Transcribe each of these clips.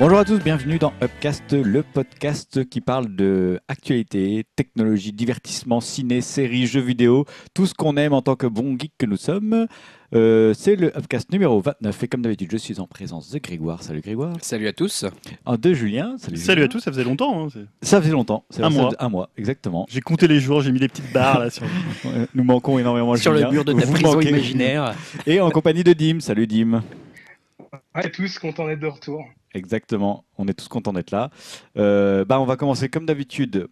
Bonjour à tous, bienvenue dans Upcast, le podcast qui parle de actualité, technologie, divertissement, ciné, séries, jeux vidéo, tout ce qu'on aime en tant que bon geek que nous sommes. Euh, c'est le Upcast numéro 29 et comme d'habitude, je suis en présence de Grégoire. Salut Grégoire. Salut à tous. En de Julien. Salut, Salut Julien. à tous, ça faisait longtemps. hein, c'est- Ça faisait longtemps. c'est Un vrai, ça mois. faisait Un mois, exactement. J'ai compté les jours, j'ai mis des petites barres là. Sur... Euh, Nous manquons énormément Sur Julien. le mur de ta Vous prison manquez. imaginaire. Et en compagnie de Dim. Salut Dim. Ouais, tous contents d'être de retour. Exactement, on est tous contents d'être là. Euh, bah, on va commencer comme d'habitude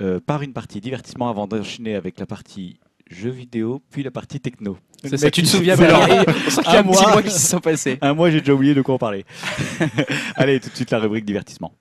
euh, par une partie divertissement avant d'enchaîner avec la partie jeux vidéo, puis la partie techno. C'est ça, tu te il- souviens c'est bien. leur- On sent qu'il y a Un un mois qui se sont passés. Un mois, j'ai déjà oublié de quoi en parler. Allez, tout de suite la rubrique divertissement.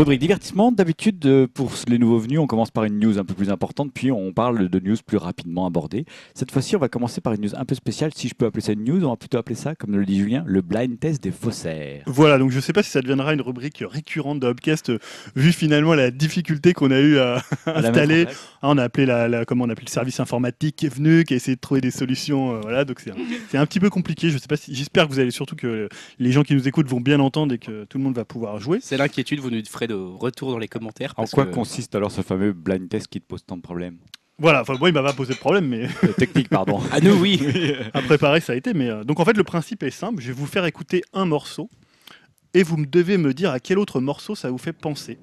Rubrique divertissement, d'habitude euh, pour les nouveaux venus, on commence par une news un peu plus importante, puis on parle de news plus rapidement abordées. Cette fois-ci, on va commencer par une news un peu spéciale, si je peux appeler ça une news, on va plutôt appeler ça, comme le dit Julien, le blind test des faussaires. Voilà, donc je sais pas si ça deviendra une rubrique récurrente de Hubcast, euh, vu finalement la difficulté qu'on a eu à installer. Ah, on a appelé la, la- comment on appelé le service informatique qui est venu, qui a essayé de trouver des solutions. euh, voilà, donc c'est un, c'est un petit peu compliqué. Je sais pas si, j'espère que vous allez surtout que les gens qui nous écoutent vont bien entendre et que tout le monde va pouvoir jouer. C'est l'inquiétude, vous nous ferez de retour dans les commentaires. En quoi que- consiste alors ce fameux blind test qui te pose tant de problèmes Voilà, enfin moi il m'a pas posé de problème, mais Euh, Technique, pardon. À nous, oui. à préparer ça a été. Mais euh, donc en fait le principe est simple. Je vais vous faire écouter un morceau et vous me devez me dire à quel autre morceau ça vous fait penser.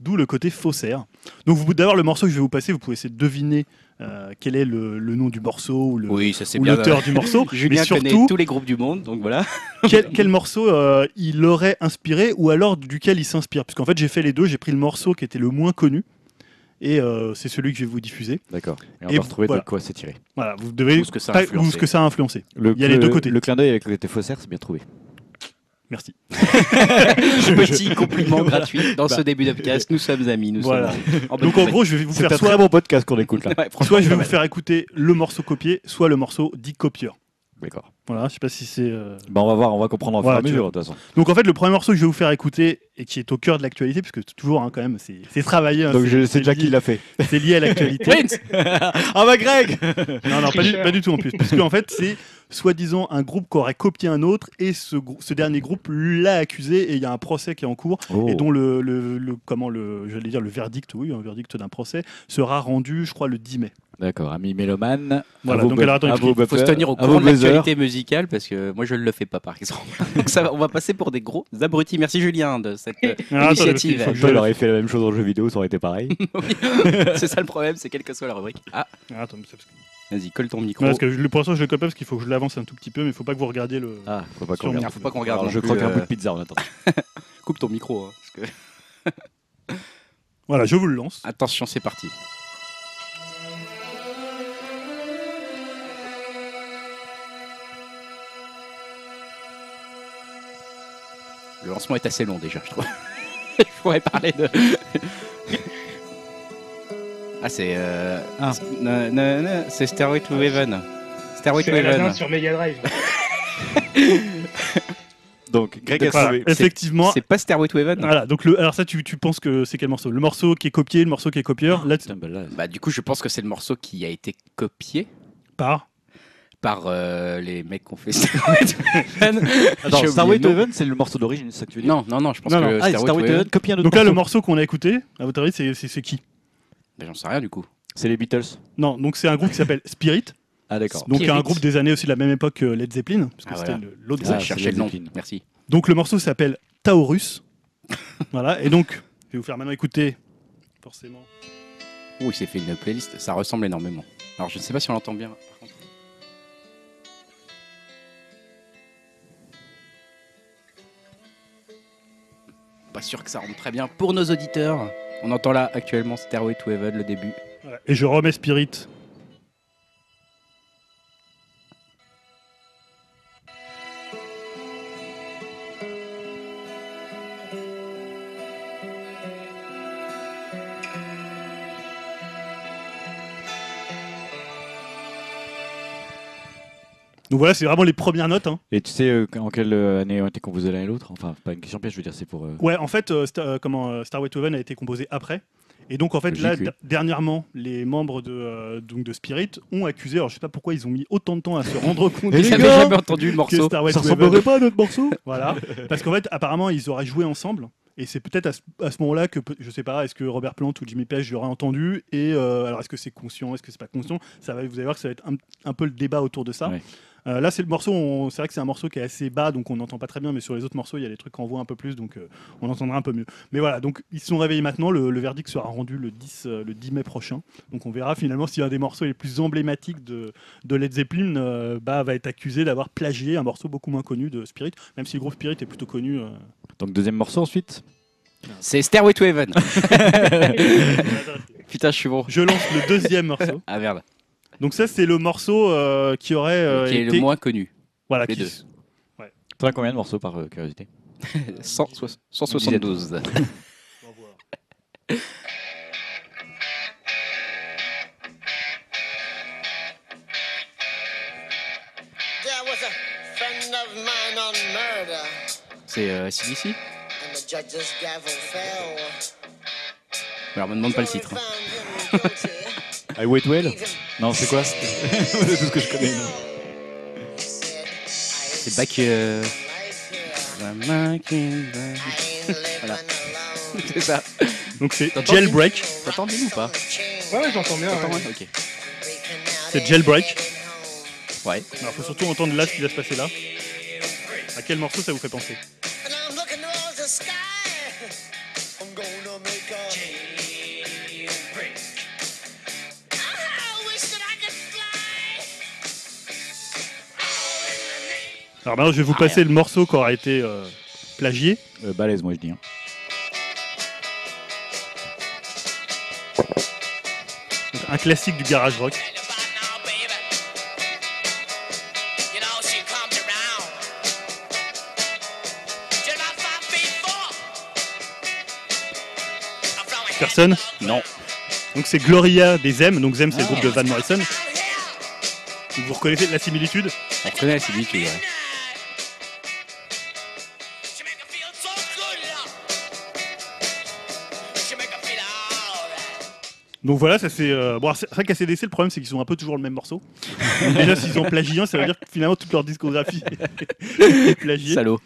D'où le côté faussaire. Donc vous d'abord le morceau que je vais vous passer, vous pouvez essayer de deviner euh, quel est le, le nom du morceau ou Oui, l'auteur du morceau. Julien mais surtout tous les groupes du monde, donc voilà. quel, quel morceau euh, il aurait inspiré ou alors duquel il s'inspire? Parce qu'en fait j'ai fait les deux, j'ai pris le morceau qui était le moins connu et euh, c'est celui que je vais vous diffuser. D'accord. Et on Et va retrouver voilà. de quoi c'est tiré. Voilà, vous devez Ou ce que ça a influencé. ou ce que ça a influencé. Le, Il y a les deux côtés. Le clin d'œil avec le côté faussaire, c'est bien trouvé. Merci. Petit compliment gratuit dans ce Bah. début de podcast. Nous sommes amis. Nous Voilà. sommes en Donc en gros je vais vous C'est faire un soit très bon podcast qu'on écoute là. Ouais, Soit je vais vous faire écouter le morceau copié, soit le morceau dit copieur. D'accord. Voilà, je sais pas si c'est. euh, Bah, on va voir, on va comprendre en Voilà, fur et à tu mesure de toute façon. Donc en fait, le premier morceau que je vais vous faire écouter et qui est au cœur de l'actualité, parce que toujours hein, quand même, c'est c'est travaillé. hein, Donc c'est- je sais c'est déjà lié- qui l'a fait. C'est lié à l'actualité. Prince ah bah Greg non, non, pas du, Tricheur. pas du tout en plus, parce qu'en fait, c'est soi-disant un groupe qui aurait copié un autre et ce, grou- ce dernier groupe l'a accusé et il y a un procès qui est en cours Oh. et dont le, le- le- comment le j'allais dire le verdict, oui, un verdict d'un procès sera rendu, je crois, le 10 mai. D'accord, ami mélomane. Voilà, donc alors, vos Il faut se tenir au courant de l'actualité musicale parce que moi je ne le fais pas par exemple. Donc ça va, on va passer pour des gros abrutis. Merci Julien de cette euh, initiative. que je- Toi, il aurait fait la même chose en jeu vidéo, ça aurait été pareil. c'est ça le problème, c'est quelle que soit la rubrique. Ah, Ah, attends, mais c'est parce que- vas-y, colle ton micro. Non, parce que pour l'instant, je le colle pas parce qu'il faut que je l'avance un tout petit peu, mais il faut pas que vous regardiez le. Ah, faut pas mon- regarde. faut pas qu'on regarde. Alors, je croque un bout de pizza en attendant. Coupe ton micro. hein, parce que- Voilà, je vous le lance. Attention, c'est parti. Le lancement est assez long déjà, je trouve. je pourrais parler de. ah, c'est. Euh... Ah. non, non, non, c'est Stairway to Heaven. Stairway to Heaven. sur Mega Drive. Donc, Greg a Voilà, effectivement. C'est pas Stairway to Heaven Voilà, donc le, alors ça, tu, tu penses que c'est quel morceau? Le morceau qui est copié, le morceau qui est copieur, là, tu- Putain, bah là, Bah, du coup, je pense que c'est le morceau qui a été copié par. Par euh, les mecs qui ont fait to Heaven. Attends, le nom. Heaven, c'est le morceau d'origine, c'est ça que tu veux dire Non, non, non, je pense Non, que non. Ah, to Heaven. Heaven, copie un autre Donc là, le morceau. qu'on a écouté, à votre avis, c'est- c'est c'est qui Bah, J'en sais rien du coup. C'est les Beatles. Non, donc c'est un groupe qui s'appelle Spirit, Ah, d'accord. donc Spirit. un groupe des années aussi de la même époque que Led Zeppelin, parce que Ah, c'était voilà. le- l'autre Ah, groupe. c'est cherchais Led le nom. Zeppelin. Merci. Donc le morceau s'appelle Taurus. voilà, et donc, je vais vous faire maintenant écouter, forcément. Oh, il s'est fait une playlist. Ça ressemble énormément. Alors, je ne sais pas si on l'entend bien. Pas sûr que ça rentre très bien pour nos auditeurs. On entend là actuellement Stairway to Heaven, le début. Et je remets Spirit. Donc voilà, c'est vraiment les premières notes. hein. Et tu sais euh, en quelle euh, année ont été composés l'un et l'autre? Enfin, pas une question piège, je veux dire, c'est pour. euh, Ouais, en fait, euh, Star- euh, comment, euh, Starway to Heaven a été composé après. Et donc, en fait, là, Logique, oui. d- dernièrement, les membres de, euh, donc de Spirit ont accusé, alors je sais pas pourquoi ils ont mis autant de temps à se rendre compte Et les J'avais gars jamais entendu le que morceau. Starway Ça to Heaven- ressemblerait pas à notre morceau Voilà, parce qu'en fait, apparemment, ils auraient joué ensemble. Et c'est peut-être à ce, à ce moment-là que, peut- je sais pas, est-ce que Robert Plant ou Jimmy Page l'auraient entendu Et euh, alors, est-ce que c'est conscient Est-ce que c'est pas conscient? Ça va, Vous allez voir que ça va être un, un peu le débat autour de ça. Ouais. Euh, là, c'est le morceau, on- c'est vrai que c'est un morceau qui est assez bas, donc on n'entend pas très bien, mais sur les autres morceaux, il y a des trucs qu'on voit un peu plus, donc euh, on entendra un peu mieux. Mais voilà, donc ils se sont réveillés maintenant, le, le verdict sera rendu le 10, euh, le 10 mai prochain. Donc on verra finalement si un des morceaux les plus emblématiques de, de Led Zeppelin euh, bah, va être accusé d'avoir plagié un morceau beaucoup moins connu de Spirit, même si le groupe Spirit est plutôt connu. euh. Donc, deuxième morceau ensuite. C'est Stairway to Heaven. Putain, je suis bon. Je lance le deuxième morceau. Ah merde. Donc ça, c'est le morceau euh, qui aurait euh, qui est été... le moins connu. Voilà, les qui- deux. T'en as combien de morceaux par euh, curiosité 100 172. There was a friend of mine on murder, C'est euh, CDC and the judge's gavel fell. Alors, me demande pas le titre. hein. I Wait Well Non, c'est quoi C'est tout ce que je connais. C'est Back. euh, Voilà. C'est ça. Donc c'est Jailbreak. T'entends bien ou pas Ouais, ouais, j'entends bien. T'entends, ouais. ouais Ok. C'est Jailbreak. Ouais. Alors faut surtout entendre là ce qui va se passer là. À quel morceau ça vous fait penser Alors maintenant je vais vous Ah, passer le morceau qui aura été euh, plagié. Euh, balèze, moi je dis. hein. Donc, un classique du garage rock. Personne? Non. Donc c'est Gloria des M. Donc Zem c'est le groupe de Van Morrison. Vous reconnaissez la similitude? On reconnaît la similitude, ouais. Donc voilà, ça c'est. euh, Bon, c'est vrai qu'ACDC, le problème c'est qu'ils ont un peu toujours le même morceau. Déjà, s'ils ont plagié un, ça veut dire que finalement toute leur discographie est plagiée. Salaud.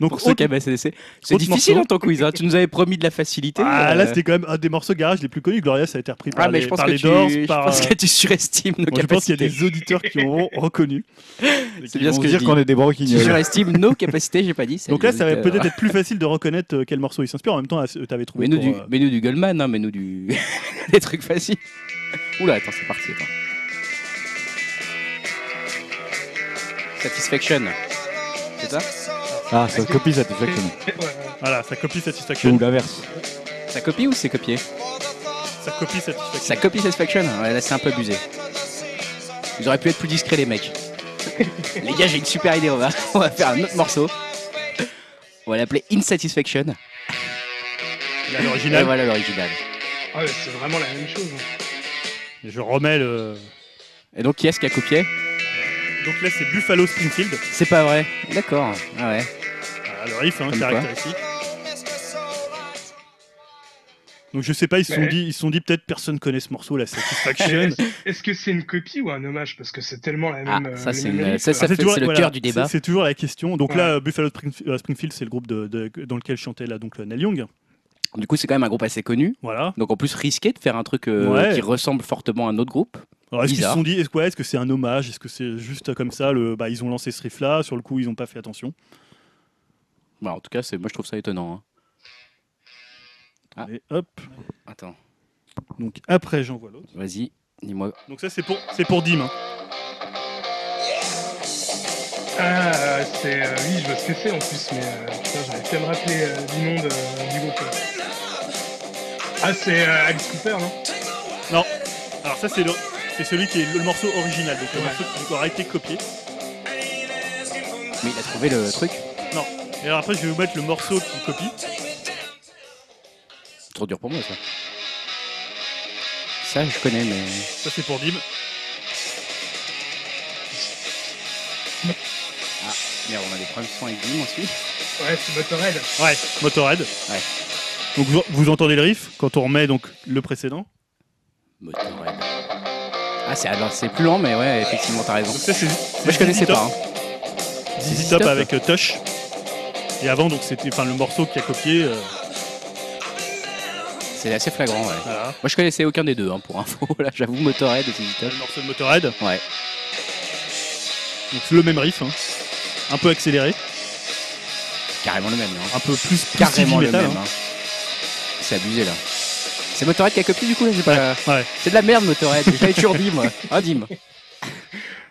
Donc, Pour ceux autre- qui aiment ACDC. C'est difficile morceau. en ton quiz. hein. Tu nous avais promis de la facilité. Ah, là euh, c'était quand même un des morceaux garage les plus connus. Gloria, ça a été repris par Ah, mais les, je pense par que les tu, Doors, je par. pense euh, que tu surestimes nos bon, je pense qu'il y a capacités. des auditeurs qui ont reconnu. C'est bien ce que je dire qu'on est des Tu broquignoles. surestimes nos capacités, j'ai pas dit. Donc là, ça va peut-être être plus facile de reconnaître euh, quel morceau il s'inspire. En même temps, tu avais trouvé. Mets-nous pour, du, Goldman, hein, mets-nous du... des trucs faciles. Oula, attends, c'est parti. Attends. Satisfaction. C'est ça Ah, ça copie Satisfaction. Voilà, ça copie Satisfaction. Ou l'inverse. Ça copie ou c'est copié Ça copie Satisfaction. Ça copie Satisfaction Ouais, là c'est un peu abusé. Ils auraient pu être plus discrets les mecs. les gars, j'ai une super idée, on va, on va faire un autre morceau. On va l'appeler Insatisfaction. Il y a Et l'original. voilà l'original. Ah ouais, c'est vraiment la même chose. Je remets le. Et donc qui est-ce qui a copié Donc là, c'est Buffalo Springfield. C'est pas vrai. D'accord. Ah ouais. Riff, hein, Comme quoi. caractéristique. Donc je sais pas, ils se sont Ouais. dit, ils se sont dit peut-être personne connaît ce morceau, la Satisfaction. Est-ce est-ce que c'est une copie ou un hommage? Parce que c'est tellement la Ah, même. ça, euh, c'est une- ça, euh. ça- fait- toujours- c'est le voilà, cœur du débat. C'est c'est toujours la question. Donc Ouais. là, Buffalo Springf- euh, Springfield, c'est le groupe de, de- dans lequel chantait là donc euh, Neil Young. Du coup, c'est quand même un groupe assez connu. Voilà. Donc en plus risqué de faire un truc euh, Ouais. qui ressemble fortement à un autre groupe. Alors est-ce qu'ils se sont dit, est-ce que ouais, est-ce que c'est un hommage, est-ce que c'est juste comme ça, le, bah, ils ont lancé ce riff là, sur le coup ils ont pas fait attention? Bah, en tout cas, c'est moi je trouve ça étonnant. hein. Ah. Et hop. Attends, Donc après j'envoie l'autre. vas-y, dis-moi. Donc ça c'est pour c'est pour Dim. hein. Ah, c'est. euh, oui, je vois ce que c'est en plus, mais. Euh, putain, j'arrive plus à me rappeler euh, du nom de, du groupe. Ah, c'est euh, Alice Cooper, non? Non. Alors ça c'est le c'est celui qui est le morceau original, donc le Ouais. morceau qui aura été copié. Mais il a trouvé le truc? Et alors après je vais vous mettre le morceau qui copie. C'est trop dur pour moi ça. Ça, je connais, mais. Ça c'est pour Dim. Merde, on a des problèmes de son avec Dim aussi. Ouais, c'est Motorhead. Ouais, Motorhead. Ouais. Donc vous, vous entendez le riff quand on remet donc le précédent? Motorhead. Ah, c'est alors, c'est plus lent, mais ouais, effectivement, t'as raison. Donc ça c'est Moi, je connaissais pas. hein. ZZ Top Top. avec euh, Tush. Et avant donc c'était enfin le morceau qui a copié. euh, C'est assez flagrant, ouais. voilà. Moi, je connaissais aucun des deux, hein, pour info. Là, j'avoue, Motorhead et ZZ Top. Le morceau de Motorhead. Ouais. Donc c'est le même riff, hein. Un peu accéléré, Carrément le même, hein. un peu plus, plus Carrément le metal, même. hein. hein. C'est abusé, là. C'est Motorhead qui a copié, du coup, là j'ai pas... Ouais. C'est de la merde, Motorhead. Toujours dit, moi. Ah, Dim.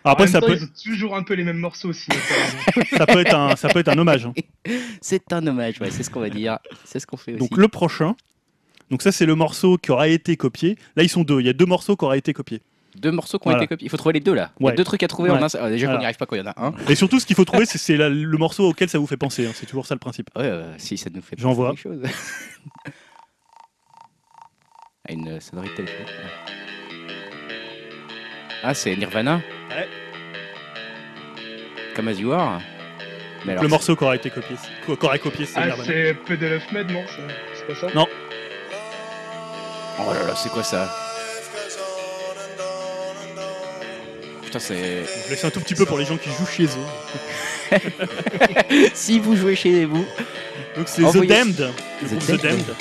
Alors après en même ça temps, peut, ils ont toujours un peu les mêmes morceaux aussi. Ça peut être un ça peut être un hommage. hein. C'est un hommage, ouais, c'est ce qu'on va dire. C'est ce qu'on fait aussi. Donc le prochain. Donc ça c'est le morceau qui aura été copié. Là ils sont deux. Il y a deux morceaux qui auraient été copiés. Deux morceaux qui ont Voilà. été copiés. Il faut trouver les deux, là. Il y Ouais. a deux trucs à trouver en Ouais. un. Ah, déjà qu'on n'y arrive pas quand il y en a un. Et surtout ce qu'il faut trouver c'est le morceau auquel ça vous fait penser. hein. C'est toujours ça le principe. Ouais, euh, si ça nous fait J'en penser vois. quelque chose. à une sonnerie de téléphone. Ah, c'est Nirvana Ouais. Comme As You Are Mais alors, le morceau qui aura été copié, c'est- qui aurait copié c'est Ah, Nirvana. c'est Puddle of Mud, non C'est pas ça? Non. Oh là là, c'est quoi ça? Putain, c'est. Je laisse un tout petit peu pour les gens qui jouent chez eux. si vous jouez chez vous. Donc c'est The Envoyez- Damned, le The groupe The Damned. Damned,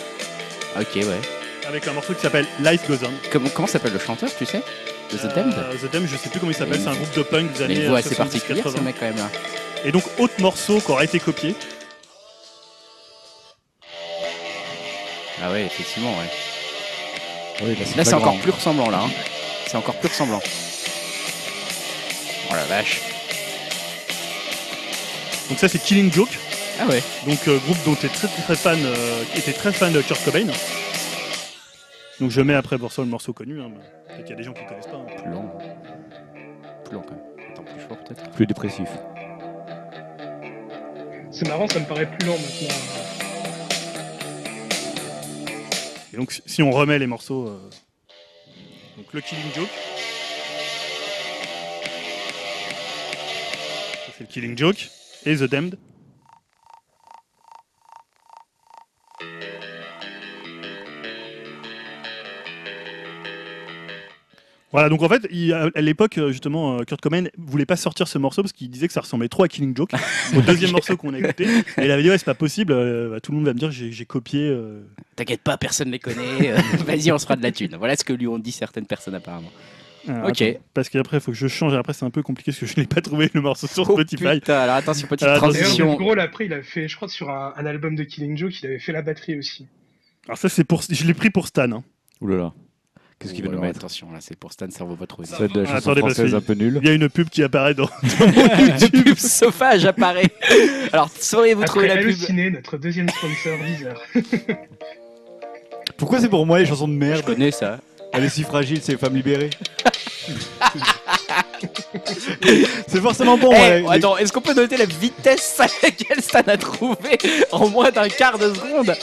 Ok, ouais. avec un morceau qui s'appelle Life Goes On. Comment, comment s'appelle le chanteur, tu sais De The Damned Euh, The Damned, je sais plus comment il s'appelle, c'est un groupe de punk des années une voix assez particulière, ce 70-80. mec, quand même. hein. Et donc autre morceau qui aura été copié, Ah ouais, effectivement, ouais. Oui, là, Là, c'est encore plus ressemblant, là. hein. C'est encore plus ressemblant. Oh la vache. donc ça c'est Killing Joke, Ah ouais. donc euh, groupe dont tu es très très fan, euh, qui était très fan de Kurt Cobain. Donc je mets après pour ça le morceau connu, hein, mais peut-être qu'il y a des gens qui connaissent pas. hein. Plus long. Plus long, quand même. Attends, plus fort, peut-être. Plus dépressif. C'est marrant, ça me paraît plus lent maintenant. Et donc si- si on remet les morceaux, euh, donc le Killing Joke. C'est le Killing Joke et The Damned. Voilà, donc en fait, il- à l'époque, euh, justement, euh, Kurt Cobain voulait pas sortir ce morceau parce qu'il disait que ça ressemblait trop à Killing Joke, au deuxième morceau qu'on a écouté. Et il avait dit, ouais, c'est pas possible, euh, bah, tout le monde va me dire j'ai j'ai copié. euh, T'inquiète pas, personne les connaît. euh, Vas-y, on se fera de la thune. Voilà ce que lui ont dit certaines personnes, apparemment. Ah, Ok. attends, parce qu'après, il faut que je change. Après, c'est un peu compliqué parce que je n'ai pas trouvé le morceau sur Oh, Spotify. putain, alors attention, petite Alors, transition. Grohl, après, il a fait, je crois, sur un, un album de Killing Joke, il avait fait la batterie aussi. Alors, ça, c'est pour. Je l'ai pris pour Stan. hein. Ouh là là. Qu'est-ce qu'il va Oh, nous alors, mettre Attention, là, c'est pour Stan, ça vaut pas trop. Être de la Ah, chanson attendez, parce française un peu nulle. Il y a une pub qui apparaît dans. Le pub sauvage apparaît. Alors, sauriez-vous trouver la pub Allociné, notre deuxième sponsor, Deezer. Pourquoi c'est pour moi les chansons de Je merde connais ça. Elle est si fragile, c'est femmes libérées. c'est forcément bon. Eh, ouais. Les- attends, est-ce qu'on peut noter la vitesse à laquelle Stan a trouvé en moins d'un quart de seconde?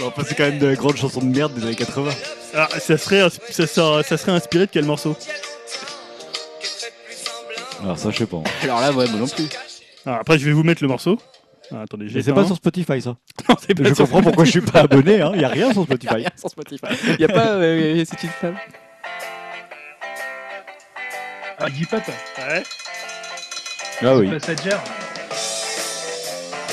Non, enfin, c'est quand même de la grande chanson de merde des années 80. Ah, ça, serait, ça, serait, ça serait inspiré de quel morceau? Alors ça, je sais pas. Alors là, ouais, moi non plus. Alors, Après, je vais vous mettre le morceau. Ah, attendez, j'ai Mais c'est pas sur Spotify ça. Non, c'est pas Je sur- comprends pourquoi je suis pas abonné. Il y a rien sur Y a Spotify. rien sur Spotify. Y a pas. euh, c'est une femme. Ah, Iggy Pop, Ouais, Ah oui. Passager.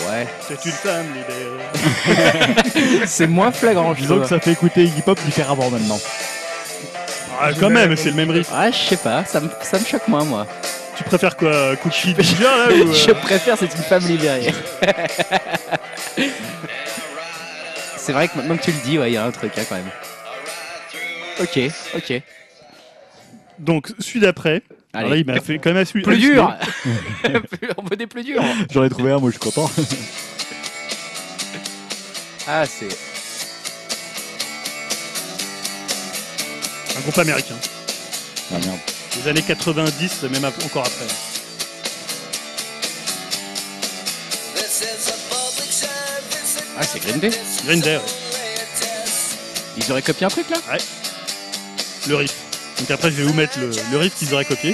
Ouais. c'est une femme libérée. C'est moins flagrant, je Disons que ça fait écouter Iggy Pop différemment maintenant. Ah, quand même, c'est le même rythme. Ah, je sais pas, ça me, ça me choque moins, moi. Tu préfères quoi Cookie Ginger là ou, euh, Je préfère C'est une femme libérée. C'est vrai que maintenant que tu le dis, ouais, y a un truc, hein, quand même. Ok, ok. Donc, celui d'après. Alors là, il m'a fait quand même celui Plus dur On veut des plus durs J'en ai trouvé un, moi je suis content. Ah, c'est. Un groupe américain. Ah merde les années 90, même encore après. Ah, c'est Green Day Green Day, ouais. Ils auraient copié un truc là? Ouais. Le riff. Donc après, je vais vous mettre le, le riff qu'ils auraient copié.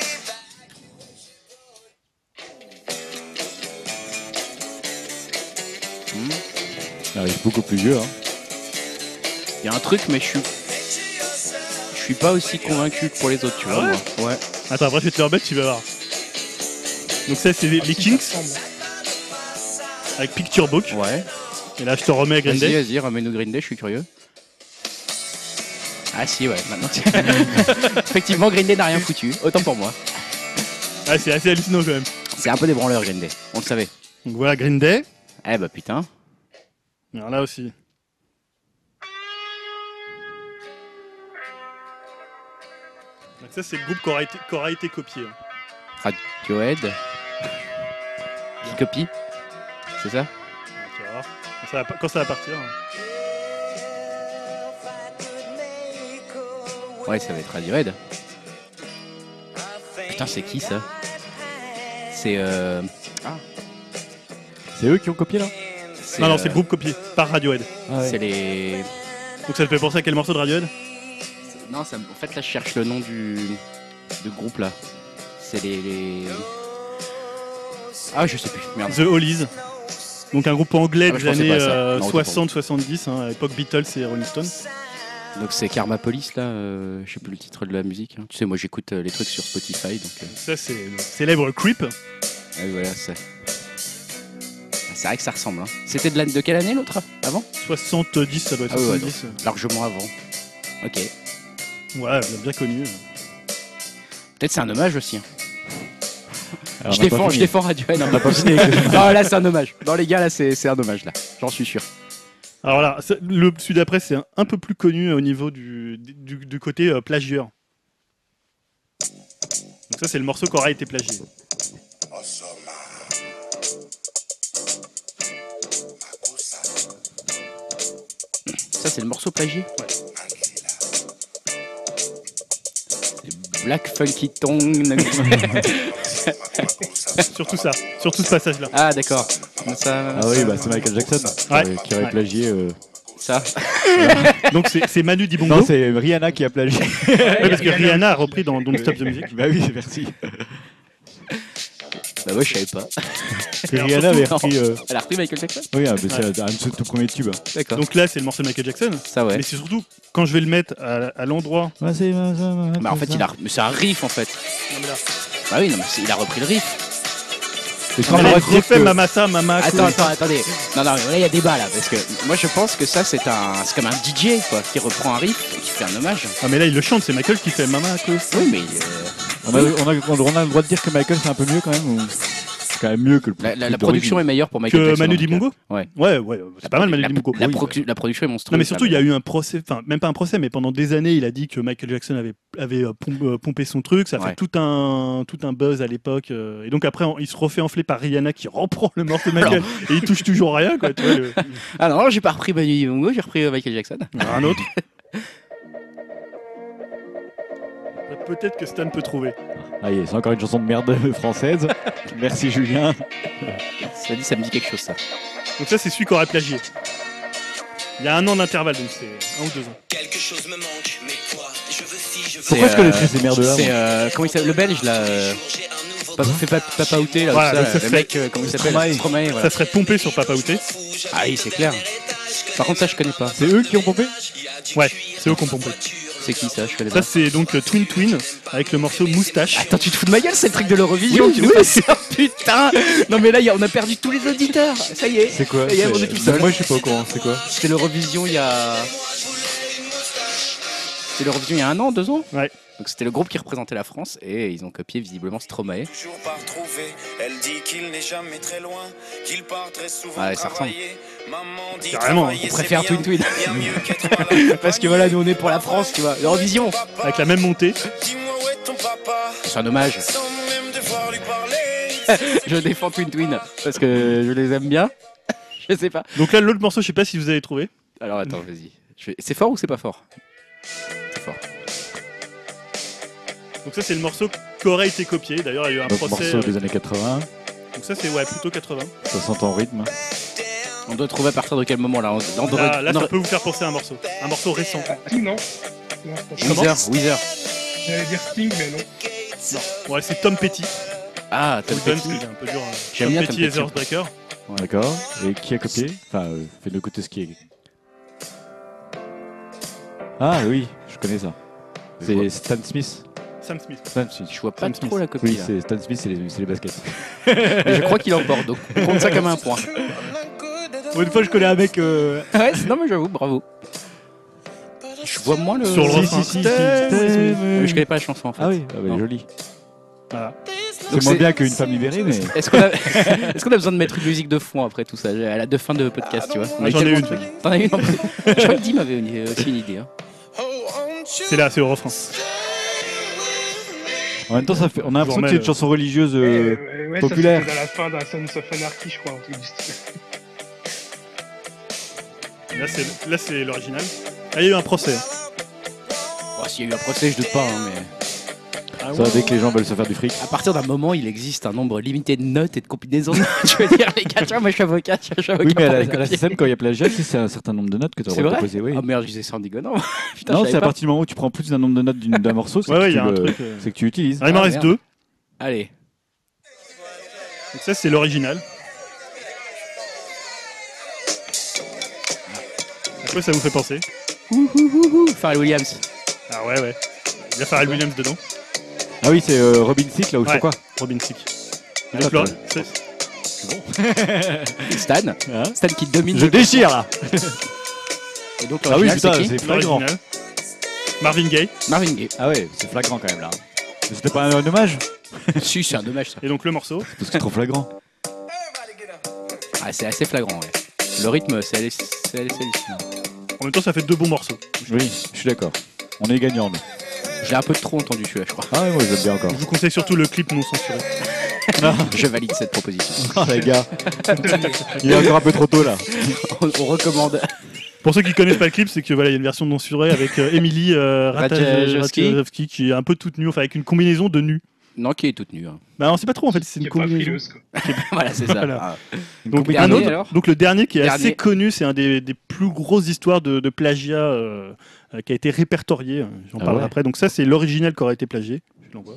Mmh. Un riff beaucoup plus vieux. Hein. Il y a un truc, mais je suis je suis pas aussi convaincu que pour les autres, tu Ah vois. ouais moi. ouais. Attends, après je vais te le remettre, tu vas voir. Donc ça c'est les les Kings avec Picture Book. Ouais. Et là je te remets à Green Vas-y, Day. vas-y, remets-nous Green Day, je suis curieux. Ah si, ouais, maintenant. Effectivement, Green Day n'a rien foutu, autant pour moi. Ah c'est assez hallucinant quand même. C'est un peu des branleurs, Green Day, on le savait. Donc voilà Green Day. Eh bah putain. Alors là aussi. Ça c'est le groupe qui aura été, qui aura été copié. Radiohead. Qui copie C'est ça? Tu vas voir. Quand ça va, pas- quand ça va partir. hein. Ouais, ça va être Radiohead. Putain, c'est qui ça? C'est euh... C'est eux qui ont copié là? Non non euh, c'est le groupe copié par Radiohead. C'est les... Donc ça te fait penser à quel morceau de Radiohead? Non, ça, en fait, là, je cherche le nom du, du groupe, là. C'est les, les- Ah, je sais plus, merde. The Hollies. Donc un groupe anglais Ah, des années pas à 60-70, hein, à l'époque Beatles et Rolling Stones. Donc c'est Karma Police, là, euh, je sais plus le titre de la musique. hein. Tu sais, moi, j'écoute euh, les trucs sur Spotify, donc... euh, Ça c'est le célèbre Creep. Ah oui, voilà, c'est... Ah, C'est vrai que ça ressemble. Hein. C'était de, la... de quelle année, l'autre Avant? 70, ça doit être Ah ouais, 70. Largement avant. Ok. Ouais, bien, bien connu. Peut-être c'est un hommage aussi. hein. Alors, je, on pas défends, je fini. défends Radiohead. On n'a pas fini avec- non, là, c'est un hommage. Non, les gars, là, c'est c'est un hommage, là. J'en suis sûr. Alors là, le celui d'après c'est un, un peu plus connu au niveau du, du, du côté euh, plagieur. Donc ça c'est le morceau qui aura été plagié. Ça, c'est le morceau plagié? C'est Black Funky Tongue. Surtout ça, surtout ce passage-là. ah, d'accord. Ça, Ah oui, bah c'est Michael Jackson Ouais. euh, qui aurait Ouais. plagié. euh, ça. Donc c'est Manu Dibongo. Non, c'est Rihanna qui a plagié. Ouais, parce que Rihanna a repris dans Don't Stop the Music. bah oui, merci. Bah, ouais, je savais pas. Rihanna avait repris. euh, Elle a repris Michael Jackson? Oui, ah, c'est un de ses tout premiers tubes. D'accord. Donc là c'est le morceau de Michael Jackson? ça, ouais. Mais c'est surtout quand je vais le mettre à, à l'endroit. Bah, en fait, il a... mais c'est un riff, en fait. Non, mais là, Bah oui, non, mais c'est- il a repris le riff. Est-ce qu'on on a refait que- Mamata, Mama. Attends, attends, attendez. Non, non, mais là, il y a débat, là. Parce que moi, je pense que ça, c'est un... C'est comme un DJ, quoi, qui reprend un riff et qui fait un hommage. Ah mais là il le chante, c'est Michael qui fait Mama. Oui, mais euh, on, a, on, a, on a le droit de dire que Michael c'est un peu mieux quand même ou... C'est quand même mieux que le la, la- la truc production est meilleure pour Michael Que Jackson. Manu. Dibongo Ouais. Ouais, ouais, c'est pas mal Manu la, Dibongo. La, Oui. procu- la production est monstrueuse. Non mais surtout il y a eu un procès, enfin même pas un procès, mais pendant des années il a dit que Michael Jackson avait, avait euh, pom- euh, pompé son truc, ça a Ouais. fait tout un, tout un buzz à l'époque, euh, et donc après on- il se refait enfler par Rihanna qui reprend le morceau de Michael et il touche toujours rien quoi. Tu vois, le- Ah non, j'ai pas repris Manu Dibongo, j'ai repris euh, Michael Jackson. Un autre. Peut-être que Stan peut trouver. Ah, yeah, c'est encore une chanson de merde française. Merci Julien. Ça dit, ça me dit quelque chose, ça. Donc ça c'est celui qui aurait plagié. Il y a un an d'intervalle donc c'est un ou deux ans. Quelque chose me manque, mais quoi? Je veux si, je veux Pourquoi C'est, je connaissais euh, ces merdes-là C'est euh, comment il s'appelle? Le belge là. euh, fait pas papa outé là. Voilà, ça, ça le serait- mec, euh, comment il s'appelle? Stromae. Stromae, voilà. Ça serait pompé sur Papa Outé. Ah oui, c'est clair. Par contre, ça, je connais pas. C'est eux qui ont pompé? Ouais, c'est eux qui ont pompé. C'est qui ça Je Ça c'est donc euh, Twin Twin avec le morceau Moustache. Attends, tu te fous de ma gueule, c'est le truc de l'Eurovision Oui, tu nous oui. passes ça, putain Non mais là, y a- on a perdu tous les auditeurs, ça y est C'est quoi Ça y est, on est C'est- tout seul. Moi je suis pas au courant, c'est quoi C'était l'Eurovision il y a... C'était l'Eurovision il y a un an, deux ans Ouais. Donc c'était le groupe qui représentait la France et ils ont copié visiblement Stromae. toujours pas retrouvé. Elle dit qu'il n'est jamais très loin, qu'il part très souvent Ouais, ça ressemble. travailler. Maman dit Carrément, travailler, on c'est préfère bien, Twin Twin. bien mieux qu'être à la Parce que voilà, nous on est pour la France, tu vois. L'Eurovision Avec la même montée. Dis-moi où est ton papa C'est un hommage. Sans même devoir lui parler. Je défends Twin Twin parce que je les aime bien. je sais pas. Donc là l'autre morceau je sais pas si vous avez trouvé. Alors attends, vas-y. Je vais- C'est fort ou c'est pas fort? C'est fort. Donc ça c'est le morceau qui aurait été copié. D'ailleurs il y a eu un Donc procès. morceau avec- des années 80, Donc ça c'est ouais plutôt 80. 60 en rythme. On doit trouver à partir de quel moment là On- on devrait- Là, là, on ça aurait- peut vous faire penser à un morceau. Un morceau récent. Sting, non Non, pas ça. Weezer, Weezer. J'allais dire Sting, mais non. Ouais c'est Tom Petty. Ah, Tom Tom Petty, Petty. un peu dur. hein. J'aime Tom bien Petty Tom et Petty. The. D'accord. Et qui a copié? Enfin, euh, fait de côté ce qui est. Ah oui, je connais ça. C'est Stan Smith. Sam Smith. Stan Smith. Je vois pas Sam trop Smith. la copie. Oui, c'est Stan Smith, c'est les, c'est les baskets. Je crois qu'il emporte, donc on compte ça comme un point. Pour une fois, je connais un mec. euh, ouais, c'est- non mais j'avoue, bravo. Je vois moins le. Sur le Si, refrain. si, si, si. Mais je connais pas la chanson en fait. Ah oui, ah bah, Non. joli. Voilà. C'est moins bien qu'une femme libérée, mais. Est-ce qu'on a... Est-ce qu'on a besoin de mettre une musique de fond après tout ça À la de fin de podcast, tu vois? On a J'en ai tellement une. T'en as une en plus Je crois que Dim avait une- aussi une idée. hein. C'est là, c'est le refrain. En même temps, ça fait... on a l'impression que c'est une chanson religieuse. euh, Euh, ouais, populaire. Ça, à la fin d'un Sons of Anarchy, je crois, un truc du style. Là, c'est là, c'est l'original. Ah, il y a eu un procès. Bon, S'il y a eu un procès, je doute pas, hein, mais. Ah Ça, dès que les gens veulent se faire du fric. À partir d'un moment, il existe un nombre limité de notes et de combinaisons. de notes. tu veux dire, les gars, tu vois, moi je suis avocat, je suis avocat. Oui, mais à la, à la copier. SSM, quand il y a plagiat, c'est un certain nombre de notes que tu vrai proposé. Oui. Ah merde, je disais ça en déconnant. Putain, non, je c'est à partir du moment où tu prends plus d'un nombre de notes d'une- d'un morceau, c'est Ouais, que, ouais, tu il y a un le- truc. euh. que tu utilises. Ah, il m'en Ah, reste merde. deux. Allez. Donc ça, c'est l'original. À quoi ça vous fait penser? Pharrell Williams. Ah ouais, ouais. Il y a Pharrell Williams dedans. Ah oui, c'est euh, Robin Thicke, là où je sais quoi. Robin Thicke. Ah, Donc, toi. là, c'est- Stan. Hein Stan qui domine. je le- déchire là Et donc, Ah oui, l'original, putain, c'est qui c'est flagrant. l'original. Marvin Gaye. Marvin Gaye. Ah ouais, c'est flagrant quand même là. C'était pas un, un hommage si, c'est un dommage ça. Et donc le morceau. Parce que c'est trop flagrant. Ah, c'est assez flagrant, ouais. Le rythme, c'est halluc- c'est hallucinant. En même temps, ça fait deux bons morceaux. Oui, je suis d'accord. On est gagnant, nous. J'ai un peu trop entendu celui-là, je crois. Ah ouais, moi j'aime bien encore. Je vous conseille surtout le clip non censuré. Je valide cette proposition. Ah les gars, il est encore un peu trop tôt là. on, on recommande. Pour ceux qui connaissent pas le clip, c'est que voilà, il y a une version non censurée avec euh, Emily euh, Ratajkowski. Ratajkowski qui est un peu toute nue, enfin avec une combinaison de nus. Non, qui est toute nue. hein. Bah on sait pas trop en fait, c'est une combinaison. voilà, c'est ça. Voilà. Ah. Donc, Dernier, un autre- donc le dernier qui est assez connu, c'est un des, des plus grosses histoires de, de plagiat euh, euh, qui a été répertorié. J'en Ah parlerai ouais. après. Donc ça, c'est l'original qui aurait été plagié. Je l'envoie.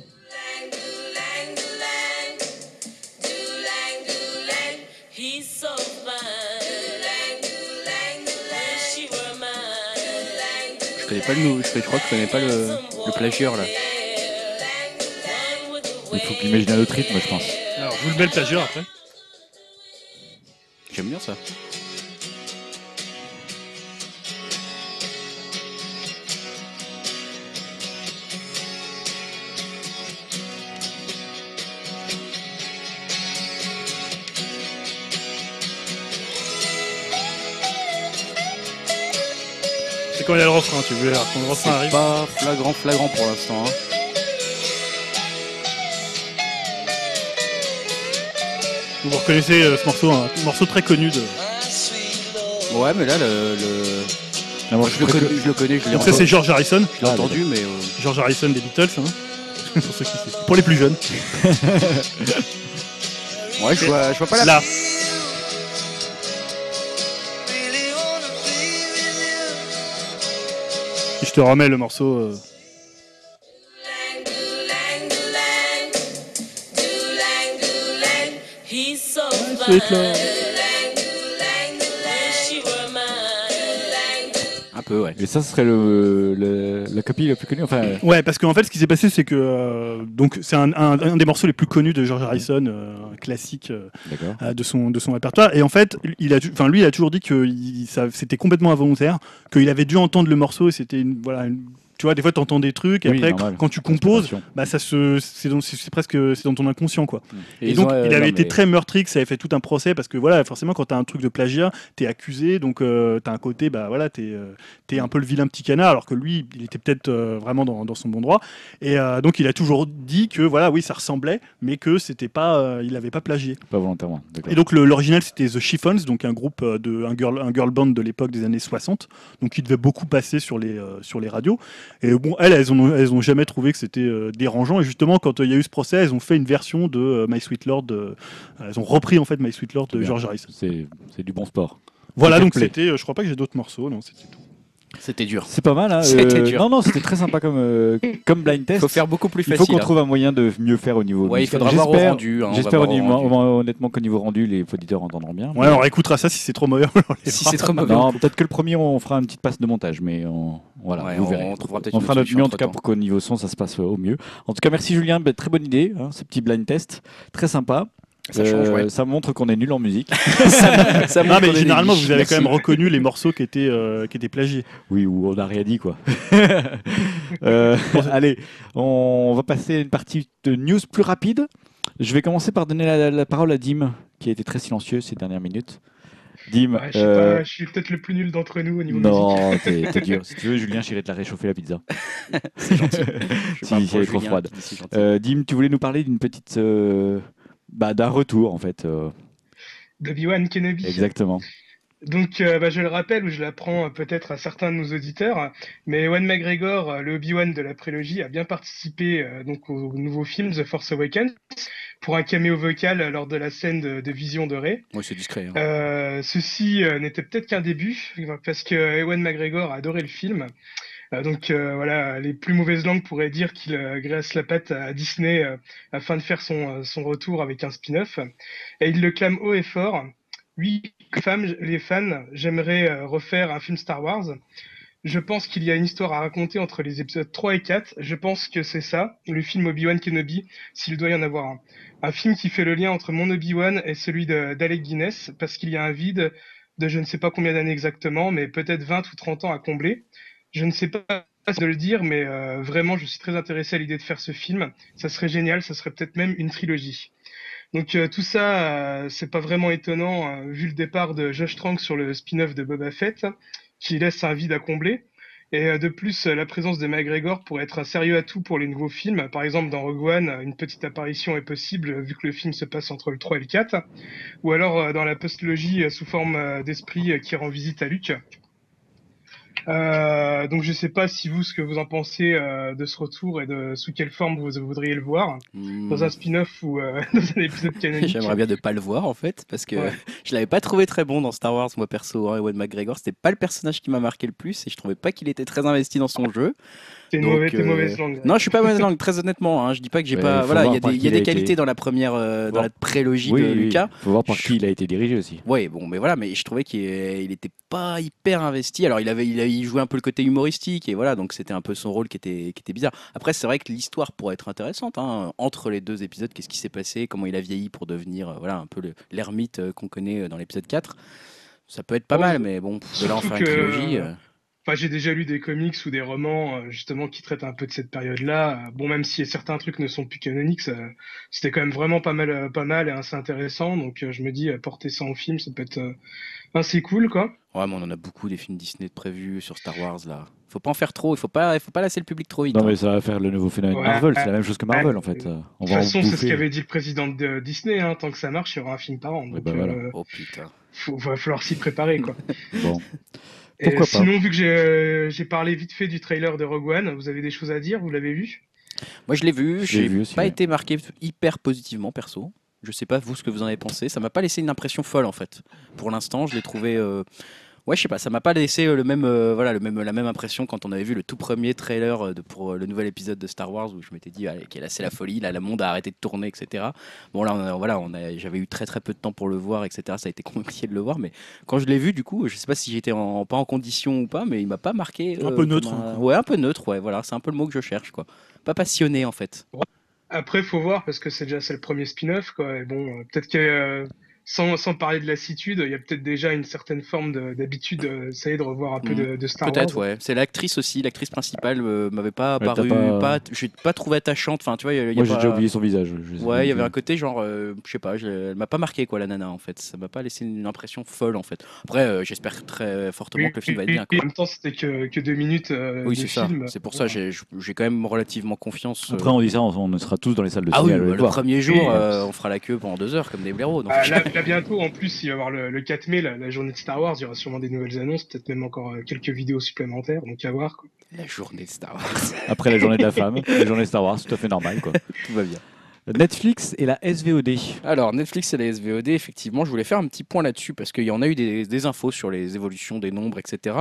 Je connais pas le je, je crois que je connais pas le, le plagieur là. Il faut qu'il imagine un autre rythme, je pense. Alors je vous le mets le plagiat après. J'aime bien ça. Quand il y a le refrain, tu veux quand le refrain C'est arrive. pas flagrant, flagrant pour l'instant. hein. Vous reconnaissez euh, ce morceau, un morceau très connu de. Ouais, mais là, le, le- Ah, moi, je, le connais, je le connais, je l'ai ça c'est entendu, George Harrison. je l'ai Ah, entendu, mais euh, George Harrison des Beatles. Hein. pour, ceux qui savent. pour les plus jeunes. ouais, je vois, je vois pas la. Là. Te remets le morceau. euh, Sweet. Peu, ouais. Et ça, ce serait le, le- la copie la plus connue. Enfin, Ouais, parce qu'en fait, ce qui s'est passé, c'est que euh, donc c'est un, un- un des morceaux les plus connus de George Harrison, euh, un classique euh, d'accord. euh, de son de son répertoire. Et en fait, il a, enfin lui, il a toujours dit que il- ça- c'était complètement involontaire, qu'il avait dû entendre le morceau et c'était une, voilà, une- tu vois, des fois, tu entends des trucs et Oui, après, normal. quand tu composes, bah ça se, c'est dans- c'est c'est presque, c'est dans ton inconscient quoi. Et, ils donc, ont, il avait non, été mais- très meurtri, que ça avait fait tout un procès parce que voilà, forcément, quand t'as un truc de plagiat, t'es accusé, donc euh, t'as un côté, bah voilà, t'es euh, t'es un peu le vilain petit canard, alors que lui, il était peut-être euh, vraiment dans, dans son bon droit. Et euh, donc, il a toujours dit que voilà, oui, ça ressemblait, mais que c'était pas, il avait pas plagié. Pas volontairement. D'accord. Et donc le- l'original c'était The Chiffons, donc un groupe de un girl, un girl band de l'époque des années 60, donc il devait beaucoup passer sur les sur les radios. Et bon, elles elles ont elles ont jamais trouvé que c'était euh, dérangeant. Et justement quand euh, il y a eu ce procès, elles ont fait une version de euh, My Sweet Lord. elles ont repris en fait My Sweet Lord de. George Harrison. C'est du bon sport. Voilà donc c'était. je crois pas que j'ai d'autres morceaux, non c'était tout. C'était dur. C'est pas mal. Hein, C'était euh, dur. Non, non, c'était très sympa comme, euh, comme blind Il test. faut faire beaucoup plus Il faut facile. qu'on hein. trouve un moyen de mieux faire au niveau Ouais, il faudra voir au J'espère- rendu. hein, J'espère honnêtement, qu'au niveau rendu, les auditeurs entendront bien. Ouais, on réécoutera ça si c'est trop mauvais. Si c'est trop mauvais. Non, peut-être que le premier, on fera une petite passe de montage, mais on, voilà, Ouais, vous on- verrez. on trouvera fera notre mieux en tout cas pour qu'au niveau son, ça se passe au mieux. En tout cas, merci Julien, bah, très bonne idée, hein, ce petit blind test, très sympa. Ça change, Euh, ouais. ça montre qu'on est nul en musique. Ça Non, mais généralement, vous avez quand même reconnu les morceaux qui étaient, euh, qui étaient plagiés. oui, ou on n'a rien dit quoi. Euh, allez, on va passer à une partie de news plus rapide. Je vais commencer par donner la, la parole à Dim, qui a été très silencieux ces dernières minutes. Dim, Ouais, je, euh, suis peut-être le plus nul d'entre nous au niveau musique. non, t'es dur. Si tu veux, Julien, j'irai te la réchauffer la pizza. C'est gentil. Si, si elle est trop froide. Euh, Dim, tu voulais nous parler d'une petite, euh, bah, d'un retour en fait. euh, D'Obi-Wan Kenobi. exactement. Donc, euh, bah, je le rappelle, ou je l'apprends euh, peut-être à certains de nos auditeurs, mais Ewan McGregor, le Obi-Wan de la prélogie, a bien participé euh, donc au, au nouveau film The Force Awakens pour un caméo vocal lors de la scène de, de Vision de Rey. Ouais, c'est discret. hein. Euh, ceci euh, n'était peut-être qu'un début, parce que Ewan McGregor a adoré le film. Euh, donc euh, voilà, les plus mauvaises langues pourraient dire qu'il euh, graisse la patte à Disney afin de faire son, retour avec un spin-off. Et il le clame haut et fort. Oui, femmes, les fans, j'aimerais refaire un film Star Wars. Je pense qu'il y a une histoire à raconter entre les épisodes 3 et 4. Je pense que c'est ça, le film Obi-Wan Kenobi, s'il doit y en avoir un. Un film qui fait le lien entre mon Obi-Wan et celui d'Alec Guinness, parce qu'il y a un vide de je ne sais pas combien d'années exactement, mais peut-être 20 ou 30 ans à combler. Je ne sais pas de le dire, mais euh, vraiment, je suis très intéressé à l'idée de faire ce film. Ça serait génial, ça serait peut-être même une trilogie. Donc euh, tout ça, euh, c'est pas vraiment étonnant euh, vu le départ de Josh Trank sur le spin-off de Boba Fett, qui laisse un vide à combler. Et euh, de plus, la présence de McGregor pourrait être un sérieux atout pour les nouveaux films. Par exemple, dans Rogue One, une petite apparition est possible vu que le film se passe entre le 3 et le 4. Ou alors dans la postlogie sous forme d'esprit qui rend visite à Luke. Euh, donc je sais pas si vous ce que vous en pensez euh, de ce retour et de sous quelle forme vous voudriez le voir Hmm. dans un spin-off ou euh, dans un épisode canonique. J'aimerais bien ne pas le voir en fait, parce que Ouais. je l'avais pas trouvé très bon dans Star Wars, moi perso. Hein, Ewan McGregor, c'était pas le personnage qui m'a marqué le plus et je trouvais pas qu'il était très investi dans son jeu. T'es une mauvaise, euh, mauvaise langue. Non, je suis pas mauvaise langue, très honnêtement. Hein, je dis pas que j'ai pas. Voilà, il y a des, y a a été- qualités dans la première, euh, dans la prélogie Oui, de oui, Lucas. faut voir par Je- qui il a été dirigé aussi. Ouais, bon, mais voilà, mais je trouvais qu'il il était pas hyper investi. Alors, il avait, il, jouait un peu le côté humoristique et voilà, donc c'était un peu son rôle qui était, qui était bizarre. Après, c'est vrai que l'histoire pourrait être intéressante hein, entre les deux épisodes. Qu'est-ce qui s'est passé Comment il a vieilli pour devenir, euh, voilà, un peu le- l'ermite euh, qu'on connaît dans l'épisode 4 Ça peut être pas Bon, mal, mais bon, de là en faire une trilogie. Enfin, j'ai déjà lu des comics ou des romans euh, justement qui traitent un peu de cette période-là. Euh, Bon, même si certains trucs ne sont plus canoniques, c'était quand même vraiment pas mal, euh, pas mal et assez intéressant. Donc, je me dis, porter ça en film, ça peut être assez cool, quoi. Ouais, mais on en a beaucoup des films Disney de prévus sur Star Wars là. Faut pas en faire trop, il faut pas, il faut pas lasser le public trop vite. Non, hein. mais ça va faire le nouveau phénomène Ouais. Marvel. C'est la même chose que Marvel en fait. On De toute façon, c'est ce qu'avait dit le président de Disney. Hein, tant que ça marche, il y aura un film par an. Donc, bah voilà. euh, Oh putain. faut, va falloir s'y préparer, quoi. Bon. Et Pourquoi pas. sinon, vu que j'ai euh, j'ai parlé vite fait du trailer de Rogue One, vous avez des choses à dire? Vous l'avez vu? Moi, je l'ai vu, Je l'ai j'ai vu aussi, pas ouais. été marqué hyper positivement perso. Je sais pas vous ce que vous en avez pensé. Ça m'a pas laissé une impression folle en fait. Pour l'instant, je l'ai trouvé. euh, Ouais, je sais pas, ça m'a pas laissé euh, le même, euh, voilà, le même, la même impression quand on avait vu le tout premier trailer euh, de, pour le nouvel épisode de Star Wars où je m'étais dit, allez, là c'est la folie, là le monde a arrêté de tourner, etc. Bon là, on a- voilà, on a, j'avais eu très très peu de temps pour le voir, etc. Ça a été compliqué de le voir, mais quand je l'ai vu, du coup, je sais pas si j'étais en, pas en condition ou pas, mais il m'a pas marqué. Un euh, peu neutre, un- hein. Ouais, un peu neutre, ouais, voilà, c'est un peu le mot que je cherche, quoi. Pas passionné en fait. Après, faut voir parce que c'est déjà c'est le premier spin-off, quoi. Et bon, peut-être que euh, sans, sans parler de lassitude, il y a peut-être déjà une certaine forme de- d'habitude, euh, ça y est, de revoir un peu Mhm. de, de Star Wars. Peut-être, ouais. C'est l'actrice aussi, l'actrice principale euh, m'avait pas Ouais, paru, pas- pas, j'ai pas trouvé attachante. Enfin, tu vois, il y a- y a Moi j'ai pas- déjà oublié son visage. je sais Ouais, il y avait un côté genre, euh, je sais pas, elle m'a pas marqué quoi la nana en fait. Ça m'a pas laissé une impression folle en fait. Après, euh, j'espère très fortement que le film va être bien. En Quoi. même temps, c'était que, que deux minutes euh, Oui, c'est ça. C'est pour ça, j'ai j'ai quand même relativement confiance. euh. Après on dit ça, on, on sera tous dans les salles de ah oui, cinéma à bah, le premier jour, Oui. euh, on fera la queue pendant deux heures comme des blaireaux. Là, bientôt, en plus, il va y avoir le, le 4 mai, la, la journée de Star Wars. Il y aura sûrement des nouvelles annonces, peut-être même encore euh, quelques vidéos supplémentaires. Donc à voir. Quoi. La journée de Star Wars, Après la journée de la femme, la journée Star Wars, tout à fait normal quoi. tout va bien. Netflix et la SVOD. Alors, Netflix et la SVOD, effectivement, je voulais faire un petit point là-dessus parce qu'il y en a eu des, infos sur les évolutions des nombres, etc.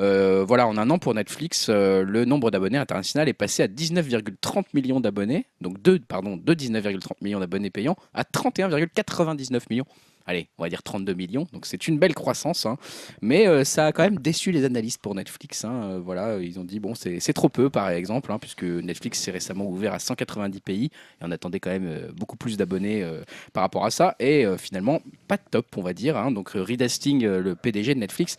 Euh, voilà, en un an pour Netflix, euh, le nombre d'abonnés international est passé à 19,30 millions d'abonnés, donc de, pardon, de 19,30 millions d'abonnés payants à 31,99 millions. Allez, on va dire 32 millions, donc c'est une belle croissance, hein. mais euh, ça a quand même déçu les analystes pour Netflix. hein. Euh, voilà, ils ont dit bon, c'est trop peu par exemple, hein, puisque Netflix s'est récemment ouvert à 190 pays et on attendait quand même euh, beaucoup plus d'abonnés par rapport à ça, et finalement pas de top, on va dire. Donc Reed Hastings, le PDG de Netflix,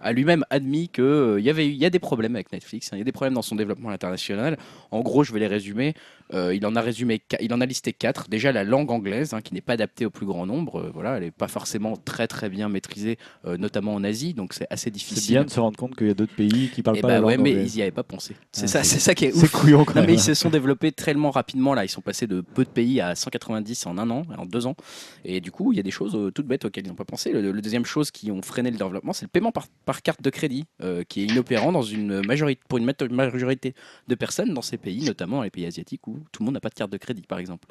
a lui-même admis que euh, il y avait il y a des problèmes avec Netflix, il y a des problèmes dans son développement international. En gros, je vais les résumer. Euh, il en a résumé, il en a listé quatre. Déjà la langue anglaise, hein, qui n'est pas adaptée au plus grand nombre. Euh, voilà, elle n'est pas forcément très très bien maîtrisée, euh, notamment en Asie, donc c'est assez C'est difficile. bien de se rendre compte qu'il y a d'autres pays qui parlent Eh pas bah la ouais, langue mais anglaise. ils y avaient pas pensé. C'est Ah, ça, c'est- c'est ça qui est C'est ouf. couillon quand Non, même. mais ils se sont développés tellement rapidement là. Ils sont passés de peu de pays à 190 en un an, en deux ans. Et du coup, il y a des choses euh, toutes bêtes auxquelles ils n'ont pas pensé. Le, le deuxième chose qui ont freiné le développement, c'est le paiement par, par carte de crédit, euh, qui est inopérant dans une majorité, pour une majorité de personnes dans ces pays, notamment dans les pays asiatiques où tout le monde n'a pas de carte de crédit, par exemple.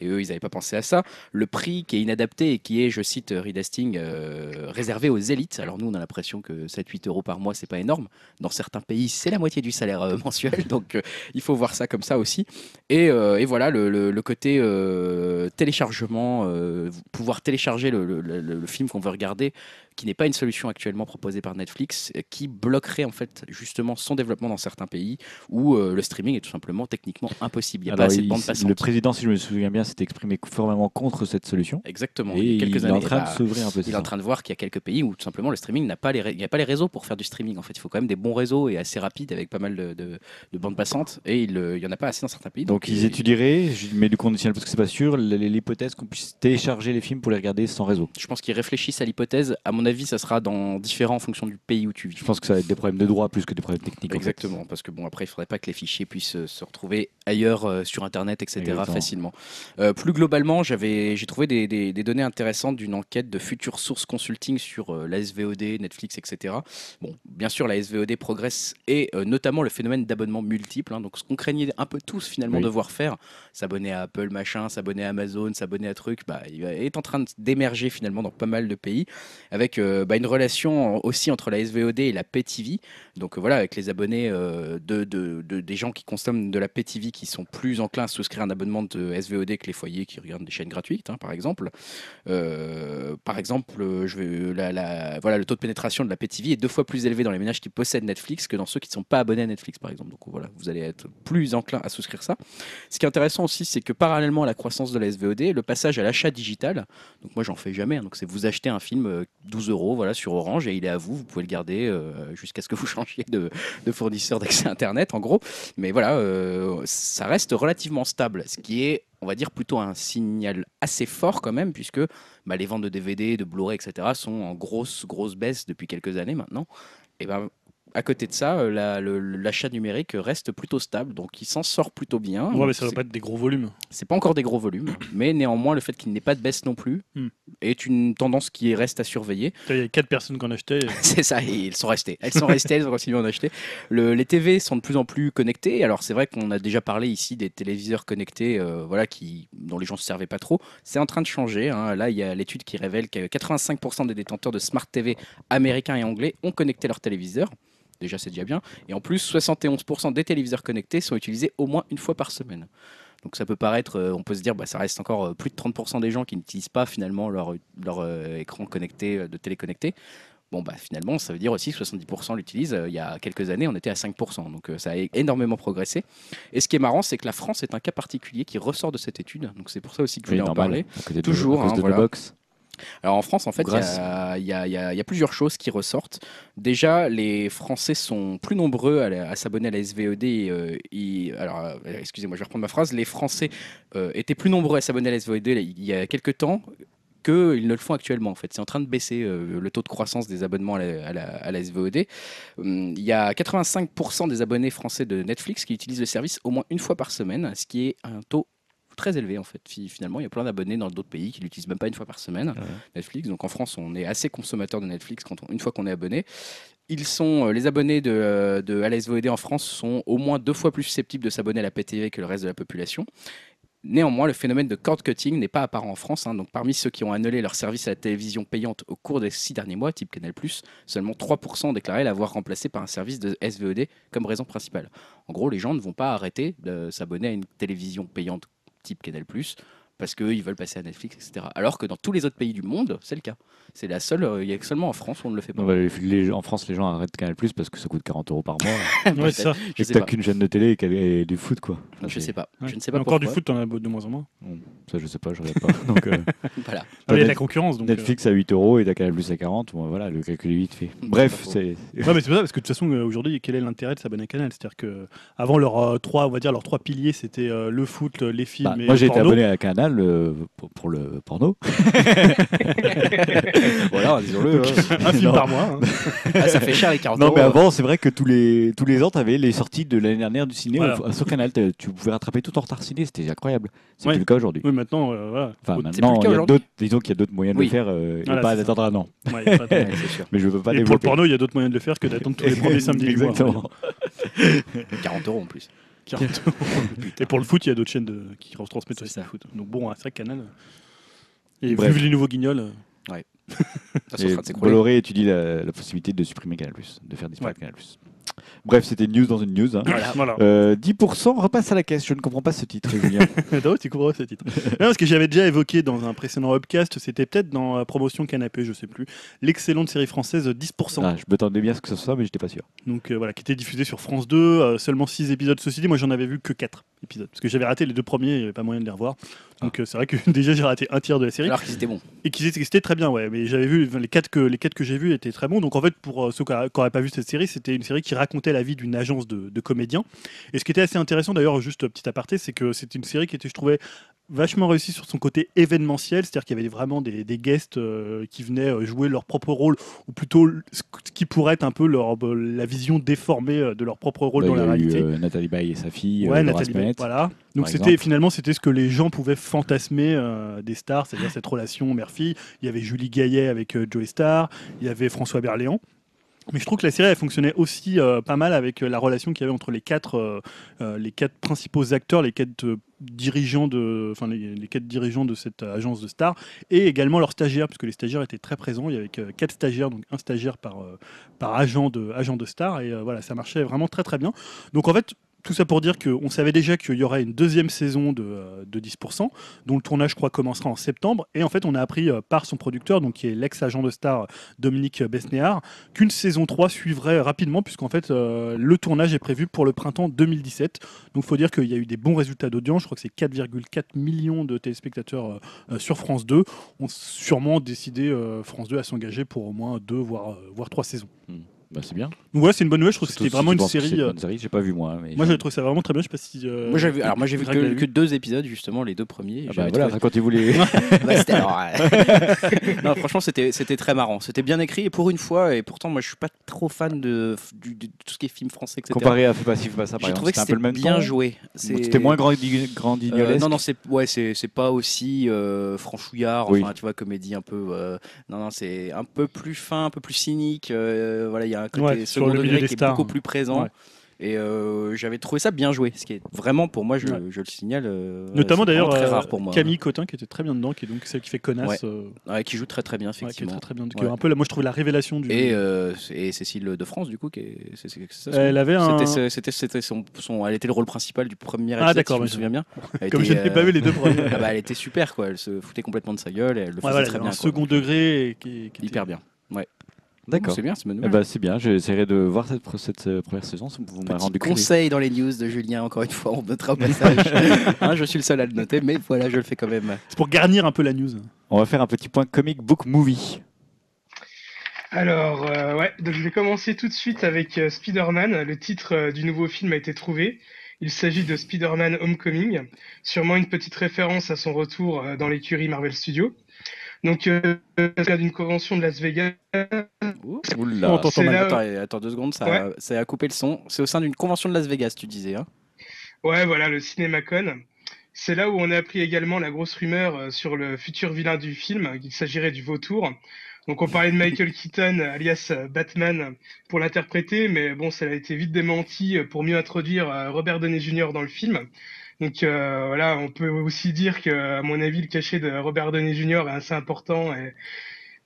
Et eux, ils n'avaient pas pensé à ça. Le prix qui est inadapté et qui est, je cite Reed Hastings, euh, réservé aux élites. Alors nous, on a l'impression que 7-8 euros par mois, c'est pas énorme. Dans certains pays, c'est la moitié du salaire euh, mensuel. Donc euh, il faut voir ça comme ça aussi. Et, euh, et voilà, le, le- le côté euh, téléchargement, euh, pouvoir télécharger le film qu'on veut regarder, qui n'est pas une solution actuellement proposée par Netflix, euh, qui bloquerait en fait justement son développement dans certains pays où euh, le streaming est tout simplement techniquement impossible. Il n'y a Alors, pas assez de bande passante. le président, si je me souviens bien, s'est exprimé formellement contre cette solution. Exactement. Et il y a il quelques est en train de bah, s'ouvrir un peu. il est en train de voir qu'il y a quelques pays où tout simplement le streaming n'a pas les, ré- il n'y a pas les réseaux pour faire du streaming. En fait, il faut quand même des bons réseaux et assez rapides avec pas mal de, de- de bandes passantes. Et il n'y en a pas assez dans certains pays. Donc ils étudieraient, je mets du conditionnel parce que c'est pas sûr, l'hypothèse qu'on puisse télécharger les films pour les regarder sans réseau. Je pense qu'ils réfléchissent à l'hypothèse. À mon avis, ça sera dans différents en fonction du pays où tu vis. Je pense que ça va être des problèmes de droit plus que des problèmes techniques. en fait. Exactement, parce que bon après il faudrait pas que les fichiers puissent euh, se retrouver ailleurs euh, sur internet, etc. Exactement. facilement. Euh, plus globalement, j'avais j'ai trouvé des, des- des données intéressantes d'une enquête de Future Source Consulting sur euh, la SVOD, Netflix, etc. Bon, bien sûr la SVOD progresse et notamment le phénomène d'abonnement multiple. hein. donc ce qu'on craignait un peu tous finalement Oui. devoir faire, s'abonner à Apple machin, s'abonner à Amazon, s'abonner à trucs, bah, il est en train de- d'émerger finalement dans pas mal de pays avec bah, une relation aussi entre la SVOD et la Pay TV. Donc voilà, avec les abonnés euh, de, de- de- des gens qui consomment de la Pay TV qui sont plus enclins à souscrire un abonnement de SVOD que les foyers qui regardent des chaînes gratuites, hein, par exemple. Euh, par exemple, je vais, la, la- voilà, le taux de pénétration de la Pay TV est deux fois plus élevé dans les ménages qui possèdent Netflix que dans ceux qui ne sont pas abonnés à Netflix, par exemple. Donc voilà, vous allez être plus enclin à souscrire ça. Ce qui est intéressant aussi, c'est que parallèlement à la croissance de la SVOD, le passage à l'achat digital, donc moi j'en fais jamais, hein, donc c'est vous achetez un film euh, 12 euros voilà, sur Orange et il est à vous, vous pouvez le garder euh, jusqu'à ce que vous changiez de, de fournisseur d'accès Internet en gros. Mais voilà, euh, ça reste relativement stable, ce qui est, on va dire, plutôt un signal assez fort quand même, puisque bah, les ventes de DVD, de Blu-ray, etc. sont en grosse, grosse baisse depuis quelques années maintenant. Et ben à côté de ça, euh, la- l'achat numérique reste plutôt stable, donc il s'en sort plutôt bien. Ouais, mais ça C'est- doit pas être des gros volumes. c'est pas encore des gros volumes, mais néanmoins, le fait qu'il n'ait pas de baisse non plus Hmm. est une tendance qui reste à surveiller. Il y a 4 personnes qui en achetaient. C'est ça, et ils sont restés. Elles sont restées, elles ont continué à en acheter. Le- les TV sont de plus en plus connectés. Alors, c'est vrai qu'on a déjà parlé ici des téléviseurs connectés euh, voilà, qui, dont les gens ne se servaient pas trop. C'est en train de changer. hein. Là, il y a l'étude qui révèle que 85% des détenteurs de Smart TV américains et anglais ont connecté leur téléviseur. Déjà, c'est déjà bien. Et en plus, 71% des téléviseurs connectés sont utilisés au moins une fois par semaine. Donc ça peut paraître, euh, on peut se dire, bah, ça reste encore euh, plus de 30% des gens qui n'utilisent pas finalement leur, leur euh, écran connecté, de télé connecté. Bon, bah finalement, ça veut dire aussi que 70% l'utilisent. Il y a quelques années, on était à 5%. Donc ça a énormément progressé. Et ce qui est marrant, c'est que la France est un cas particulier qui ressort de cette étude. Donc c'est pour ça aussi que je Oui, voulais en normal, parler. Toujours, hein, de voilà. The Box. Alors en France, en fait, il y a, y y y plusieurs choses qui ressortent. Déjà, les Français sont plus nombreux à, s'abonner à la SVOD. et, euh, alors, euh, excusez-moi, je vais reprendre ma phrase. Les Français euh, étaient plus nombreux à s'abonner à la SVOD il y a quelques temps qu'ils ne le font actuellement. En fait, c'est en train de baisser euh, le taux de croissance des abonnements à la, à la- à la SVOD. Hum, Il y a 85% des abonnés français de Netflix qui utilisent le service au moins une fois par semaine, ce qui est un taux très élevé en fait. Fi- Finalement, il y a plein d'abonnés dans d'autres pays qui l'utilisent même pas une fois par semaine. Netflix. Donc en France, on est assez consommateur de Netflix quand on- une fois qu'on est abonné. Ils sont, euh, les abonnés de, euh, de à la SVOD en France sont au moins deux fois plus susceptibles de s'abonner à la PTV que le reste de la population. Néanmoins, le phénomène de cord cutting n'est pas apparent en France. hein. Donc, parmi ceux qui ont annulé leur service à la télévision payante au cours des six derniers mois, type Canal+, seulement 3% ont déclaré l'avoir remplacé par un service de SVOD comme raison principale. En gros, les gens ne vont pas arrêter de s'abonner à une télévision payante type Canal+, parce qu'ils veulent passer à Netflix, etc. Alors que dans tous les autres pays du monde, c'est le cas. C'est la seule, euh, il y a que seulement en France où on ne le fait pas. Non, bah, les- les- en France, les gens arrêtent Canal Plus parce que ça coûte 40 euros par mois. Ouais, c'est ça. Je Et que t'as pas. qu'une chaîne de télé et, du foot, quoi. Enfin, Je sais pas. Ouais. Je ne sais Mais pas encore du foot, t'en as de moins en moins. Ça, je sais pas, je regarde pas. Donc, euh, Voilà. Ah, il y a de la concurrence. Donc, euh, Netflix à 8 euros et t'as Canal Plus à 40. Bon, voilà, le calcul est vite fait. Bref, pas c'est. Ouais, mais c'est pour ça, parce que de toute façon, euh, aujourd'hui, quel est l'intérêt de s'abonner à Canal? C'est-à-dire que avant leurs euh, trois, on va dire leurs trois piliers, c'était euh, le foot, le- les films Bah, et moi, j'ai été abonné à Canal euh, pour, pour le porno. voilà, disons-le. hein. Un film Non. par mois. hein. Ah, ça fait cher les 40 Non, euros. mais avant, c'est vrai que tous les, tous les ans, tu avais les sorties de l'année dernière du ciné Voilà. au- sur Canal. Tu pouvais rattraper tout en retard ciné, c'était incroyable. C'est Ouais. plus le cas aujourd'hui. Oui, maintenant, euh, voilà. Enfin, maintenant, il y a d'autres- disons qu'il y a d'autres moyens de Oui. le faire euh, et pas d'attendre un an. Ouais, y a pas de- Ouais, c'est sûr. Mais je veux pas Et pour le porno, il y a d'autres moyens de le faire que d'attendre tous les premiers samedis du mois. Exactement. 40 euros en plus. 40 euros. Et pour le foot, il y a d'autres chaînes de... qui retransmettent C'est aussi ça. le foot. Donc bon, c'est vrai que Canal. euh, Et Bref. vu les nouveaux guignols, euh, Et s'écrouler. Bolloré étudie la, la possibilité de supprimer Canal+, de faire disparaître Canal+. Bref, c'était une news dans une news. hein. Voilà. voilà. Euh, 10% repasse à la caisse. Je ne comprends pas ce titre, Julien. Tu comprends ce titre. Non, parce que j'avais déjà évoqué dans un précédent webcast, c'était peut-être dans la promotion Canapé, je sais plus, l'excellente série française 10%. Ah, je m'attendais bien à ce que ce soit, mais j'étais pas sûr. Donc euh, voilà, qui était diffusée sur France 2, euh, seulement 6 épisodes. Ceci dit, moi j'en avais vu que 4 épisodes, parce que j'avais raté les deux premiers, il n'y avait pas moyen de les revoir. Donc euh, c'est vrai que déjà j'ai raté un tiers de la série. Alors qu'ils étaient bons. Et qu'ils étaient, c'était très bien, ouais. Mais j'avais vu les quatre que les quatre que j'ai vus étaient très bons. Donc en fait, pour euh, ceux qui n'auraient pas vu cette série, c'était une série qui racontait la vie d'une agence de, de comédiens. Et ce qui était assez intéressant, d'ailleurs, juste petit aparté, c'est que c'était une série qui était, je trouvais, vachement réussie sur son côté événementiel, c'est-à-dire qu'il y avait vraiment des, des guests euh, qui venaient euh, jouer leur propre rôle, ou plutôt ce qui pourrait être un peu leur, euh, la vision déformée de leur propre rôle Bah, dans la a eu réalité. euh, Nathalie Baye et sa fille, Ouais, Nathalie Baye, voilà. Donc c'était finalement c'était ce que les gens pouvaient fantasmer euh, des stars, c'est-à-dire cette relation mère-fille. Il y avait Julie Gaillet avec Joey Star, il y avait François Berléand. Mais je trouve que la série elle fonctionnait aussi euh, pas mal avec euh, la relation qu'il y avait entre les quatre, euh, les quatre principaux acteurs, les quatre dirigeants de, enfin les, quatre dirigeants de cette agence de stars, et également leurs stagiaires, puisque les stagiaires étaient très présents. Il y avait quatre stagiaires, donc un stagiaire par par agent de agent de star, et voilà, ça marchait vraiment très très bien. Donc en fait, tout ça pour dire qu'on savait déjà qu'il y aurait une deuxième saison de, euh, de 10%, dont le tournage, je crois, commencera en septembre. Et en fait, on a appris euh, par son producteur, donc qui est l'ex-agent de star Dominique Besnéard, qu'une saison 3 suivrait rapidement, puisqu'en fait, euh, le tournage est prévu pour le printemps 2017. Donc, il faut dire qu'il y a eu des bons résultats d'audience. Je crois que c'est 4,4 millions de téléspectateurs euh, euh, sur France 2. On sûrement décidé, euh, France 2, à s'engager pour au moins deux, voire, euh, voire trois saisons. Bah, c'est bien. Donc, voilà, c'est une bonne nouvelle. Je trouve que c'était si vraiment tu une penses que c'est série. euh, bonne série. J'ai pas vu moi. Mais Moi, j'avais trouvé ça vraiment très bien. Je sais pas si. euh, Moi, j'ai vu, alors moi j'ai vu Greg l'a que, que deux épisodes justement, les deux premiers. Ah bah j'avais voilà, trouvé- racontez-vous les. Bah, c'était- alors, ouais. non, franchement, c'était c'était très marrant. C'était bien écrit et pour une fois, et pourtant, moi, je suis pas trop fan de, du- de tout ce qui est film français, etc. Comparé à Fais pas ci, fais pas ça, par J'ai exemple. trouvé que C'était un peu c'était le même bien ton. joué. C'est- C'était moins grandi- Euh, grandignolesque. non, non, c'est ouais, c'est c'est pas aussi euh, franchouillard, Oui. enfin, tu vois, comédie un peu. euh, non, non, c'est un peu plus fin, un peu plus cynique. euh, voilà, il y a un côté Ouais, sur second le degré qui est stars. beaucoup plus présent. Ouais. Et euh, j'avais trouvé ça bien joué, ce qui est vraiment pour moi, je, Ouais. je le signale. euh, Notamment d'ailleurs très euh, rare pour moi. Camille Cotin qui était très bien dedans, qui est donc celle qui fait connasse, Ouais. euh, Ouais, qui joue très très bien, ouais, qui est effectivement. très très bien. est un peu, là, moi je trouve la révélation du. Et, et Cécile de France, du coup, qui est, ça, son- Elle avait un- C'était, son, son- elle était le rôle principal du premier Ah, épisode, d'accord, si je me souviens bien. Elle Comme était, je n'ai pas vu les deux premiers. ah bah, elle était super, quoi. Elle se foutait complètement de sa gueule et elle le faisait très bien. un second degré qui, Hyper bien. Ouais. D'accord. C'est bien, c'est bonne Eh ben, c'est bien, j'essaierai de voir cette, cette euh, première saison. ça Vous m'avez Petit rendu curieux. conseil dans les news de Julien, encore une fois, on notera au passage. Hein, je suis le seul à le noter, mais voilà, je le fais quand même. C'est pour garnir un peu la news. On va faire un petit point comic book movie. Alors, euh, ouais, donc je vais commencer tout de suite avec euh, Spider-Man. Le titre euh, du nouveau film a été trouvé. Il s'agit de Spider-Man Homecoming, sûrement une petite référence à son retour euh, dans l'écurie Marvel Studios. Donc, euh, d'une convention de Las Vegas. Oula. On t'entend C'est mal. là- Attends, attends deux secondes, ça, a- ça a coupé le son. C'est au sein d'une convention de Las Vegas, tu disais. Hein Ouais, voilà, le CinemaCon. C'est là où on a appris également la grosse rumeur euh, sur le futur vilain du film, qu'il s'agirait du vautour. Donc on parlait de Michael Keaton, alias euh, Batman, pour l'interpréter, mais bon, ça a été vite démenti euh, pour mieux introduire Robert Downey Jr. dans le film. Donc euh, voilà, on peut aussi dire que, à mon avis, le cachet de Robert Downey Jr. est assez important et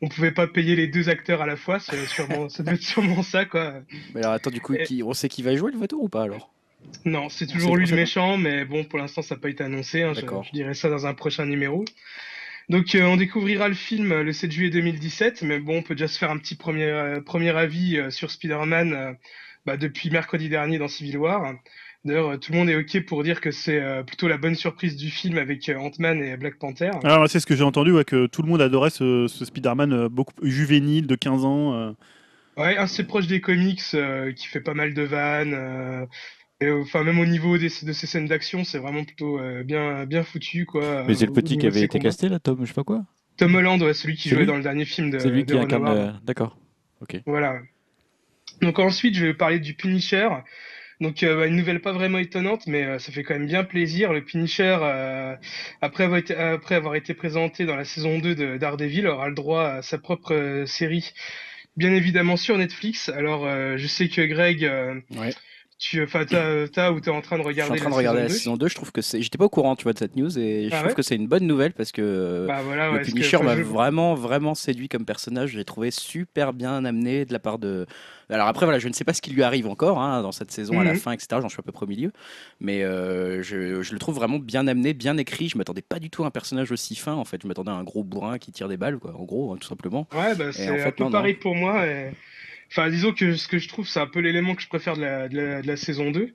on pouvait pas payer les deux acteurs à la fois. C'est sûrement, ça doit être sûrement ça, quoi. Mais alors attends, du coup, Et- qui- on sait qui va jouer le voiture ou pas alors? Non, c'est toujours lui le méchant, mais bon, pour l'instant, ça n'a pas été annoncé. hein, je, je dirai ça dans un prochain numéro. Donc, euh, on découvrira le film euh, le 7 juillet 2017, mais bon, on peut déjà se faire un petit premier, euh, premier avis sur Spider-Man bah, depuis mercredi dernier dans Civil War. D'ailleurs, euh, tout le monde est OK pour dire que c'est euh, plutôt la bonne surprise du film avec euh, Ant-Man et Black Panther. Alors, c'est ce que j'ai entendu, ouais, que tout le monde adorait ce, ce Spider-Man beaucoup juvénile, de 15 ans. Ouais, assez proche des comics, euh, qui fait pas mal de vannes. euh, et, enfin, même au niveau des, de ces scènes d'action, c'est vraiment plutôt euh, bien, bien foutu, quoi. Mais c'est le petit qui avait été combats. casté là, Tom, je sais pas quoi? Tom Holland, ouais, celui qui jouait dans le dernier film de C'est lui de qui Ron incarne. Howard. euh, D'accord. Voilà. Donc ensuite, je vais parler du Punisher. Donc euh, bah, une nouvelle pas vraiment étonnante, mais euh, ça fait quand même bien plaisir. Le Punisher, euh, après, avoir été, présenté dans la saison 2 de Daredevil, aura le droit à sa propre série, bien évidemment sur Netflix. Alors je sais que Greg. Tu, enfin, t'as, t'as ou t'es en train de Je suis en regarder train de la regarder saison la 2. saison 2, je trouve que c'est. J'étais pas au courant, tu vois, de cette news et je Ah trouve ouais que c'est une bonne nouvelle parce que euh, Bah voilà, le ouais, Punisher m'a je- vraiment, vraiment séduit comme personnage. Je l'ai trouvé super bien amené de la part de. Alors après, voilà, je ne sais pas ce qui lui arrive encore hein, dans cette saison à la Mhm. fin, etc. J'en suis à peu près au milieu. Mais euh, je, je le trouve vraiment bien amené, bien écrit. Je m'attendais pas du tout à un personnage aussi fin, en fait. Je m'attendais à un gros bourrin qui tire des balles, quoi, en gros, hein, tout simplement. Ouais, bah, c'est en un fait, peu non, non. pareil pour moi. et- Enfin, disons que ce que je trouve, c'est un peu l'élément que je préfère de la, de la, de la saison 2.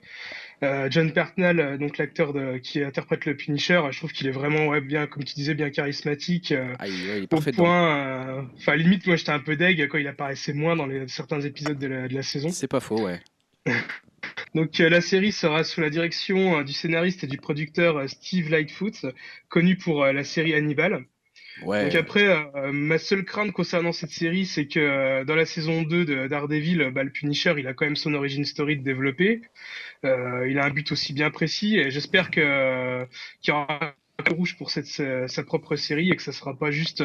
Euh, John Pertnell, euh, donc l'acteur qui interprète le Punisher, je trouve qu'il est vraiment ouais, bien, comme tu disais, bien charismatique. euh, Ah, il, il est au parfait. dedans. point, euh, enfin limite, moi j'étais un peu deg quand il apparaissait moins dans les, certains épisodes de la, de la saison. C'est pas faux, ouais. Donc euh, la série sera sous la direction euh, du scénariste et du producteur euh, Steve Lightfoot, connu pour euh, la série Hannibal. Ouais. Donc après, euh, ma seule crainte concernant cette série, c'est que euh, dans la saison 2 de Daredevil, bah, le Punisher, il a quand même son origin story de développer. Euh, il a un but aussi bien précis et j'espère que qu'il y aura un rouge pour cette, sa, propre série et que ça sera pas juste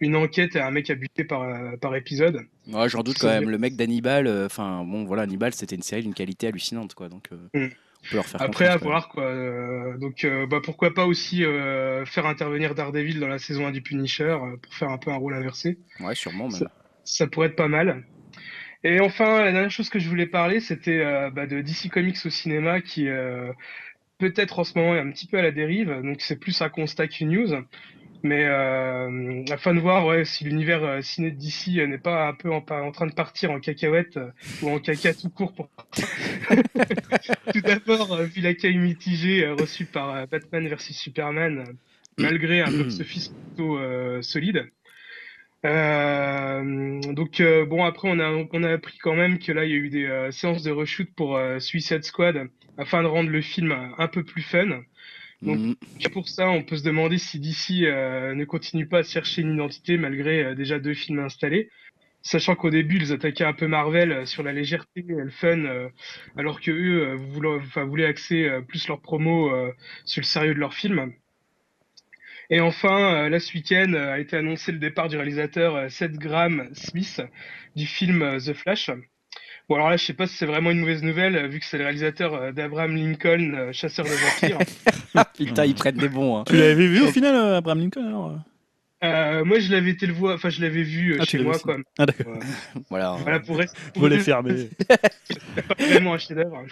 une enquête et un mec à buter par, par épisode. Ouais, j'en doute quand même. Le mec d'Hannibal, enfin bon, voilà, Hannibal, c'était une série d'une qualité hallucinante, quoi. Donc, Mm. On peut leur faire Après, à voir quoi. Euh, donc, euh, bah, pourquoi pas aussi euh, faire intervenir Daredevil dans la saison 1 du Punisher pour faire un peu un rôle inversé. Ouais, sûrement même. Ça- Ça pourrait être pas mal. Et enfin, la dernière chose que je voulais parler, c'était bah, de DC Comics au cinéma qui peut-être en ce moment est un petit peu à la dérive. Donc c'est plus un constat qu'une news. Mais euh, afin de voir si l'univers euh, ciné DC euh, n'est pas un peu en, train de partir en cacahuète euh, ou en caca tout court. Tout d'abord, euh, vu l'accueil mitigé euh, reçu par euh, Batman vs Superman, euh, malgré un box-office plutôt euh, solide. Euh, donc euh, bon après on a on a appris quand même que là il y a eu des euh, séances de reshoot pour euh, Suicide Squad afin de rendre le film euh, un peu plus fun. Donc, Mm. Pour ça on peut se demander si DC euh, ne continue pas à chercher une identité malgré euh, déjà deux films installés. Sachant qu'au début ils attaquaient un peu Marvel euh, sur la légèreté et le fun, euh, alors que eux voulaient, axer plus leur promo sur le sérieux de leur film. Et enfin, là ce week-end a été annoncé le départ du réalisateur Seth Graham Smith du film The Flash. Bon alors là je sais pas si c'est vraiment une mauvaise nouvelle euh, vu que c'est le réalisateur euh, d'Abraham Lincoln, euh, chasseur de vampires. Putain, ils prennent des bons. Hein. Tu l'avais vu au final, Abraham Lincoln alors Euh, moi je l'avais été le voir, enfin je l'avais vu euh, Ah, chez moi quoi. Ah d'accord. Voilà. voilà pour rester Volet fermé. pas vraiment un chef-d'œuvre.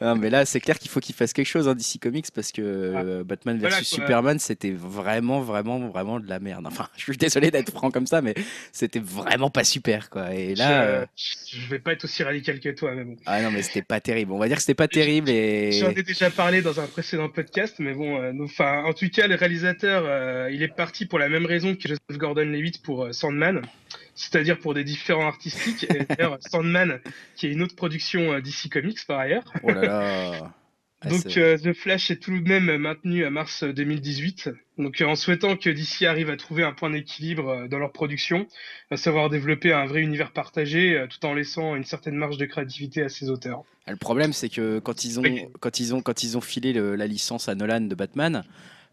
Ah, mais là, c'est clair qu'il faut qu'ils fassent quelque chose hein, DC Comics parce que euh, Batman vs Voilà. Superman, c'était vraiment, vraiment, vraiment de la merde. Enfin, je suis désolé d'être franc comme ça, mais c'était vraiment pas super, quoi. Et là, euh, je, je vais pas être aussi radical que toi, mais bon. ah non, mais c'était pas terrible. On va dire que c'était pas terrible et. J'en ai déjà parlé dans un précédent podcast, mais bon, euh, enfin, en tout cas, le réalisateur, euh, il est parti pour la même raison que Joseph Gordon-Levitt pour euh, Sandman, c'est-à-dire pour des différents artistiques. Et d'ailleurs, Sandman, qui est une autre production euh, DC Comics par ailleurs. Oh là là. Ah, Donc c'est- euh, The Flash est tout de même maintenu à mars euh, 2018. Donc euh, en souhaitant que DC arrive à trouver un point d'équilibre euh, dans leur production, à savoir développer un vrai univers partagé, tout en laissant une certaine marge de créativité à ses auteurs. Ah, Le problème, c'est que quand ils ont, Oui. quand ils ont, quand ils ont filé le- la licence à Nolan de Batman,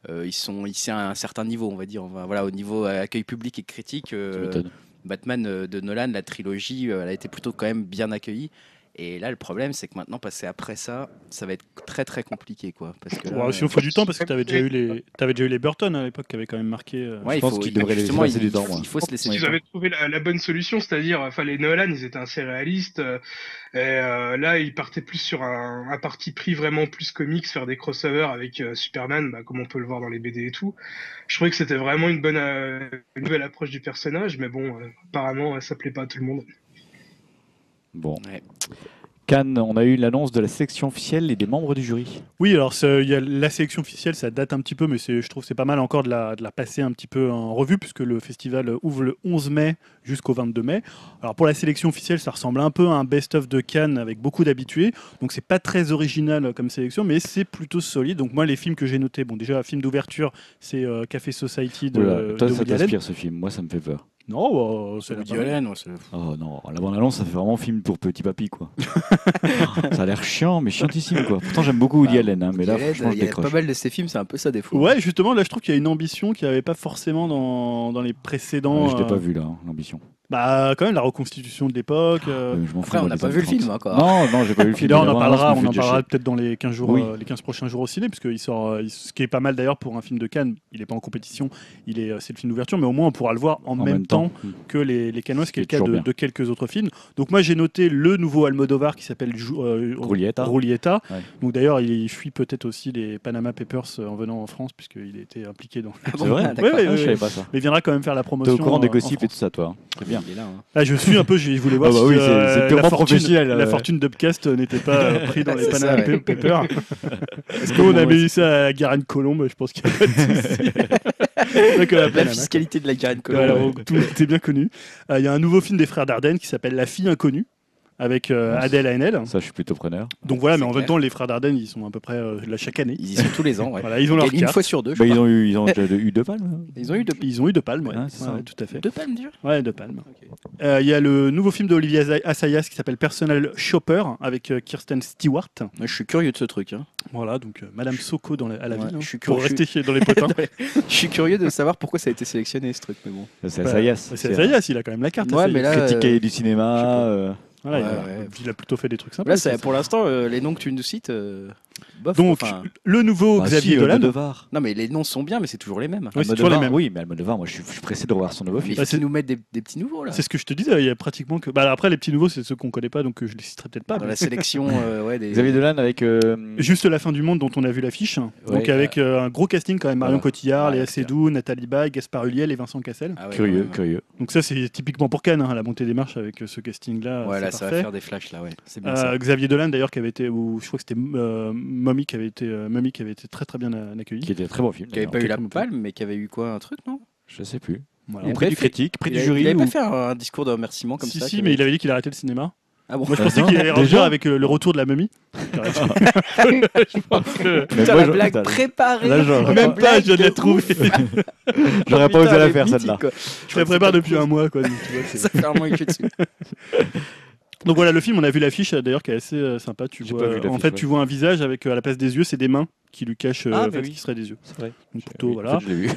ils sont ici à un certain niveau, on va dire. Voilà, au niveau euh, accueil public et critique, euh. Batman euh, de Nolan, la trilogie, euh, elle a été plutôt quand même bien accueillie. Et là, le problème, c'est que maintenant, passer après ça, ça va être très très compliqué, quoi. Parce que là, Ouais, sinon, il faut du temps parce que tu avais déjà eu les, t'avais déjà eu les Burton à l'époque qui avaient quand même marqué. euh, ouais, je il pense faut, qu'il il- devrait les justement, laisser il, du temps, moi. il faut se laisser du Ils avaient trouvé la, la bonne solution, c'est-à-dire, enfin, les Nolan, ils étaient assez réalistes. euh, et euh, là, ils partaient plus sur un, un parti pris vraiment plus comics, faire des crossovers avec euh, Superman, bah, comme on peut le voir dans les BD et tout. Je trouvais que c'était vraiment une bonne, euh, une nouvelle approche du personnage, mais bon, euh, apparemment, euh, ça plaît pas à tout le monde. Bon. Ouais. Cannes, on a eu l'annonce de la sélection officielle et des membres du jury. Oui, alors y a la sélection officielle, ça date un petit peu, mais je trouve que c'est pas mal encore de la, de la passer un petit peu en revue, puisque le festival ouvre le 11 mai jusqu'au 22 mai. Alors pour la sélection officielle, ça ressemble un peu à un best-of de Cannes avec beaucoup d'habitués, donc c'est pas très original comme sélection, mais c'est plutôt solide. Donc moi, les films que j'ai notés, bon déjà, film d'ouverture, c'est euh, Café Society de, Oula, toi, de ça t'inspire ce film. Moi, ça me fait peur. Non, bah, c'est Woody. Allen, ouais, c'est- Oh non, la bande-annonce, ça fait vraiment film pour petit papy, quoi. ça a l'air chiant, mais chiantissime, quoi. Pourtant, j'aime beaucoup Woody Bah, Allen, hein, mais là, franchement, je il y a décroche. pas mal de ces films, c'est un peu ça défaut. Ouais, justement, là, je trouve qu'il y a une ambition qu'il n'y avait pas forcément dans, dans les précédents. Ouais, je l'ai euh, pas vu, là, hein, l'ambition. Bah, quand même, la reconstitution de l'époque. euh, je m'en Après, fous, on n'a pas vu le 30. film encore. Non, non, j'ai pas vu le film. là, on en parlera, on en parlera peut-être dans les 15 jours, Oui. euh, les 15 prochains jours au ciné, puisqu'il sort, euh, il- ce qui est pas mal d'ailleurs pour un film de Cannes. Il n'est pas en compétition, il est, euh, c'est le film d'ouverture, mais au moins on pourra le voir en, même, temps, que les, les Cannois, ce qui est le cas de, quelques autres films. Donc moi, j'ai noté le nouveau Almodovar qui s'appelle euh. Ouais. Donc d'ailleurs, il fuit peut-être aussi les Panama Papers en venant en France, puisqu'il était impliqué dans. Ah bon C'est vrai Ah, d'accord. Ouais, ouais, Ah, je ouais. savais pas ça. Mais il viendra quand même faire la T'es promotion. au courant des gossips et tout ça, toi. hein. C'est bien. Est là, hein. Ah, je suis un peu, je voulais voir Ah bah si oui, c'est- euh, la fortune, la ouais. fortune d'Upcast euh, n'était pas euh, pris dans les Panama ouais. Papers. Est-ce qu'on avait eu ça à Garenne Colombe Je pense qu'il n'y a pas de souci. Donc, euh, La Panama. fiscalité de la Garenne Voilà, Colombe. donc, tout était bien connu. Euh, Il y a un nouveau film des frères Dardenne qui s'appelle La fille inconnue avec euh. Adèle Haenel. Ça, je suis plutôt preneur. Donc voilà, mais en même clair. temps, les frères Dardenne, ils sont à peu près euh, là chaque année. Ils y sont tous les ans, ouais. Voilà, ils ont leur une carte. fois sur deux, Bah, ils ont eu, ils ont déjà eu deux palmes. hein. Ils ont eu deux, Ils ont eu deux palmes, ouais. Ça. Ouais, tout à fait. deux palmes, déjà? Ouais, deux palmes. Euh, Il y a le nouveau film d'Olivier Assa- Assayas qui s'appelle Personal Shopper avec euh, Kirsten Stewart. Je suis curieux de ce truc. hein. Voilà, donc euh, Madame Soko dans la- à la Ouais, ville. hein, je suis pour curieux- rester chez- dans les potins. Je suis curieux de savoir pourquoi ça a été sélectionné, ce truc. Mais bon. C'est Bah, Assayas. C'est Assayas, il a quand même la carte. Ouais, mais là, Critiqué du cinéma. Voilà, il, a, Ouais, ouais. il a plutôt fait des trucs sympas. Là, ça, ça. pour l'instant, euh, les noms que tu nous cites, euh, bof. Donc, enfin, le nouveau bah, Xavier si, Dolan. Almodovar. non, mais les noms sont bien, mais c'est toujours les mêmes. Oui, c'est toujours les mêmes. Oui, mais Almodovar, moi, je suis, je suis pressé de revoir son nouveau film. il faut Bah, c'est- nous mettent des, des petits nouveaux là. C'est ce que je te disais, il y a pratiquement que. Bah, après, les petits nouveaux, c'est ceux qu'on connaît pas, donc euh, je les citerai peut-être pas. Dans mais- la sélection, euh, ouais, des. Xavier Dolan avec. euh, Juste la fin du monde dont on a vu l'affiche. donc Ouais. avec euh, un gros casting quand même. Marion Voilà. Cotillard, Ouais, Léa Seydoux, Nathalie Baye, Gaspard Ulliel et Vincent Cassel. Ah ouais, Curieux, ouais, curieux. Donc ça, c'est typiquement pour Cannes, hein, la montée des marches avec euh, ce casting-là. Ouais, c'est là, ça va faire des flashs là, ouais. C'est bien Euh, ça. Xavier Dolan d'ailleurs qui avait été ou je crois que c'était euh, Mommy qui avait été euh, Mommy qui avait été très très bien accueilli. Qui était un très bon film. Qui avait d'ailleurs. pas eu la palme, mais qui avait eu quoi Un truc, non? Je sais plus. Voilà. Il Prix du critique, prix du jury. Il avait ou- pas fait un, un discours de remerciement comme si ça si, qui mais avait- il avait dit qu'il arrêtait le cinéma. Ah bon Moi je pensais non, qu'il allait déjà revenir avec euh, le retour de la momie. je pense que Mais Putain, la blague préparée Là, même pas- je viens de la trouver. J'aurais pas osé la faire celle-là. Je la prépare depuis un mois quoi. donc, tu vois, c'est- Ça fait un mois que je suis dessus. Donc voilà, le film, on a vu l'affiche d'ailleurs qui est assez euh, sympa. Tu J'ai vois, pas vu en l'affiche, fait, ouais. tu vois un visage avec euh, à la place des yeux, c'est des mains qui lui cachent euh, Ah, en oui. ce qui serait des yeux. C'est vrai. Donc plutôt Oui, voilà. en fait, je l'ai vu.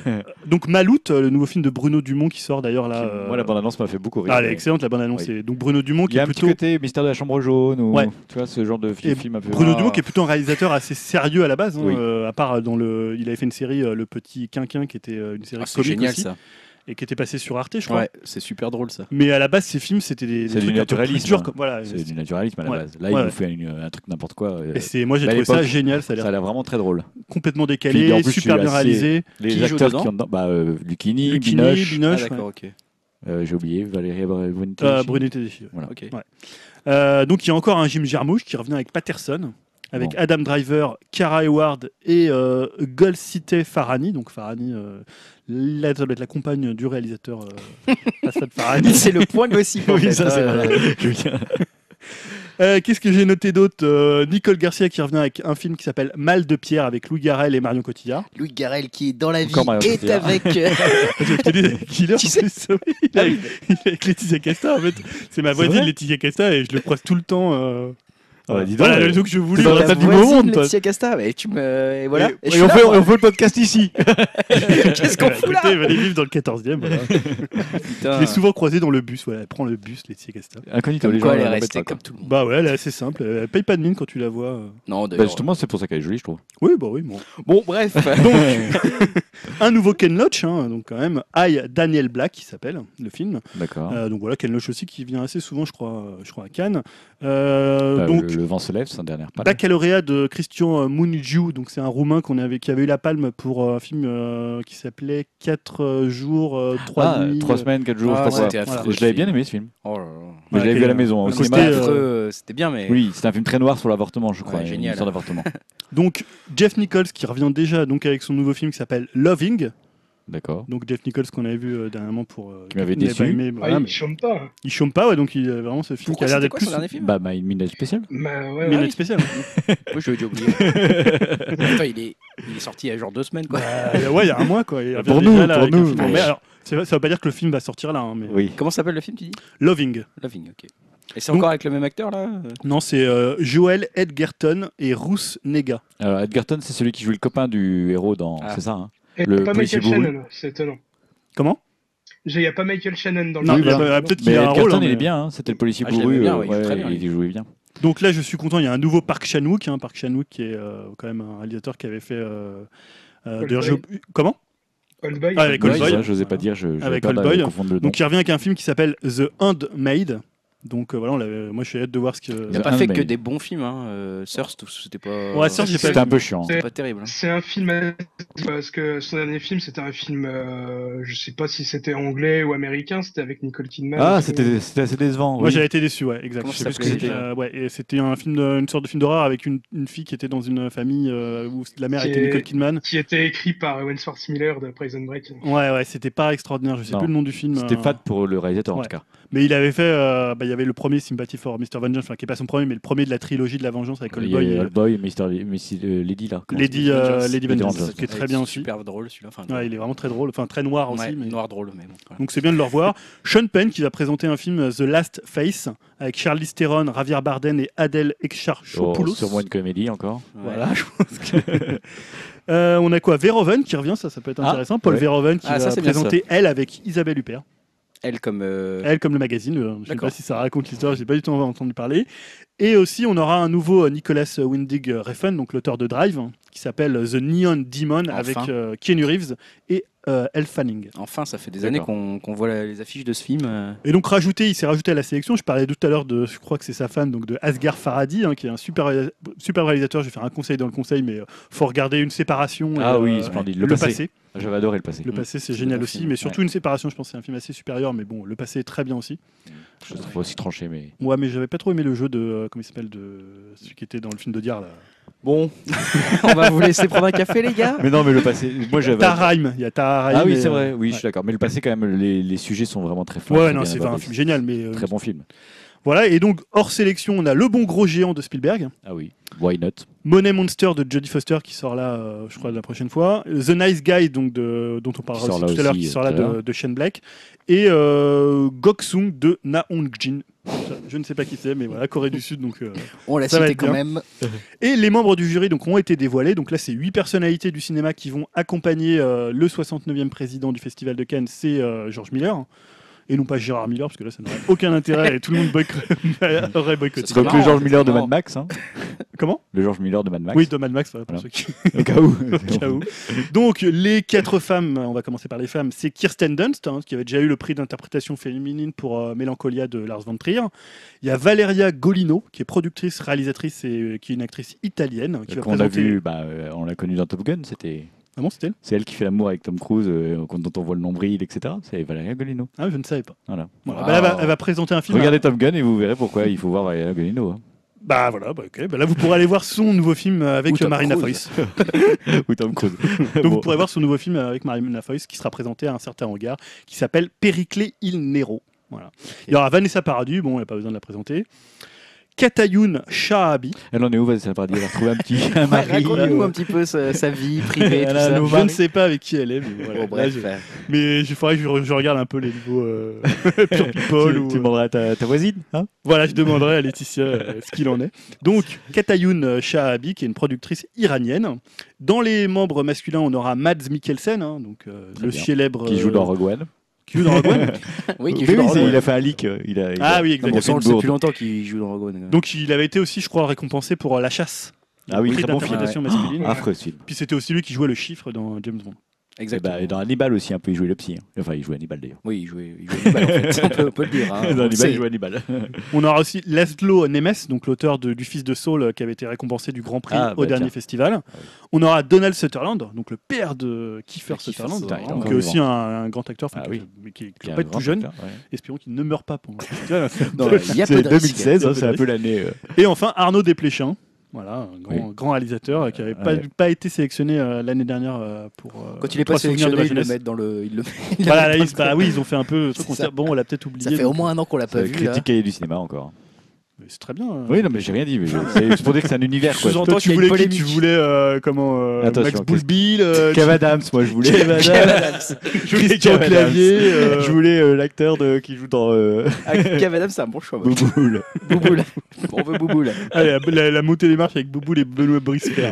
Donc Maloute, euh, le nouveau film de Bruno Dumont qui sort d'ailleurs là. euh, Moi, la bande-annonce m'a fait beaucoup rire. Ah, elle est excellente la bande annonce. Oui. Donc Bruno Dumont Il qui y a est un petit plutôt côté mystère de la chambre jaune ou Ouais. tu vois ce genre de Et film, film un peu. Bruno Ah. Dumont qui est plutôt un réalisateur assez sérieux à la base, hein, Oui. euh, à part dans le, il avait fait une série euh, Le Petit Quinquin qui était euh, une série Ah, c'est comique génial aussi, ça. Et qui était passée sur Arte, je crois. Ouais, c'est super drôle ça. Mais à la base, ces films c'était des, des du trucs naturalisme, durs, hein. comme- voilà. C'est du naturalisme à la Ouais. base. Là, Ouais. il nous fait une- un truc n'importe quoi. euh, Et c'est, moi j'ai trouvé ça génial, ça a l'air vraiment très drôle. complètement décalé, plus, super bien réalisé. Les Qui joue acteurs dedans qui ont dedans, bah, euh, Lucchini, Lucchini, Binoche, Binoche, ah ouais. d'accord, ok. euh, j'ai oublié, Valérie Brunetto. Euh, Brunet Tedeschi, ouais. Voilà. Ok. Euh, donc il y a encore un Jim Jarmusch qui revient avec Patterson, avec Bon. Adam Driver, Kara Hayward et euh, Farhani. Donc Farhani, euh, là, ça doit être la compagne du réalisateur euh, Assad Farhani. c'est le point gossip. Oui, ça, c'est Euh, Qu'est-ce que j'ai noté d'autre Euh, Nicole Garcia qui revient avec un film qui s'appelle Mal de pierre avec Louis Garrel et Marion Cotillard. Louis Garrel qui dans la vie Encore est avec. euh, Killer, Tu sais- oui, il, est avec, est Laetitia Casta en fait. C'est ma voisine Laetitia Casta et je le croise tout le temps. Euh, Ah bah, dis donc, Voilà, ouais. donc je voulais. Dans la Ta tête du monde, toi. Casta, mais tu me. Et voilà. Et- Et et on, là, fait, on fait le podcast ici. Qu'est-ce qu'on fout là Écoutez, Venez vivre dans le 14e. Voilà. Je l'ai souvent croisé dans le bus. Ouais, elle prend le bus, Laetitia Casta. Incognito, les gens elle est mettent restée comme tout le monde. Bah ouais, elle est assez simple. Elle paye pas de mine quand tu la vois. euh. Non, Bah, d'ailleurs. justement, c'est pour ça qu'elle est jolie, je trouve. Oui, bah oui, bon. Bon, bref. Un nouveau Ken Loach, hein, donc quand même, I, Daniel Black, qui s'appelle le film. D'accord. Euh, donc voilà, Ken Loach aussi qui vient assez souvent, je crois, euh, je crois à Cannes. Euh, Euh, donc le, vent se lève, c'est un dernier pas. Baccalauréat de Christian euh, Mungiu, donc c'est un roumain qu'on avait, qui avait eu la palme pour euh, un film euh, qui s'appelait 4 jours, 3 Ah, nuits. trois semaines, quatre jours, Ah, je quoi. affreux, Je l'avais bien film. aimé ce film. Oh là là. Mais je l'avais Ouais, vu à la maison euh, C'était euh, bien, mais. Oui, c'était un film très noir sur l'avortement, je crois. Ouais, génial. histoire d'avortement. Donc Jeff Nichols qui revient déjà donc avec son nouveau film qui s'appelle Loving. D'accord. Donc Jeff Nichols qu'on avait vu euh, dernièrement pour. euh, Qui m'avait déçu. Ah, voilà, il mais chôme pas. il chôme pas, ouais, donc il a vraiment ce film Pourquoi qui a l'air d'être quoi plus. son dernier film Bah, My Midnight Special. Bah, ouais, Minute ouais. spécial. Oui, je l'ai déjà oublié. Attends, il est, il est sorti il y a genre deux semaines, quoi. Euh, ouais, il y a un mois quoi. Il Pour nous, là, pour nous. film en Ouais. mai. Alors, ça veut pas dire que le film va sortir là, hein, mais Oui. Comment s'appelle le film, tu dis? Loving. Loving, ok. Et c'est encore avec le même acteur, là? Non, c'est euh, Joel Edgerton et Ruth Nega. Alors, Edgerton, c'est celui qui joue le copain du héros dans. Ah. C'est ça, hein? Et Le pas policier Michael bourru. Shannon, c'est étonnant. Comment? Il n'y a pas Michael Shannon dans le Non, film. bah, bah, peut-être qu'il a un rôle. Hein, il est bien, hein, c'était le policier Ah, je bourru. bien, euh, ouais, il ouais, très bien, il lui. jouait bien. Donc là, je suis content. Il y a un nouveau Park Chan-wook, hein, Park Chan-wook qui est euh, quand même un réalisateur qui avait fait. euh, euh, Comment? Old Boy. Ah, avec Old Boy. ça, je n'osais pas dire, je j'avais Avec Old Boy. confondre le nom. Donc il revient avec un film qui s'appelle The Handmaid. Donc euh, voilà, on l'avait- moi je suis hâte de voir ce que. Il n'a pas fait que des bons films, hein. euh, Thirst, c'était pas. Ouais, Thirst, j'ai pas C'était un peu chiant. C'était pas terrible. hein. C'est un film à- parce que son dernier film c'était un film, euh, je sais pas si c'était anglais ou américain, c'était avec Nicole Kidman. Ah, c'était c'était assez décevant. Moi oui. j'avais été déçu, ouais, exact. Comment Je sais ça plus ce que s'appelait c'était. déjà euh, ouais, et c'était un film, de- une sorte de film d'horreur avec une, une fille qui était dans une famille euh, où la mère Qui était est- Nicole Kidman. qui était écrit par Owen Miller de Prison Break. Ouais, ouais, c'était pas extraordinaire. Je sais Non. plus le nom du film. C'était euh, fat pour le réalisateur en ouais. tout cas. Mais il avait fait, euh, bah, il y avait le premier Sympathy for Mr. Vengeance, enfin qui est pas son premier, mais le premier de la trilogie de la vengeance avec Il Old y a Boy. et Old Boy et Mr. Mr. euh, Lady là. Lady, euh, Lady Lady Vengeance, Vengeance. qui est très bien aussi. Super drôle celui-là. Enfin, Ouais, il est vraiment très drôle, enfin très noir aussi. ouais, mais- Noir drôle, mais bon. voilà. Donc c'est bien de le revoir. Sean Penn qui va présenter un film euh, The Last Face avec Charlize Theron, Javier Bardem et Adèle Oh, Exarchopoulos. Sûrement une comédie encore. Ouais. Voilà, je pense que... Euh, on a quoi? Verhoeven qui revient, ça, ça peut être Ah, intéressant. Paul ouais. Verhoeven qui Ah, ça, va bien, présenter Elle avec Isabelle Huppert. Elle comme. euh, Elle comme le magazine, euh, je sais D'accord. pas si ça raconte l'histoire, j'ai pas du tout entendu parler. Et aussi, on aura un nouveau euh, Nicolas Windig Refn, donc l'auteur de Drive, hein, qui s'appelle The Neon Demon Enfin. avec Keanu Reeves et euh, Elle Fanning. Enfin, ça fait des années qu'on voit la- les affiches de ce film. euh. Et donc rajouté, il s'est rajouté à la sélection. Je parlais tout à l'heure de, je crois que c'est sa fan, donc de Asghar Farhadi, hein, qui est un super, super réalisateur. Je vais faire un conseil dans le conseil, mais euh, faut regarder une séparation. et, Ah oui, euh, splendide. Le, Le passé. passé. J'avais adoré le passé. Le passé, c'est génial aussi, mais surtout une séparation. Je pense que c'est un film assez supérieur, mais bon, le passé est très bien aussi. Je trouve aussi tranché, mais. Ouais, mais j'avais pas trop aimé le jeu de, euh, comment il s'appelle, de celui qui était dans le film de Diar là. Bon, on va vous laisser prendre un café, les gars. Mais non, mais le passé. Moi, j'avais. Taharaim, il y a Taharaim. Ah oui, c'est euh, vrai. Oui, je ouais. suis d'accord. Mais le passé, quand même, les, les sujets sont vraiment très fins. Ouais, non, c'est un film génial, mais euh, Très bon film. voilà. Et donc hors sélection, on a Le Bon Gros Géant de Spielberg. Ah oui. Why not? Money Monster de Jodie Foster qui sort là, euh, je crois, la prochaine fois. The Nice Guy, donc de, dont on parlera aussi tout à l'heure, qui euh, sort là de Shane Black. Et euh, Goksung de Na Hong Jin. Je ne sais pas qui c'est, mais voilà, Corée du Sud. Donc, euh. On l'a cité quand bien. même. Et les membres du jury donc, ont été dévoilés. Donc là, c'est huit personnalités du cinéma qui vont accompagner euh, le 69e président du Festival de Cannes, c'est euh, George Miller. Et non pas Gérard Miller, parce que là, ça n'aurait aucun intérêt et tout le monde aurait boycotté. Donc le George Miller de. Mad Max. Hein. Comment? Le George Miller de Mad Max. Oui, de Mad Max, voilà, pour Voilà. ceux qui- Au cas où. Au cas où. Donc, les quatre femmes, on va commencer par les femmes, c'est Kirsten Dunst, hein, qui avait déjà eu le prix d'interprétation féminine pour euh, Mélancolia de Lars von Trier. Il y a Valeria Golino, qui est productrice, réalisatrice et euh, qui est une actrice italienne, qui va Qu'on a vu, bah, euh, on l'a connu dans Top Gun, c'était. Ah bon, c'était elle C'est elle qui fait l'amour avec Tom Cruise, euh, dont on voit le nombril, etc. C'est Valeria Golino. Ah, je ne savais pas. Voilà. Voilà. Wow. Bah, elle, va, elle va présenter un film. Regardez Top Gun et vous verrez pourquoi il faut voir Valeria Golino. hein. Bah voilà, bah, ok. Bah, là vous pourrez aller voir son nouveau film avec Ou Tom Marina. Foïs. Ou Tom Cruise. Donc Bon. vous pourrez voir son nouveau film avec Marina Foïs qui sera présenté à un certain regard, qui s'appelle Périclé il Nero. Voilà. Il y aura Vanessa Paradis, bon, il n'y a pas besoin de la présenter. Katayoun Shahabi. Elle en est où Vas-y, ça va dire. Elle a retrouvé un petit un mari. Raconte-nous euh, un petit peu sa, sa vie privée, tout Elle a ça. Je ne sais pas avec qui elle est, mais voilà. Bon, bref, Là, je- mais il faudrait que je, je regarde un peu les niveaux euh, Pure People. tu, ou, tu demanderas à ta, ta voisine hein Voilà, je demanderai à Laetitia euh, ce qu'il en est. Donc, Katayoun euh, Shahabi, qui est une productrice iranienne. Dans les membres masculins, on aura Mads Mikkelsen, hein, donc euh, le bien. célèbre. Qui joue dans Rogue One. Qui joue dans Rogue One. Oui, qui Oui, joue oui, dans c'est- Rogue il a fait un leak. euh, Il a, il Ah a- oui, Non, exactement. mais on le sait bourde. depuis longtemps qu'il joue dans Rogue One. Donc, il avait été aussi, je crois, récompensé pour euh, La Chasse. Ah oui, Prix très bon film. d'interprétation masculine. Affreux ce film. Puis c'était aussi lui qui jouait le chiffre dans James Bond. Et, Exactement. bah, et dans Hannibal aussi, un peu, il jouait le psy. hein. Enfin, il jouait Hannibal d'ailleurs. Oui, il jouait, il jouait Hannibal, en fait. on, peut, on peut le dire. hein. dans Hannibal, il jouait Hannibal. On aura aussi Laszlo Nemes, donc l'auteur du Fils de Saul, euh, qui avait été récompensé du Grand Prix Ah, au bah, dernier tiens. festival. oui. On aura Donald Sutherland, donc le père de Kiefer Sutherland, encore qui est aussi un, un grand acteur, enfin, Ah qui- oui. qui, qui est pas être tout jeune. acteur, ouais. Espérons qu'il ne meure pas pendant le festival. C'est de risques. 2016, hein, peu c'est un peu l'année. euh, Et enfin Arnaud Desplechin. Voilà, un grand, Oui. grand réalisateur euh, qui n'avait pas, Ouais. pas été sélectionné euh, l'année dernière euh, pour. euh, Quand il est Trois pas sélectionné, ils le jeunesse. mettent dans le. ils le- ils Voilà, là, le- bah oui, ils ont fait un peu. ça. bon, on l'a peut-être oublié. Ça fait au moins un an qu'on l'a pas vu. cahier du cinéma encore. C'est très bien. euh. Oui, non, mais j'ai rien dit. mais je- C'est c'est pour dire que c'est un univers. Quoi. Toi, tu qu'il y a voulais une qui Tu polémique. voulais euh, comment euh, Attention, Max qu'est-ce- Boulbil, euh, Kev Adams, moi je voulais. Kev Adams, Je voulais Christian Kev Adams. Clavier. euh, Je voulais euh, l'acteur de- qui joue dans euh, Ah, Kev Adams, c'est un bon choix. moi. Bouboule. Bouboule. On veut Bouboule. Allez, la, la, la montée des marches avec Boubou et Benoît Brisper.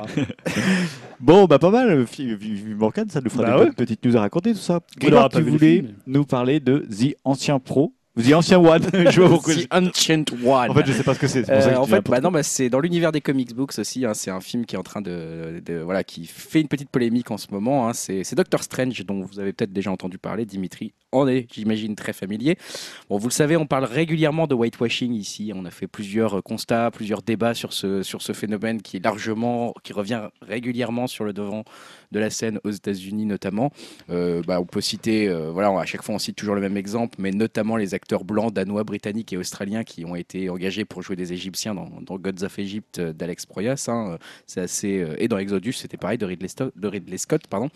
Bon, bah pas mal. Fi- vi- Vivement Cannes, ça nous fera Bah des ouais. petites news à raconter, tout ça. On Grégoire, n'aura pas tu vu le voulais film, nous parler de The Ancien Pro. The Ancien One. je vois pourquoi. The Ancient One. En fait, je sais pas ce que c'est. c'est pour ça que Euh, je en dis fait, n'importe bah non, bah, c'est dans l'univers des comics books aussi. hein, c'est un film qui est en train de, de- voilà, qui fait une petite polémique en ce moment. hein, c'est c'est Doctor Strange dont vous avez peut-être déjà entendu parler. Dimitri en est, j'imagine, très familier. Bon, vous le savez, on parle régulièrement de whitewashing ici. On a fait plusieurs euh, constats, plusieurs débats sur ce sur ce phénomène qui est largement, qui revient régulièrement sur le devant de la scène aux États-Unis notamment. Euh, bah, on peut citer, euh, voilà, à chaque fois on cite toujours le même exemple, mais notamment les acteurs blancs, danois, britanniques et australiens qui ont été engagés pour jouer des Égyptiens dans, Gods of Egypt euh, d'Alex Proyas. hein. C'est assez et dans Exodus, c'était pareil de Ridley, Scott, pardon.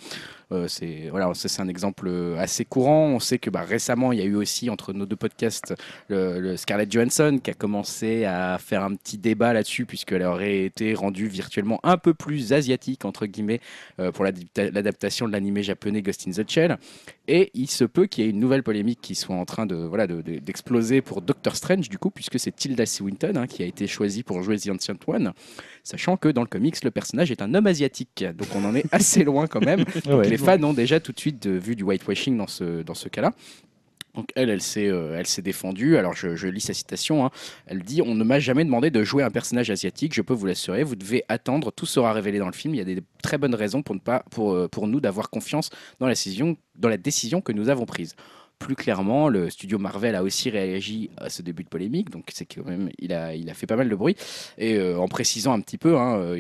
C'est voilà, c'est un exemple assez courant. On sait que bah, récemment, il y a eu aussi entre nos deux podcasts le, le Scarlett Johansson qui a commencé à faire un petit débat là-dessus puisqu'elle aurait été rendue virtuellement un peu plus asiatique entre guillemets euh, pour l'adaptation de l'animé japonais Ghost in the Shell. Et il se peut qu'il y ait une nouvelle polémique qui soit en train de voilà de- de- d'exploser pour Doctor Strange du coup puisque c'est Tilda Swinton hein, qui a été choisie pour jouer The Ancient One, sachant que dans le comics le personnage est un homme asiatique, donc on en est assez loin quand même. Ouais. Les fans ont déjà tout de suite vu du whitewashing dans ce, dans ce cas-là. Donc elle, elle s'est, euh, elle s'est défendue. Alors je, lis sa citation. hein. Elle dit On ne m'a jamais demandé de jouer un personnage asiatique. Je peux vous l'assurer. Vous devez attendre. Tout sera révélé dans le film. Il y a des très bonnes raisons pour euh, nous d'avoir confiance dans la décision, dans la décision que nous avons prise. Plus clairement, le studio Marvel a aussi réagi à ce début de polémique, donc c'est quand même il a, il a fait pas mal de bruit. Et euh, en précisant un petit peu, hein, euh,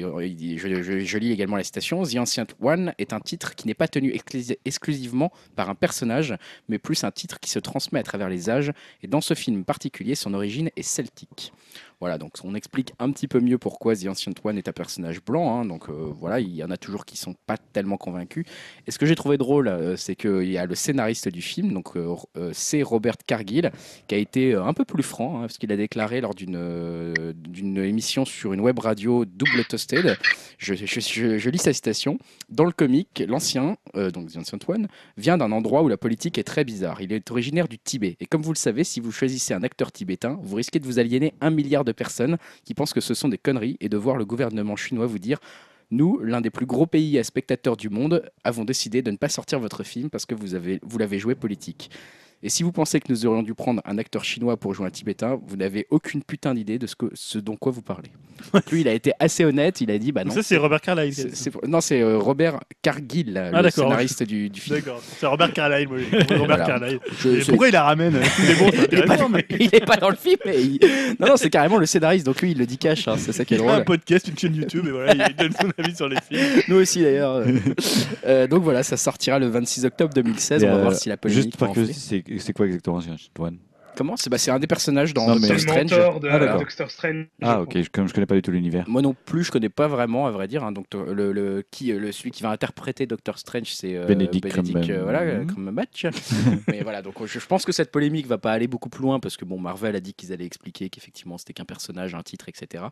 je, je- lis également la citation The Ancient One est un titre qui n'est pas tenu exclus- exclusivement par un personnage, mais plus un titre qui se transmet à travers les âges. Et dans ce film particulier, son origine est celtique. Voilà, donc on explique un petit peu mieux pourquoi The Ancient One est un personnage blanc. hein. donc euh, voilà, il y en a toujours qui sont pas tellement convaincus. Et ce que j'ai trouvé drôle, euh, c'est qu'il y a le scénariste du film, donc euh, c'est Robert Cargill, qui a été un peu plus franc, hein, parce qu'il a déclaré lors d'une émission sur une web radio Double Toasted, je, lis sa citation, dans le comic, l'ancien, donc The Ancient One, vient d'un endroit où la politique est très bizarre. Il est originaire du Tibet. Et comme vous le savez, si vous choisissez un acteur tibétain, vous risquez de vous aliéner un milliard de personnes qui pensent que ce sont des conneries et de voir le gouvernement chinois vous dire nous, l'un des plus gros pays à spectateurs du monde, avons décidé de ne pas sortir votre film parce que vous avez vous l'avez joué politique. Et si vous pensez que nous aurions dû prendre un acteur chinois pour jouer un tibétain, vous n'avez aucune putain d'idée de ce, que, ce dont quoi vous parlez. Donc lui, il a été assez honnête, il a dit bah non. ça, c'est Robert Carlyle. c'est- c'est- non, c'est euh, Robert Cargill, le d'accord. scénariste du, du film. D'accord, c'est Robert Carlyle. moi, Robert Voilà. Carlyle. Je- pourquoi il la ramène C'est bon, c'est il est, pas mais. il est pas dans le film, mais il- non, non, c'est carrément le scénariste, donc lui, il le dit cash, hein, c'est ça qui est Il a un drôle. podcast, une chaîne YouTube, et voilà, il donne son avis sur les films. Nous aussi d'ailleurs. euh. Euh, donc voilà, ça sortira le 26 octobre 2016. Et, on va euh, voir si la polémique Juste par curiosité, c'est c'est quoi exactement One Comment? C'est bah, c'est un des personnages dans Non, Doctor Strange. de Ah, d'accord. Doctor Strange. Ah, ok, je- comme je connais pas du tout l'univers. Moi non plus, je connais pas vraiment, à vrai dire. hein. Donc euh, le, le- qui, euh, le celui qui va interpréter Doctor Strange, c'est euh, Benedict Cumberbatch. euh, voilà, euh, Cumberbatch. Mais voilà, donc je, je pense que cette polémique va pas aller beaucoup plus loin parce que bon, Marvel a dit qu'ils allaient expliquer qu'effectivement c'était qu'un personnage, un titre, etc.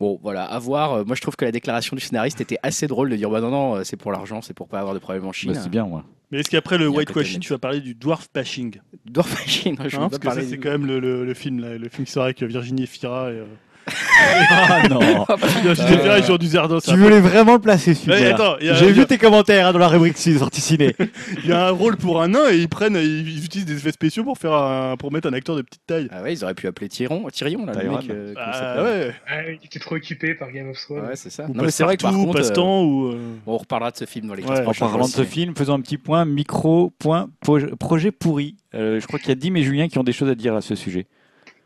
Bon, voilà, à voir. Euh, Moi, je trouve que la déclaration du scénariste était assez drôle de dire bah non, non, euh, c'est pour l'argent, c'est pour pas avoir de problème en Chine. Bah, c'est bien, moi. Mais est-ce qu'après le Il y a un White côté Washing, net. tu vas parler du Dwarf Bashing? Dwarf Machine, je hein, veux Parce pas que ça, parler c'est du- quand même le, le- le film, là, le film qui sort avec Virginie Efira. Et, euh... Ah non Virginie Efira et Jean Duzerdos. Tu voulais vraiment le placer, celui-là. Ouais, attends, il y a- J'ai il y a- vu tes commentaires hein, dans la rubrique sortie ciné. Il y a un rôle pour un nain et ils prennent, ils, ils utilisent des effets spéciaux pour faire un- pour mettre un acteur de petite taille. Ah ouais, ils auraient pu appeler Tyrion, Tyrion là, le Tyrion. mec. euh, comment il Ah s'appelle ouais. Ah, il était trop occupé par Game of Thrones. Ouais, c'est ça. Ou Non, mais c'est vrai que par Passepartout, contre, euh, Passe-temps ou. euh, on reparlera de ce film dans les Ouais. 15 En parlant de ce film, faisons un petit point micro, point, po- projet pourri. Euh, je crois qu'il y a Dim et Julien qui ont des choses à dire à ce sujet.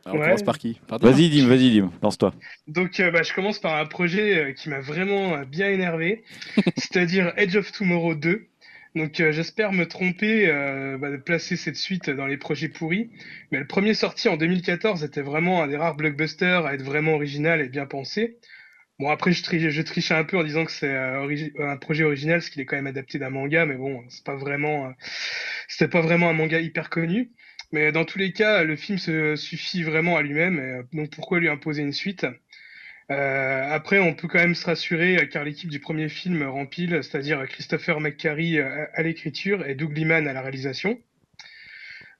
Alors, on Ouais. commence par qui Vas-y Dim, vas-y Dim, lance-toi. Donc, euh, bah, je commence par un projet euh, qui m'a vraiment euh, bien énervé, c'est-à-dire Edge of Tomorrow 2. Donc, euh, j'espère me tromper euh, bah, de placer cette suite dans les projets pourris. Mais le premier sorti en 2014 était vraiment un des rares blockbusters à être vraiment original et bien pensé. Bon, après, je, tri- je trichais un peu en disant que c'est euh, un projet original, parce qu'il est quand même adapté d'un manga, mais bon, c'est pas vraiment, euh, c'était pas vraiment un manga hyper connu. Mais dans tous les cas, le film se suffit vraiment à lui-même, et, euh, donc pourquoi lui imposer une suite? Euh, Après, on peut quand même se rassurer, euh, car l'équipe du premier film rempile, c'est-à-dire Christopher McQuarrie à l'écriture et Doug Liman à la réalisation.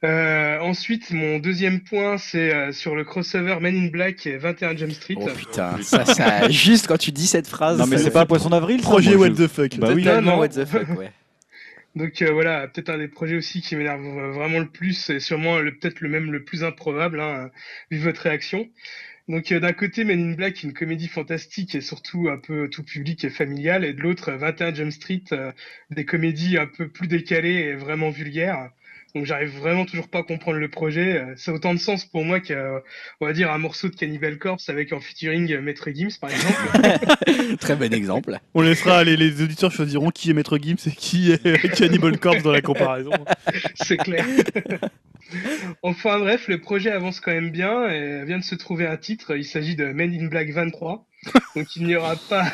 Euh, ensuite, mon deuxième point, c'est euh, sur le crossover Men in Black et 21 Jump Street. Oh putain, ça, ça, juste quand tu dis cette phrase. Non mais c'est pas un poisson d'avril Projet What the fuck. Bah oui. Non. what the fuck, ouais. Donc euh, voilà, peut-être un des projets aussi qui m'énerve euh, vraiment le plus, et sûrement le- peut-être le même le plus improbable, hein, vu votre réaction. Donc euh, d'un côté, Men in Black, une comédie fantastique et surtout un peu tout public et familial, et de l'autre, euh, 21 Jump Street, euh, des comédies un peu plus décalées et vraiment vulgaires. Donc j'arrive vraiment toujours pas à comprendre le projet. Euh, Ça a autant de sens pour moi qu'un, on va dire, un morceau de Cannibal Corpse avec en featuring euh, Maître Gims, par exemple. Très bon exemple. On laissera les, les auditeurs choisiront qui est Maître Gims et qui est Cannibal Corpse dans la comparaison. C'est clair. enfin bref, le projet avance quand même bien et vient de se trouver un titre. Il s'agit de Men in Black 23. Donc il n'y aura pas,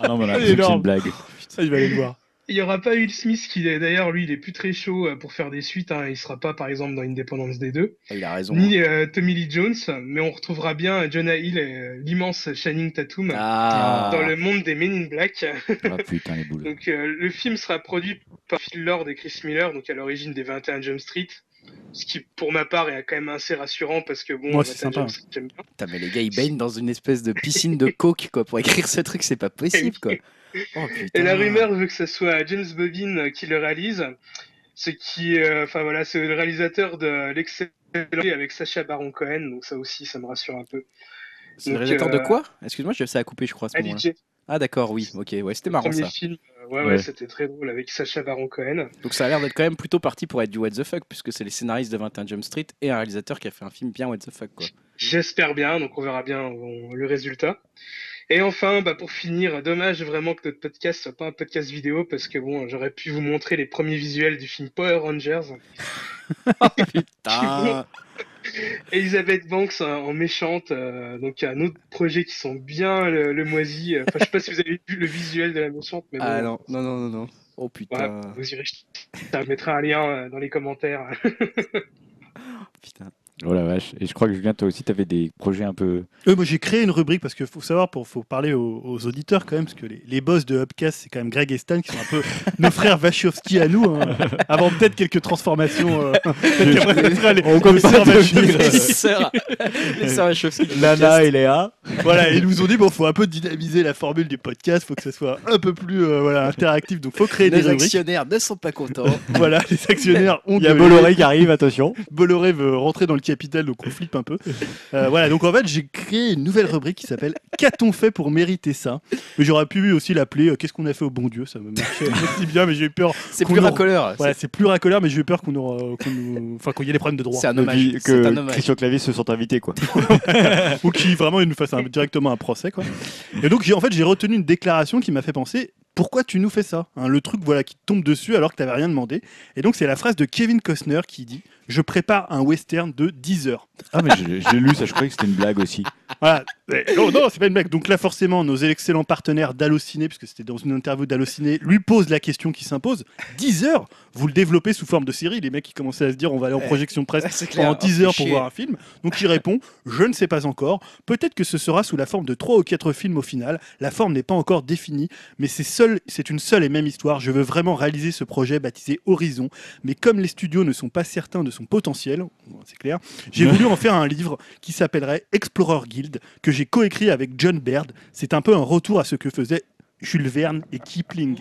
Ah non, voilà, C'est une blague. Ça, il va aller le voir. Il y aura pas Will Smith qui d'ailleurs lui, il est plus très chaud euh, pour faire des suites. Hein. Il sera pas par exemple dans Independence des deux, Il a raison. hein. ni euh, Tommy Lee Jones, mais on retrouvera bien Jonah Hill et euh, l'immense Channing Tatum Ah. dans le monde des Men in Black. Ah putain les boules. Donc euh, le film sera produit par Phil Lord et Chris Miller, donc à l'origine des 21 Jump Street. Ce qui, pour ma part, est quand même assez rassurant parce que bon, Moi, 21 c'est sympa. Jump Street, j'aime bien. Putain, mais les gars, ils baignent dans une espèce de piscine de coke, quoi. Pour écrire ce truc, c'est pas possible, quoi. Oh. Et la rumeur veut que ce soit James Bobin qui le réalise. Ce qui, euh, enfin voilà, c'est le réalisateur de l'excellent avec Sacha Baron Cohen, donc ça aussi, ça me rassure un peu. C'est le réalisateur de euh, quoi? Excuse-moi, je- ça a coupé, je crois, à ce Ah, d'accord, oui, ok, ouais, c'était marrant premier ça. film, euh, ouais, Ouais. ouais, c'était très drôle avec Sacha Baron Cohen. Donc ça a l'air d'être quand même plutôt parti pour être du what the fuck, puisque c'est les scénaristes de 21 Jump Street et un réalisateur qui a fait un film bien what the fuck, quoi. J'espère bien, donc on verra bien le résultat. Et enfin, bah pour finir, dommage vraiment que notre podcast soit pas un podcast vidéo parce que bon, j'aurais pu vous montrer les premiers visuels du film Power Rangers. Putain Elisabeth Banks en, en méchante, euh, donc il y a un autre projet qui sont bien le, le moisi. Enfin, je sais pas si vous avez vu le visuel de la méchante, mais bon, Ah non, non, non, non, non. Oh putain. voilà, vous irez. Je mettrai un lien euh, dans les commentaires. putain. Oh la vache. Et je crois que Julien, toi aussi, t'avais des projets un peu. Euh, moi, j'ai créé une rubrique parce qu'il faut savoir, pour faut parler aux, aux auditeurs quand même, parce que les, les boss de Upcast, c'est quand même Greg et Stan qui sont un peu nos frères Wachowski à nous, hein, avant peut-être quelques transformations. euh, sera les- On les sœurs Wachowski. Les les Lana et Léa. Voilà, ils nous ont dit bon, faut un peu dynamiser la formule du podcast, faut que ça soit un peu plus euh, voilà, interactif, donc faut créer des Les rubriques. actionnaires ne sont pas contents. Voilà, les actionnaires ont Il y a. Bolloré qui arrive, attention. Bolloré veut rentrer dans le capital, donc on flippe un peu. Euh, voilà, donc en fait, j'ai créé une nouvelle rubrique qui s'appelle Qu'a-t-on fait pour mériter ça? Mais j'aurais pu aussi l'appeler euh, Qu'est-ce qu'on a fait au bon Dieu? Ça me marchait aussi bien, mais j'ai eu peur. C'est plus racoleur. Voilà, c'est plus racoleur, mais j'ai eu peur qu'on aura- qu'on nous- enfin, qu'il y ait des problèmes de droit. C'est un hommage. C'est un que hommage. Christian Clavier se sont invités, quoi. Ou qui vraiment il nous fasse un- directement un procès. Quoi. Et donc, j'ai- en fait, j'ai retenu une déclaration qui m'a fait penser pourquoi tu nous fais ça? Hein, Le truc voilà, qui te tombe dessus alors que tu n'avais rien demandé. Et donc, c'est la phrase de Kevin Costner qui dit Je prépare un western de 10 heures. Ah, mais j'ai lu ça, je croyais que c'était une blague aussi. Voilà. Eh, Non, non, c'est pas une blague. Donc là, forcément, nos excellents partenaires d'Allociné, puisque c'était dans une interview d'Allociné, lui posent la question qui s'impose. 10 heures Vous le développez sous forme de série. Les mecs, qui commençaient à se dire, on va aller en projection de presse pendant 10 Oh, heures pour voir un film. Donc il répond Je ne sais pas encore. Peut-être que ce sera sous la forme de 3 ou 4 films au final. La forme n'est pas encore définie, mais c'est seul, c'est une seule et même histoire. Je veux vraiment réaliser ce projet baptisé Horizon. Mais comme les studios ne sont pas certains de son potentiel, c'est clair, j'ai voulu en faire un livre qui s'appellerait Explorer Guild, que j'ai coécrit avec John Baird. C'est un peu un retour à ce que faisaient Jules Verne et Kipling.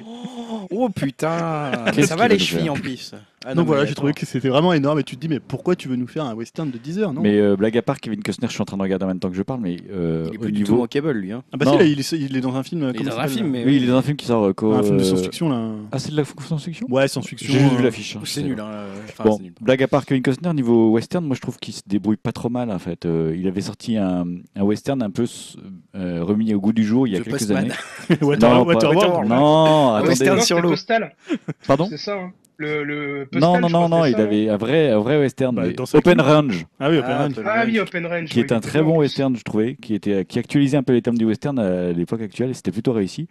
Oh putain Qu'est-ce Ça va les chevilles en plus. Ah non, Donc mais voilà, j'ai trouvé que c'était vraiment énorme. Et tu te dis, mais pourquoi tu veux nous faire un western de 10 heures non? Mais euh, blague à part, Kevin Costner, je suis en train de regarder en même temps que je parle, mais euh, Il est au plus du tout niveau. en cable lui. Hein. Ah bah Non. si, là, il est, il est dans un film. Il est comment dans ça un s'appelle, film, mais Oui, il est dans un film qui sort. euh, co- Un film de science-fiction là. Ah, c'est de la science-fiction? Ouais, science-fiction. J'ai juste vu euh, l'affiche. hein, C'est je sais nul. Hein. Enfin, Bon, c'est nul. blague à part Kevin Costner, niveau western, moi je trouve qu'il se débrouille pas trop mal en fait. Euh, il avait sorti un, un western un peu euh, remis au goût du jour il y a The quelques Postman. années. Water- Non, pas- Waterworld. Non, attendez. western sur l'eau. Postal, Pardon? C'est ça. hein. Le, le Non, Postal, non, non, non, il ça, avait un vrai, un vrai western, Bah, dans Open. Range, Ah oui, Open Ah, Range. Ah oui. Open Range. qui est un très bon western, je trouvais, qui était, qui actualisait un peu les thèmes du western à l'époque actuelle, et c'était plutôt réussi.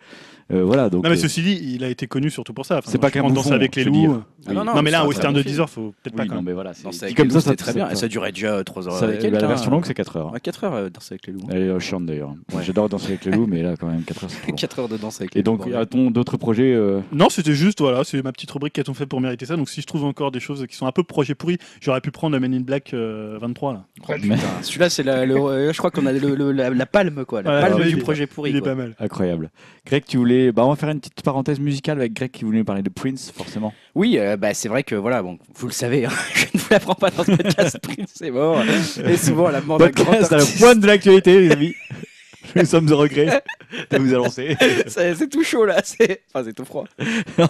Euh, voilà, donc. Non, mais euh, ceci dit, il a été connu surtout pour ça. Enfin, C'est pas qu'un Danse avec les loups. Ah non, non, Non, mais là, un western de bon 10 heures, faut peut-être pas quand non, même. mais voilà, c'est comme ça, loups, ça c'était très bien. Et ça durait déjà 3 heures ça- avec quelqu'un. La version longue, c'est 4 heures. Ouais, 4 heures euh, danse avec les loups. Elle est euh, chiante d'ailleurs. J'adore danser avec les loups, mais là, quand même, 4 heures, c'est trop long. 4 heures de danse avec les Et donc, loups. a-t-on d'autres projets Non, c'était juste, voilà, c'est ma petite rubrique qu'a-t-on fait pour mériter ça? Donc si je trouve encore des choses qui sont un peu projet pourri, j'aurais pu prendre Men in Black euh, 23 là. mais- Putain, Celui-là, c'est je crois qu'on a la, palme, quoi. La palme du projet pourri. Il est pas mal. Incroyable. Greg, tu voulais. Bah, on va faire une petite parenthèse musicale avec Greg qui voulait nous parler de Prince, forcément. Oui, euh, bah, c'est vrai que voilà, bon, vous le savez, hein, je ne vous l'apprends pas dans ce podcast, Prince, c'est mort. Et souvent, la mort d'un grand artiste, pointe de l'actualité, les amis. Nous sommes de regret de vous annoncer. c'est tout chaud là, c'est enfin, c'est tout froid.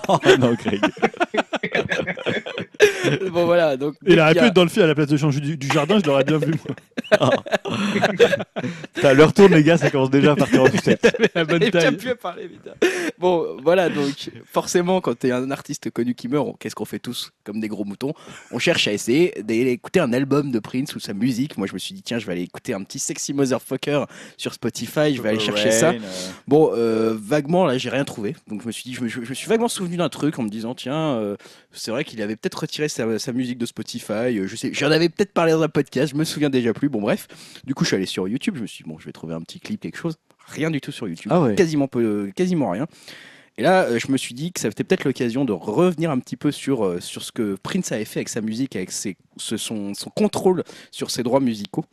oh, non, Greg. bon, voilà, donc. Il aurait pu être dans le film à la place de changer du, du jardin, je l'aurais bien vu. Moi. Putain, leur tourne, les gars, ça commence déjà à partir en sucette. La bonne Il taille. vient plus à parler, putain. Bon, voilà, donc, forcément, quand t'es un artiste connu qui meurt, on- qu'est-ce qu'on fait tous Comme des gros moutons? On cherche à essayer d'écouter un album de Prince ou sa musique. Moi, je me suis dit, tiens, je vais aller écouter un petit Sexy Motherfucker sur Spotify, je vais aller chercher ça. Bon, euh, vaguement, là, j'ai rien trouvé. Donc, je me suis dit, je me, je me suis vaguement souvenu d'un truc en me disant, tiens, euh, c'est vrai qu'il avait peut-être retiré sa, sa musique de Spotify. euh, je sais, j'en avais peut-être parlé dans un podcast, je me souviens déjà plus. Bon, bref. Du coup, je suis allé sur YouTube. Je me suis dit, bon, je vais trouver un petit clip, quelque chose. Rien du tout sur YouTube. Ah ouais. Quasiment, peu, quasiment rien. Et là, euh, je me suis dit que ça c'était peut-être l'occasion de revenir un petit peu sur, euh, sur ce que Prince avait fait avec sa musique, avec ses, ce- son, son contrôle sur ses droits musicaux.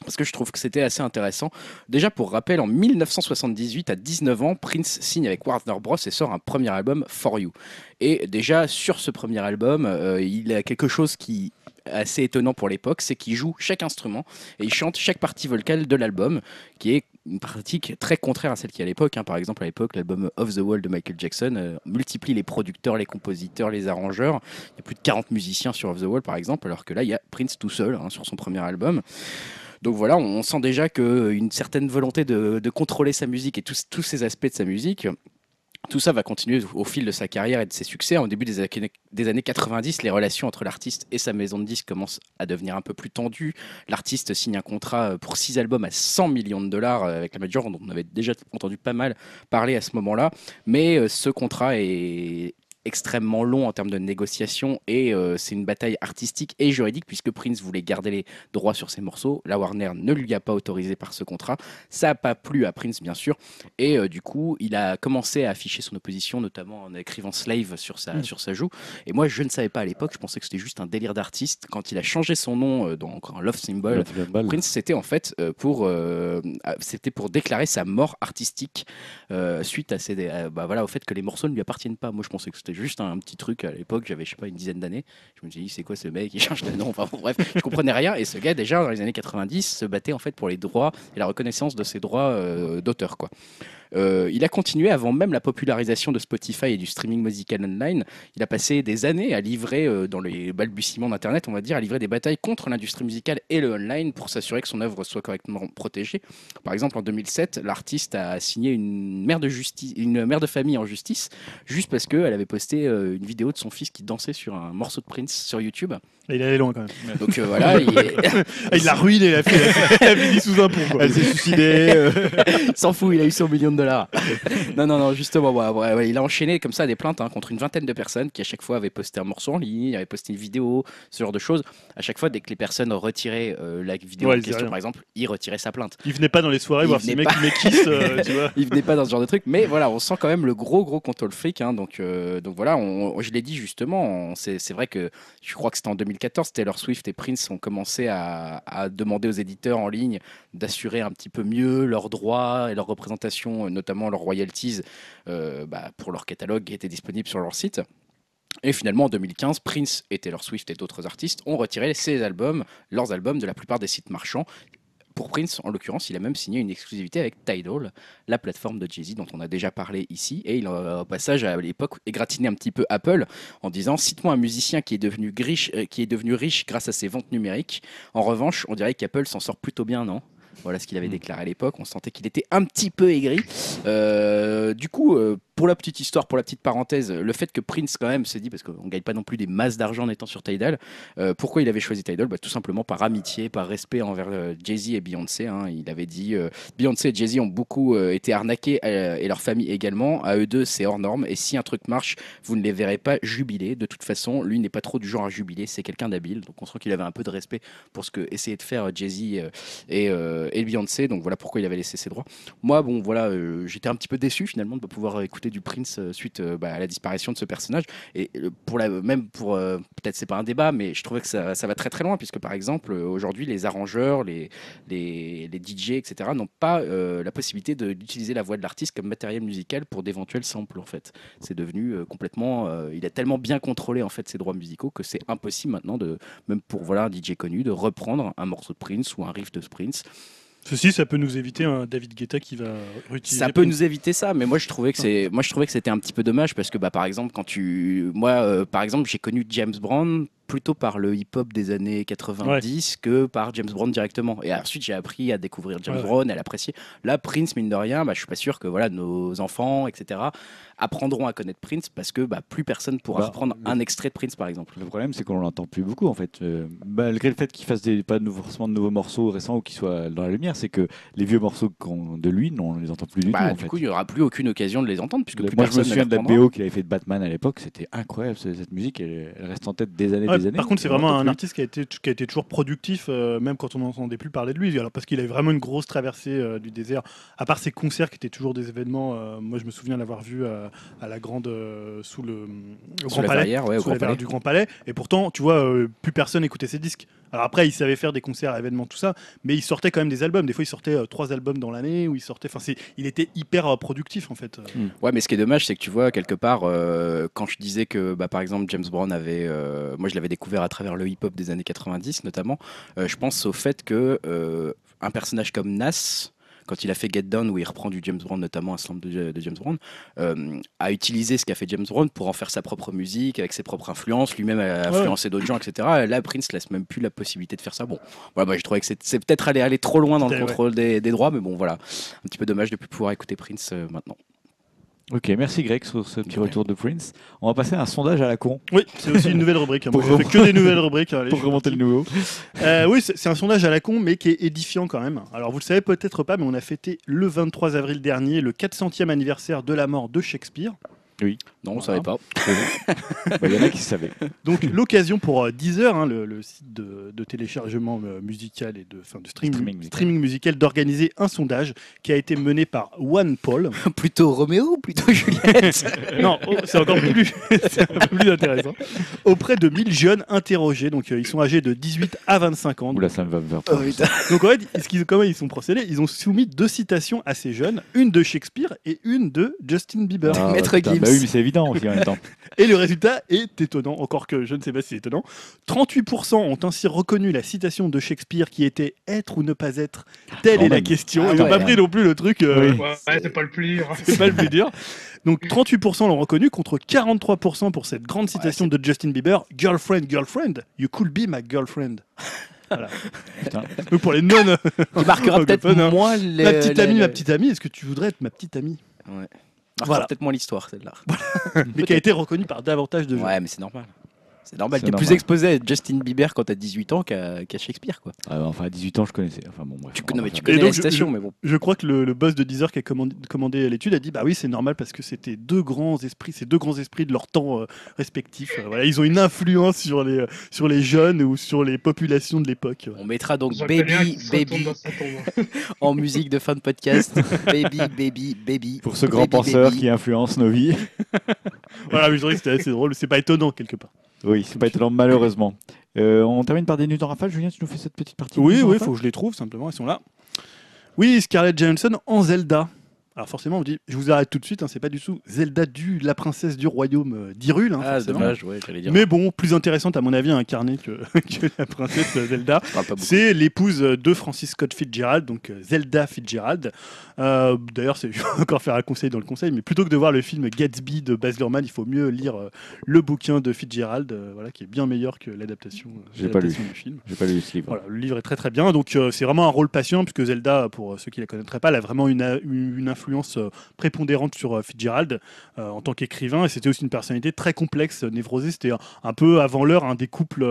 Parce que je trouve que c'était assez intéressant. Déjà, pour rappel, en 1978, à 19 ans, Prince signe avec Warner Bros. et sort un premier album, For You. Et déjà, sur ce premier album, euh, il a quelque chose qui assez étonnant pour l'époque, c'est qu'il joue chaque instrument et il chante chaque partie vocale de l'album, qui est une pratique très contraire à celle qu'il y a à l'époque. hein. Par exemple, à l'époque, l'album Off the Wall de Michael Jackson euh, multiplie les producteurs, les compositeurs, les arrangeurs. Il y a plus de 40 musiciens sur Off the Wall, par exemple, alors que là, il y a Prince tout seul hein, sur son premier album. Donc voilà, on sent déjà qu'une certaine volonté de, contrôler sa musique et tous, ces aspects de sa musique. Tout ça va continuer au fil de sa carrière et de ses succès. Au début des années, des années 90, les relations entre l'artiste et sa maison de disques commencent à devenir un peu plus tendues. L'artiste signe un contrat pour six albums à 100 millions de dollars euh, avec la major, dont on avait déjà entendu pas mal parler à ce moment-là. Mais euh, ce contrat est extrêmement long en termes de négociation et euh, c'est une bataille artistique et juridique puisque Prince voulait garder les droits sur ses morceaux. La Warner ne lui a pas autorisé par ce contrat. Ça n'a pas plu à Prince bien sûr et euh, du coup il a commencé à afficher son opposition notamment en écrivant Slave sur sa, sur sa joue. Et moi je ne savais pas à l'époque, je pensais que c'était juste un délire d'artiste. Quand il a changé son nom euh, dans un Love Symbol, Prince, c'était en fait euh, pour, c'était pour déclarer sa mort artistique suite à euh, bah, voilà, au fait que les morceaux ne lui appartiennent pas. Moi, je pensais que c'était juste un, petit truc à l'époque. J'avais, je sais pas, une dizaine d'années. Je me suis dit, c'est quoi ce mec? Il change de nom. Enfin, bref, je comprenais rien. Et ce gars, déjà dans les années 90, se battait en fait pour les droits et la reconnaissance de ses droits euh, d'auteur, quoi. Euh, il a continué avant même la popularisation de Spotify et du streaming musical online. Il a passé des années à livrer, euh, dans les balbutiements d'Internet, on va dire, à livrer des batailles contre l'industrie musicale et le online pour s'assurer que son œuvre soit correctement protégée. Par exemple, en 2007, l'artiste a signé une mère de, justice, une mère de famille en justice juste parce qu'elle avait posté euh, une vidéo de son fils qui dansait sur un morceau de Prince sur YouTube. Il allait loin quand même. Donc euh, voilà, il, Ah, il l'a ruiné, la fille. Elle a fini sous un pont. quoi. Elle s'est suicidée. euh, s'en fout, il a eu son million de dollars. non, non, non, justement, ouais, ouais, ouais, il a enchaîné comme ça des plaintes hein, contre une vingtaine de personnes qui à chaque fois avaient posté un morceau en ligne, avaient posté une vidéo, ce genre de choses. À chaque fois, dès que les personnes retiraient euh, la vidéo en question, par exemple, il retirait sa plainte. Il venait pas dans les soirées Il voir ces mecs qui m'équissent, euh, tu vois. il venait pas dans ce genre de truc, mais voilà, on sent quand même le gros gros contrôle fric. hein, donc, euh, donc voilà, on- je l'ai dit justement, c'est vrai que je crois que c'était en 2014, Taylor Swift et Prince ont commencé à, à demander aux éditeurs en ligne d'assurer un petit peu mieux leurs droits et leurs représentations, notamment leurs royalties euh, bah, pour leur catalogue qui était disponible sur leur site. Et finalement, en 2015, Prince et Taylor Swift et d'autres artistes ont retiré albums, leurs albums de la plupart des sites marchands. Pour Prince, en l'occurrence, il a même signé une exclusivité avec Tidal, la plateforme de Jay-Z dont on a déjà parlé ici. Et il a, au passage, à l'époque, égratigné un petit peu Apple en disant Cite-moi un musicien qui est, devenu riche, euh, qui est devenu riche grâce à ses ventes numériques. En revanche, on dirait qu'Apple s'en sort plutôt bien, non? Voilà ce qu'il avait déclaré à l'époque. On sentait qu'il était un petit peu aigri. Euh, du coup, euh, pour la petite histoire, pour la petite parenthèse, le fait que Prince quand même se dit, parce qu'on ne gagne pas non plus des masses d'argent en étant sur Tidal, euh, pourquoi il avait choisi Tidal? Bah, Tout simplement par amitié, par respect envers Jay-Z et Beyoncé. hein. Il avait dit, Beyoncé et Jay-Z ont beaucoup été arnaqués et leur famille également. À eux deux, c'est hors norme. Et si un truc marche, vous ne les verrez pas jubiler. De toute façon, lui n'est pas trop du genre à jubiler. C'est quelqu'un d'habile. Donc on sent qu'il avait un peu de respect pour ce que essayait de faire Jay-Z et, et Beyoncé. Donc voilà pourquoi il avait laissé ses droits. Moi, bon, voilà, euh, j'étais un petit peu déçu finalement de ne pas pouvoir écouter du Prince euh, suite euh, bah, à la disparition de ce personnage. Et euh, pour la, même pour, euh, peut-être c'est pas un débat, mais je trouvais que ça, va très très loin, puisque par exemple, euh, aujourd'hui, les arrangeurs, les, les, les DJ, etc., n'ont pas euh, la possibilité d'utiliser la voix de l'artiste comme matériel musical pour d'éventuels samples, en fait. C'est devenu euh, complètement. euh, il a tellement bien contrôlé en fait ses droits musicaux que c'est impossible maintenant, de, même pour voilà, un DJ connu, de reprendre un morceau de Prince ou un riff de Prince. Ceci, ça peut nous éviter un David Guetta qui va réutiliser. Ça peut nous éviter ça, mais moi je trouvais que c'est, moi je trouvais que c'était un petit peu dommage parce que bah par exemple quand tu, moi euh, par exemple j'ai connu James Brown plutôt par le hip-hop des années 90 que par James Brown directement. Et ensuite j'ai appris à découvrir James Ouais. Brown, à l'apprécier. Là Prince mine de rien, bah, je suis pas sûr que voilà nos enfants etc apprendront à connaître Prince parce que bah, plus personne pourra Bah, reprendre le- un extrait de Prince par exemple. Le problème, c'est qu'on l'entend plus beaucoup en fait. Euh, malgré le fait qu'il fasse des, pas de nouveaux, forcément de nouveaux morceaux récents ou qu'ils soient dans la lumière, c'est que les vieux morceaux de lui, non, on les entend plus du Bah, tout. en du fait. coup il y aura plus aucune occasion de les entendre puisque Le- plus Moi, je me ne souviens de la. BO qu'il avait fait de Batman à l'époque, c'était incroyable ce- cette musique, elle, elle reste en tête des années, Ouais, des années. par contre, c'est vraiment un artiste qui a été, qui a été toujours productif, euh, même quand on n'entendait plus parler de lui. Alors, parce qu'il avait vraiment une grosse traversée euh, du désert. À part ses concerts qui étaient toujours des événements, euh, moi je me souviens l'avoir vu à la grande, sous le, au Sous Grand la Palais. ouais, sous Grand du Grand Palais. Et pourtant, tu vois, plus personne écoutait ses disques. Alors après, il savait faire des concerts, événements, tout ça, mais il sortait quand même des albums. Des fois, il sortait euh, trois albums dans l'année, ou il sortait. Enfin, il était hyper euh, productif en fait. Ouais, mais ce qui est dommage, c'est que tu vois, quelque part, euh, quand je disais que, bah, par exemple, James Brown avait. euh, moi, je l'avais découvert à travers le hip-hop des années 90, notamment. euh, je pense au fait que euh, un personnage comme Nas. Quand il a fait Get Down, où il reprend du James Brown, notamment un slam de, de James Brown, euh, a utilisé ce qu'a fait James Brown pour en faire sa propre musique, avec ses propres influences. Lui-même a Ouais. influencé d'autres gens, etc. Là, Prince laisse même plus la possibilité de faire ça. Bon, voilà, moi, je trouvais que c'est peut-être aller, aller trop loin dans le ouais. contrôle des, des droits, mais bon, voilà. Un petit peu dommage de ne plus pouvoir écouter Prince euh, maintenant. Ok, merci Greg sur ce petit Ouais. retour de Prince. On va passer à un sondage à la con Oui, c'est aussi une nouvelle rubrique. hein. Moi, je fais que des nouvelles rubriques. hein. Allez, pour remonter le nouveau. Euh, oui, c'est un sondage à la con, mais qui est édifiant quand même. Alors, vous le savez peut-être pas, mais on a fêté le 23 avril dernier le 400e anniversaire de la mort de Shakespeare. Non, on Voilà. savait pas. Bah, Il y en a qui savaient. Donc, l'occasion pour euh, Deezer, hein, le, le site de, de téléchargement euh, musical et de, enfin, de stream- Streaming musical. streaming musical, d'organiser un sondage qui a été mené par One Paul. plutôt Roméo ou plutôt Juliette non, oh, c'est encore plus, c'est un peu plus intéressant. Auprès de 1000 jeunes interrogés, donc euh, ils sont âgés de 18 à 25 ans. Oula, ça me va me faire peur. Donc en fait, ce comment ils sont procédés? Ils ont soumis deux citations à ces jeunes, une de Shakespeare et une de Justin Bieber. Ah, Maître Gims. Bah oui, mais c'est évident aussi en même temps. Et le résultat est étonnant, encore que je ne sais pas si c'est étonnant. 38% ont ainsi reconnu la citation de Shakespeare qui était être ou ne pas être, telle Quand est la question. Ah Ils n'ont ouais. pas pris non plus le truc. euh, Oui. Ouais, ouais, c'est pas le plus dur. C'est pas le plus dur. Donc 38% l'ont reconnu contre 43% pour cette grande citation de Justin Bieber Girlfriend, girlfriend, you could be my girlfriend. Voilà. Putain. Donc pour les non. Qui marquera peut-être hein. moins les. ma petite amie, les- ma petite amie, est-ce que tu voudrais être ma petite amie? Ouais. Marquera Voilà. peut-être moins l'histoire, celle-là. Mais qui a été reconnue par davantage de gens. Ouais, mais c'est normal. C'est normal. T'es plus exposé à Justin Bieber quand t'as 18 ans qu'à Shakespeare, quoi. Ah, enfin, à 18 ans, je connaissais. Enfin, bon, bref. Tu, on non, mais tu connais donc, la citation, je- mais bon. Je crois que le, le boss de Deezer qui a commandé, commandé l'étude a dit bah oui c'est normal parce que c'était deux grands esprits, ces deux grands esprits de leur temps euh, respectifs. Euh, voilà, ils ont une influence sur les sur les jeunes ou sur les populations de l'époque. On mettra donc Baby, Baby tombe. en musique de fin de podcast. baby, Baby, Baby. Pour ce grand penseur baby. qui influence nos vies. Voilà, mais je dirais que c'était assez drôle. C'est pas étonnant quelque part. Oui, c'est pas étonnant, malheureusement. Euh, on termine par des news en rafale. Julien, tu nous fais cette petite partie Oui, oui, il faut que je les trouve simplement. Ils sont là. Oui, Scarlett Johansson en Zelda. Alors forcément, on vous dit, je vous arrête tout de suite. hein, c'est pas du tout Zelda du la princesse du royaume euh, d'Hyrule. hein, Ah, dommage, ouais, j'allais dire. Mais bon, plus intéressante à mon avis à incarner que, que la princesse Zelda. C'est l'épouse de Francis Scott Fitzgerald, donc euh, Zelda Fitzgerald. Euh, D'ailleurs, je vais encore faire un conseil dans le conseil, mais plutôt que de voir le film Gatsby de Baz Luhrmann, il faut mieux lire le bouquin de Fitzgerald, euh, voilà, qui est bien meilleur que l'adaptation J'ai pas l'adaptation du film. J'ai pas lu ce livre. Voilà, le livre est très très bien, donc euh, c'est vraiment un rôle patient, puisque Zelda, pour ceux qui la connaîtraient pas, elle a vraiment une, une une influence euh, prépondérante sur euh, Fitzgerald euh, en tant qu'écrivain, et c'était aussi une personnalité très complexe, névrosée, c'était un, un peu avant l'heure un des couples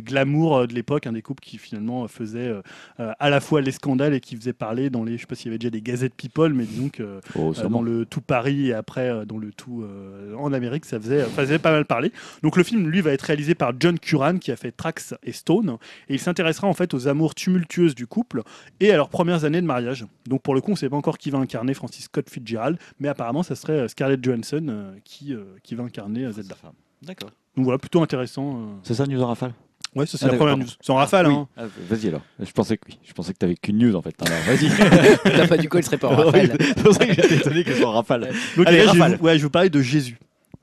glamour de l'époque, un des couples qui finalement faisait à la fois les scandales et qui faisait parler dans les, je sais pas s'il y avait déjà des gazettes People, mais disons que Oh, dans le tout Paris et après dans le tout en Amérique, ça faisait, faisait pas mal parler. Donc le film, lui, va être réalisé par John Curran qui a fait Trax et Stone et il s'intéressera en fait aux amours tumultueuses du couple et à leurs premières années de mariage. Donc pour le coup, on sait pas encore qui va incarner Francis Scott Fitzgerald, mais apparemment, ça serait euh, Scarlett Johansson euh, qui, euh, qui va incarner euh, Zelda. D'accord. Donc voilà, plutôt intéressant. euh. C'est ça, news en rafale? Ouais, ça c'est Ah, la première news. C'est en rafale, Oui. hein. Ah, Vas-y alors. Je pensais que oui. Je pensais que t'avais qu'une news en fait. Alors, vas-y. T'as pas du coup, elle serait pas en rafale. c'est pour ça que j'étais étonné qu'elle soit en rafale. Donc Allez, là, je rafale. ouais, je vous parler de Jésus.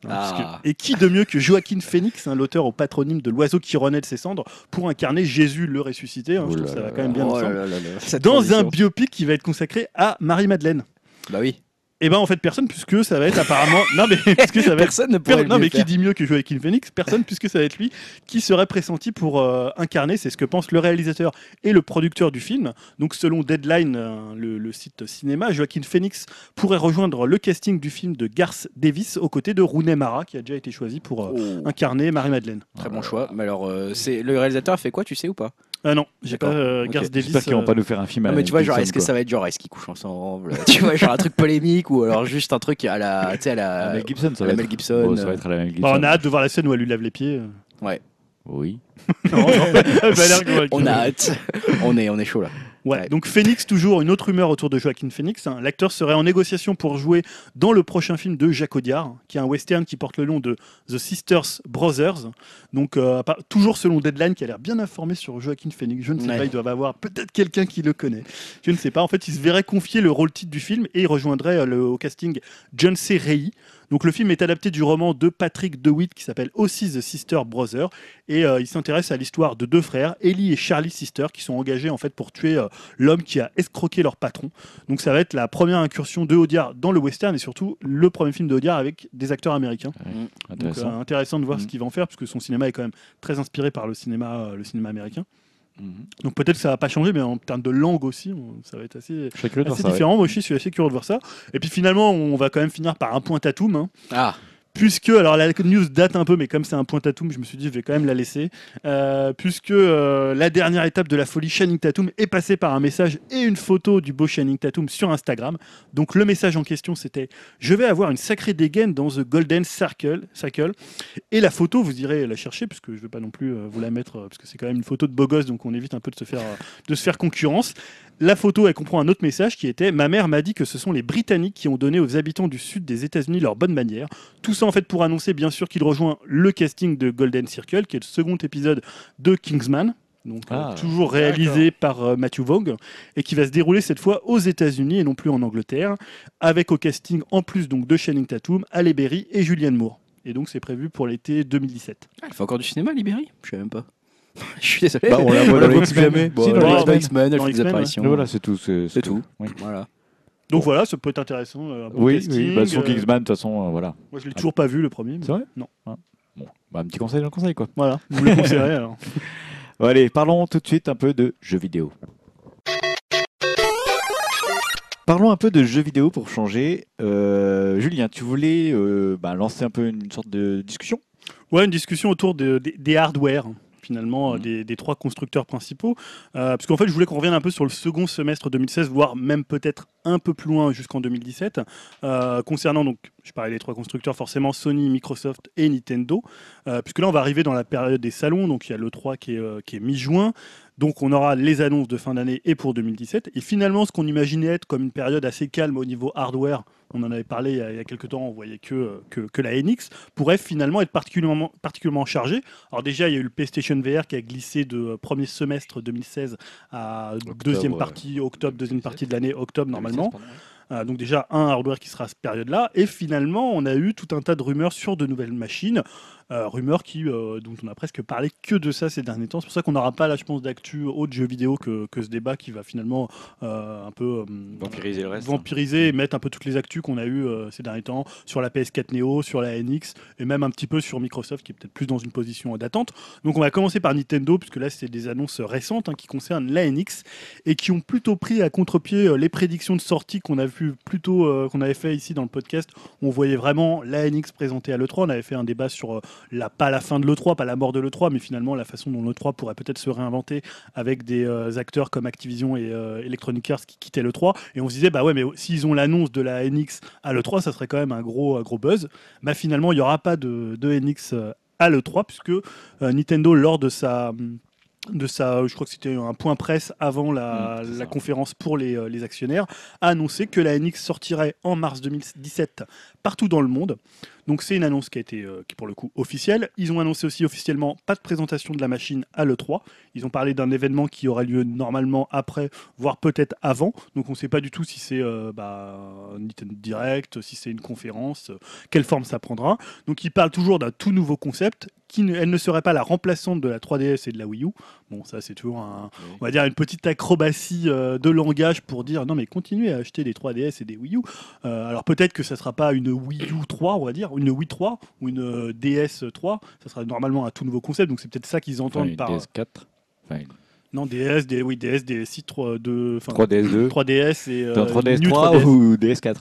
Hein, Ah. que- et qui de mieux que Joaquin Phoenix, hein, l'auteur au patronyme de l'oiseau qui renaît de ses cendres, pour incarner Jésus le ressuscité. hein, je Oh trouve que ça va quand même bien Oh ensemble. là là là. Cette Dans un biopic qui va être consacré à Marie-Madeleine. Bah oui. Et ben en fait personne puisque ça va être apparemment non mais puisque ça va être Personne ne pourrait non mais qui dit mieux que Joaquin Phoenix Personne puisque ça va être lui qui serait pressenti pour euh, incarner, c'est ce que pense le réalisateur et le producteur du film. Donc selon Deadline, euh, le, le site cinéma, Joaquin Phoenix pourrait rejoindre le casting du film de Garth Davis aux côtés de Rooney Mara qui a déjà été choisi pour euh, Oh, incarner Marie-Madeleine. Très bon choix. Mais alors, euh, c'est le réalisateur a fait quoi, tu sais ou pas? Ah non, j'ai pas euh, Davis. J'espère qu'ils vont euh, pas nous faire un film. à Non, mais tu vois, genre, est-ce que ça va être genre, est-ce qu'ils couchent ensemble Tu vois, genre un truc polémique ou alors juste un truc à la, tu sais, à la, Ah, Mel Gibson, ça à va la être. Mel Gibson. Ça va euh, être à la Mel Gibson. bah, on a hâte de voir la scène où elle lui lave les pieds. euh. Oui. Non, non. On a hâte. on est, on est chaud là. Ouais, Ouais. donc Phoenix, toujours une autre rumeur autour de Joaquin Phoenix. hein. L'acteur serait en négociation pour jouer dans le prochain film de Jacques Audiard, hein, qui est un western qui porte le nom de The Sisters Brothers. Donc, euh, toujours selon Deadline, qui a l'air bien informé sur Joaquin Phoenix. Je ne sais Ouais. pas, ils doivent avoir peut-être quelqu'un qui le connaît. Je ne sais pas. En fait, il se verrait confier le rôle titre du film et il rejoindrait euh, le, au casting John C. Reilly. Donc, le film est adapté du roman de Patrick DeWitt qui s'appelle aussi The Sister Brothers et euh, il s'intéresse à l'histoire de deux frères, Ellie et Charlie Sister, qui sont engagés en fait pour tuer euh, l'homme qui a escroqué leur patron. Donc ça va être la première incursion de Audiard dans le western et surtout le premier film de Audiard avec des acteurs américains. Donc Intéressant. euh, intéressant de voir Mhm. ce qu'il va en faire parce que son cinéma est quand même très inspiré par le cinéma, le cinéma américain. Mhm. Donc peut-être que ça va pas changer, mais en termes de langue aussi, on- ça va être assez, ça. ouais. différent. Moi aussi, je suis assez curieux de voir ça. Et puis finalement, on va quand même finir par un point tatum. hein. Ah, Puisque, alors la news date un peu, mais comme c'est un point Tatum, je me suis dit, je vais quand même la laisser. Euh, puisque euh, la dernière étape de la folie Channing Tatum est passée par un message et une photo du beau Channing Tatum sur Instagram. Donc le message en question, c'était Je vais avoir une sacrée dégaine dans The Golden Circle. Circle. Et la photo, vous irez la chercher, puisque je ne vais pas non plus euh, vous la mettre, parce que c'est quand même une photo de beau gosse, donc on évite un peu de se faire, de se faire concurrence. La photo, elle comprend un autre message qui était Ma mère m'a dit que ce sont les Britanniques qui ont donné aux habitants du sud des États-Unis leur bonne manière. Tout ça en fait pour annoncer bien sûr qu'il rejoint le casting de Golden Circle, qui est le second épisode de Kingsman. Donc, euh, Ah, toujours réalisé par euh, Matthew Vaughn et qui va se dérouler cette fois aux États-Unis et non plus en Angleterre, avec au casting en plus donc de Channing Tatum, Halle Berry et Julianne Moore. Et donc c'est prévu pour l'été 2017. Ah, elle fait encore du cinéma, Libéry Je sais même pas. Je suis désolé. Bah, on la voit On la dans voit X-Men. Si, Bon, dans est X-Men. dans X-Men, elle fait des apparitions. Voilà, c'est tout. C'est tout. Oui, Voilà. Donc voilà, ça peut être intéressant. euh, un bon oui, casting, oui. Bah, son euh, Kingsman, de toute façon, euh, voilà. Moi je l'ai toujours pas vu le premier. mais- C'est vrai? Non. Bon, bah, un petit conseil dans le conseil, quoi. Voilà, vous le conseillerez alors. Bon, allez, parlons tout de suite un peu de jeux vidéo. Parlons un peu de jeux vidéo pour changer. Euh, Julien, tu voulais euh, bah, lancer un peu une sorte de discussion? Ouais, une discussion autour de- des- des hardware finalement euh, Mhm. des, des trois constructeurs principaux. Euh, parce qu'en fait je voulais qu'on revienne un peu sur le second semestre 2016 voire même peut-être un peu plus loin jusqu'en 2017 Euh, concernant donc je parlais des trois constructeurs forcément Sony Microsoft et Nintendo. Euh, puisque là on va arriver dans la période des salons. Donc il y a le 3 qui est, qui est mi-juin donc on aura les annonces de fin d'année et pour 2017 et finalement ce qu'on imaginait être comme une période assez calme au niveau hardware on en avait parlé il y a, il y a quelques temps on voyait que, que, que la NX pourrait finalement être particulièrement, particulièrement chargée alors déjà, il y a eu le PlayStation VR qui a glissé de premier semestre 2016 à deuxième ouais. partie, octobre, deuxième 2017. partie de l'année, octobre normalement. 2016, pardon, ouais. Euh, donc déjà, un hardware qui sera à cette période-là. Et finalement, on a eu tout un tas de rumeurs sur de nouvelles machines. Euh, rumeurs qui, euh, dont on a presque parlé que de ça ces derniers temps. C'est pour ça qu'on n'aura pas là, je pense, d'actu autre jeu vidéo que, que ce débat qui va finalement euh, un peu Vampiriser le reste. vampiriser et mettre un peu toutes les actus qu'on a eues ces derniers temps sur la PS4 Neo, sur la NX et même un petit peu sur Microsoft qui est peut-être plus dans une position d'attente. Donc on va commencer par Nintendo puisque là c'est des annonces récentes hein, qui concernent la NX et qui ont plutôt pris à contre-pied les prédictions de sortie qu'on a vu plutôt euh, qu'on avait fait ici dans le podcast. On voyait vraiment la NX présentée à l'E3. On avait fait un débat sur pas la fin de l'E3, pas la mort de l'E3, mais finalement la façon dont l'E3 pourrait peut-être se réinventer avec des euh, acteurs comme Activision et euh, Electronic Arts qui quittaient l'E3. Et on se disait, bah ouais, mais s'ils ont l'annonce de la NX à l'E3, ça serait quand même un gros, gros buzz. Bah finalement, il n'y aura pas de, de NX euh, à l'E3, puisque Nintendo, lors de sa. De sa, je crois que c'était un point presse avant la, Mm, la conférence pour les, euh, les actionnaires, a annoncé que la NX sortirait en mars 2017 partout dans le monde. Donc c'est une annonce qui a été, euh, qui est pour le coup officielle. Ils ont annoncé aussi officiellement pas de présentation de la machine à l'E3. Ils ont parlé d'un événement qui aura lieu normalement après, voire peut-être avant. Donc on ne sait pas du tout si c'est euh, bah, un Nintendo Direct, si c'est une conférence, euh, quelle forme ça prendra. Donc ils parlent toujours d'un tout nouveau concept qui ne, elle ne serait pas la remplaçante de la 3DS et de la Wii U. Bon, ça c'est toujours un, on va dire une petite acrobatie euh, de langage pour dire non mais continuez à acheter des 3DS et des Wii U. Euh, alors peut-être que ça sera pas une Wii U 3, on va dire, une Wii 3 ou une euh, DS 3. Ça sera normalement un tout nouveau concept. Donc c'est peut-être ça qu'ils Enfin, entendent une par DS4. Enfin, une non DS, des oui DS, DSi 3 de enfin, 3DS2. 3DS et euh, Dans New 3DS3 3DS. ou DS4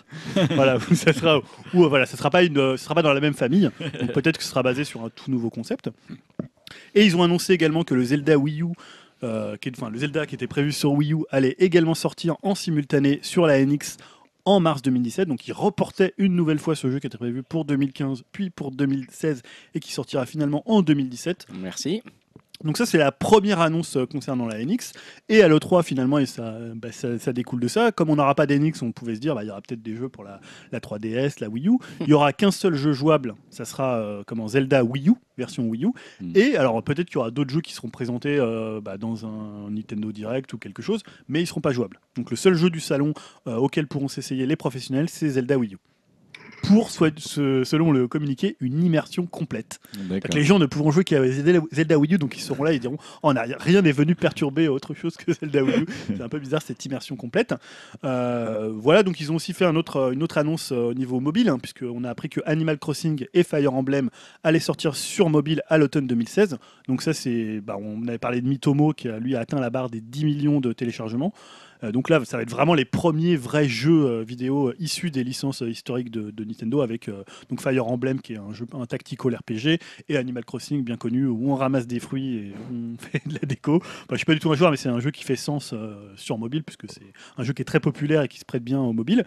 voilà, ça sera ou euh, voilà, ça sera pas une, euh, ça sera pas dans la même famille. Donc peut-être que ce sera basé sur un tout nouveau concept. Et ils ont annoncé également que le Zelda Wii U, euh, qui est- enfin le Zelda qui était prévu sur Wii U, allait également sortir en simultané sur la NX en mars 2017. Donc ils reportaient une nouvelle fois ce jeu qui était prévu pour 2015 puis pour 2016 et qui sortira finalement en 2017. Merci. Donc ça c'est la première annonce euh, concernant la NX et à l'E3 finalement et ça, bah, ça, ça découle de ça. Comme on n'aura pas d'NX on pouvait se dire bah, il y aura peut-être des jeux pour la, la 3DS la Wii U. Il y aura qu'un seul jeu jouable. Ça sera euh, comment Zelda Wii U version Wii U. Mm. et alors peut-être qu'il y aura d'autres jeux qui seront présentés euh, bah, dans un Nintendo Direct ou quelque chose mais ils seront pas jouables. Donc le seul jeu du salon euh, auquel pourront s'essayer les professionnels c'est Zelda Wii U pour soit, selon le communiqué une immersion complète donc les gens ne pourront jouer qu'à Zelda, Wii U, donc ils seront là et diront oh, a, rien n'est venu perturber autre chose que Zelda Wii U. C'est un peu bizarre cette immersion complète. Euh, voilà, donc ils ont aussi fait un autre, une autre annonce euh, au niveau mobile, hein, puisqu'on a appris que Animal Crossing et Fire Emblem allaient sortir sur mobile à l'automne 2016. Donc ça, c'est, bah, on avait parlé de Mitomo qui lui a atteint la barre des 10 millions de téléchargements. Euh, donc là, ça va être vraiment les premiers vrais jeux euh, vidéo euh, issus des licences historiques de, Nintendo, avec donc Fire Emblem qui est un jeu un tactical RPG et Animal Crossing bien connu où on ramasse des fruits et on fait de la déco. Enfin, je suis pas du tout un joueur, mais c'est un jeu qui fait sens sur mobile puisque c'est un jeu qui est très populaire et qui se prête bien au mobile.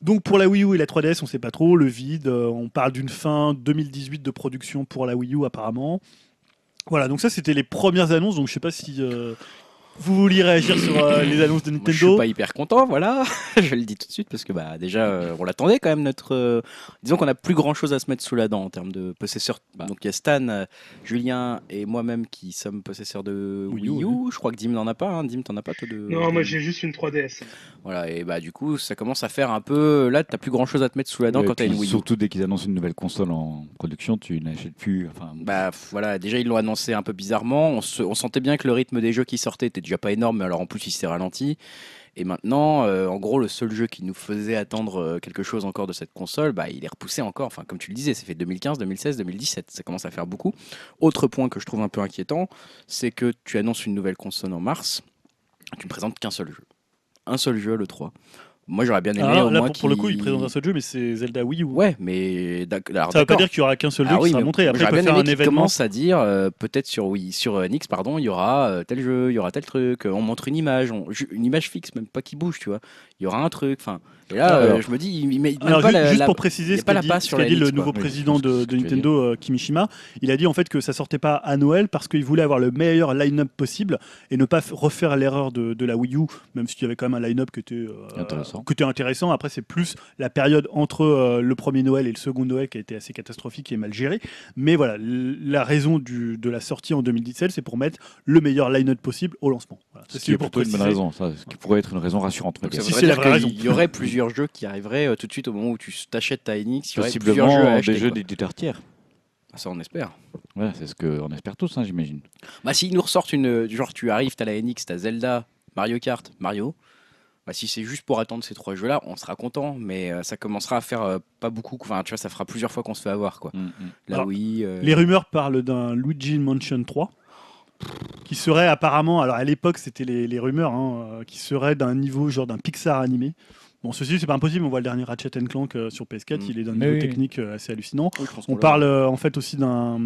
Donc pour la Wii U et la 3DS, on sait pas trop le vide. on parle d'une fin 2018 de production pour la Wii U apparemment. Voilà, donc ça c'était les premières annonces. Donc je sais pas si Vous vouliez réagir sur euh, les annonces de Moi, je suis Nintendo pas hyper content, voilà. je le dis tout de suite parce que bah déjà euh, on l'attendait quand même notre. euh, disons qu'on a plus grand chose à se mettre sous la dent en termes de possesseurs. Bah. Donc il y a Stan, euh, Julien et moi-même qui sommes possesseurs de Wii Wii U, U. Je crois que Dim n'en a pas. Hein. Dim t'en as pas toi de. Non, de- moi j'ai juste une 3DS. Voilà et bah du coup ça commence à faire un peu. Là t'as plus grand chose à te mettre sous la dent quand t'as une Wii U. Surtout dès qu'ils annoncent une nouvelle console en production, tu n'achètes plus. Enfin, Bah f- voilà, déjà ils l'ont annoncé un peu bizarrement. On, se- on sentait bien que le rythme des jeux qui sortaient était déjà pas énorme, mais alors en plus il s'est ralenti. Et maintenant, euh, en gros, le seul jeu qui nous faisait attendre euh, quelque chose encore de cette console, bah, il est repoussé encore. Enfin, comme tu le disais, c'est fait 2015, 2016, 2017. Ça commence à faire beaucoup. Autre point que je trouve un peu inquiétant, c'est que tu annonces une nouvelle console en mars. Tu ne présentes qu'un seul jeu. Un seul jeu, le 3. Moi, j'aurais bien aimé Ah, au Là, moins pour, pour le coup, présentent un seul jeu, mais c'est Zelda Wii U. Ouais, mais alors, Ça veut pas dire qu'il y aura qu'un seul jeu Ah qui oui, sera mais montré. Après, j'aurais peuvent bien faire aimé un événement. commencent à dire euh, peut-être sur oui, sur euh, NX pardon, il y aura euh, tel jeu, il y aura tel truc, euh, on montre une image, on- une image fixe même pas qui bouge, tu vois. Il y aura un truc, enfin. Et là, Alors- euh, je me dis, il, il Alors, pas ju- la- juste pour préciser ce pas qu'a la dit, passe ce dit le quoi. nouveau Oui, président de, ce Nintendo, euh, Kimishima, il a dit en fait que ça sortait pas à Noël parce qu'il voulait avoir le meilleur line-up possible et ne pas refaire l'erreur de, de la Wii U, même s'il y avait quand même un line-up qui était, euh, Intéressant. qui était intéressant. Après, c'est plus la période entre euh, le premier Noël et le second Noël qui a été assez catastrophique et mal gérée. Mais voilà, la raison du- de la sortie en 2017, c'est pour mettre le meilleur line-up possible au lancement. Voilà. Ça, ce qui est pour plutôt une bonne raison, ça, ce qui pourrait être une raison rassurante. Donc. Si voudrait c'est la dire vraie qu'il raison. y aurait plusieurs jeux qui arriveraient euh, tout de suite au moment où tu t'achètes ta NX, il y aurait plusieurs Possiblement jeux à acheter. des jeux d'éditeurs tiers. Ah, Ça on espère. Voilà, c'est ce qu'on espère tous, hein, j'imagine. Bah s'ils nous ressortent une du genre tu arrives, t'as la NX, t'as Zelda, Mario Kart, Mario. Bah, si c'est juste pour attendre ces trois jeux-là, on sera content, mais euh, ça commencera à faire euh, pas beaucoup. Enfin, tu vois, ça fera plusieurs fois qu'on se fait avoir, quoi. La Alors, Wii. euh, Les rumeurs parlent d'un Luigi Mansion 3 qui serait apparemment, alors à l'époque c'était les, rumeurs, hein, euh, qui serait d'un niveau genre d'un Pixar animé. Bon, ceci c'est pas impossible, on voit le dernier Ratchet Clank euh, sur PS4, Mm. il est d'un niveau oui. technique euh, assez hallucinant. oui, On parle euh, en fait aussi d'un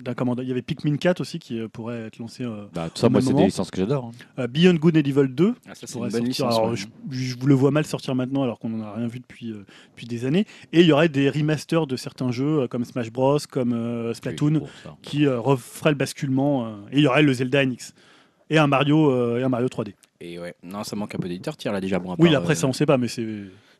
d'un commandant. Il y avait Pikmin 4 aussi qui euh, pourrait être lancé. euh, Bah, tout ça, moi, c'est des licences que j'adore. hein. euh, Beyond Good and Evil 2 Ah, ça, c'est pourrait une bonne sortir. licence. Alors, ouais. je, je vous le vois mal sortir maintenant alors qu'on n'en a rien vu depuis, euh, depuis des années. Et il y aurait des remasters de certains jeux euh, comme Smash Bros, comme euh, Splatoon, qui euh, referait le basculement. euh, et il y aurait le Zelda NX. Et un Mario, euh, et un Mario 3D. Et ouais, non, ça manque un peu d'éditeur tiers là déjà. Bon, à Oui, part, après euh, ça on sait pas, mais c'est.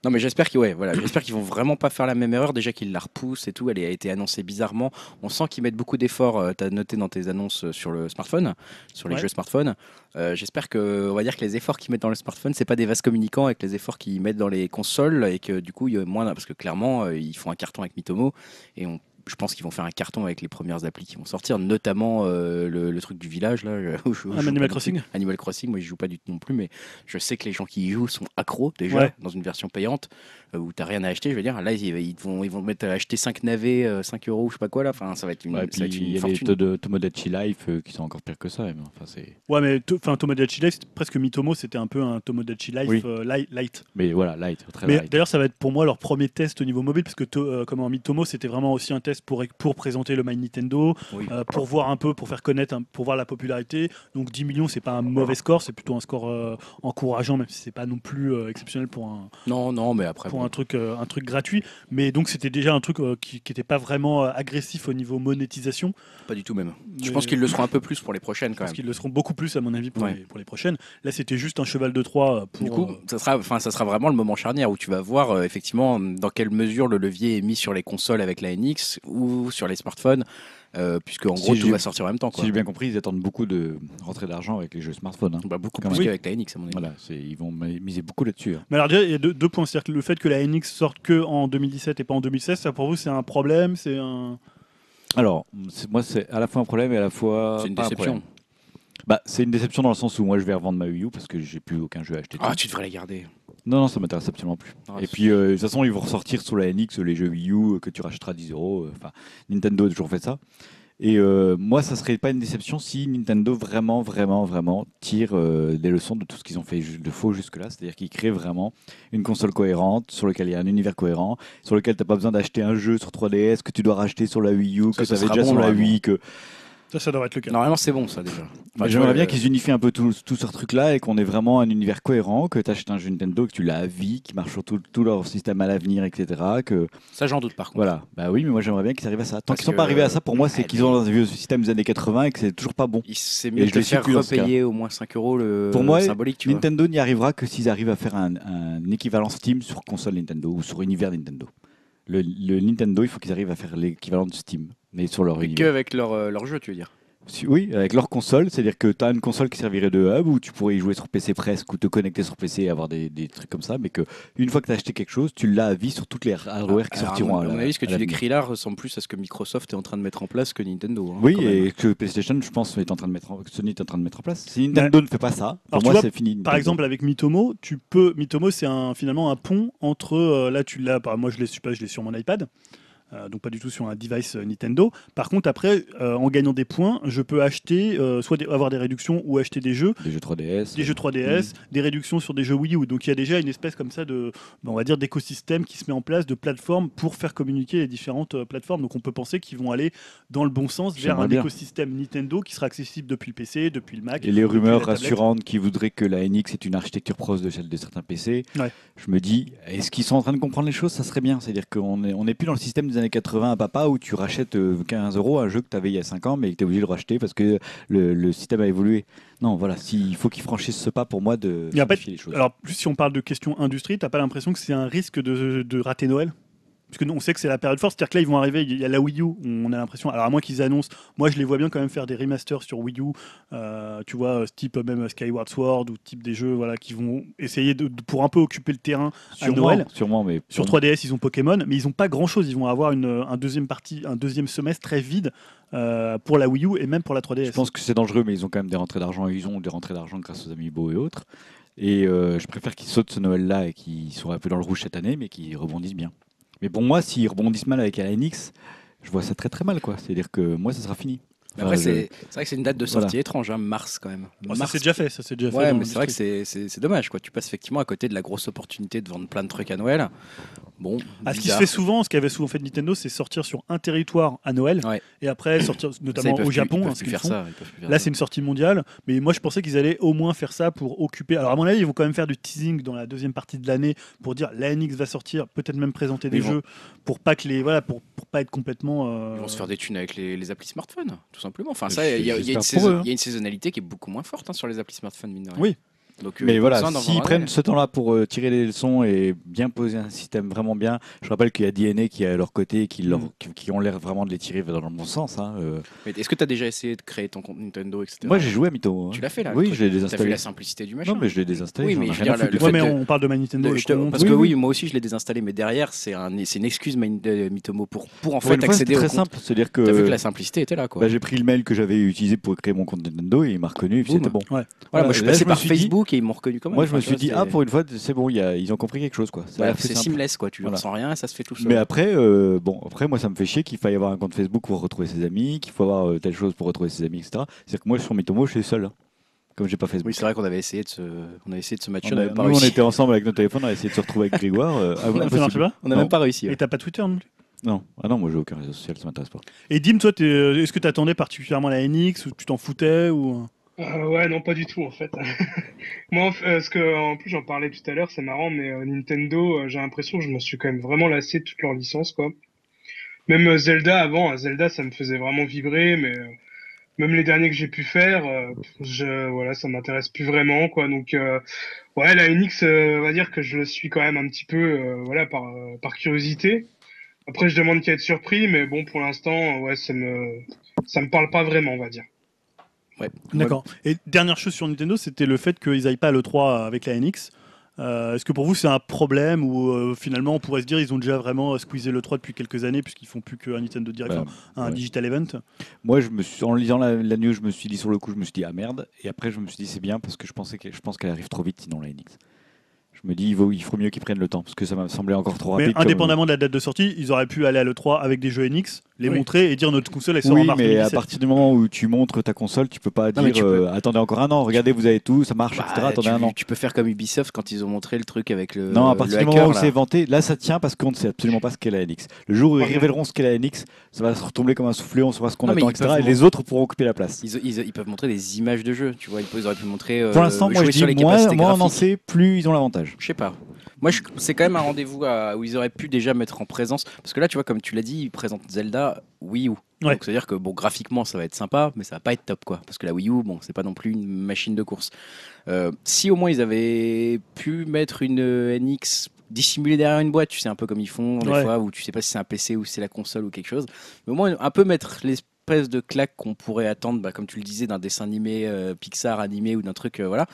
Non, mais j'espère qu'ils ouais, voilà, qu'ils vont vraiment pas faire la même erreur. Déjà qu'ils la repoussent et tout, elle a été annoncée bizarrement. On sent qu'ils mettent beaucoup d'efforts. tu as noté dans tes annonces euh, sur le smartphone, sur les Ouais. jeux smartphone. Euh, j'espère que, on va dire que les efforts qu'ils mettent dans le smartphone, c'est pas des vases communicants avec les efforts qu'ils mettent dans les consoles et que du coup, il y a moins, parce que clairement, euh, ils font un carton avec Mitomo et on je pense qu'ils vont faire un carton avec les premières applis qui vont sortir, notamment euh, le, le truc du village là. où je- où je Ah, Animal Crossing. Animal Crossing, moi je joue pas du tout non plus, mais je sais que les gens qui y jouent sont accros déjà Ouais. dans une version payante euh, où t'as rien à acheter. Je veux dire, là ils, ils vont ils vont mettre à acheter 5 navets, euh, 5 euros, je sais pas quoi là. Enfin, ça va être une, Ouais, et ça va puis être une il y a les de Tomodachi Life euh, qui sont encore pires que ça. mais enfin, c'est- Ouais, mais enfin Tomodachi Life, c'était presque Mitomo, c'était un peu un Tomodachi Life Oui. euh, light, light. mais voilà, light, très Mais light. d'ailleurs, ça va être pour moi leur premier test au niveau mobile, parce que comment Mitomo, c'était vraiment aussi un test pour, pour présenter le My Nintendo, Oui. euh, pour voir un peu, pour faire connaître, pour voir la popularité. Donc 10 millions, c'est pas un mauvais score, c'est plutôt un score euh, encourageant, même si c'est pas non plus euh, exceptionnel pour un, Non, non, mais après. pour bon. un truc, un truc gratuit. Mais donc c'était déjà un truc qui n'était pas vraiment agressif au niveau monétisation. Pas du tout même. Je pense qu'ils le seront un peu plus pour les prochaines Je quand pense qu'ils le seront beaucoup plus à mon avis pour, Ouais. les, pour les prochaines. Là, c'était juste un cheval de Troie pour. Du coup, ça sera, enfin, ça sera vraiment le moment charnière où tu vas voir effectivement dans quelle mesure le levier est mis sur les consoles avec la NX ou sur les smartphones, euh, puisque en Si gros tout va sortir en même temps. Si Quoi. j'ai bien compris, ils attendent beaucoup de rentrée d'argent avec les jeux smartphones. hein. Bah, beaucoup Quand plus qu'avec la NX à mon avis. Voilà, ils vont mi- miser beaucoup là-dessus. hein. Mais alors déjà, il y a deux, deux points. C'est-à-dire que le fait que la NX sorte que en 2017 et pas en 2016, ça pour vous c'est un problème, c'est un. Alors, c'est- moi, c'est à la fois un problème et à la fois. C'est une pas déception. Bah, c'est une déception dans le sens où moi, je vais revendre ma Wii U parce que j'ai plus aucun jeu à acheter. Ah, tu devrais la garder. Non, non, ça m'intéresse absolument plus. Ah, et puis, euh, de toute façon, ils vont ressortir sur la NX les jeux Wii U que tu rachèteras 10 euros. euh, Enfin, Nintendo a toujours fait ça. Et euh, moi, ça serait pas une déception si Nintendo vraiment, vraiment, vraiment tire euh, des leçons de tout ce qu'ils ont fait de faux jusque-là. C'est-à-dire qu'ils créent vraiment une console cohérente, sur laquelle il y a un univers cohérent, sur lequel tu n'as pas besoin d'acheter un jeu sur 3DS que tu dois racheter sur la Wii U, Ça, que ça tu avais sera déjà bon, sur la. Wii. Que... Ça, ça devrait être le cas. Normalement, c'est bon ça déjà. Enfin, J'aimerais bien euh, qu'ils unifient un peu tout, tout ce truc-là et qu'on ait vraiment un univers cohérent, que tu achètes un jeu Nintendo, que tu l'as à vie, qui marche sur tout, tout leur système à l'avenir, etc. Que, Ça, j'en doute par contre. voilà. Bah oui, mais moi j'aimerais bien qu'ils arrivent à ça. Tant qu'ils sont que- pas arrivés à ça, pour moi, c'est qu'ils ont un vieux système des années 80 et que c'est toujours pas bon. Il- C'est Et mieux de je faire repayer au moins 5 euros le Pour moi, symbolique, tu. Nintendo n'y arrivera que s'ils arrivent à faire un, un équivalent Steam sur console Nintendo ou sur univers Nintendo. Le, le Nintendo, il faut qu'ils arrivent à faire l'équivalent de Steam, mais sur leur Et univers. que avec leur, euh, leur jeu, tu veux dire. Si- Oui, avec leur console, c'est-à-dire que tu as une console qui servirait de hub où tu pourrais y jouer sur PC presque ou te connecter sur PC et avoir des, des trucs comme ça, mais que une fois que tu as acheté quelque chose, tu l'as à vie sur toutes les hardware qui Alors, sortiront. À à mon avis, ce que à tu l'avenir. décris là ressemble plus à ce que Microsoft est en train de mettre en place que Nintendo. hein, Oui, quand même. et que PlayStation, je pense, est en train de mettre en, que Sony est en train de mettre en place. Si Nintendo ne fait pas ça, pour Alors, tu moi, vois, c'est fini. Par Nintendo. exemple, avec Mitomo, tu peux. Mitomo, c'est un, finalement un pont entre. euh, là, tu l'as. bah, moi, je l'ai je sais pas, je l'ai sur mon iPad. Euh, donc pas du tout sur un device euh, Nintendo. Par contre, après, euh, en gagnant des points, je peux acheter, euh, soit des- avoir des réductions ou acheter des jeux, des jeux 3DS, des jeux 3DS, des réductions sur des jeux Wii U. Donc il y a déjà une espèce comme ça de, bah, on va dire, d'écosystème qui se met en place, de plateformes pour faire communiquer les différentes plateformes. Donc on peut penser qu'ils vont aller dans le bon sens vers un bien. écosystème Nintendo qui sera accessible depuis le PC, depuis le Mac. Et les rumeurs rassurantes qui voudraient que la NX est une architecture proche de celle de certains PC, Ouais. je me dis, est-ce qu'ils sont en train de comprendre les choses? Ça serait bien. C'est-à-dire qu'on n'est on est plus dans le système des années 80 à papa où tu rachètes euh, 15 euros un jeu que tu avais il y a 5 ans mais que tu es obligé de le racheter parce que le, le système a évolué. Non, voilà, s'il faut qu'ils franchissent ce pas pour moi de simplifier les choses. Alors, plus si on parle de questions industrie, t'as pas l'impression que c'est un risque de, de rater Noël? Parce que nous, on sait que c'est la période forte, c'est-à-dire que là, ils vont arriver, il y a la Wii U, on a l'impression, alors à moins qu'ils annoncent, moi je les vois bien quand même faire des remasters sur Wii U, euh, tu vois, type même Skyward Sword ou type des jeux voilà, qui vont essayer de, de- pour un peu occuper le terrain à sûrement, Noël. sûrement, mais Sur pour- 3DS, ils ont Pokémon, mais ils ont pas grand-chose. Ils vont avoir une, un deuxième partie, un deuxième semestre très vide euh, pour la Wii U et même pour la 3DS. Je pense que c'est dangereux, mais ils ont quand même des rentrées d'argent. Ils ont des rentrées d'argent grâce aux Amiibo et autres. Et euh, je préfère qu'ils sautent ce Noël-là et qu'ils soient un peu dans le rouge cette année, mais qu'ils rebondissent bien. Mais pour moi, s'ils rebondissent mal avec la NX, je vois ça très très mal. quoi. C'est-à-dire que moi, ça sera fini. Après, c'est vrai que c'est une date de sortie étrange, hein, mars quand même. Ça Mars, c'est déjà fait, ça c'est déjà fait. Ouais, dans mais c'est vrai que c'est- c'est c'est dommage, quoi. Tu passes effectivement à côté de la grosse opportunité de vendre plein de trucs à Noël. Bon, Ah, ce qui se fait souvent, ce qu'avait souvent fait Nintendo, c'est sortir sur un territoire à Noël Ouais. et après sortir Ça, notamment au Japon. hein, ce faire font. ça. faire Là, ça. c'est une sortie mondiale, mais moi je pensais qu'ils allaient au moins faire ça pour occuper. Alors, à mon avis, ils vont quand même faire du teasing dans la deuxième partie de l'année pour dire la NX va sortir, peut-être même présenter des jeux pour pas que les voilà pour, pour pas être complètement. euh, Ils vont se faire des thunes avec les, les applis smartphones, tout simplement. Enfin, ça, il y, y hein. il y a une saisonnalité qui est beaucoup moins forte hein, sur les applis smartphones, mine de rien. Oui. Donc, euh, Mais voilà, s'ils prennent ce temps-là pour euh, tirer les leçons et bien poser un système vraiment bien, je rappelle qu'il y a DNA qui est à leur côté et qui, leur- Mm. qui, qui ont l'air vraiment de les tirer dans le bon sens. hein, euh. Est-ce que tu as déjà essayé de créer ton compte Nintendo, etc. Moi, j'ai joué à Mytho. hein. Tu l'as fait là Oui, je l'ai T'as vu désinstallé. la simplicité du machin Non, mais je l'ai désinstallé. Oui, mais ai je dire, le Ouais, mais on parle de ma Nintendo. De- le je te- compte. parce Oui, que oui. oui, moi aussi je l'ai désinstallé, mais derrière c'est un, c'est une excuse Mitomo pour, pour en fait fois, accéder au très simple. C'est-à-dire que, T'as vu que la simplicité était là quoi. bah, j'ai pris le mail que j'avais utilisé pour créer mon compte Nintendo et il m'a reconnu et c'était bon. voilà, voilà, moi je suis passé par dit- Facebook et ils m'ont reconnu quand même. Moi, je me suis dit, ah, pour une fois, c'est bon, y a- ils ont compris quelque chose. quoi. A voilà, c'est seamless quoi, tu Voilà. ressens rien, ça se fait tout seul. Mais après, euh, bon, après, moi, ça me fait chier qu'il faille avoir un compte Facebook pour retrouver ses amis, qu'il faut avoir euh, telle chose pour retrouver ses amis, etc. C'est-à-dire que moi, sur Mythomo, je suis seul. hein. Comme j'ai pas Facebook. Oui, c'est vrai qu'on avait essayé de se, on avait essayé de se matcher, On on a- n'avait pas nous, on était ensemble avec nos téléphones, on a essayé de se retrouver avec Grégoire. euh, ah, Ça pas On n'a même pas réussi. Et ouais. t'as pas Twitter non plus Non, ah non, moi, j'ai aucun réseau social, ça m'intéresse pas. Et Dim, toi, euh, est-ce que tu attendais particulièrement la NX ou tu t'en foutais ou... Euh, ouais, non, pas du tout en fait. Moi, euh, ce que, en plus, j'en parlais tout à l'heure, c'est marrant, mais euh, Nintendo, euh, j'ai l'impression que je me suis quand même vraiment lassé de toutes leurs licences, quoi. Même euh, Zelda avant, Zelda, ça me faisait vraiment vibrer, mais même les derniers que j'ai pu faire, je, voilà, ça m'intéresse plus vraiment, quoi. Donc, ouais, la euh, on va dire que je le suis quand même un petit peu, voilà, par, par curiosité. Après, je demande qu'à être surpris, mais bon, pour l'instant, ouais, ça me, ça me parle pas vraiment, on va dire. Ouais. D'accord. Et dernière chose sur Nintendo, c'était le fait qu'ils aillent pas à l'E3 avec la NX. Euh, Est-ce que pour vous c'est un problème ou euh, finalement on pourrait se dire ils ont déjà vraiment squeezé l'E3 depuis quelques années puisqu'ils font plus qu'un Nintendo Direct, un ouais. digital event? Moi, je me suis, en lisant la, la news, je me suis dit sur le coup, je me suis dit ah merde. Et après, je me suis dit c'est bien parce que je pensais que je pense qu'elle arrive trop vite sinon la NX. Je me dis, il, vaut, il faut mieux qu'ils prennent le temps parce que ça m'a semblé encore trop Mais rapide. comme- indépendamment de la date de sortie, ils auraient pu aller à l'E3 avec des jeux NX, les Oui. montrer et dire notre console elle sort en Oui, mars mais à 2017. partir du moment où tu montres ta console, tu peux pas Non, mais dire peux- euh, attendez encore un an, regardez, vous avez tout, ça marche, Bah, etc. Attendez tu, un an. tu peux faire comme Ubisoft quand ils ont montré le truc avec le. Non, à partir du moment où c'est vanté, là ça tient parce qu'on ne sait absolument pas ce qu'est la NX. Le jour où ils révéleront ce qu'est la NX, ça va se retomber comme un soufflé, on saura ce qu'on mais attend, etc. Et les autres pourront occuper la place. Ils, ils- ils peuvent montrer des images de jeu, tu vois. Ils, auraient pu montrer. euh, Pour l'instant, moi je dis moins, moins on en graphiques. sait, plus ils ont l'avantage. Je sais pas. Moi, c'est quand même un rendez-vous où ils auraient pu déjà mettre en présence. Parce que là, tu vois, comme tu l'as dit, ils présentent Zelda Wii U. Ouais. Donc, c'est-à-dire que, bon, graphiquement, ça va être sympa, mais ça va pas être top, quoi. Parce que la Wii U, bon, c'est pas non plus une machine de course. Euh, si au moins ils avaient pu mettre une euh, NX dissimulée derrière une boîte, tu sais, un peu comme ils font des Ouais. fois, où tu sais pas si c'est un PC ou si c'est la console ou quelque chose. Mais au moins, un peu mettre l'espèce de claque qu'on pourrait attendre, bah, comme tu le disais, d'un dessin animé euh, Pixar animé ou d'un truc, euh, voilà.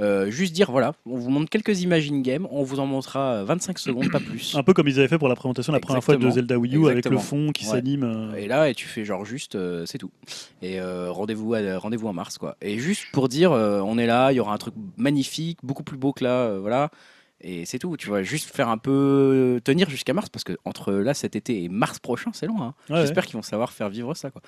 Euh, juste dire, voilà, on vous montre quelques images in-game, on vous en montrera euh, 25 secondes, pas plus. Un peu comme ils avaient fait pour la présentation la première fois de. Zelda Wii U avec le fond qui Ouais. s'anime. euh. Et là, et tu fais genre juste, euh, c'est tout. Et euh, rendez-vous à- rendez-vous en mars, quoi. Et juste pour dire, euh, on est là, il y aura un truc magnifique, beaucoup plus beau que là, euh, voilà. Et c'est tout, tu vois, juste faire un peu euh, tenir jusqu'à mars, parce que entre là cet été et mars prochain, c'est loin. hein. Ouais, ouais. J'espère qu'ils vont savoir faire vivre ça, quoi.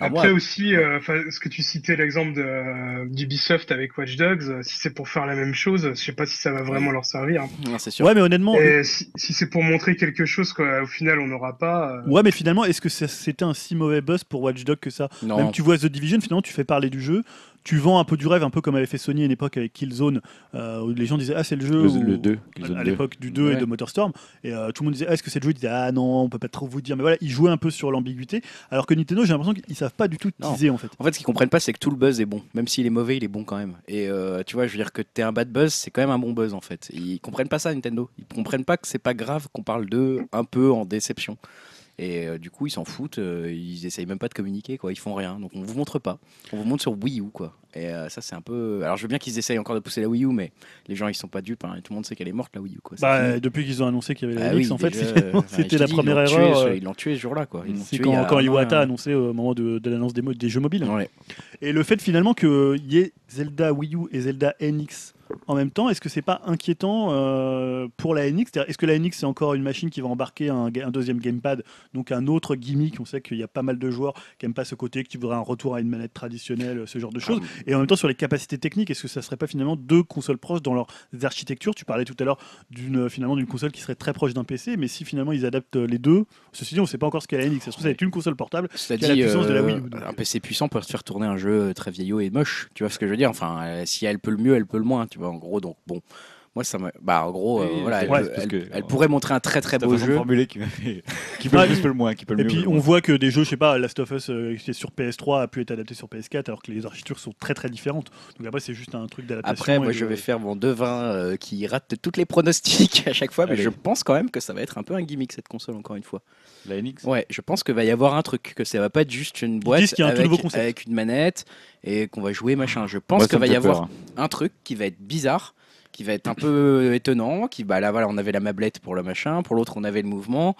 Après aussi, euh, enfin, ce que tu citais l'exemple de, euh, d'Ubisoft avec Watch Dogs, euh, si c'est pour faire la même chose, je sais pas si ça va vraiment leur servir. hein. Non, c'est sûr. Ouais, mais honnêtement, Et si, si c'est pour montrer quelque chose qu'au final on n'aura pas, euh, ouais, mais finalement, est-ce que c'était un si mauvais buzz pour Watch Dogs que ça? Non, Même tu vois The Division, finalement, tu fais parler du jeu, tu vends un peu du rêve, un peu comme avait fait Sony à une époque avec Killzone, euh, où les gens disaient ah c'est le jeu. Le, ou- le 2, à l'époque du 2 et de Motorstorm et euh, tout le monde disait ah, est-ce que c'est le jeu? Ils disaient ah non on peut pas trop vous dire mais voilà ils jouaient un peu sur l'ambiguïté alors que Nintendo j'ai l'impression qu'ils savent pas du tout Non. teaser en fait En fait, ce qu'ils comprennent pas, c'est que tout le buzz est bon. Même s'il est mauvais, il est bon quand même. Et euh, tu vois, je veux dire que t'es un bad buzz, c'est quand même un bon buzz en fait. Ils comprennent pas ça, Nintendo. Ils comprennent pas que c'est pas grave qu'on parle d'eux un peu en déception. Et euh, du coup, ils s'en foutent. euh, ils essayent même pas de communiquer, quoi. Ils font rien. Donc on vous montre pas. On vous montre sur Wii U, quoi. Et euh, ça, c'est un peu. Alors je veux bien qu'ils essayent encore de pousser la Wii U, mais les gens ils sont pas dupes. hein, tout le monde sait qu'elle est morte la Wii U, quoi. Bah, fini. depuis qu'ils ont annoncé qu'il y avait la Ah oui, en fait c'était la dis, ils première tué erreur Ils l'ont tué ce jour-là, quoi. Ils c'est quand, quand Iwata a annoncé au moment de, de l'annonce des, jeux mobiles Ouais. et le fait finalement qu'il y ait Zelda Wii U et Zelda NX en même temps, est-ce que c'est pas inquiétant euh, pour la NX Est-ce que la NX c'est encore une machine qui va embarquer un, deuxième gamepad, donc un autre gimmick? On sait qu'il y a pas mal de joueurs qui aiment pas ce côté, qui voudraient un retour à une manette traditionnelle, ce genre de choses. Ah, Et en même temps, sur les capacités techniques, est-ce que ça serait pas finalement deux consoles proches dans leurs architectures? Tu parlais tout à l'heure d'une finalement d'une console qui serait très proche d'un PC, mais si finalement ils adaptent les deux, ceci dit, on sait pas encore ce qu'est la NX. Ça se trouve, ça va être une console portable. Qui a la dit, puissance de la euh, Wii U, un PC puissant peut te faire tourner un jeu euh, très vieillot et moche. Tu vois ce que je veux dire? Enfin, si elle peut le mieux, elle peut le moins. Tu en gros, donc bon. Moi, ça me. Bah, en gros, euh, voilà, elle, ouais, parce elle- que- elle pourrait montrer un très très beau jeu. formuler qui, m'a fait- qui peut le plus, peut le moins, qui peut le Et mieux. puis on moins. voit que des jeux, je sais pas, Last of Us euh, qui est sur PS3 a pu être adapté sur PS4 alors que les architectures sont très très différentes. Donc après c'est juste un truc d'adaptation. Après, moi, je vais faire mon devin euh, qui rate toutes les pronostics à chaque fois, mais Allez. je pense quand même que ça va être un peu un gimmick cette console, encore une fois. La NX Ouais, je pense qu'il va y avoir un truc, que ça va pas être juste une boîte un avec, une manette et qu'on va jouer machin. Je pense qu'il va y avoir hein. un truc qui va être bizarre, qui va être un peu étonnant, qui bah là voilà, on avait la mablette pour le machin, pour l'autre on avait le mouvement.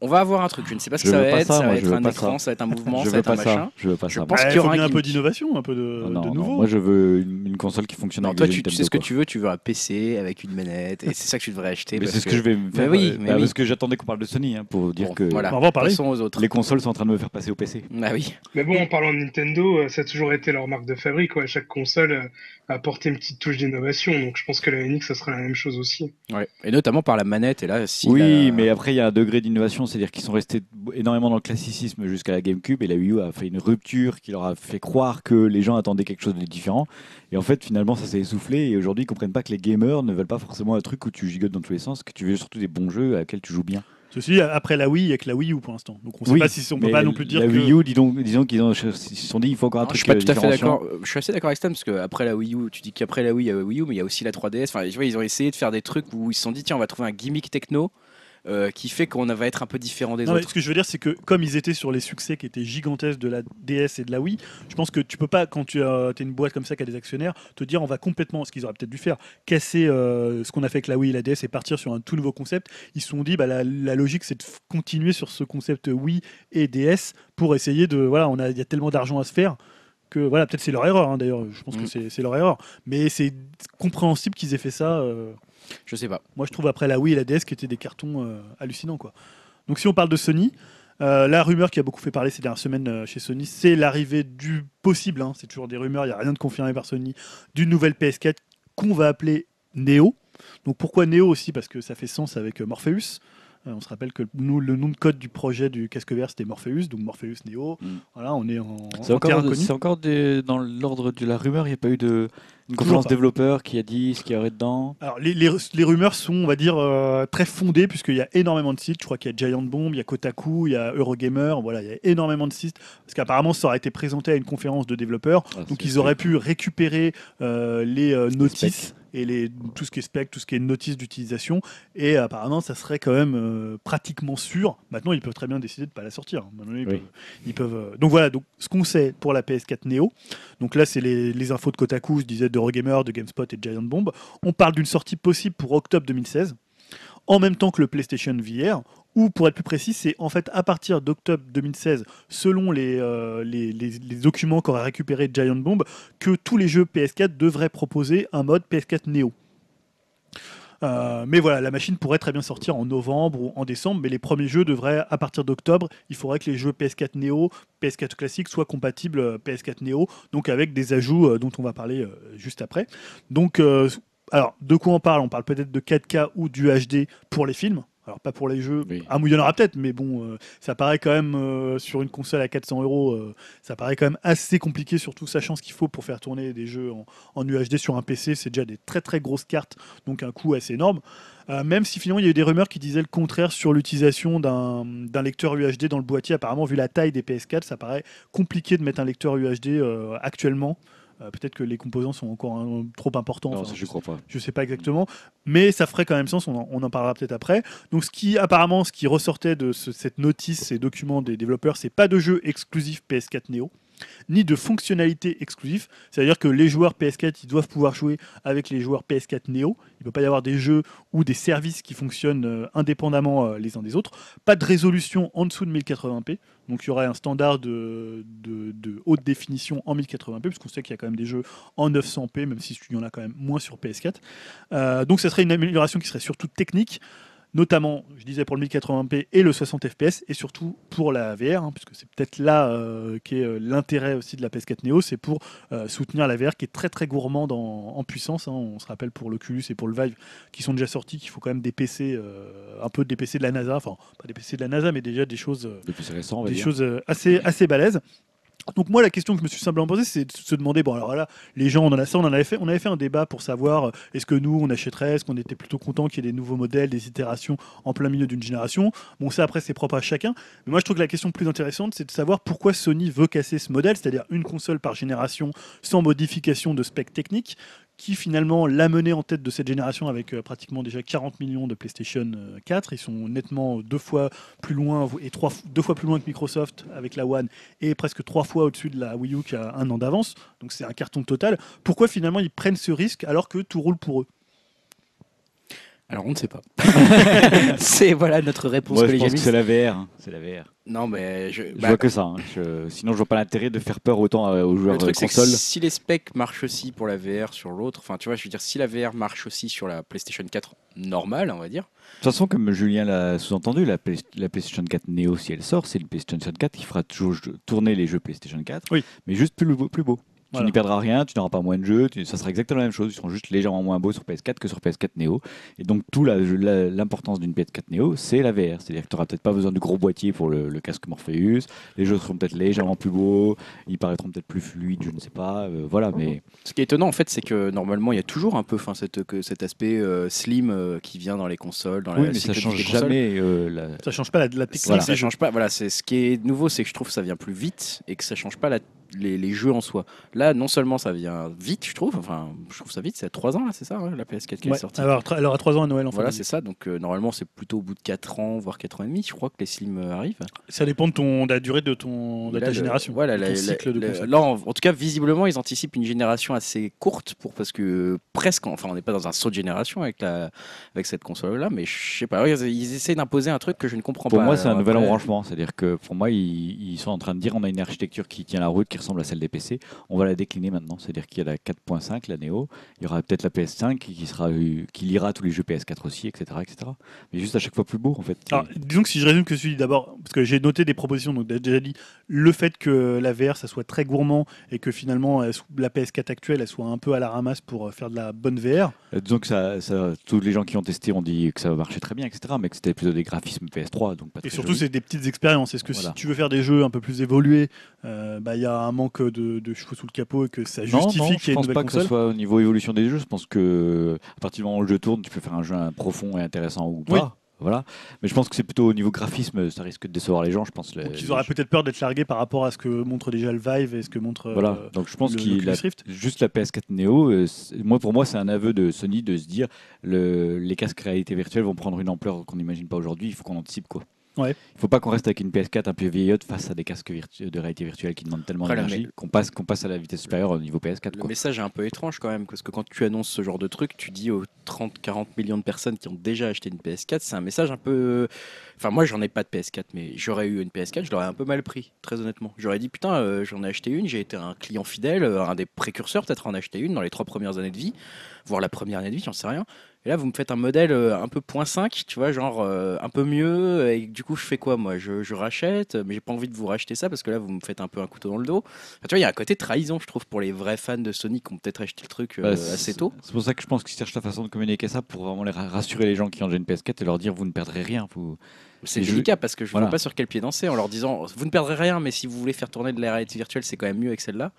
On va avoir un truc, je ne sais pas ce que Je ça va pas être, ça, ça, moi, va je être un écran, ça. ça va être un mouvement, Je ça va veux être un pas ça. machin. Je veux pas Je ça. pense Ouais, qu'il y aura un un peu d'innovation, un peu de, Non, de non, nouveau. moi je veux une, une console qui fonctionne Non, avec toi tu, tu sais ce que tu veux, tu veux un PC avec une manette et c'est ça que tu devrais acheter. Mais c'est ce que que je vais me faire. oui, euh, mais bah, oui. Parce que j'attendais qu'on parle de Sony hein, pour dire Bon, que voilà. On va en parler. Passons aux autres. les consoles sont en train de me faire passer au PC. Ah oui. Mais bon, en parlant de Nintendo, euh, ça a toujours été leur marque de fabrique. Quoi. Chaque console a apporté une petite touche d'innovation. Donc je pense que la NX, ça sera la même chose aussi. Ouais. Et notamment par la manette. Et là, si oui, la- mais après il y a un degré d'innovation, c'est-à-dire qu'ils sont restés énormément dans le classicisme jusqu'à la GameCube et la Wii U a fait une rupture qui leur a fait croire que les gens attendaient quelque chose de différent. Et en fait, finalement, ça s'est essoufflé et aujourd'hui, ils comprennent pas que les gamers ne veulent pas forcément un truc où tu gigotes dans tous les sens, que tu veux surtout des bons jeux à lesquels tu joues bien. Ceci dit, après la Wii, il y a que la Wii U pour l'instant. Donc on sait Oui, pas si on peut pas non plus dire la que. Wii U, disons, disons qu'ils ont- ils se sont dit il faut encore un Non, je truc suis pas tout à fait d'accord. Je suis assez d'accord avec Stan parce que après la Wii U, tu dis qu'après la Wii, il y a Wii U, mais il y a aussi la 3DS. Enfin, tu vois, ils ont essayé de faire des trucs où ils se sont dit tiens, on va trouver un gimmick techno euh, qui fait qu'on va être un peu différent des Non, autres. ce que je veux dire, c'est que comme ils étaient sur les succès qui étaient gigantesques de la DS et de la Wii, je pense que tu peux pas, quand tu as une boîte comme ça qui a des actionnaires, te dire on va complètement, ce qu'ils auraient peut-être dû faire, casser euh, ce qu'on a fait avec la Wii et la DS et partir sur un tout nouveau concept. Ils se sont dit, bah, la, la logique, c'est de continuer sur ce concept Wii et DS pour essayer de. Voilà, on a- il y a tellement d'argent à se faire que voilà, peut-être c'est leur erreur. hein, D'ailleurs, je pense Mm. que c'est c'est leur erreur, mais c'est compréhensible qu'ils aient fait ça. euh, Je sais pas. moi, je trouve après la Wii et la DS qui étaient des cartons euh, hallucinants. Quoi. Donc, si on parle de Sony, euh, la rumeur qui a beaucoup fait parler ces dernières semaines euh, chez Sony, c'est l'arrivée du possible, hein, c'est toujours des rumeurs, il n'y a rien de confirmé par Sony, d'une nouvelle PS4 qu'on va appeler Neo. Donc, pourquoi Neo aussi? Parce que ça fait sens avec Morpheus. Euh, on se rappelle que nous, le nom de code du projet du casque vert, c'était Morpheus, donc Morpheus Neo. Mm. Voilà, on est en, C'est en encore, inconnu. c'est encore des- dans l'ordre de la rumeur. Il n'y a pas eu de une conférence développeur qui a dit ce qu'il y aurait dedans. Alors, les, les- les rumeurs sont, on va dire, euh, très fondées, puisqu'il y a énormément de sites. Je crois qu'il y a Giant Bomb, il y a Kotaku, il y a Eurogamer. Voilà, il y a énormément de sites. Parce qu'apparemment, ça aurait été présenté à une conférence de développeurs. Ah, Donc, ils auraient pu récupérer euh, les euh, notices. Et les, tout ce qui est spec, tout ce qui est notice d'utilisation. Et apparemment, ça serait quand même euh, pratiquement sûr. Maintenant, ils peuvent très bien décider de ne pas la sortir. Maintenant, ils Oui. peuvent- ils peuvent, euh, Donc voilà, donc, ce qu'on sait pour la PS4 Neo. Donc là, c'est les, les infos de Kotaku, je disais, de Eurogamer, de GameSpot et de Giant Bomb. On parle d'une sortie possible pour octobre 2016, en même temps que le PlayStation VR, ou pour être plus précis, c'est en fait à partir d'octobre 2016, selon les, euh, documents qu'aurait récupéré Giant Bomb, que tous les jeux PS4 devraient proposer un mode PS4 Neo. Euh, mais voilà, la machine pourrait très bien sortir en novembre ou en décembre, mais les premiers jeux devraient, à partir d'octobre, il faudrait que les jeux PS4 Neo, PS4 classique soient compatibles euh, PS4 Neo, donc avec des ajouts dont on va parler juste après. Donc, alors, de quoi on parle? On parle peut-être de 4K ou du HD pour les films. Alors, pas pour les jeux. Oui. Ah, il y en aura peut-être, mais bon, euh, ça paraît quand même euh, sur une console à 400 euros, euh, ça paraît quand même assez compliqué, surtout sachant ce qu'il faut pour faire tourner des jeux en, en UHD sur un PC. C'est déjà des très très grosses cartes, donc un coût assez énorme. Même si finalement il y a eu des rumeurs qui disaient le contraire sur l'utilisation d'un lecteur UHD dans le boîtier. Apparemment, vu la taille des PS4, ça paraît compliqué de mettre un lecteur UHD actuellement. Euh, Peut-être que les composants sont encore trop importants. Non, Enfin, ça, je crois pas. je sais pas exactement, mais ça ferait quand même sens, on en, on en parlera peut-être après. Donc ce qui apparemment, ce qui ressortait de ce- cette notice, ces documents des développeurs, c'est pas de jeu exclusif PS4 Neo, ni de fonctionnalités exclusives. C'est-à-dire que les joueurs PS4, ils doivent pouvoir jouer avec les joueurs PS4 Neo. Il ne peut pas y avoir des jeux ou des services qui fonctionnent euh, indépendamment euh, les uns des autres. Pas de résolution en dessous de 1080p. Donc il y aurait un standard de, haute définition en 1080p, puisqu'on sait qu'il y a quand même des jeux en 900p, même si il y en a quand même moins sur PS4. Euh, donc ça serait une amélioration qui serait surtout technique, notamment, je disais, pour le 1080p et le 60 fps, et surtout pour la VR, hein, puisque c'est peut-être là euh, qu'est euh, l'intérêt aussi de la PS4 Neo, c'est pour euh, soutenir la VR qui est très très gourmande en, en puissance. hein. On se rappelle pour l'Oculus et pour le Vive qui sont déjà sortis, qu'il faut quand même des PC, un peu des PC de la NASA, enfin pas des PC de la NASA, mais déjà des choses des choses assez, assez balèzes. Donc moi la question que je me suis simplement posée c'est de se demander bon alors là les gens on en a on en avait fait on avait fait un débat pour savoir euh, est-ce que nous on achèterait est-ce qu'on était plutôt content qu'il y ait des nouveaux modèles des itérations en plein milieu d'une génération. Bon ça après c'est propre à chacun. Mais moi je trouve que la question plus intéressante c'est de savoir pourquoi Sony veut casser ce modèle c'est-à-dire une console par génération sans modification de spec technique qui finalement l'a mené en tête de cette génération avec euh, pratiquement déjà 40 millions de PlayStation euh, 4 ils sont nettement deux fois plus loin et deux fois plus loin que Microsoft avec la One et presque trois fois au-dessus de la Wii U qui a un an d'avance. Donc c'est un carton total. Pourquoi finalement ils prennent ce risque alors que tout roule pour eux? Alors on ne sait pas. c'est voilà notre réponse Moi, je pense que c'est la VR. hein. C'est la VR. Non mais je, Je bah, vois que ça. hein. Je- Sinon, je vois pas l'intérêt de faire peur autant euh, aux joueurs le truc euh, c'est que console. si les specs marchent aussi pour la VR sur l'autre, enfin tu vois, je veux dire si la VR marche aussi sur la PlayStation 4 normale, on va dire. De toute façon, comme Julien l'a sous-entendu, la, Play- la PlayStation 4 Neo, si elle sort, c'est une PlayStation 4 qui fera toujours tourner les jeux PlayStation 4, Oui. mais juste plus beau. Plus beau. Tu Voilà. n'y perdras rien, tu n'auras pas moins de jeux, tu- ça sera exactement la même chose. Ils seront juste légèrement moins beaux sur PS4 que sur PS4 Neo. Et donc, tout l'importance d'une PS4 Neo, c'est la VR. C'est-à-dire que tu n'auras peut-être pas besoin du gros boîtier pour le, le casque Morpheus. Les jeux seront peut-être légèrement plus beaux, ils paraîtront peut-être plus fluides, je ne sais pas. euh, voilà, mais Ce qui est étonnant en fait, c'est que normalement il y a toujours un peu, cette, que cet aspect euh, slim euh, qui vient dans les consoles, dans oui, la mais ça vie change jamais. euh, la- Ça change pas la, la. Voilà, ça change pas. Voilà, c'est ce qui est nouveau, c'est que je trouve que ça vient plus vite et que ça change pas la- les, les jeux en soi. Là, non seulement ça vient vite, je trouve. Enfin, je trouve ça vite. C'est à 3 ans là, c'est ça, hein, la PS4 qui Ouais. est sortie. Alors, elle aura 3 ans à Noël en Voilà, fait. c'est ça. Donc euh, normalement, c'est plutôt au bout de 4 ans, voire 4 ans et demi. Je crois que les Slim euh, arrivent. Ça dépend de, ton, de la durée de, ton, de Là, ta le- génération. Voilà, la- cycle de la- console. là, en, en tout cas, visiblement, ils anticipent une génération assez courte pour parce que presque, enfin, on n'est pas dans un saut de génération avec la avec cette console-là, mais je sais pas. Ils, ils essaient d'imposer un truc que je ne comprends Pour pas. moi, c'est un Alors nouvel embranchement. C'est-à-dire que pour moi, ils, ils sont en train de dire on a une architecture qui tient la route, qui ressemble à celle des PC. On va la décliner maintenant, c'est-à-dire qu'il y a la 4.5, la Neo, il y aura peut-être la PS5 qui, sera, euh, qui lira tous les jeux PS4 aussi, etc., etc. Mais juste à chaque fois plus beau en fait. Alors, disons que si je résume que celui d'abord, parce que j'ai noté des propositions, donc déjà dit le fait que la VR ça soit très gourmand et que finalement la PS4 actuelle elle soit un peu à la ramasse pour euh, faire de la bonne VR. Euh, disons que ça, ça- tous les gens qui ont testé ont dit que ça marchait très bien, etc., mais que c'était plutôt des graphismes PS3, donc pas Et surtout, c'est des petites expériences. Est-ce que Voilà. si tu veux faire des jeux un peu plus évolués, euh, bah, il y a un manque de, de chevaux sous le capot et que ça Non, justifie non, qu'il y je ait une pense nouvelle pas que ce soit au niveau évolution des jeux. Je pense que à partir du moment où le jeu tourne, tu peux faire un jeu profond et intéressant ou pas. Oui. Voilà. Mais je pense que c'est plutôt au niveau graphisme, ça risque de décevoir les gens. Je pense. Donc, les- ils auraient peut-être peur d'être largués par rapport à ce que montre déjà le Vive et ce que montre. euh, Voilà. Donc je pense qu'il a juste la PS4 Neo. euh, moi, pour moi, c'est un aveu de Sony de se dire le, les casques réalité virtuelle vont prendre une ampleur qu'on n'imagine pas aujourd'hui. Il faut qu'on anticipe quoi. Ouais. Il faut pas qu'on reste avec une PS4 un peu vieillotte face à des casques de réalité virtuelle qui demandent tellement d'énergie qu'on passe, qu'on passe à la vitesse supérieure au niveau PS4. Le Quoi. message est un peu étrange quand même, parce que quand tu annonces ce genre de truc, tu dis aux 30-40 millions de personnes qui ont déjà acheté une PS4, c'est un message un peu. Enfin, moi j'en ai pas de PS4, mais j'aurais eu une PS4, je l'aurais un peu mal pris, très honnêtement. J'aurais dit putain, euh, j'en ai acheté une, j'ai été un client fidèle, euh, un des précurseurs peut-être à en acheter une dans les trois premières années de vie, voire la première année de vie, j'en sais rien. Et là, vous me faites un modèle euh, un peu point 5, tu vois, genre euh, un peu mieux. Et du coup, je fais quoi, moi? Je, je rachète, mais j'ai pas envie de vous racheter ça parce que là, vous me faites un peu un couteau dans le dos. Enfin, tu vois, il y a un côté trahison, je trouve, pour les vrais fans de Sony qui ont peut-être acheté le truc euh, Bah, assez tôt. C'est pour ça que je pense qu'ils cherchent la façon de communiquer ça pour vraiment les ra- rassurer les gens qui ont déjà une PS4 et leur dire vous ne perdrez rien. Vous... C'est délicat parce que je ne Voilà. vois pas sur quel pied danser en leur disant vous ne perdrez rien, mais si vous voulez faire tourner de la réalité virtuelle, c'est quand même mieux avec celle-là.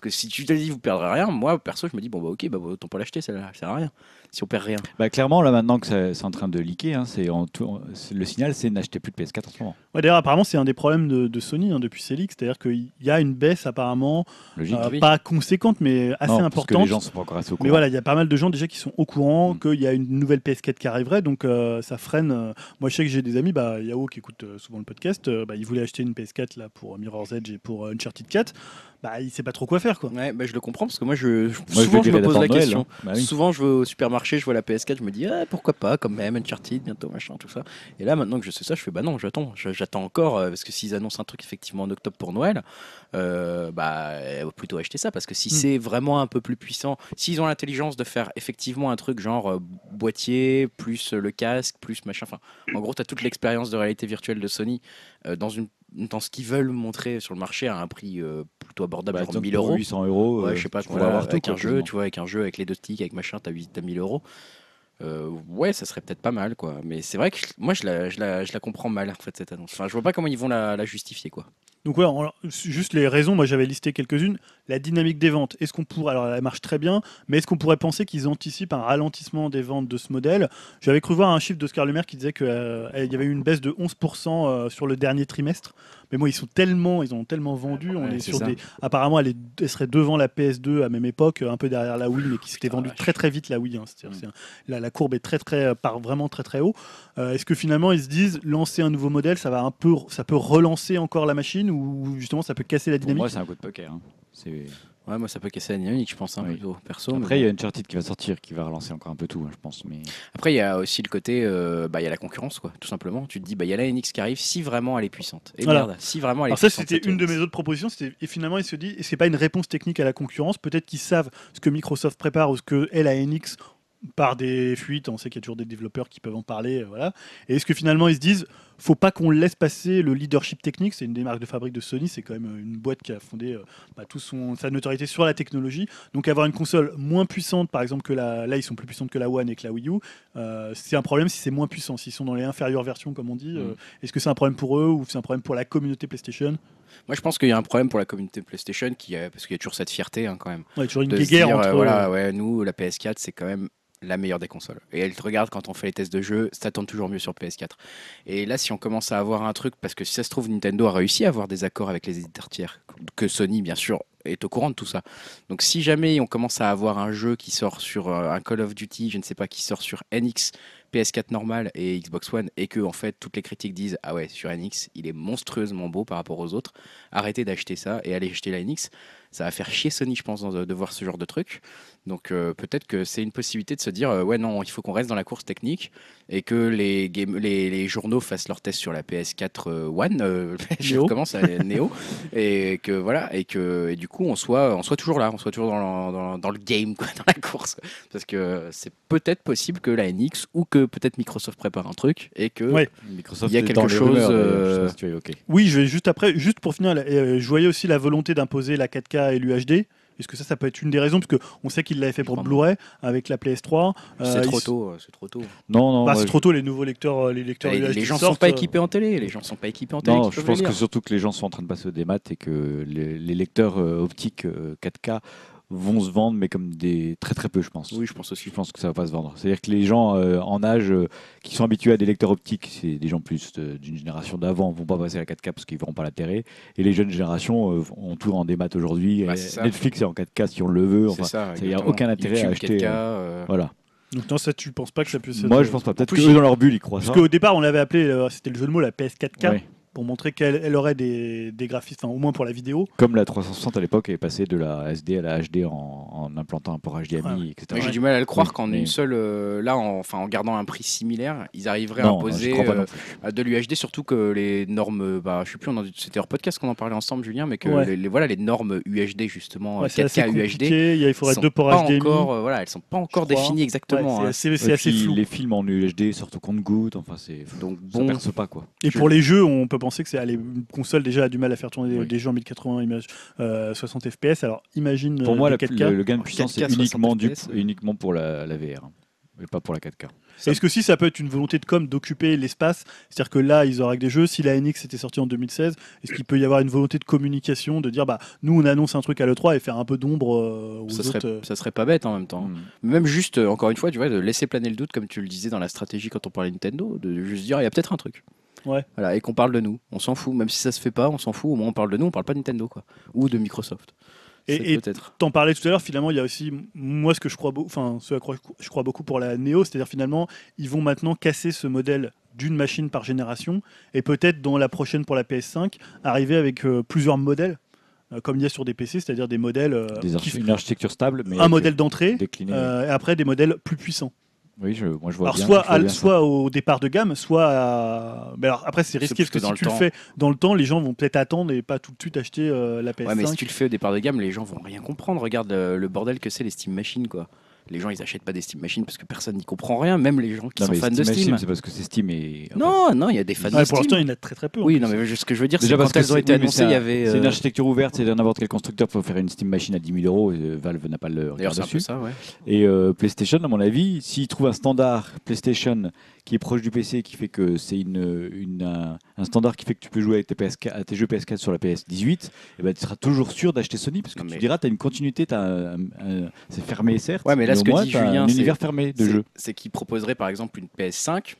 Parce que si tu te dis vous perdrez rien, moi perso, je me dis bon bah ok, bah autant pas l'acheter celle-là, ça sert à rien. Si on perd rien. Bah, clairement, là maintenant que ça- c'est en train de leaker, hein, c'est en tout- le signal c'est n'achetez plus de PS4 en ce moment. Ouais, D'ailleurs, apparemment, c'est un des problèmes de, de Sony hein, depuis Celix, c'est-à-dire qu'il y a une baisse apparemment Logique. euh, oui. pas conséquente, mais assez Non, Parce que importante. les gens sont pas encore assez au courant. Mais voilà, il y a pas mal de gens déjà qui sont au courant Mm. qu'il y a une nouvelle PS4 qui arriverait, donc euh, ça freine. euh, Moi, je sais que j'ai des amis, bah, Yao qui écoute euh, souvent le podcast, euh, bah, il voulait acheter une PS4 là pour Mirror's Edge et pour euh, Uncharted 4. Bah, il sait pas trop quoi faire, quoi. Ouais, bah, je le comprends parce que moi, je, Moi, souvent je, me pose la Noël, question. hein. Bah oui. Souvent, je vais au supermarché, je vois la PS4, je me dis ah, pourquoi pas, quand même, Uncharted, bientôt, machin, tout ça. Et là, maintenant que je sais ça, je fais bah non, j'attends, j'attends encore, euh, parce que s'ils annoncent un truc effectivement en octobre pour Noël, euh, bah euh, plutôt acheter ça, parce que si Mm. c'est vraiment un peu plus puissant, s'ils ont l'intelligence de faire effectivement un truc genre euh, boîtier, plus le casque, plus machin, enfin, en gros, tu as toute l'expérience de réalité virtuelle de Sony euh, dans, une, dans ce qu'ils veulent montrer sur le marché à un prix euh, plutôt abordable, Bah, genre disons que 1000 pour euros. 800 euros. Ouais, euh, je sais pas, tu voilà, avoir tout, avec quoi, un jeu, tu vois, avec un jeu, avec les deux sticks, avec machin, t'as 8 t'as 1000 euros. Euh, ouais, ça serait peut-être pas mal, quoi. Mais c'est vrai que moi, je la, je, la, je la comprends mal, en fait, cette annonce. Enfin, je vois pas comment ils vont la, la justifier, quoi. Donc ouais, alors, juste les raisons, moi j'avais listé quelques-unes. La dynamique des ventes, est-ce qu'on pourrait, alors elle marche très bien, mais est-ce qu'on pourrait penser qu'ils anticipent un ralentissement des ventes de ce modèle? J'avais cru voir un chiffre d'Oscar Le Maire qui disait qu'il y avait eu une baisse de 11% euh, sur le dernier trimestre. Mais moi, ils sont tellement, ils ont tellement vendu. on Ouais, est sur ça. des. Apparemment, elle, est- elle serait devant la PS2 à même époque, un peu derrière la Wii, mais qui s'était vendue très très vite la Wii. hein. Mm. un- la, la courbe est très très part vraiment très très haut. Euh, Est-ce que finalement ils se disent lancer un nouveau modèle, ça va un peu, ça peut relancer encore la machine? Ou justement ça peut casser la Pour dynamique moi, c'est un coup de poker. hein. C'est- Ouais, moi, ça peut casser la dynamique, je pense, hein, Oui. plutôt, perso. mais Après, il y a Uncharted qui va sortir, qui va relancer encore un peu tout, hein, je pense. Mais Après, il y a aussi le côté, euh, bah, il y a la concurrence, quoi, tout simplement. Tu te dis, bah, il y a la NX qui arrive, si vraiment elle est puissante. Et Voilà. merde, si vraiment elle est Alors ça puissante. c'était cette une de NX. mes autres propositions. C'était et finalement il se dit et c'est pas une réponse technique à la concurrence. Peut-être qu'ils savent ce que Microsoft prépare ou ce que est la NX par des fuites. On sait qu'il y a toujours des développeurs qui peuvent en parler, euh, voilà. Et est-ce que finalement ils se disent faut pas qu'on laisse passer le leadership technique C'est une des marques de fabrique de Sony. C'est quand même euh, une boîte qui a fondé euh, bah, son sa notoriété sur la technologie. Donc avoir une console moins puissante, par exemple que la là ils sont plus puissantes que la One et que la Wii U. euh, c'est un problème si c'est moins puissant. S'ils sont dans les inférieures versions comme on dit. Mm. est-ce que c'est un problème pour eux ou c'est un problème pour la communauté PlayStation? Moi, je pense qu'il y a un problème pour la communauté PlayStation, qui, parce qu'il y a toujours cette fierté, hein, quand même. Ouais, toujours une guerre dire, entre voilà, ouais, nous, la PS4, c'est quand même la meilleure des consoles. Et elle te regarde quand on fait les tests de jeu, ça tourne toujours mieux sur PS4. Et là, si on commence à avoir un truc, parce que si ça se trouve, Nintendo a réussi à avoir des accords avec les éditeurs tiers, que Sony, bien sûr, est au courant de tout ça. Donc si jamais on commence à avoir un jeu qui sort sur euh, un Call of Duty, je ne sais pas, qui sort sur NX, PS4 normale et Xbox One et que en fait toutes les critiques disent ah ouais sur NX il est monstrueusement beau par rapport aux autres, arrêtez d'acheter ça et allez acheter la NX. Ça va faire chier Sony je pense de voir ce genre de truc. Donc euh, peut-être que c'est une possibilité de se dire euh, ouais non il faut qu'on reste dans la course technique et que les, game- les, les journaux fassent leurs tests sur la PS4 euh, One, je Neo. recommence à Neo et que voilà et que et du coup on soit on soit toujours là, on soit toujours dans, le- dans, dans le game quoi, dans la course parce que c'est peut-être possible que la NX ou que peut-être Microsoft prépare un truc et que Ouais. Microsoft Il y a quelque chose, rumeurs, je euh, pas si tu as évoqué. Oui, je vais juste après, juste pour finir, euh, je voyais aussi la volonté d'imposer la 4K et l'UHD. Est-ce que ça, ça peut être une des raisons? Parce qu'on sait qu'il l'avait fait pour Blu-ray avec la PS3. c'est Euh, trop ils- tôt, euh, c'est trop tôt. Non, non, Bah, c'est je- trop tôt, les nouveaux lecteurs, euh, les lecteurs Les, UHD les gens sortent, sont pas euh, équipés en télé, les gens sont pas équipés en télé. Non, je pense que surtout que les gens sont en train de passer au démat et que les, les lecteurs euh, optiques euh, 4K vont se vendre, mais comme des très très peu, je pense. Oui, je pense aussi. Je pense que ça va pas se vendre. C'est-à-dire que les gens euh, en âge euh, qui sont habitués à des lecteurs optiques, c'est des gens plus euh, d'une génération d'avant, vont pas passer à la 4K parce qu'ils verront pas l'intérêt. Et les jeunes générations euh, ont tout en démat aujourd'hui. Bah. Netflix est en 4K si on le veut. C'est Enfin, ça. il y a aucun intérêt à YouTube, acheter, 4K, euh, euh, voilà. Donc, non, ça, tu penses pas que ça puisse être. Moi, euh, je pense pas. Peut-être qu'eux, dans leur bulle, ils croient Parce ça. qu'au départ, on l'avait appelé, euh, c'était le jeu de mots, la PS4K, Ouais. Pour montrer qu'elle elle aurait des, des graphismes, enfin, au moins pour la vidéo. Comme la 360 à l'époque est passée de la SD à la HD en, en implantant un port HDMI, Ouais. etc. Mais j'ai du mal à le croire Oui, qu'en mais- une seule, euh, là, en, enfin, en gardant un prix similaire, ils arriveraient à Non, imposer euh, à de l'UHD, surtout que les normes, euh, bah, je sais plus, on en- c'était hors podcast qu'on en parlait ensemble, Julien, mais que Ouais. les, les- voilà, les normes UHD justement, Ouais, c'est assez 4K UHD. Il, y a- il faudrait deux ports pas HDMI. encore, euh, voilà, elles sont pas encore définies exactement. Ouais, hein. c'est assez, assez puis, flou. Les films en UHD sortent au compte-gouttes, enfin c'est Donc ça bon, perce pas quoi. Et je- pour les jeux, on peut penser que c'est allez, une console déjà a du mal à faire tourner des- Oui. des jeux en 1080 images euh, 60 FPS. Alors imagine Pour euh, moi, 4K. le, le gain de puissance 4K, est uniquement, 60 du, FPS, uniquement pour la, la VR, hein, mais pas pour la 4K. Est-ce que si ça peut être une volonté de com d'occuper l'espace C'est-à-dire que là, ils auraient que des jeux. Si la NX était sortie en 2016, est-ce qu'il peut y avoir une volonté de communication de dire bah nous on annonce un truc à l'E3 et faire un peu d'ombre euh, aux ça autres serait, euh, ça serait pas bête en même temps. Mm. Même juste, euh, encore une fois, tu vois, de laisser planer le doute, comme tu le disais dans la stratégie quand on parlait Nintendo, de juste dire, il y a peut-être un truc. Ouais. Voilà, et qu'on parle de nous. On s'en fout. Même si ça se fait pas, on s'en fout. Au moins, on parle de nous, on parle pas de Nintendo, quoi. Ou de Microsoft. Et- peut-être. T'en parlais tout à l'heure, finalement, il y a aussi, moi, ce que je crois, enfin, ce à quoi je crois beaucoup pour la Neo, c'est-à-dire finalement, ils vont maintenant casser ce modèle d'une machine par génération, et peut-être dans la prochaine pour la PS5, arriver avec euh, plusieurs modèles, euh, comme il y a sur des PC, c'est-à-dire des modèles, euh, Des qui- archi- une architecture stable, mais un modèle d'entrée, euh, et après des modèles plus puissants. Oui, je, moi je vois Alors bien. soit, je vois à- bien ça. soit au départ de gamme, soit à... mais alors après c'est risqué parce que, si le tu le fais dans le temps, les gens vont peut-être attendre et pas tout de suite acheter euh, la PS5. Ouais, mais si tu le fais au départ de gamme, les gens vont rien comprendre. Regarde euh, le bordel que c'est les Steam Machines, quoi. Les gens, ils achètent pas des Steam Machines parce que personne n'y comprend rien, même les gens qui Non, sont fans Steam de Steam. C'est parce que c'est Steam et. non, non, il y a des fans Ouais, de pour Steam. l'instant, il y en a très très peu. Oui, non, mais ce que je veux dire, c'est Déjà que parce quand elles ont c'est- été annoncées, c'est il y avait. C'est une euh, architecture ouverte, c'est n'importe quel constructeur peut faire une Steam Machine à 10 000 euros. et, euh, Valve n'a pas le regard dessus. ça, ouais. Et euh, PlayStation, à mon avis, s'ils trouvent un standard PlayStation qui est proche du PC, qui fait que c'est une, une- un, un standard qui fait que tu peux jouer avec tes, PS4, à tes jeux PS4 sur la PS18, et ben, tu seras toujours sûr d'acheter Sony parce que Non, tu mais- diras, tu as une continuité, un- c'est fermé certes, Ouais, mais là, ce que moins, dit Julien, un c'est- univers fermé de jeu. C'est qu'ils proposeraient par exemple une PS5,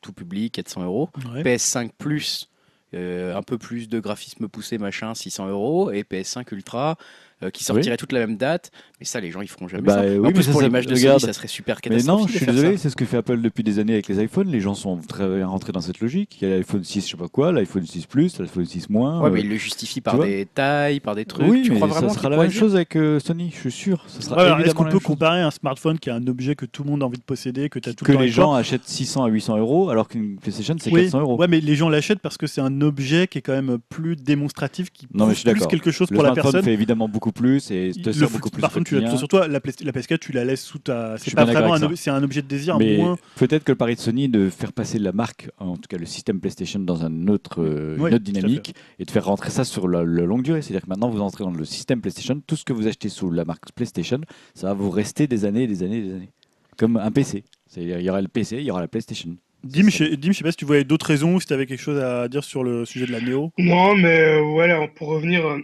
tout public, 400 euros. Ouais. PS5 Plus, euh, un peu plus de graphisme poussé, machin, 600 euros. Et PS5 Ultra, euh, qui sortirait toute la même date. Mais ça, les gens, ils feront jamais Bah, ça. oui, en mais plus, ça, pour ça- l'image de regarde. Sony, ça serait super Mais non, catastrophique je suis désolé, ça. c'est ce que fait Apple depuis des années avec les iPhones. Les gens sont très bien rentrés dans cette logique. Il y a l'iPhone 6, je sais pas quoi, l'iPhone 6 Plus, l'iPhone 6 moins. Ouais, euh, mais ils le justifient par des tailles, par des trucs. oui, tu mais crois ça vraiment sera qu'ils la même chose avec euh, Sony, je suis sûr. Ça sera Est-ce qu'on la peut même chose. comparer un smartphone qui est un objet que tout le monde a envie de posséder, que tu as tout que le temps les gens achètent 600 à 800 euros alors qu'une PlayStation c'est Oui, 400 euros. Ouais, mais les gens l'achètent parce que c'est un objet qui est quand même plus démonstratif, qui mais prouve plus quelque chose pour la smartphone personne. fait évidemment beaucoup plus et te Le sert beaucoup plus tu l'as- quotidien. sur toi, la, Play- la PS4, tu la laisses sous ta. C'est pas vraiment un, ob- c'est un objet de désir, Mais moins. peut-être que le pari de Sony de faire passer la marque, en tout cas le système PlayStation, dans un autre, euh, Oui, une autre dynamique et de faire rentrer ça sur la, la longue durée. C'est-à-dire que maintenant vous entrez dans le système PlayStation, tout ce que vous achetez sous la marque PlayStation, ça va vous rester des années et des années et des années. Comme un PC. C'est-à-dire il y aura le PC, il y aura la PlayStation. Dim, je, Dim, je sais pas si tu voyais d'autres raisons, si tu avais quelque chose à dire sur le sujet de la Néo. Non, mais euh, voilà, pour revenir euh,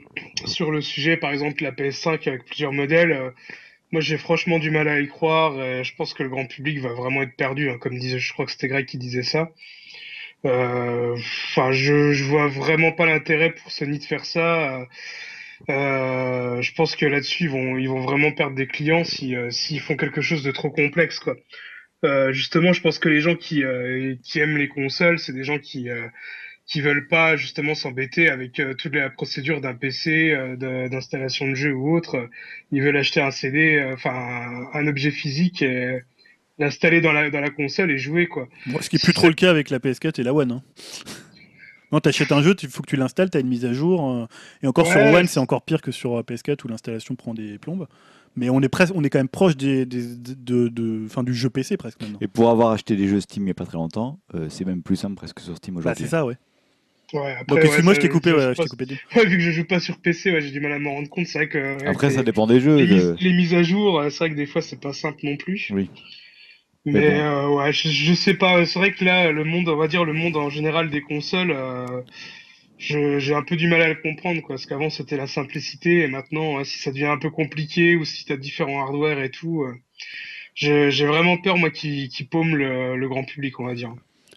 sur le sujet, par exemple la PS5 avec plusieurs modèles, euh, moi j'ai franchement du mal à y croire. et je pense que le grand public va vraiment être perdu, hein, comme disait, je crois que c'était Greg qui disait ça. Enfin, je, je vois vraiment pas l'intérêt pour Sony de faire ça. Je pense que là-dessus ils vont, ils vont vraiment perdre des clients si, euh, s'ils font quelque chose de trop complexe, quoi. Euh, justement, je pense que les gens qui, euh, qui aiment les consoles, c'est des gens qui euh, qui veulent pas justement s'embêter avec toute la procédure d'un PC, de- d'installation de jeu ou autre. Ils veulent acheter un CD, enfin un, un objet physique et l'installer dans la dans la console et jouer quoi. Bon, ce qui est plus trop le cas avec la PS4 et la One. Hein. Non, t'achètes un jeu, il faut que tu l'installes, t'as une mise à jour. et encore sur. One, c'est encore pire que sur euh, PS4 où l'installation prend des plombes. Mais on est presque, on est quand même proche des, des- de, du jeu PC presque maintenant. Et pour avoir acheté des jeux Steam il n'y a pas très longtemps, euh, c'est même plus simple presque sur Steam Bah, aujourd'hui. c'est ça, ouais. Ouais, après, Donc ouais, excuse-moi, je t'ai coupé, je- ouais, je coupé. Ouais, vu que je joue pas sur PC, ouais, j'ai du mal à m'en rendre compte. C'est vrai que Après, ça dépend des jeux. les, de- mises- les mises à jour, euh, c'est vrai que des fois c'est pas simple non plus. Oui. Mais, Mais euh, ouais, je, je sais pas. C'est vrai que là, le monde, on va dire le monde en général des consoles, euh, j'ai un peu du mal à le comprendre, quoi. Parce qu'avant c'était la simplicité, et maintenant, si ça devient un peu compliqué ou si t'as différents hardware et tout, euh, j'ai vraiment peur moi qui, qui paume le, le grand public, on va dire.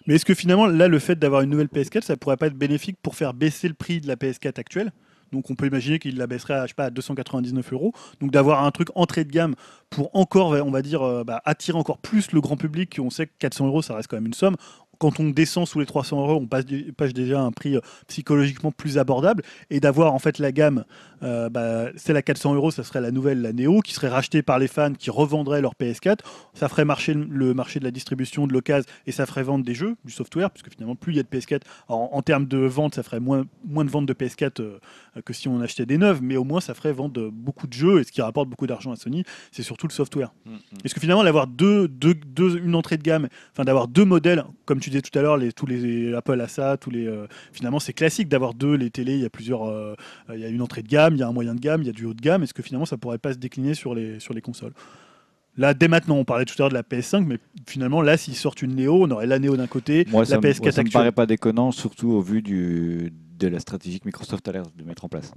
Mais est-ce que finalement, là, le fait d'avoir une nouvelle PS4, ça pourrait pas être bénéfique pour faire baisser le prix de la PS4 actuelle? Donc on peut imaginer qu'il la baisserait à, je sais pas, à 299 euros. Donc d'avoir un truc entrée de gamme pour encore, on va dire, euh, bah, attirer encore plus le grand public. On sait que 400 euros, ça reste quand même une somme. Quand on descend sous les 300 euros, on passe, du- passe déjà à un prix euh, psychologiquement plus abordable. Et d'avoir en fait la gamme, euh, bah, celle à 400 euros, ça serait la nouvelle, la Neo, qui serait rachetée par les fans qui revendraient leur PS4. Ça ferait marcher le- marché de la distribution, de l'occasion, et ça ferait vendre des jeux, du software, puisque finalement, plus il y a de PS4, en, en termes de vente, ça ferait moins, moins de ventes de PS4 euh, que si on achetait des neuves, mais au moins ça ferait vendre beaucoup de jeux, et ce qui rapporte beaucoup d'argent à Sony, c'est surtout le software. Mm, mm. Est-ce que finalement, d'avoir deux, deux, deux- une entrée de gamme, enfin d'avoir deux modèles, comme tu disais tout à l'heure, les, tous les Apple a ça, tous les, euh, finalement c'est classique d'avoir deux, les télés, il y a plusieurs, euh, il y a une entrée de gamme, il y a un moyen de gamme, il y a du haut de gamme, est-ce que finalement ça pourrait pas se décliner sur les, sur les consoles? Là, dès maintenant, on parlait tout à l'heure de la PS5, mais finalement, là, s'ils sortent une Neo, on aurait la Neo d'un côté, Moi, la ça, me- PS4 moi, ça me paraît pas déconnant, surtout au vu du, de la stratégie que Microsoft a l'air de mettre en place.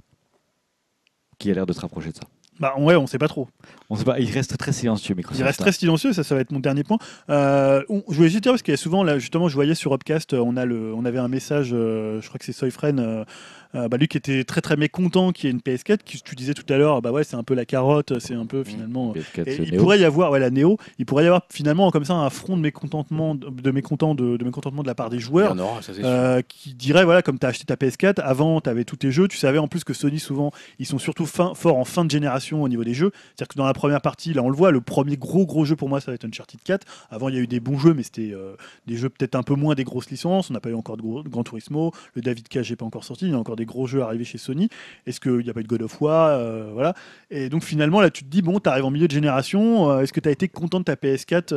Qui a l'air de se rapprocher de ça. Bah ouais, on sait pas trop. On sait pas, il reste très silencieux, Microsoft. Il reste hein. très silencieux, ça, ça va être mon dernier point. Euh, on- je voulais juste dire parce qu'il y a souvent, là, justement, je voyais sur Upcast, euh, on, a le, on avait un message, euh, je crois que c'est Soyfren, euh, euh, bah, lui qui était très très mécontent qu'il y ait une PS4, qui tu disais tout à l'heure, bah ouais, c'est un peu la carotte, c'est un peu finalement. PS4, Et ce il Neo. pourrait y avoir, ouais, la Neo, il pourrait y avoir finalement comme ça un front de mécontentement, de, de mécontent, de, de mécontentement de la part des joueurs. aura, ça. Euh, qui dirait voilà comme tu as acheté ta PS4 avant tu avais tous tes jeux tu savais en plus que Sony souvent ils sont surtout fin- forts en fin de génération au niveau des jeux c'est-à-dire que dans la première partie là on le voit le premier gros gros jeu pour moi ça va être Uncharted 4 avant il y a eu des bons jeux mais c'était euh, des jeux peut-être un peu moins des grosses licences on n'a pas eu encore de Gran Turismo le David Cage n'est pas encore sorti il y a encore des gros jeux arrivés chez Sony. Est-ce qu'il n'y a pas de God of War euh, voilà. Et donc finalement là tu te dis bon tu en milieu de génération euh, est-ce que tu as été content de ta PS4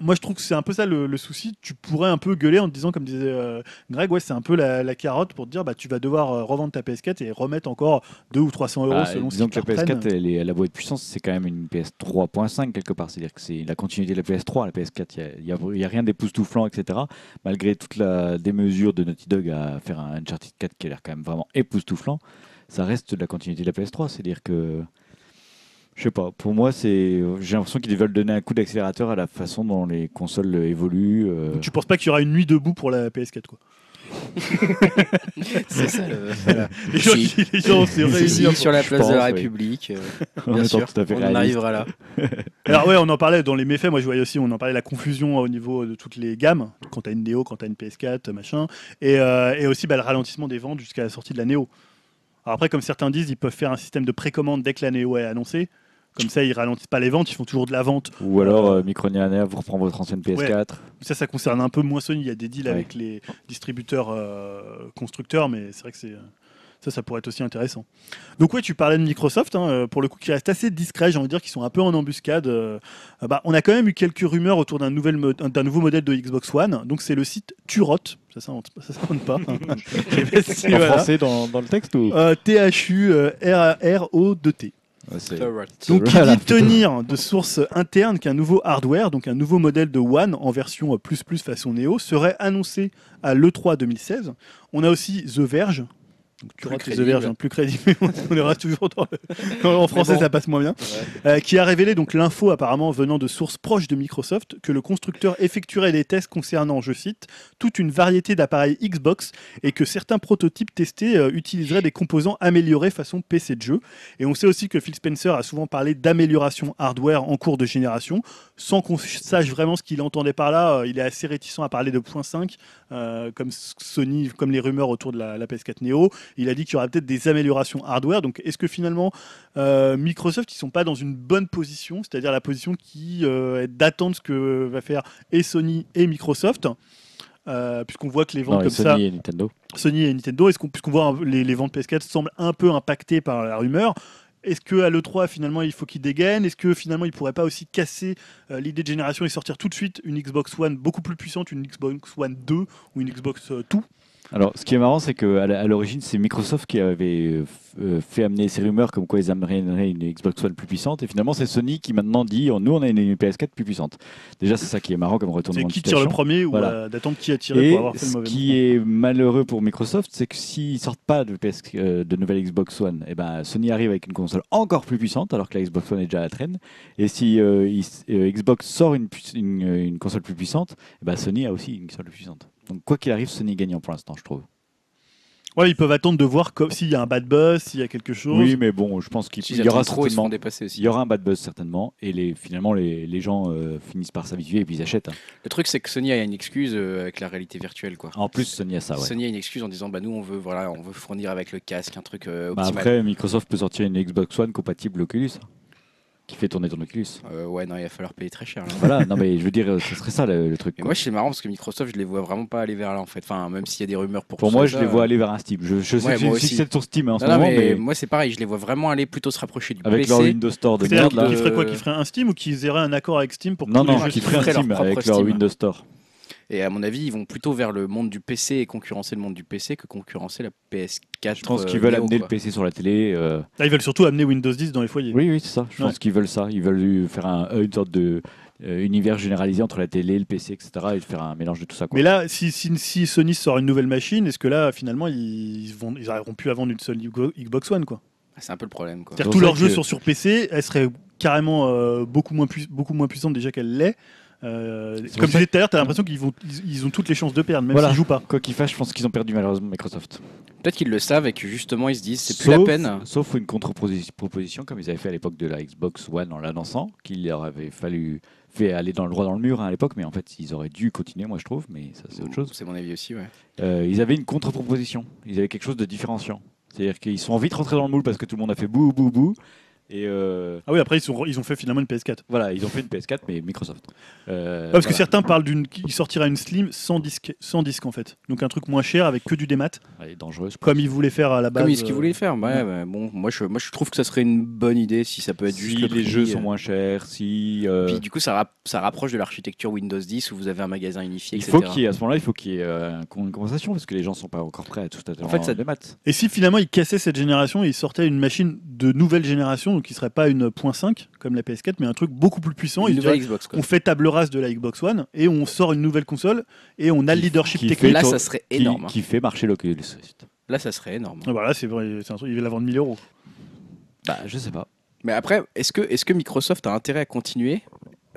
moi, je trouve que c'est un peu ça le, le souci. Tu pourrais un peu gueuler en te disant, comme disait euh, Greg, ouais, c'est un peu la, la carotte pour te dire, bah, tu vas devoir euh, revendre ta PS4 et remettre encore 2 ou 300 euros Bah, selon ce que la te reprennent. PS4, elle, est, elle a beau être puissance, c'est quand même une PS 3.5 quelque part. C'est-à-dire que c'est la continuité de la PS3. La PS4, il n'y a, a rien d'époustouflant, etc. Malgré toute la démesure de Naughty Dog à faire un Uncharted 4 qui a l'air quand même vraiment époustouflant, ça reste de la continuité de la PS3. C'est-à-dire que, je sais pas, pour moi, c'est, j'ai l'impression qu'ils veulent donner un coup d'accélérateur à la façon dont les consoles évoluent. euh. Donc, tu penses pas qu'il y aura une nuit debout pour la PS4 quoi? C'est ça le. voilà. Les gens, Si. qui- les gens Si, réunissent. sur la je place de la pense, oui. République, euh, en bien étant sûr, tout à fait on en réaliste. arrivera là. Alors ouais, on en parlait dans les méfaits. Moi, je voyais aussi, on en parlait la confusion au niveau de toutes les gammes. Quand t'as une Neo, quand t'as une PS4, machin, et, euh, et aussi bah, le ralentissement des ventes jusqu'à la sortie de la Neo. Alors après, comme certains disent, ils peuvent faire un système de précommande dès que la Neo est annoncée. Comme ça, ils ralentissent pas les ventes, ils font toujours de la vente. Ou alors, euh, Micronia vous reprend votre ancienne PS4. Ça, ça concerne un peu moins Sony. Il y a des deals Ouais. avec les distributeurs euh, constructeurs, mais c'est vrai que c'est ça, ça pourrait être aussi intéressant. Donc ouais, tu parlais de Microsoft, hein, euh, pour le coup, qui reste assez discret, j'ai envie de dire qu'ils sont un peu en embuscade. euh, euh, bah, on a quand même eu quelques rumeurs autour d'un nouvel mo- d'un nouveau modèle de Xbox One. Donc c'est le site Turot, ça s'invente ça s'invente pas. C'est- En voilà. français dans, dans le texte ou? Euh, T-H-U-R-O-D-T. Ouais, c'est- Donc, qui dit tenir de source interne qu'un nouveau hardware, donc un nouveau modèle de One en version euh, plus plus façon Neo, serait annoncé à l'E3 2016. On a aussi The Verge Donc, tu rates auberges, hein, plus crédible. on les rate toujours dans le- En français, bon. ça passe moins bien. Euh, qui a révélé donc l'info apparemment venant de sources proches de Microsoft que le constructeur effectuerait des tests concernant, je cite, toute une variété d'appareils Xbox et que certains prototypes testés euh, utiliseraient des composants améliorés façon PC de jeu. Et on sait aussi que Phil Spencer a souvent parlé d'amélioration hardware en cours de génération, sans qu'on sache vraiment ce qu'il entendait par là. Euh, il est assez réticent à parler de point 5, euh, comme Sony, comme les rumeurs autour de la, la PS4 Neo. Il a dit qu'il y aurait peut-être des améliorations hardware. Donc, est-ce que finalement, euh, Microsoft, ils sont pas dans une bonne position, c'est-à-dire la position qui euh, est d'attendre ce que va faire et Sony et Microsoft euh, puisqu'on voit que les ventes Non, comme Sony ça, et Nintendo. Sony et Nintendo, est-ce qu'on, puisqu'on voit les, les ventes PS4 semblent un peu impactées par la rumeur, est-ce que à l'E3 finalement il faut qu'ils dégainent? Est-ce que finalement ils pourraient pas aussi casser euh, l'idée de génération et sortir tout de suite une Xbox One beaucoup plus puissante, une Xbox One 2 ou une Xbox euh, Two? Alors, ce qui est marrant, c'est qu'à à l'origine, c'est Microsoft qui avait euh, euh, fait amener ces rumeurs comme quoi ils amèneraient une Xbox One plus puissante. Et finalement, c'est Sony qui maintenant dit oh, nous, on a une PS4 plus puissante. Déjà, c'est ça qui est marrant comme C'est retournement de qui tire le situation. premier ou Voilà. euh, d'attendre qui a tiré Et pour avoir fait le ce mauvais qui est malheureux pour Microsoft, c'est que s'ils sortent pas de, PS, euh, de nouvelle Xbox One, et ben Sony arrive avec une console encore plus puissante, alors que la Xbox One est déjà à la traîne. Et si euh, il- euh, Xbox sort une, une, une console plus puissante, et ben Sony a aussi une console plus puissante. Donc quoi qu'il arrive, Sony est gagnant pour l'instant, je trouve. Ouais, ils peuvent attendre de voir s'il y a un bad buzz, s'il y a quelque chose. Oui, mais bon, je pense qu'il y aura trop, ils certainement, dépasser aussi. il y aura un bad buzz certainement, et les, finalement les, les gens euh, finissent par s'habituer et puis ils achètent. hein. Le truc, c'est que Sony a une excuse euh, avec la réalité virtuelle, quoi. En plus, Sony a ça. Ouais. Sony a une excuse en disant bah nous on veut voilà on veut fournir avec le casque un truc euh, Bah, optimal. après, Microsoft peut sortir une Xbox One compatible Oculus, hein, qui fait tourner ton Oculus. Euh, ouais non il va falloir payer très cher. là. Voilà, non mais je veux dire, euh, ce serait ça le, le truc. Et moi c'est marrant parce que Microsoft je les vois vraiment pas aller vers là en fait. Enfin même s'il y a des rumeurs pour. Pour ça, moi, je les vois euh, aller vers un Steam. Je, je sais Ouais, que j'ai aussi. fixé sur Steam hein, en ce Non, moment, mais, mais, moi c'est pareil, je les vois vraiment aller plutôt se rapprocher du avec PC. leur Windows Store de merde de- feraient quoi Qu'ils feraient un Steam ou qu'ils auraient un accord avec Steam pour que Non, non, qui ferait un Steam propre avec leur. Windows Store. Et à mon avis ils vont plutôt vers le monde du PC et concurrencer le monde du PC que concurrencer la PS4. Je pense euh, qu'ils veulent Neo, amener quoi. le PC sur la télé. euh, Là, ils veulent surtout amener Windows 10 dans les foyers. Oui, oui, c'est ça. Je Ouais. pense qu'ils veulent ça. Ils veulent faire un, une sorte de euh, univers généralisé entre la télé, le PC, etc. et faire un mélange de tout ça. Quoi. Mais là, si, si, si Sony sort une nouvelle machine, est-ce que là, finalement, ils, vont, ils arriveront plus à vendre une seule Xbox One quoi? Ah, C'est un peu le problème quoi. Tous leurs jeux que- sont sur PC, elle serait carrément euh, beaucoup, moins beaucoup moins puissante déjà qu'elle l'est. Euh, comme je disais tout à l'heure, tu as l'impression qu'ils vont, ils, ils ont toutes les chances de perdre, même Voilà. s'ils jouent pas. Quoi qu'il fasse, je pense qu'ils ont perdu malheureusement Microsoft. Peut-être qu'ils le savent et que justement ils se disent c'est plus la peine. Sauf une contre-proposition, comme ils avaient fait à l'époque de la Xbox One en l'annonçant, qu'il leur avait fallu fait aller dans le droit dans le mur hein, à l'époque, mais en fait ils auraient dû continuer, moi je trouve, mais ça c'est autre chose. C'est mon avis aussi ouais. Euh, ils avaient une contre-proposition, ils avaient quelque chose de différenciant. C'est-à-dire qu'ils sont vite rentrés dans le moule parce que tout le monde a fait bouh bouh bouh. Et euh, Ah oui, après, ils, sont, ils ont fait finalement une PS4. voilà, ils ont fait une PS4, mais Microsoft. Euh, Ah, parce que voilà. certains parlent d'une qui sortira une Slim sans disque, sans disque en fait. Donc un truc moins cher avec que du démat, Elle est dangereuse. comme ils voulaient faire à la base. Comme ce qu'ils euh, voulaient faire. Ouais, bah, bon, moi je, moi je trouve que ça serait une bonne idée si ça peut être Si juste le les prix, jeux euh. sont moins chers, si euh, Puis du coup, ça, rap- ça rapproche de l'architecture Windows 10 où vous avez un magasin unifié, il etc. faut qu'il y ait à ce moment-là, il faut qu'il y ait euh, une conversation parce que les gens sont pas encore prêts à tout à En fait, ça- des maths. Et si finalement ils cassaient cette génération et ils sortaient une machine de nouvelle génération, donc qui serait pas une .5 comme la PS4, mais un truc beaucoup plus puissant, Une nouvelle Xbox. Quoi. on fait table rase de la Xbox One et on sort une nouvelle console et on a le leadership qui technique. Là, ça serait Qui, énorme. qui fait marcher l'Oculus Rift Là, ça serait énorme. Ah, Voilà, c'est vrai, c'est un truc, ils veulent la vendre 1000 euros. Bah, je sais pas. Mais après, est-ce que, est que Microsoft a intérêt à continuer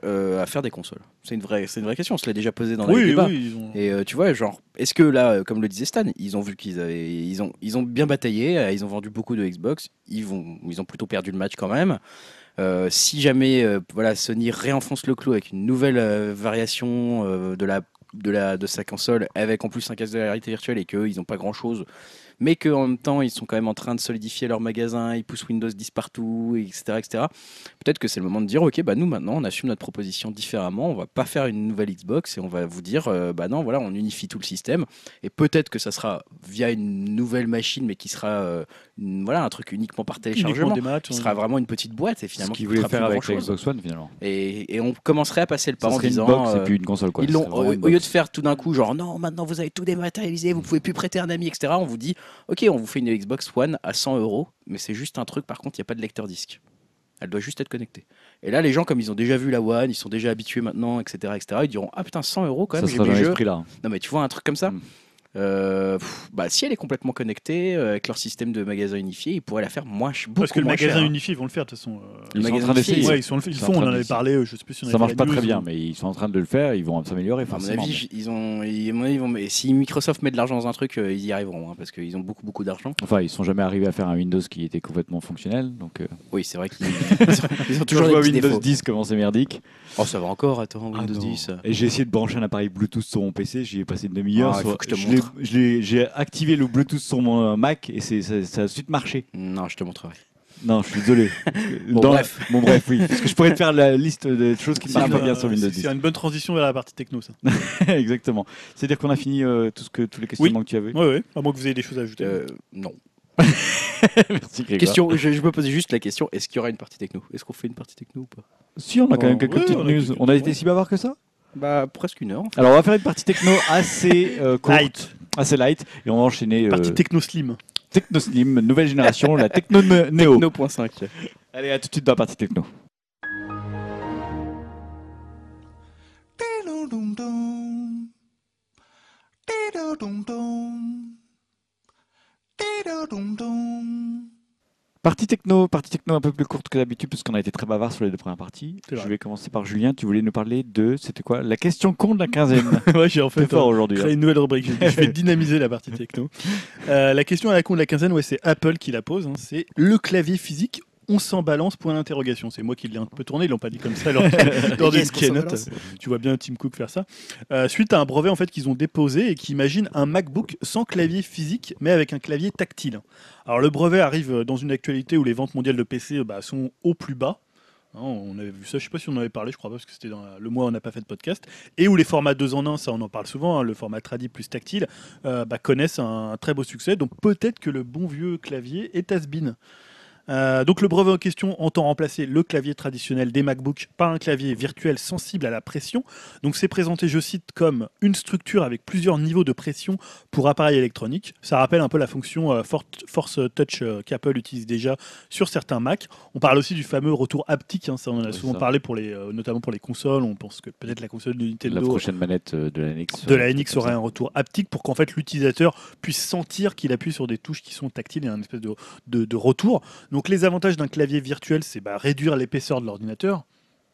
euh, à faire des consoles C'est une, vraie- c'est une vraie question. On se l'a déjà posé dans les Oui, débats. oui, ils ont- Et euh, tu vois, genre, est-ce que là, euh, comme le disait Stan, ils ont vu qu'ils avaient, ils ont, ils ont bien bataillé, euh, ils ont vendu beaucoup de Xbox, ils vont, ils ont plutôt perdu le match quand même. Si jamais, voilà, Sony réenfonce le clou avec une nouvelle variation de la, de la, de sa console, avec en plus un casque de la réalité virtuelle et qu'ils n'ont pas grand chose, mais qu'en même temps ils sont quand même en train de solidifier leur magasin, ils poussent Windows 10 partout, etc., etc. Peut-être que c'est le moment de dire, ok, bah nous maintenant on assume notre proposition différemment, on va pas faire une nouvelle Xbox et on va vous dire, euh, bah non, voilà, on unifie tout le système et peut-être que ça sera via une nouvelle machine, mais qui sera, euh, voilà, un truc uniquement par uniquement téléchargement. matchs. Qui sera vraiment une petite boîte et Ce finalement qu'ils qui voulaient faire plus avec. Xbox One finalement. Et, et on commencerait à passer le pas Ça en serait une disant. box euh, puis une console quoi. ils au, au lieu de faire tout d'un coup, genre non, maintenant vous avez tout dématérialisé, vous pouvez plus prêter un ami, etc. On vous dit, ok, on vous fait une Xbox One à 100 euros, mais c'est juste un truc, par contre, il n'y a pas de lecteur disque. Elle doit juste être connectée. Et là, les gens, comme ils ont déjà vu la One, ils sont déjà habitués maintenant, etc., etc., ils diront, ah putain, 100 euros quand Ça même, j'ai sera mes ce jeux. prix là. Non, mais tu vois, un truc comme ça. Mm. Euh, pff, bah, si elle est complètement connectée euh, avec leur système de magasin unifié, ils pourraient la faire moins, ch- beaucoup Parce que le moins magasin cher, unifié, ils vont le faire de toute façon. euh. Le Ils sont en magasin train unifié, d'essayer. Ouais, ils, sont, ils Ils sont font, en on train en de- avait parlé, euh, je sais plus si on avait Ça marche fait pas très bien, ou- mais ils sont en train de le faire. Ils vont s'améliorer À mon forcément. avis, j- ils ont, ils, à mon avis, ils vont- mais si Microsoft met de l'argent dans un truc, euh, ils y arriveront, hein, parce qu'ils ont beaucoup, beaucoup d'argent. Enfin, ils sont jamais arrivés à faire un Windows qui était complètement fonctionnel. Donc, euh, Oui, c'est vrai qu'ils ils ont, ils ont toujours des petits Windows défauts. 10 comment c'est merdique. Oh, ça va encore, attends, Ah Windows non. 10. euh. Et j'ai essayé de brancher un appareil Bluetooth sur mon PC. J'y ai passé une demi-heure. Ah, il sur- faut que je te je l'ai- montre. Je l'ai- J'ai activé le Bluetooth sur mon euh, Mac et c'est- ça, ça a suite marché. Non, je te montrerai. Non, je suis désolé. Bon, Dans- bref. Bon, bref, oui. Parce que je pourrais te faire la liste des choses qui ne marchent pas bien sur euh, Windows c'est- 10. C'est une bonne transition vers la partie techno, ça. Exactement. C'est-à-dire qu'on a fini euh, tout ce que, tous les questionnements que tu avais. Ouais, ouais. À moins que vous ayez des choses à ajouter. Euh, non. Merci. Question, je, je me posais juste la question est-ce qu'il y aura une partie techno? Est-ce qu'on fait une partie techno ou pas? Si, on a quand même quelques Ouais, petites on news. quelques On a été si bavard que ça? Bah, presque une heure. Alors, on va faire une partie techno assez euh, courte, Light. assez light, et on va enchaîner euh, Partie techno slim. Techno Slim, nouvelle génération, la Techno Neo. Techno.5. Allez, à tout de suite dans la partie techno. Partie techno, partie techno un peu plus courte que d'habitude parce qu'on a été très bavard sur les deux premières parties. Je vais commencer par Julien. Tu voulais nous parler de, c'était quoi La question con de la quinzaine. ouais, j'ai en fait fort euh, aujourd'hui. créé hein. une nouvelle rubrique. Je je vais dynamiser la partie techno. Euh, la question à la con de la quinzaine, ouais, c'est Apple qui la pose. hein. c'est le clavier physique. On s'en balance point d'interrogation. C'est moi qui l'ai un peu tourné, ils l'ont pas dit comme ça lors, lors d'une Yes, qu'on s'en keynote. Tu vois bien Tim Cook faire ça. Euh, suite à un brevet en fait qu'ils ont déposé et qui imagine un MacBook sans clavier physique, mais avec un clavier tactile. Alors le brevet arrive dans une actualité où les ventes mondiales de PC bah, sont au plus bas. Hein, on avait vu ça, je sais pas si on en avait parlé, je crois pas, parce que c'était dans le mois où on n'a pas fait de podcast. Et où les formats 2 en 1, ça on en parle souvent, hein, le format tradi plus tactile, euh, bah, connaissent un, un très beau succès. Donc peut-être que le bon vieux clavier est has-been. Euh, donc le brevet en question entend remplacer le clavier traditionnel des MacBooks par un clavier virtuel sensible à la pression. Donc c'est présenté, je cite, comme une structure avec plusieurs niveaux de pression pour appareils électroniques. Ça rappelle un peu la fonction euh, For- Force Touch euh, qu'Apple utilise déjà sur certains Mac. On parle aussi du fameux retour haptique, hein, ça on en a souvent ça. parlé pour les, notamment pour les consoles. On pense que peut-être la console de La Nintendo prochaine manette de la NX. de la NX aurait un retour haptique pour qu'en fait l'utilisateur puisse sentir qu'il appuie sur des touches qui sont tactiles et un espèce de, de- de retour. Donc les avantages d'un clavier virtuel, c'est bah, réduire l'épaisseur de l'ordinateur.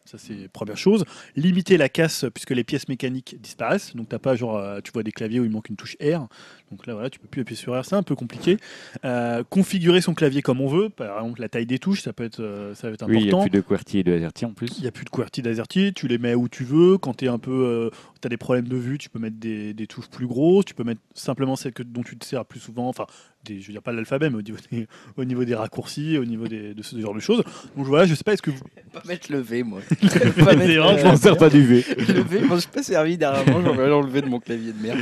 Ça, c'est première chose. Limiter la casse, puisque les pièces mécaniques disparaissent. Donc, t'as pas, genre, euh, tu vois des claviers où il manque une touche R. Donc là, voilà, tu peux plus appuyer sur R. C'est un peu compliqué. Euh, configurer son clavier comme on veut. Par exemple, la taille des touches, ça peut être, euh, ça va être Oui, il n'y important. a plus de QWERTY et de AZERTY en plus. Il n'y a plus de QWERTY d'AZERTY, tu les mets où tu veux. Quand tu un peu, as des problèmes de vue, tu peux mettre des, des touches plus grosses, tu peux mettre simplement celles que, dont tu te sers plus souvent, enfin, des, je veux dire pas l'alphabet, mais au niveau, des, au niveau des raccourcis, au niveau des, de ce genre de choses. Donc voilà, je sais pas, est-ce que vous... Pas mettre le V, moi. C'est pas mettre, Je m'en sers pas du V. Le V, moi, je suis pas servi dernièrement, j'en vais enlever de mon clavier de merde.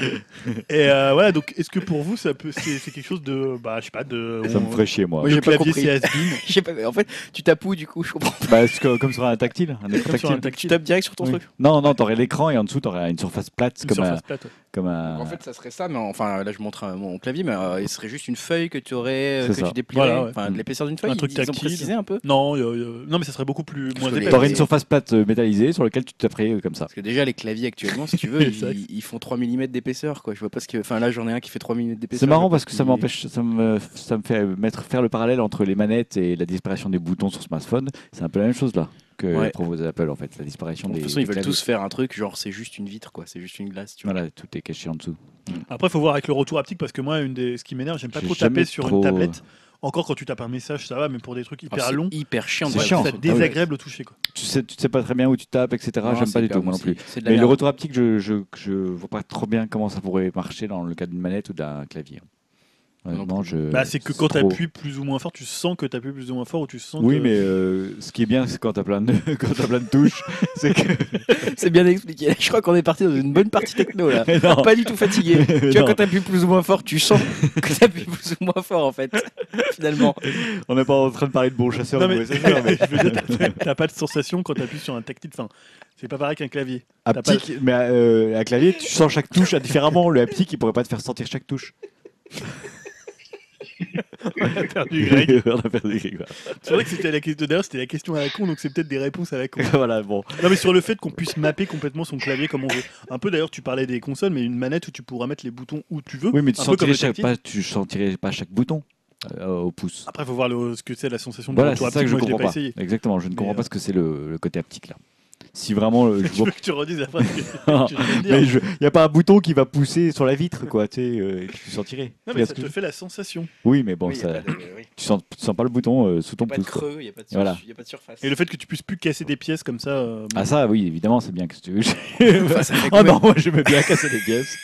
Et euh, voilà, donc est-ce que pour vous, ça peut, c'est, c'est quelque chose de, bah, je sais pas, de... Ça me ferait chier, moi. Le j'ai pas clavier compris. c'est has-been. Je sais pas, mais en fait, tu tapes où du coup Je comprends. pas. Bah, est-ce que- comme sur un tactile, un écran Comme sur un tactile. Tu tactile. tapes direct sur ton Oui. truc Non, non, t'aurais l'écran et en dessous, t'aurais une surface plate, Une comme, surface un, plate, ouais. Comme un. En fait, ça serait ça, mais enfin, là, je montre mon clavier, mais euh, il serait juste une feuille que tu aurais, euh, que ça. tu déplierais. Voilà, ouais. Enfin, de l'épaisseur d'une feuille. Un ils- truc ils ont précisé un peu. Non, euh, non, mais ça serait beaucoup plus moins épais. T'aurais une surface plate euh, métallisée sur laquelle tu taperais euh, comme ça. Parce que déjà, les claviers actuellement, si tu veux, ils, ils font 3 mm d'épaisseur. Quoi. Je vois pas ce que. Enfin, là, j'en ai un qui fait 3 mm d'épaisseur. C'est marrant parce ce que ça m'empêche, ça me, ça me fait mettre, faire le parallèle entre les manettes et la disparition des boutons sur smartphone. C'est un peu la même chose là que Ouais. propose Apple en fait, la disparition De des. toute façon, ils veulent tous faire un truc, genre, c'est juste une vitre, quoi. C'est juste une glace, tu vois. Voilà, tout est caché en dessous. Après, il faut voir avec le retour haptique parce que moi, une des... ce qui m'énerve, j'aime pas trop taper sur trop- une tablette. Encore quand tu tapes un message, ça va, mais pour des trucs Ah, hyper c'est longs, hyper chiant. C'est de ouais, chiant. c'est Ah oui. désagréable au toucher. Quoi. Tu sais, tu sais pas très bien où tu tapes, etc. J'aime pas du tout, moi non bon, plus. de Mais le retour haptique, je, je, je vois pas trop bien comment ça pourrait marcher dans le cas d'une manette ou d'un clavier. Honnêtement, je. Bah, c'est que quand tu appuies plus ou moins fort, tu sens que tu appuies plus ou moins fort ou tu sens Oui, que... mais euh, ce qui est bien, c'est quand t'as plein de, quand t'as plein de touches, c'est que. C'est bien expliqué. Je crois qu'on est parti dans une bonne partie techno là. Pas du tout fatigué. tu Non. vois, quand t'appuies plus ou moins fort, tu sens que t'appuies plus ou moins fort en fait. Finalement. On n'est pas en train de parler de bon chasseur Non, ou mais, mais- je veux dire, t'as- pas de sensation quand tu appuies sur un tactile. Enfin, c'est pas pareil qu'un clavier. Pas- Haptique, mais euh, à clavier, tu sens chaque touche différemment. Le haptique, il pourrait pas te faire sentir chaque touche. On a perdu Greg. On a perdu. C'est vrai que c'était la question. D'ailleurs, c'était la question à la con, donc c'est peut-être des réponses à la con. voilà, bon. Non, mais sur le fait qu'on puisse mapper complètement son clavier comme on veut. Un peu d'ailleurs, tu parlais des consoles, mais une manette où tu pourras mettre les boutons où tu veux. Oui, mais tu sentirais, chaque, pas, tu sentirais pas chaque bouton euh, au pouce. Après, faut voir le- ce que c'est la sensation de Voilà, c'est ça que haptique. je l'ai comprends pas. essayé. Exactement, je ne Mais, comprends euh, pas ce que c'est le, le côté haptique là. Si vraiment, euh, je Tu vois veux que tu redises la phrase il n'y a pas un bouton qui va pousser sur la vitre, quoi, tu sais, euh, que tu sentirais. Non, mais ça te je- fait la sensation. Oui, mais bon, Oui, ça, pas de- oui. tu, sens, tu sens pas le bouton euh, sous ton Pas de pouce. creux, il n'y a, pas de sur- Voilà. y a pas de surface. Et le fait que tu puisses plus casser des pièces comme ça. euh, Ah ça, oui, évidemment, c'est bien que tu. Enfin, ça, oh non, moi j'aimais bien casser des pièces.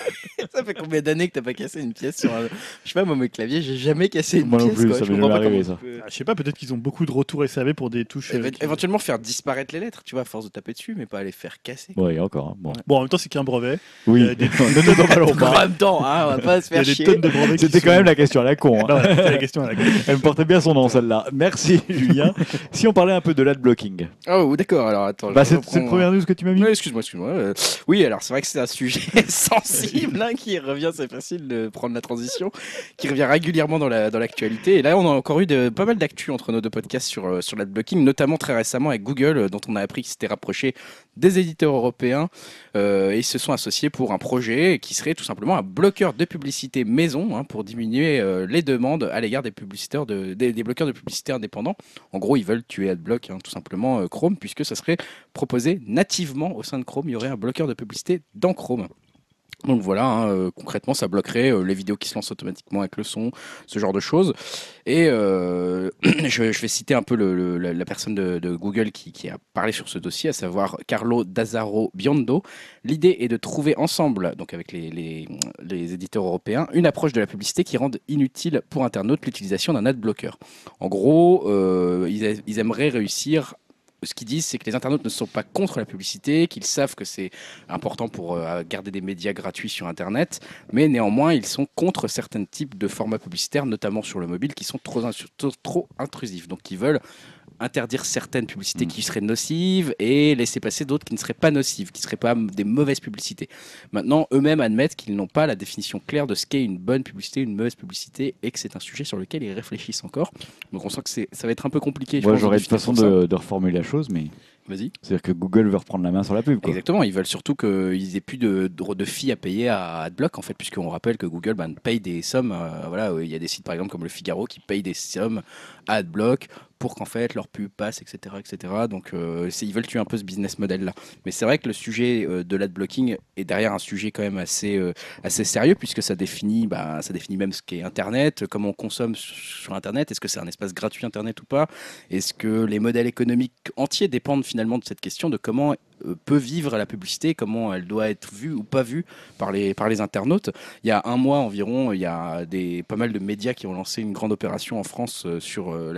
ça fait combien d'années que t'as pas cassé une pièce sur un... Je sais pas, moi, mes claviers, j'ai jamais cassé une Moi non pièce. plus, quoi. ça Je m'est comprends pas arrivé, comment ça. ah, je sais pas, peut-être qu'ils ont beaucoup de retours SAV pour des touches. euh, Éve- qui- Éventuellement faire disparaître les lettres, tu vois, à force de taper dessus, mais pas les faire casser. Oui, encore. hein, Bon. Bon, en même temps, c'est qu'un brevet. Oui, Il y a des- ne nous en parlons En pas. même temps, hein, on va pas se Il y a faire des chier. tonnes de brevets. qui C'était quand même la question à la con. hein. Ouais, la question à la con. Elle me portait bien son nom, celle-là. Merci, Julien. si on parlait un peu de l'adblocking. Oh, d'accord, alors attends. Bah, c'est reprends- c'est le première news que tu m'as mis Ouais, excuse-moi, excuse-moi. euh, oui, alors c'est vrai que c'est un sujet sensible hein, qui revient, c'est facile de prendre la transition, qui revient régulièrement dans la dans l'actualité. Et là, on a encore eu pas mal d'actu entre nos deux podcasts sur euh, sur l'adblocking, notamment très récemment avec Google, euh, dont on a appris qu'ils s'étaient rapprochés des éditeurs européens euh, et ils se sont associés pour un projet qui serait tout simplement un bloqueur de publicité maison hein, pour diminuer les demandes à l'égard des de, des, bloqueurs de publicité indépendants. En gros, ils veulent tuer AdBlock, hein, tout simplement Chrome, puisque ça serait proposé nativement au sein de Chrome. Il y aurait un bloqueur de publicité dans Chrome. Donc voilà, hein, euh, concrètement, ça bloquerait euh, les vidéos qui se lancent automatiquement avec le son, ce genre de choses. Et euh, je, vais citer un peu la, personne de, Google qui, a parlé sur ce dossier, à savoir Carlo Dazzaro Biondo. L'idée est de trouver ensemble, donc avec les, éditeurs européens, une approche de la publicité qui rende inutile pour internautes l'utilisation d'un adblocker. En gros, ils, ils aimeraient réussir. Ce qu'ils disent, c'est que les internautes ne sont pas contre la publicité, qu'ils savent que c'est important pour euh, garder des médias gratuits sur Internet, mais néanmoins, ils sont contre certains types de formats publicitaires, notamment sur le mobile, qui sont trop, trop intrusifs. Donc, ils veulent interdire certaines publicités Mm. qui seraient nocives et laisser passer d'autres qui ne seraient pas nocives, qui ne seraient pas des mauvaises publicités. Maintenant, eux-mêmes admettent qu'ils n'ont pas la définition claire de ce qu'est une bonne publicité, une mauvaise publicité, et que c'est un sujet sur lequel ils réfléchissent encore. Donc on sent que ça va être un peu compliqué. Moi, j'aurais une façon de, de reformuler la chose, mais Vas-y. c'est-à-dire que Google veut reprendre la main sur la pub. Quoi. Exactement, ils veulent surtout qu'ils aient plus de, de, de fees à payer à AdBlock, en fait, puisqu'on rappelle que Google ben, paye des sommes. euh, voilà, il y a des sites par exemple comme le Figaro qui payent des sommes à AdBlock pour qu'en fait leur pub passe, etc. etc. Donc euh, ils veulent tuer un peu ce business model-là. Mais c'est vrai que le sujet euh, de l'adblocking est derrière un sujet quand même assez, euh, assez sérieux, puisque ça définit, bah, ça définit même ce qu'est Internet, comment on consomme sur Internet, est-ce que c'est un espace gratuit Internet ou pas? Est-ce que les modèles économiques entiers dépendent finalement de cette question de comment peut vivre la publicité, comment elle doit être vue ou pas vue par les, par les internautes? Il y a un mois environ, il y a des, pas mal de médias qui ont lancé une grande opération en France sur euh,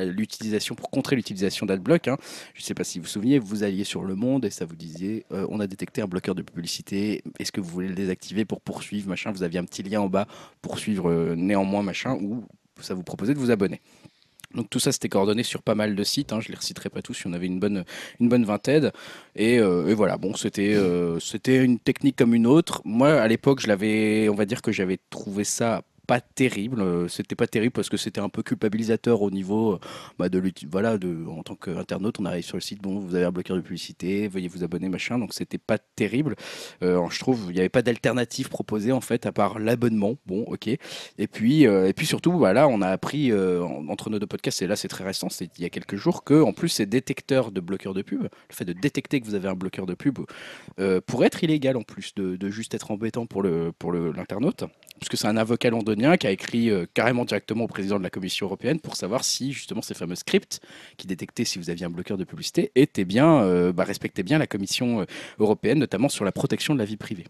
pour contrer l'utilisation d'adblock. hein. Je ne sais pas si vous vous souvenez, vous alliez sur Le Monde et ça vous disait euh, on a détecté un bloqueur de publicité, est-ce que vous voulez le désactiver pour poursuivre, machin Vous aviez un petit lien en bas pour suivre euh, néanmoins, machin, ou ça vous proposait de vous abonner. Donc tout ça c'était coordonné sur pas mal de sites, hein, je les reciterai pas tous, il y avait une bonne, une vingtaine. Et, euh, et voilà, bon, c'était c'était une technique comme une autre. Moi à l'époque, je l'avais, on va dire que j'avais trouvé ça pas terrible. Euh, C'était pas terrible parce que c'était un peu culpabilisateur au niveau euh, bah, de voilà en tant qu'internaute, on arrive sur le site, bon, vous avez un bloqueur de publicité, veuillez vous abonner, machin. Donc c'était pas terrible. Euh, je trouve il n'y avait pas d'alternative proposée en fait à part l'abonnement. Bon, ok. Et puis, et puis surtout, voilà, on a appris en- entre nos deux podcasts, et là c'est très récent, c'est il y a quelques jours, que en plus ces détecteurs de bloqueurs de pub, le fait de détecter que vous avez un bloqueur de pub, pourrait être illégal en plus de, juste être embêtant pour le pour l'internaute, puisque c'est un avocat londonien qui a écrit euh, carrément directement au président de la Commission européenne pour savoir si justement ces fameux scripts qui détectaient si vous aviez un bloqueur de publicité étaient bien, euh, bah, respectaient bien la Commission euh, européenne, notamment sur la protection de la vie privée.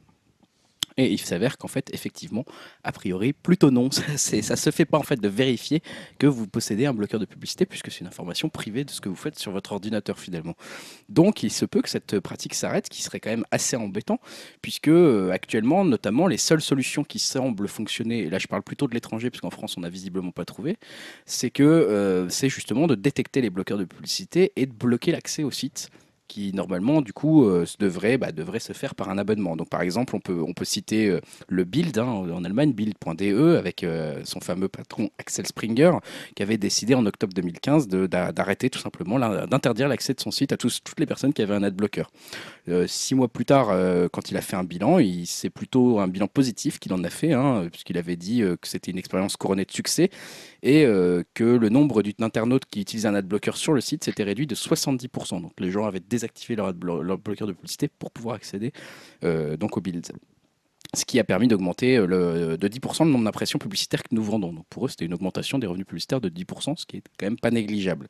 Et il s'avère qu'en fait, effectivement, a priori, plutôt non. Ça, ça se fait pas en fait de vérifier que vous possédez un bloqueur de publicité puisque c'est une information privée de ce que vous faites sur votre ordinateur finalement. Donc, il se peut que cette pratique s'arrête, qui serait quand même assez embêtant puisque euh, actuellement, notamment, les seules solutions qui semblent fonctionner, et là je parle plutôt de l'étranger puisqu'en France on n'a visiblement pas trouvé, c'est que euh, c'est justement de détecter les bloqueurs de publicité et de bloquer l'accès au site qui normalement du coup euh, devrait, bah, devrait se faire par un abonnement. Donc par exemple, on peut, on peut citer euh, le Bild hein, en Allemagne, Bild.de, avec euh, son fameux patron Axel Springer, qui avait décidé en octobre 2015 de- d'a- d'arrêter tout simplement, d'interdire l'accès de son site à tous, toutes les personnes qui avaient un adblocker. Six mois plus tard, quand il a fait un bilan, il- c'est plutôt un bilan positif qu'il en a fait, hein, puisqu'il avait dit que c'était une expérience couronnée de succès et euh, que le nombre d'internautes qui utilisaient un adblocker sur le site s'était réduit de 70%. Donc les gens avaient désactivé leur, leur bloqueur de publicité pour pouvoir accéder euh, donc au build. Ce qui a permis d'augmenter euh, de 10% le nombre d'impressions publicitaires que nous vendons. Donc pour eux, c'était une augmentation des revenus publicitaires de 10%, ce qui est quand même pas négligeable.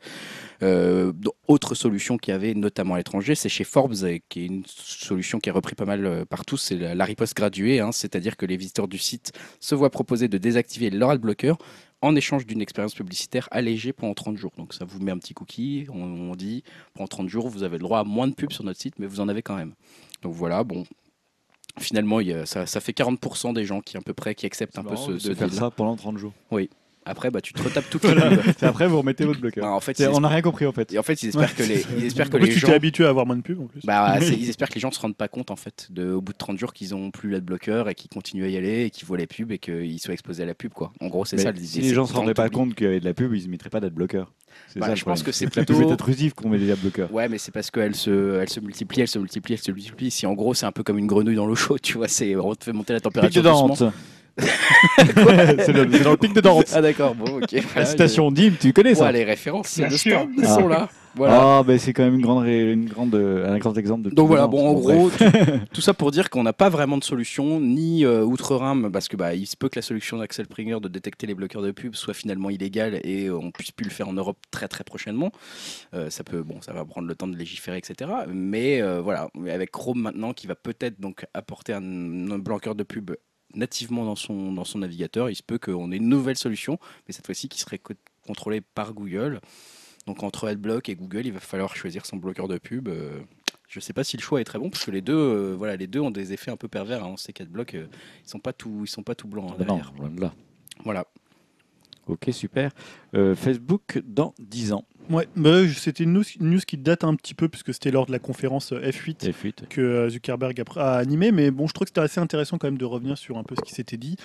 Euh, autre solution qu'il y avait notamment à l'étranger, c'est chez Forbes, qui est une solution qui est reprise pas mal par tous, c'est la, la riposte graduée, hein, c'est-à-dire que les visiteurs du site se voient proposer de désactiver leur adblocker en échange d'une expérience publicitaire allégée pendant 30 jours. Donc ça vous met un petit cookie, on, on dit pendant 30 jours vous avez le droit à moins de pubs sur notre site, mais vous en avez quand même. Donc voilà, bon. Finalement, il y a- ça, ça fait 40% des gens qui à peu près qui acceptent un peu ce, de ce faire deal. ça pendant 30 jours. Après, bah, tu te retapes Voilà. pubs. C'est après, vous remettez votre bloqueur. Bah, en fait, C'est- On n'a rien compris en fait. Et en fait, ils espèrent que les, ils espèrent que En plus, les tu gens, t'es habitué à avoir moins de pubs en plus. bah, c'est- ils espèrent que les gens se rendent pas compte en fait, de, au bout de 30 jours, qu'ils ont plus l'adblocker et qu'ils continuent à y aller et qu'ils voient les pubs et qu'ils soient exposés à la pub quoi. En gros, c'est Mais ça. si les gens se rendraient pas compte qu'il y avait de la pub, ils ne mettraient pas d'adblocker. C'est Bah, ça, le je pense problème. que c'est la pub plutôt- est intrusive qu'on met des adblockers. Ouais, mais c'est parce qu'elle se, elle se multiplie, elle se multiplie, elle se multiplie. Si en gros, c'est un peu comme une grenouille dans l'eau chaude, tu vois, c'est on te fait monter la température. de doucement. Dante. c'est le- c'est dans le pic de Dante. Ah d'accord, bon, ok. La voilà, citation Dim, tu connais je- ça Ouais, les références Bien de sûr. Ah. sont là. Voilà. Ah, ben c'est quand même une grande, ré- une grande, euh, un grand exemple de. Donc voilà, bon, en gros, tout, tout ça pour dire qu'on n'a pas vraiment de solution, ni euh, outre-Rhin, parce que bah, il se peut que la solution d'Axel Springer de détecter les bloqueurs de pub soit finalement illégale et euh, on puisse plus le faire en Europe très très prochainement. Euh, ça peut, bon, ça va prendre le temps de légiférer, etc. Mais euh, voilà, avec Chrome maintenant qui va peut-être donc apporter un, un bloqueur de pub nativement dans son, dans son navigateur, il se peut qu'on ait une nouvelle solution, mais cette fois-ci qui serait co- contrôlée par Google. Donc entre AdBlock et Google, il va falloir choisir son bloqueur de pub. euh, je sais pas si le choix est très bon parce que les deux, euh, voilà, les deux ont des effets un peu pervers. hein. On sait qu'AdBlock, euh, ils sont pas tout, ils sont pas tout blancs hein, non, derrière. loin de là. Voilà. Ok, super. Facebook dans 10 ans. Ouais, bah, c'était une news, une news qui date un petit peu puisque c'était lors de la conférence euh, F8 F8. que euh, Zuckerberg a, a animé, mais bon, je trouve que c'était assez intéressant quand même de revenir sur un peu ce qui s'était dit.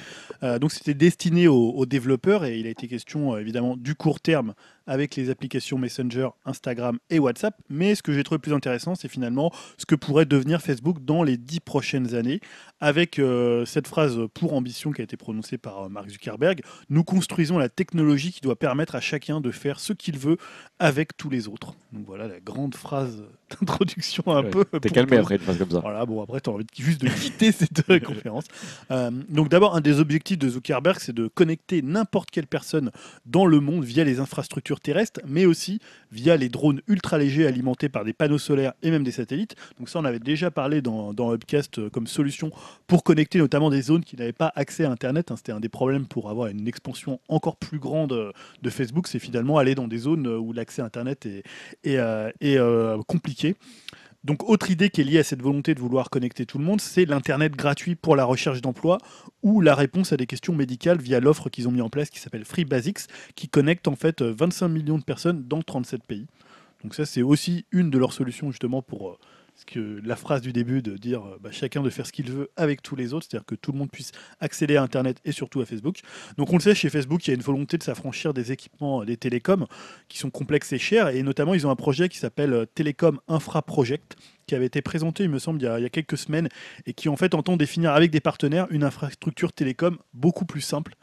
Euh, donc, c'était destiné aux, aux développeurs et il a été question évidemment du court terme avec les applications Messenger, Instagram et WhatsApp. Mais ce que j'ai trouvé plus intéressant, c'est finalement ce que pourrait devenir Facebook dans les dix prochaines années, avec euh, cette phrase pour ambition qui a été prononcée par euh, Mark Zuckerberg nous construisons la technologie qui doit permettre à chacun de faire ce qu'il veut avec tous les autres. Donc voilà la grande phrase d'introduction un Ouais, peu. T'es calmé après une phrase comme ça. voilà, bon, après, tu as envie de- juste de quitter cette conférence. Euh, donc, d'abord, un des objectifs de Zuckerberg, c'est de connecter n'importe quelle personne dans le monde via les infrastructures terrestres, mais aussi via les drones ultra légers alimentés par des panneaux solaires et même des satellites. Donc, ça, on avait déjà parlé dans, dans Upcast euh, comme solution pour connecter notamment des zones qui n'avaient pas accès à Internet. hein. C'était un des problèmes pour avoir une expansion encore plus grande euh, de Facebook, c'est finalement aller dans des zones euh, où l'accès à Internet est, est, est, compliqué. Donc, autre idée qui est liée à cette volonté de vouloir connecter tout le monde, c'est l'Internet gratuit pour la recherche d'emploi ou la réponse à des questions médicales via l'offre qu'ils ont mis en place qui s'appelle Free Basics, qui connecte en fait euh, 25 millions de personnes dans 37 pays. Donc ça, c'est aussi une de leurs solutions justement pour que la phrase du début de dire euh, bah, chacun de faire ce qu'il veut avec tous les autres, c'est-à-dire que tout le monde puisse accéder à Internet et surtout à Facebook. Donc on le sait, chez Facebook, il y a une volonté de s'affranchir des équipements euh, des télécoms qui sont complexes et chers, et notamment ils ont un projet qui s'appelle euh, Télécom Infra Project, qui avait été présenté, il me semble, il y a quelques semaines, et qui en fait entend définir avec des partenaires une infrastructure télécom beaucoup plus simple.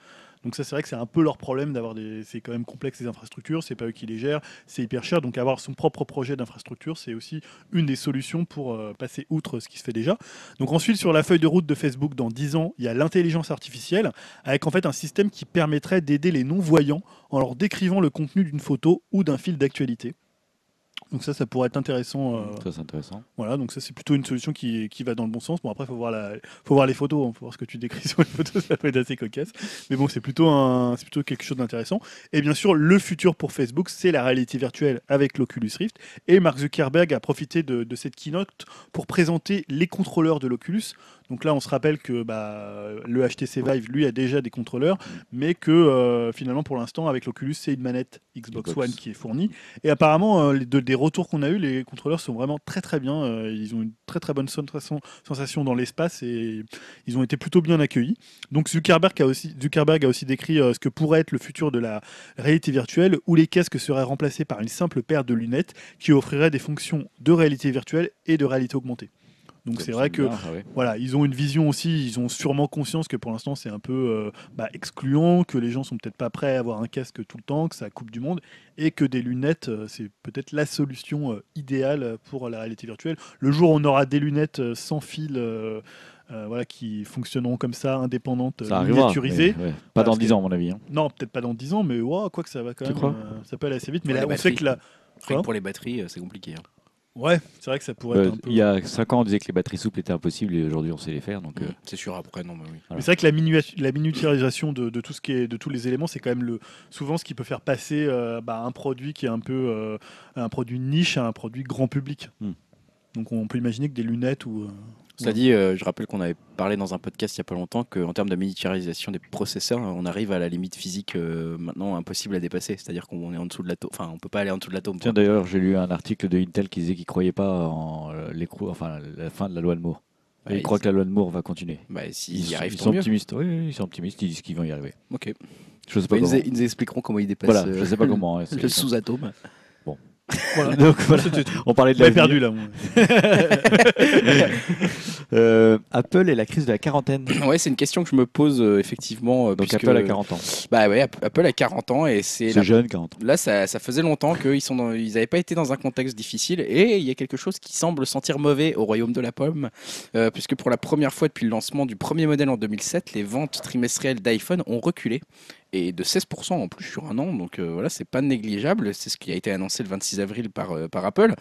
Donc ça c'est vrai que c'est un peu leur problème d'avoir des c'est quand même complexe ces infrastructures, c'est pas eux qui les gèrent, c'est hyper cher donc avoir son propre projet d'infrastructure, c'est aussi une des solutions pour euh, passer outre ce qui se fait déjà. Donc ensuite sur la feuille de route de Facebook dans 10 ans, il y a l'intelligence artificielle avec en fait un système qui permettrait d'aider les non-voyants en leur décrivant le contenu d'une photo ou d'un fil d'actualité. Donc ça, ça pourrait être intéressant. euh, c'est intéressant. voilà, donc ça c'est plutôt une solution qui, qui va dans le bon sens. Bon après, faut voir la, faut voir les photos, hein, faut voir ce que tu décris sur les photos, ça peut être assez cocasse. Mais bon, c'est plutôt un, c'est plutôt quelque chose d'intéressant. Et bien sûr, le futur pour Facebook, c'est la réalité virtuelle avec l'Oculus Rift. Et Mark Zuckerberg a profité de, de cette keynote pour présenter les contrôleurs de l'Oculus, Donc là, on se rappelle que bah, le HTC Vive, lui, a déjà des contrôleurs, mais que euh, finalement, pour l'instant, avec l'Oculus, c'est une manette Xbox, Xbox. One qui est fournie. Et apparemment, euh, les- de- des retours qu'on a eu, les contrôleurs sont vraiment très très bien. Euh, ils ont une très très bonne sensation, dans l'espace et ils ont été plutôt bien accueillis. Donc Zuckerberg a aussi, Zuckerberg a aussi décrit ce que pourrait être le futur de la réalité virtuelle, où les casques seraient remplacés par une simple paire de lunettes qui offrirait des fonctions de réalité virtuelle et de réalité augmentée. Donc c'est vrai que bien, ouais. voilà, ils ont une vision aussi, ils ont sûrement conscience que pour l'instant c'est un peu euh, bah, excluant, que les gens sont peut-être pas prêts à avoir un casque tout le temps, que ça coupe du monde, et que des lunettes, euh, c'est peut-être la solution euh, idéale pour la réalité virtuelle. Le jour où on aura des lunettes sans fil, euh, euh, voilà, qui fonctionneront comme ça, indépendantes, Ça arrivera. miniaturisées. mais, ouais, Pas dans Parce 10 que- ans, à mon avis. hein. Non, peut-être pas dans 10 ans, mais wow, quoi que ça va quand Tu même, crois euh, ça peut aller assez vite. Mais Ouais, là, on sait que là, Rien que Quoi pour les batteries, c'est compliqué. hein. Ouais, c'est vrai que ça pourrait Euh, être un peu. Il y a 5 ans, on disait que les batteries souples étaient impossibles et aujourd'hui, on sait les faire. Donc, euh, C'est sûr, après, non, mais oui. Mais c'est vrai que la, miniaturisation de, de tout ce qui est de tous les éléments, c'est quand même le souvent ce qui peut faire passer euh, bah, un produit qui est un peu euh, un produit niche à un produit grand public. Hmm. Donc on peut imaginer que des lunettes ou euh, Cela dit, euh, je rappelle qu'on avait parlé dans un podcast il n'y a pas longtemps qu'en termes de miniaturisation des processeurs, on arrive à la limite physique euh, maintenant impossible à dépasser. C'est-à-dire qu'on est en dessous de l'atome. Enfin, on peut pas aller en dessous de l'atome. Tiens, d'ailleurs, j'ai lu un article de Intel qui disait qu'il ne croyait pas en euh, l'écrou- enfin, la fin de la loi de Moore. Bah, Et il ils- croit que la loi de Moore va continuer. Bah, s'ils Ils, y arrivent, ils sont mieux. optimistes. Oui, oui, ils sont optimistes. Ils disent qu'ils vont y arriver. Ok. Je sais Bah, pas ils, nous, comment. ils nous expliqueront comment ils dépassent Voilà, euh, je sais pas comment. hein, le sous-atome. Voilà. Donc voilà, C'était tout. on parlait de la perdu là. moi. Euh, Apple et la crise de la quarantaine. Ouais, c'est une question que je me pose euh, effectivement. euh, Donc puisque- Apple a 40 ans. Bah ouais, App- Apple a 40 ans et c'est C'est jeune, 40 ans. Là, ça, ça faisait longtemps qu'ils sont dans- ils n'avaient pas été dans un contexte difficile et il y a quelque chose qui semble sentir mauvais au royaume de la pomme, euh, puisque pour la première fois depuis le lancement du premier modèle en 2007, les ventes trimestrielles d'iPhone ont reculé et de 16% en plus sur un an. Donc euh, voilà, c'est pas négligeable. C'est ce qui a été annoncé le 26 avril par, euh, par Apple.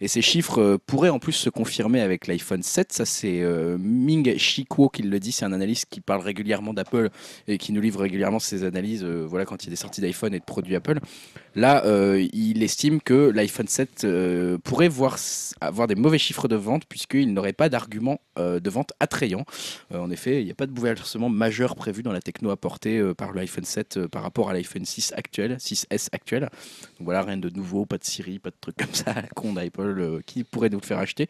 Et ces chiffres euh, pourraient en plus se confirmer avec l'iPhone 7. Ça, c'est euh, Ming Chi Kuo qui le dit. C'est un analyste qui parle régulièrement d'Apple et qui nous livre régulièrement ses analyses voilà, quand il des sorties d'iPhone et de produits Apple. Là, il estime que l'iPhone 7 euh, pourrait voir, avoir des mauvais chiffres de vente puisqu'il n'aurait pas d'argument de vente attrayant. En effet, il n'y a pas de bouleversement majeur prévu dans la techno apportée par l'iPhone 7 euh, par rapport à l'iPhone 6 actuel, 6S actuel. Donc voilà, rien de nouveau, pas de Siri, pas de trucs comme ça à la con d'Apple euh, qui pourrait nous le faire acheter.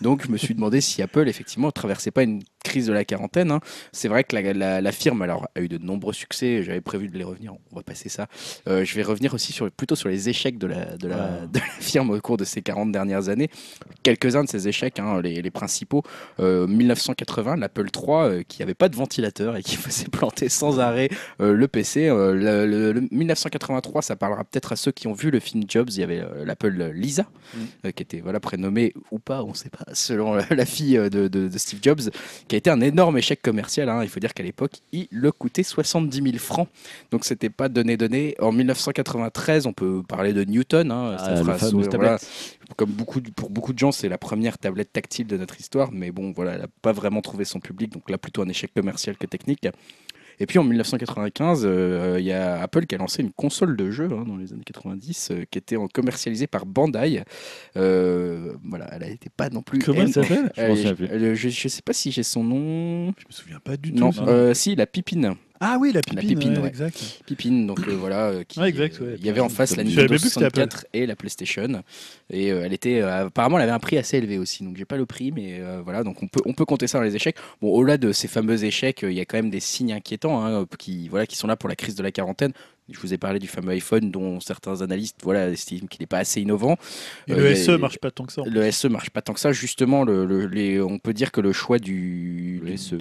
Donc je me suis demandé si Apple effectivement traversait pas une crise de la quarantaine. hein. C'est vrai que la, la- la firme alors, a eu de nombreux succès, j'avais prévu de les revenir, on va passer ça. Euh, je vais revenir aussi sur, plutôt sur les échecs de la, de, la, de la firme au cours de ces 40 dernières années. Quelques-uns de ces échecs, hein, les, les principaux. Euh, 1980, l'Apple III euh, qui n'avait pas de ventilateur et qui faisait planter sans arrêt le PC. Euh, le, le- le 1983, ça parlera peut-être à ceux qui ont vu le film Jobs. Il y avait euh, l'Apple Lisa, Mm. euh, qui était voilà, prénommée ou pas, on ne sait pas, selon la, la fille de, de- de Steve Jobs, qui a été un énorme échec commercial. hein. Il faut dire qu'à l'époque, il le coûtait 70 000 francs. Donc c'était pas donné donné. En 1993, on peut parler de Newton. hein, ça Ah, fera voilà. Comme beaucoup, pour beaucoup de gens, c'est la première tablette tactile de notre histoire. Mais bon, voilà, elle n'a pas vraiment trouvé son public. Donc là, plutôt un échec commercial que technique. Et puis en 1995, euh, il y a Apple qui a lancé une console de jeu hein, dans les années 90 euh, qui était commercialisée par Bandai. Euh, voilà, elle n'était pas non plus. Comment elle s'appelle? Je je sais pas si j'ai son nom. Je me souviens pas du tout. Non, euh, si, la Pipine. Ah oui, la pipine. pipine, ouais, ouais. exact. Pipine, donc euh, voilà, euh, qui, Ouais, exact, ouais, euh, il y avait en face la Nintendo même plus que c'était Apple. 64 et la PlayStation, et euh, elle était, euh, apparemment, elle avait un prix assez élevé aussi, donc j'ai pas le prix, mais euh, voilà, donc on peut, on peut compter ça dans les échecs. Bon, au-delà de ces fameux échecs, euh, il y a quand même des signes inquiétants hein, qui, voilà, qui sont là pour la crise de la quarantaine. Je vous ai parlé du fameux iPhone dont certains analystes, voilà, estiment qu'il n'est pas assez innovant. Et Euh, le a- SE marche pas tant que ça. Le SE marche pas tant que ça, justement. Le, le- les, on peut dire que le choix du, Le SE.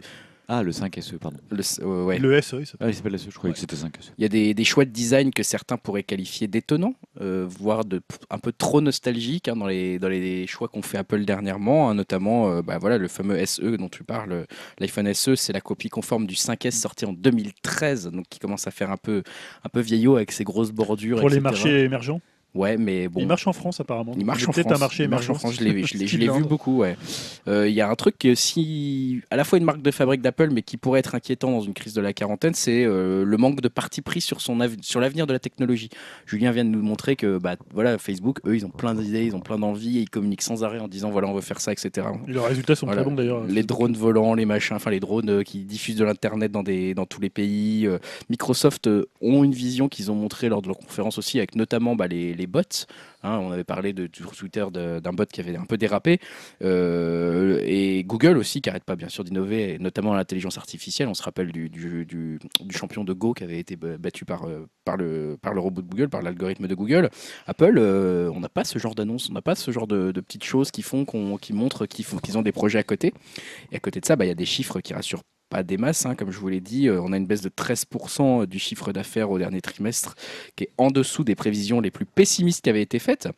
Ah, le 5 SE, pardon. le- euh, ouais. Le SE, il s'appelle. Ah, il s'appelle SE, je croyais que c'était 5 SE. Il y a des, des choix de design que certains pourraient qualifier d'étonnants, euh, voire de un peu trop nostalgiques hein, dans, les, dans les choix qu'ont fait Apple dernièrement, hein, notamment euh, bah, voilà, le fameux SE dont tu parles. L'iPhone SE, c'est la copie conforme du 5S sorti en 2013, donc qui commence à faire un peu, un peu vieillot avec ses grosses bordures. Pour les marchés émergents. Ouais, mais bon. Il marche en France apparemment. Il marche en peut-être France. un marché Il marche en. France. Je l'ai, je l'ai- je Style l'ai vu beaucoup. ouais. Euh, Il y a un truc que si, à la fois une marque de fabrique d'Apple, mais qui pourrait être inquiétant dans une crise de la quarantaine, c'est euh, le manque de parti pris sur son sur l'avenir de la technologie. Julien vient de nous montrer que, bah, voilà, Facebook, eux, ils ont plein d'idées, ils ont plein d'envies, et ils communiquent sans arrêt en disant, voilà, on veut faire ça, etc. Et leurs résultats sont Voilà. très bons d'ailleurs. Les drones volants, les machins, enfin les drones euh, qui diffusent de l'internet dans, des, dans tous les pays. Microsoft ont une vision qu'ils ont montrée lors de leur conférence aussi, avec notamment bah, les, les bots. hein. on avait parlé de, sur Twitter d'un bot qui avait un peu dérapé. Euh, et Google aussi, qui arrête pas bien sûr d'innover, notamment l'intelligence artificielle. On se rappelle du, champion de Go qui avait été ba- battu par, euh, par, le, robot de Google, par l'algorithme de Google. Apple, euh, on n'a pas ce genre d'annonce, on n'a pas ce genre de, petites choses qui font qu'on, qui montrent qu'ils ont des projets à côté. Et à côté de ça, bah, il y a des chiffres qui rassurent pas des masses, hein, comme je vous l'ai dit. Euh, on a une baisse de 13% du chiffre d'affaires au dernier trimestre, qui est en dessous des prévisions les plus pessimistes qui avaient été faites.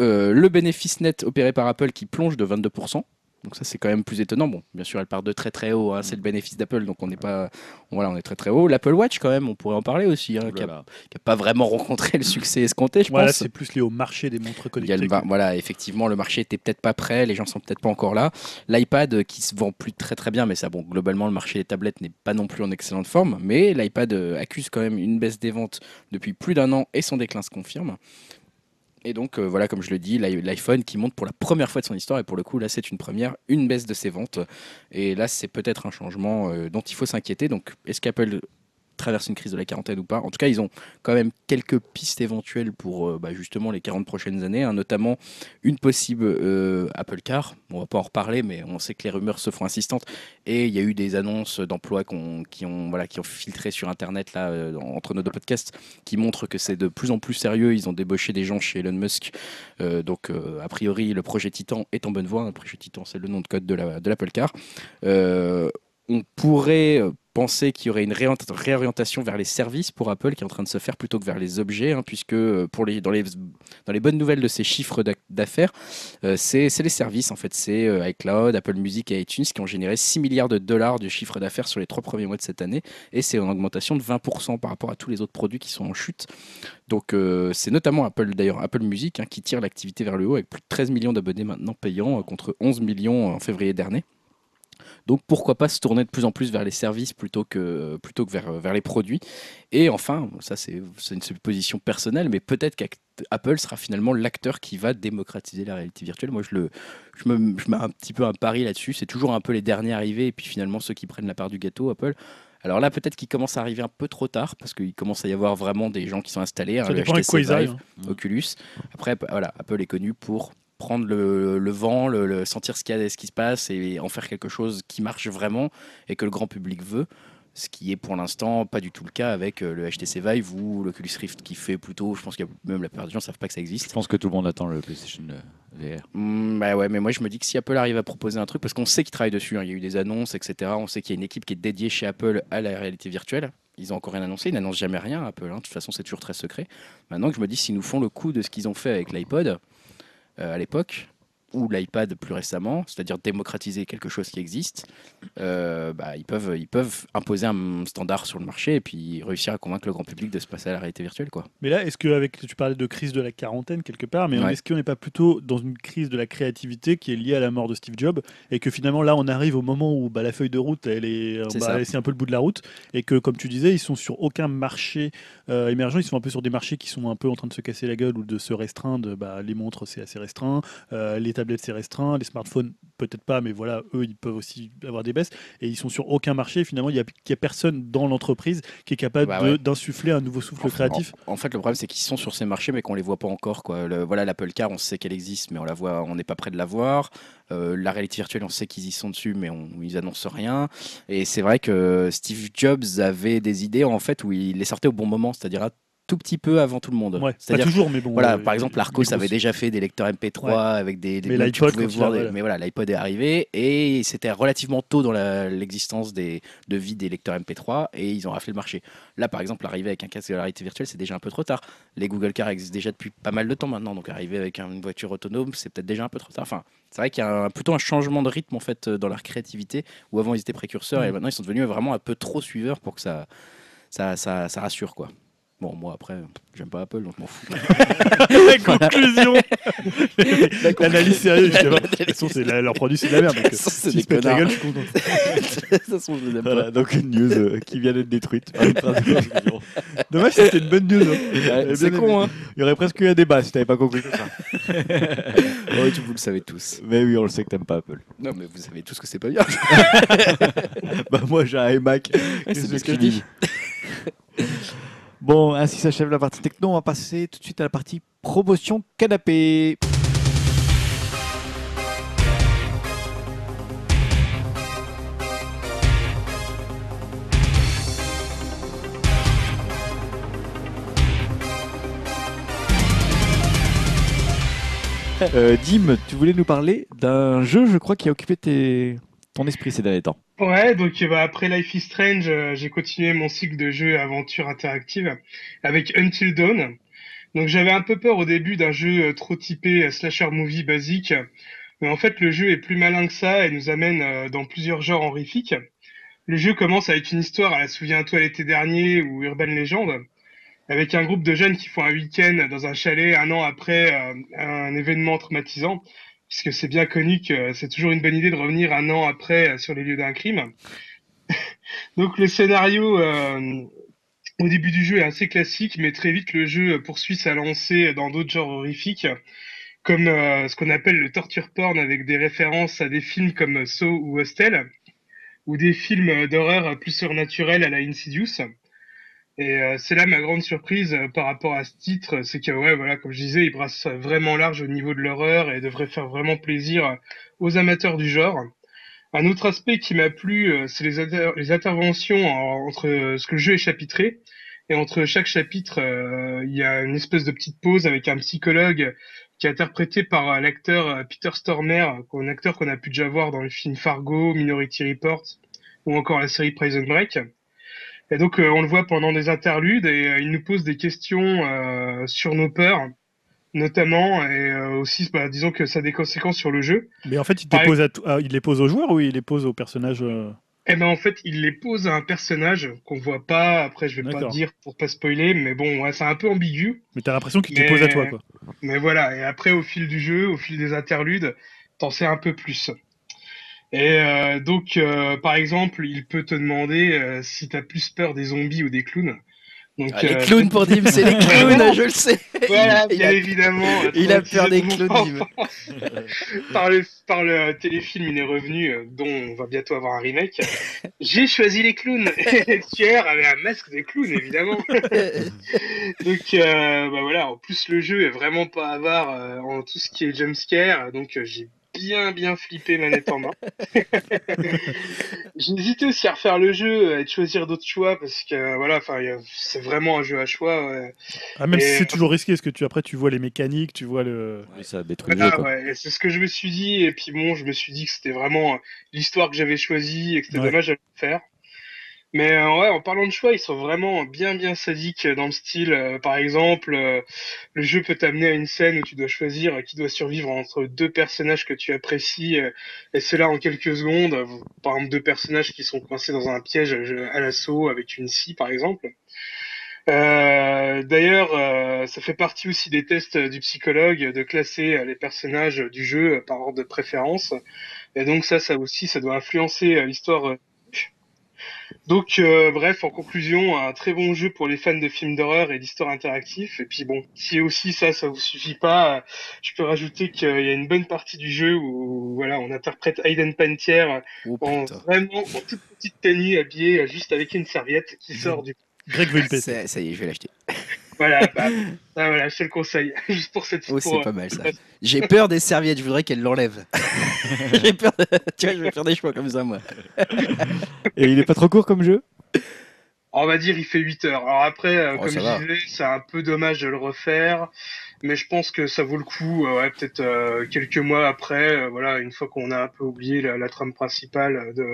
Euh, le bénéfice net opéré par Apple qui plonge de 22%. Donc ça c'est quand même plus étonnant. Bon, bien sûr, elle part de très très haut. hein, c'est le bénéfice d'Apple, donc on n'est pas, voilà, on est très très haut. L'Apple Watch quand même, on pourrait en parler aussi, hein, qui, a, Oulala. qui a pas vraiment rencontré le succès escompté, je Voilà, pense. c'est plus lié au marché des montres connectées. le- bah, voilà, effectivement, le marché était peut-être pas prêt, les gens sont peut-être pas encore là. L'iPad euh, qui se vend plus très très bien, mais ça, bon, globalement, le marché des tablettes n'est pas non plus en excellente forme. Mais l'iPad euh, accuse quand même une baisse des ventes depuis plus d'un an et son déclin se confirme. Et donc, euh, voilà, comme je le dis, l'i- l'iPhone qui monte pour la première fois de son histoire, et pour le coup, là, c'est une première, une baisse de ses ventes. Et là, c'est peut-être un changement euh, dont il faut s'inquiéter. Donc, est-ce qu'Apple traverse une crise de la quarantaine ou pas En tout cas, ils ont quand même quelques pistes éventuelles pour euh, bah, justement les 40 prochaines années, hein, notamment une possible euh, Apple Car. On va pas en reparler, mais on sait que les rumeurs se font insistantes. Et il y a eu des annonces d'emploi qu'on- qui, ont, voilà, filtré sur Internet là, euh, entre nos deux podcasts qui montrent que c'est de plus en plus sérieux. Ils ont débauché des gens chez Elon Musk. Donc, a priori, le projet Titan est en bonne voie. Le projet Titan, c'est le nom de code de la- de l'Apple Car. On pourrait penser qu'il y aurait une réorient- réorientation vers les services pour Apple qui est en train de se faire plutôt que vers les objets, hein, puisque euh, pour les, dans, les, dans les bonnes nouvelles de ces chiffres d'affaires, euh, c'est les services en fait. C'est euh, iCloud, Apple Music et iTunes qui ont généré 6 milliards de dollars de chiffre d'affaires sur les trois premiers mois de cette année, et c'est en augmentation de 20% par rapport à tous les autres produits qui sont en chute. Donc euh, c'est notamment Apple d'ailleurs Apple Music hein, qui tire l'activité vers le haut avec plus de 13 millions d'abonnés maintenant payants contre 11 millions en février dernier. Donc pourquoi pas se tourner de plus en plus vers les services plutôt que, plutôt que vers, vers les produits. Et enfin, ça c'est une supposition personnelle, mais peut-être qu'Apple sera finalement l'acteur qui va démocratiser la réalité virtuelle. Moi je, le, je, me, je mets un petit peu un pari là-dessus. C'est toujours un peu les derniers arrivés et puis finalement ceux qui prennent la part du gâteau, Apple. Alors là, peut-être qu'il commence à arriver un peu trop tard parce qu'il commence à y avoir vraiment des gens qui sont installés. hein, Ça le dépend avec HTC quoi ils arrivent. hein. Oculus. Après, voilà, Apple est connu pour prendre le, le vent, le, le- sentir ce, qu'il y a, ce qui se passe et en faire quelque chose qui marche vraiment et que le grand public veut. Ce qui est pour l'instant pas du tout le cas avec euh, le HTC Vive ou l'Oculus Rift qui fait plutôt, je pense que même la plupart des gens ne savent pas que ça Je existe. pense que tout le monde attend le PlayStation euh, VR. Hmm, bah ouais, mais moi je me dis que si Apple arrive à proposer un truc, parce qu'on sait qu'ils travaillent dessus, hein, il y a eu des annonces, etc. On sait qu'il y a une équipe qui est dédiée chez Apple à la réalité virtuelle. Ils ont encore rien annoncé, ils n'annoncent jamais rien, Apple. hein. De toute façon, c'est toujours très secret. Maintenant que je me dis, s'ils nous font le coup de ce qu'ils ont fait avec l'iPod à l'époque, ou l'iPad plus récemment, c'est-à-dire démocratiser quelque chose qui existe, euh, bah, ils, peuvent, ils peuvent imposer un standard sur le marché et puis réussir à convaincre le grand public de se passer à la réalité virtuelle. Quoi. Mais là, est-ce que avec tu parlais de crise de la quarantaine quelque part, mais Ouais. est-ce qu'on n'est pas plutôt dans une crise de la créativité qui est liée à la mort de Steve Jobs et que finalement là on arrive au moment où bah, la feuille de route elle est, bah, c'est un peu le bout de la route et que comme tu disais ils sont sur aucun marché euh, émergent, ils sont un peu sur des marchés qui sont un peu en train de se casser la gueule ou de se restreindre. Bah, les montres c'est assez restreint, euh, les tablettes c'est restreint, les smartphones peut-être pas, mais voilà eux ils peuvent aussi avoir des baisses et ils sont sur aucun marché. Finalement il y a, personne dans l'entreprise qui est capable Bah ouais. d'insuffler un nouveau souffle En- créatif. En, en fait, le problème, c'est qu'ils sont sur ces marchés, mais qu'on les voit pas encore. Quoi. Le- voilà, l'Apple Car, on sait qu'elle existe, mais on la voit, on n'est pas près de la voir. Euh, la réalité virtuelle, on sait qu'ils y sont dessus, mais on, ils annoncent rien. Et c'est vrai que Steve Jobs avait des idées en fait où il les sortait au bon moment, c'est-à-dire un tout petit peu avant tout le monde. Ouais, pas C'est-à-dire toujours, mais bon. voilà, euh, par exemple, grosses- avait déjà fait des lecteurs MP3 avec des, des Mais l'iPod, voilà. Mais voilà, l'iPod est arrivé et c'était relativement tôt dans l'existence de vie des lecteurs MP3 et ils ont raflé le marché. Là, par exemple, arriver avec un casque de la réalité virtuelle, c'est déjà un peu trop tard. Les Google Car existent déjà depuis pas mal de temps maintenant, donc arriver avec une voiture autonome, c'est peut-être déjà un peu trop tard. Enfin, c'est vrai qu'il y a un- plutôt un changement de rythme en fait euh, dans leur créativité, où avant ils étaient précurseurs et Mhm. maintenant ils sont devenus vraiment un peu trop suiveurs pour que ça ça, ça, ça rassure quoi. Bon, moi après, j'aime pas Apple, donc je m'en fous. La conclusion L'analyse sérieuse, je sais pas. De toute façon, c'est la- leur produit, c'est de la merde. Donc, euh, C'est s'ils des se pètent la connards. gueule, je suis content. De toute façon, je les aime pas. Voilà, donc une news euh, qui vient d'être détruite par une phrase de conclusion. Dommage, c'était une bonne news. hein. Ouais, c'est bien con, hein. Il y aurait presque eu un débat si t'avais pas conclu tout ça. Ouais, tu- vous le savez tous. Mais oui, on le sait que t'aimes pas Apple. Non, mais vous savez tous que c'est pas bien. Bah moi j'ai un iMac. c'est Qu'est-ce que je dis? Bon, ainsi s'achève la partie techno. On va passer tout de suite à la partie promotion canapé. Euh, Dim, tu voulais nous parler d'un jeu, je crois, qui a occupé tes... ton esprit ces derniers temps. Ouais, donc euh, bah, après Life is Strange, euh, j'ai continué mon cycle de jeux et aventures interactives avec Until Dawn. Donc j'avais un peu peur au début d'un jeu euh, trop typé slasher movie basique, mais en fait le jeu est plus malin que ça et nous amène dans plusieurs genres horrifiques. Le jeu commence avec une histoire à la Souviens-toi l'été dernier ou Urban Legend, avec un groupe de jeunes qui font un week-end dans un chalet un an après un événement traumatisant puisque c'est bien connu que c'est toujours une bonne idée de revenir un an après euh, sur les lieux d'un crime. Donc le scénario euh, au début du jeu est assez classique, mais très vite le jeu poursuit sa lancée dans d'autres genres horrifiques, comme euh, ce qu'on appelle le torture porn avec des références à des films comme Saw ou Hostel, ou des films d'horreur plus surnaturels à la Insidious. Et euh, c'est là ma grande surprise euh, par rapport à ce titre, c'est que ouais voilà comme je disais, il brasse vraiment large au niveau de l'horreur et devrait faire vraiment plaisir aux amateurs du genre. Un autre aspect qui m'a plu, euh, c'est les, les interventions en- entre euh, ce que le jeu est chapitré et entre chaque chapitre, euh, il y a une espèce de petite pause avec un psychologue qui est interprété par euh, l'acteur euh, Peter Stormer, un acteur qu'on a pu déjà voir dans le film Fargo, Minority Report ou encore la série Prison Break. Et donc, euh, on le voit pendant des interludes et euh, il nous pose des questions euh, sur nos peurs, notamment, et aussi, bah, disons que ça a des conséquences sur le jeu. Mais en fait, il, te pose à ah, il les pose aux joueurs ou il les pose aux personnages Eh ben, en fait, il les pose à un personnage qu'on voit pas. Après, je vais pas dire pour pas spoiler, mais bon, ouais, c'est un peu ambigu. Mais t'as l'impression qu'il te les Mais- pose à toi, quoi. Mais voilà, et après, au fil du jeu, au fil des interludes, t'en sais un peu plus. Et euh, donc, euh, par exemple, il peut te demander euh, si t'as plus peur des zombies ou des clowns. Donc, Ah, les euh, clowns pour Dim, c'est les clowns, je le sais. Voilà, Il bien a- évidemment. il a peur des clowns, enfance. par, le, par le téléfilm Il est revenu, euh, dont on va bientôt avoir un remake. J'ai choisi les clowns. Et le tueur avait un masque de clown, évidemment. Donc euh, bah voilà, en plus le jeu est vraiment pas avare euh, en tout ce qui est jumpscare, donc j'ai bien bien flippé manette en main. j'ai hésité aussi à refaire le jeu et de choisir d'autres choix parce que voilà, c'est vraiment un jeu à choix. ouais. Ah, même si c'est toujours risqué, parce que tu, après, tu vois les mécaniques, tu vois le. Oui, ça détruit ouais, c'est ce que je me suis dit et puis bon, je me suis dit que c'était vraiment euh, l'histoire que j'avais choisie et que c'était Ouais. dommage de le faire. Mais euh, ouais, en parlant de choix, ils sont vraiment bien bien sadiques dans le style. euh, par exemple, euh, le jeu peut t'amener à une scène où tu dois choisir euh, qui doit survivre entre deux personnages que tu apprécies, euh, et c'est là en quelques secondes. euh, Par exemple, deux personnages qui sont coincés dans un piège euh, à l'assaut avec une scie, par exemple. Euh, D'ailleurs, euh, ça fait partie aussi des tests euh, du psychologue de classer euh, les personnages du jeu euh, par ordre de préférence. Et donc ça, ça aussi, ça doit influencer euh, l'histoire. Donc, euh, bref, en conclusion, un très bon jeu pour les fans de films d'horreur et d'histoire interactive. Et puis bon, si aussi ça, ça vous suffit pas, euh, je peux rajouter qu'il y a une bonne partie du jeu où voilà, on interprète Hayden Pantier Oh en putain. vraiment en toute petite tenue, habillé euh, juste avec une serviette qui sort du Greg. C'est- Ça y est, je vais l'acheter. voilà, bah, ah, voilà, te le conseille. Juste pour cette Oh, c'est euh, pas mal ça. J'ai peur des serviettes, je voudrais qu'elle l'enlève. J'ai peur, de- tu vois, je vais faire des choix comme ça, moi. Et il est pas trop court comme jeu? On va dire il fait 8 heures. Alors après, euh, Oh, comme je disais, c'est un peu dommage de le refaire, mais je pense que ça vaut le coup. euh, ouais, peut-être euh, quelques mois après, euh, voilà, une fois qu'on a un peu oublié la, la trame principale, de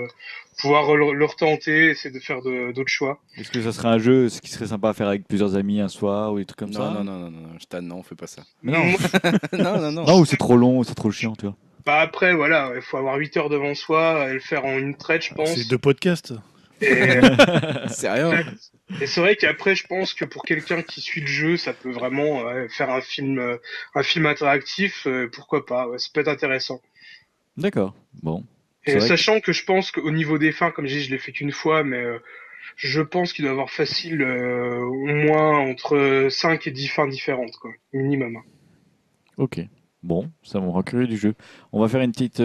pouvoir le, le retenter, essayer de faire de- d'autres choix. Est-ce que ça serait un jeu ce qui serait sympa à faire avec plusieurs amis un soir ou des trucs comme non, ça non, non, non, non, non, je t'en- non, fais pas ça. Mais non. Non, non, non. Non, ou c'est trop long, ou c'est trop chiant, tu vois. bah après, voilà, il faut avoir 8 heures devant soi et le faire en une traite, je pense. C'est deux podcasts. Et, C'est rien. Et c'est vrai qu'après, je pense que pour quelqu'un qui suit le jeu, ça peut vraiment faire un film, euh, un film interactif. euh, pourquoi pas ouais, Ça peut être intéressant. D'accord. Bon. Et sachant que je pense qu'au niveau des fins, comme j'ai dit, je l'ai fait qu'une fois, mais euh, je pense qu'il doit y avoir facile au moins entre 5 et 10 fins différentes, quoi, minimum. Ok. Bon, ça me rend curieux du jeu. On va faire une petite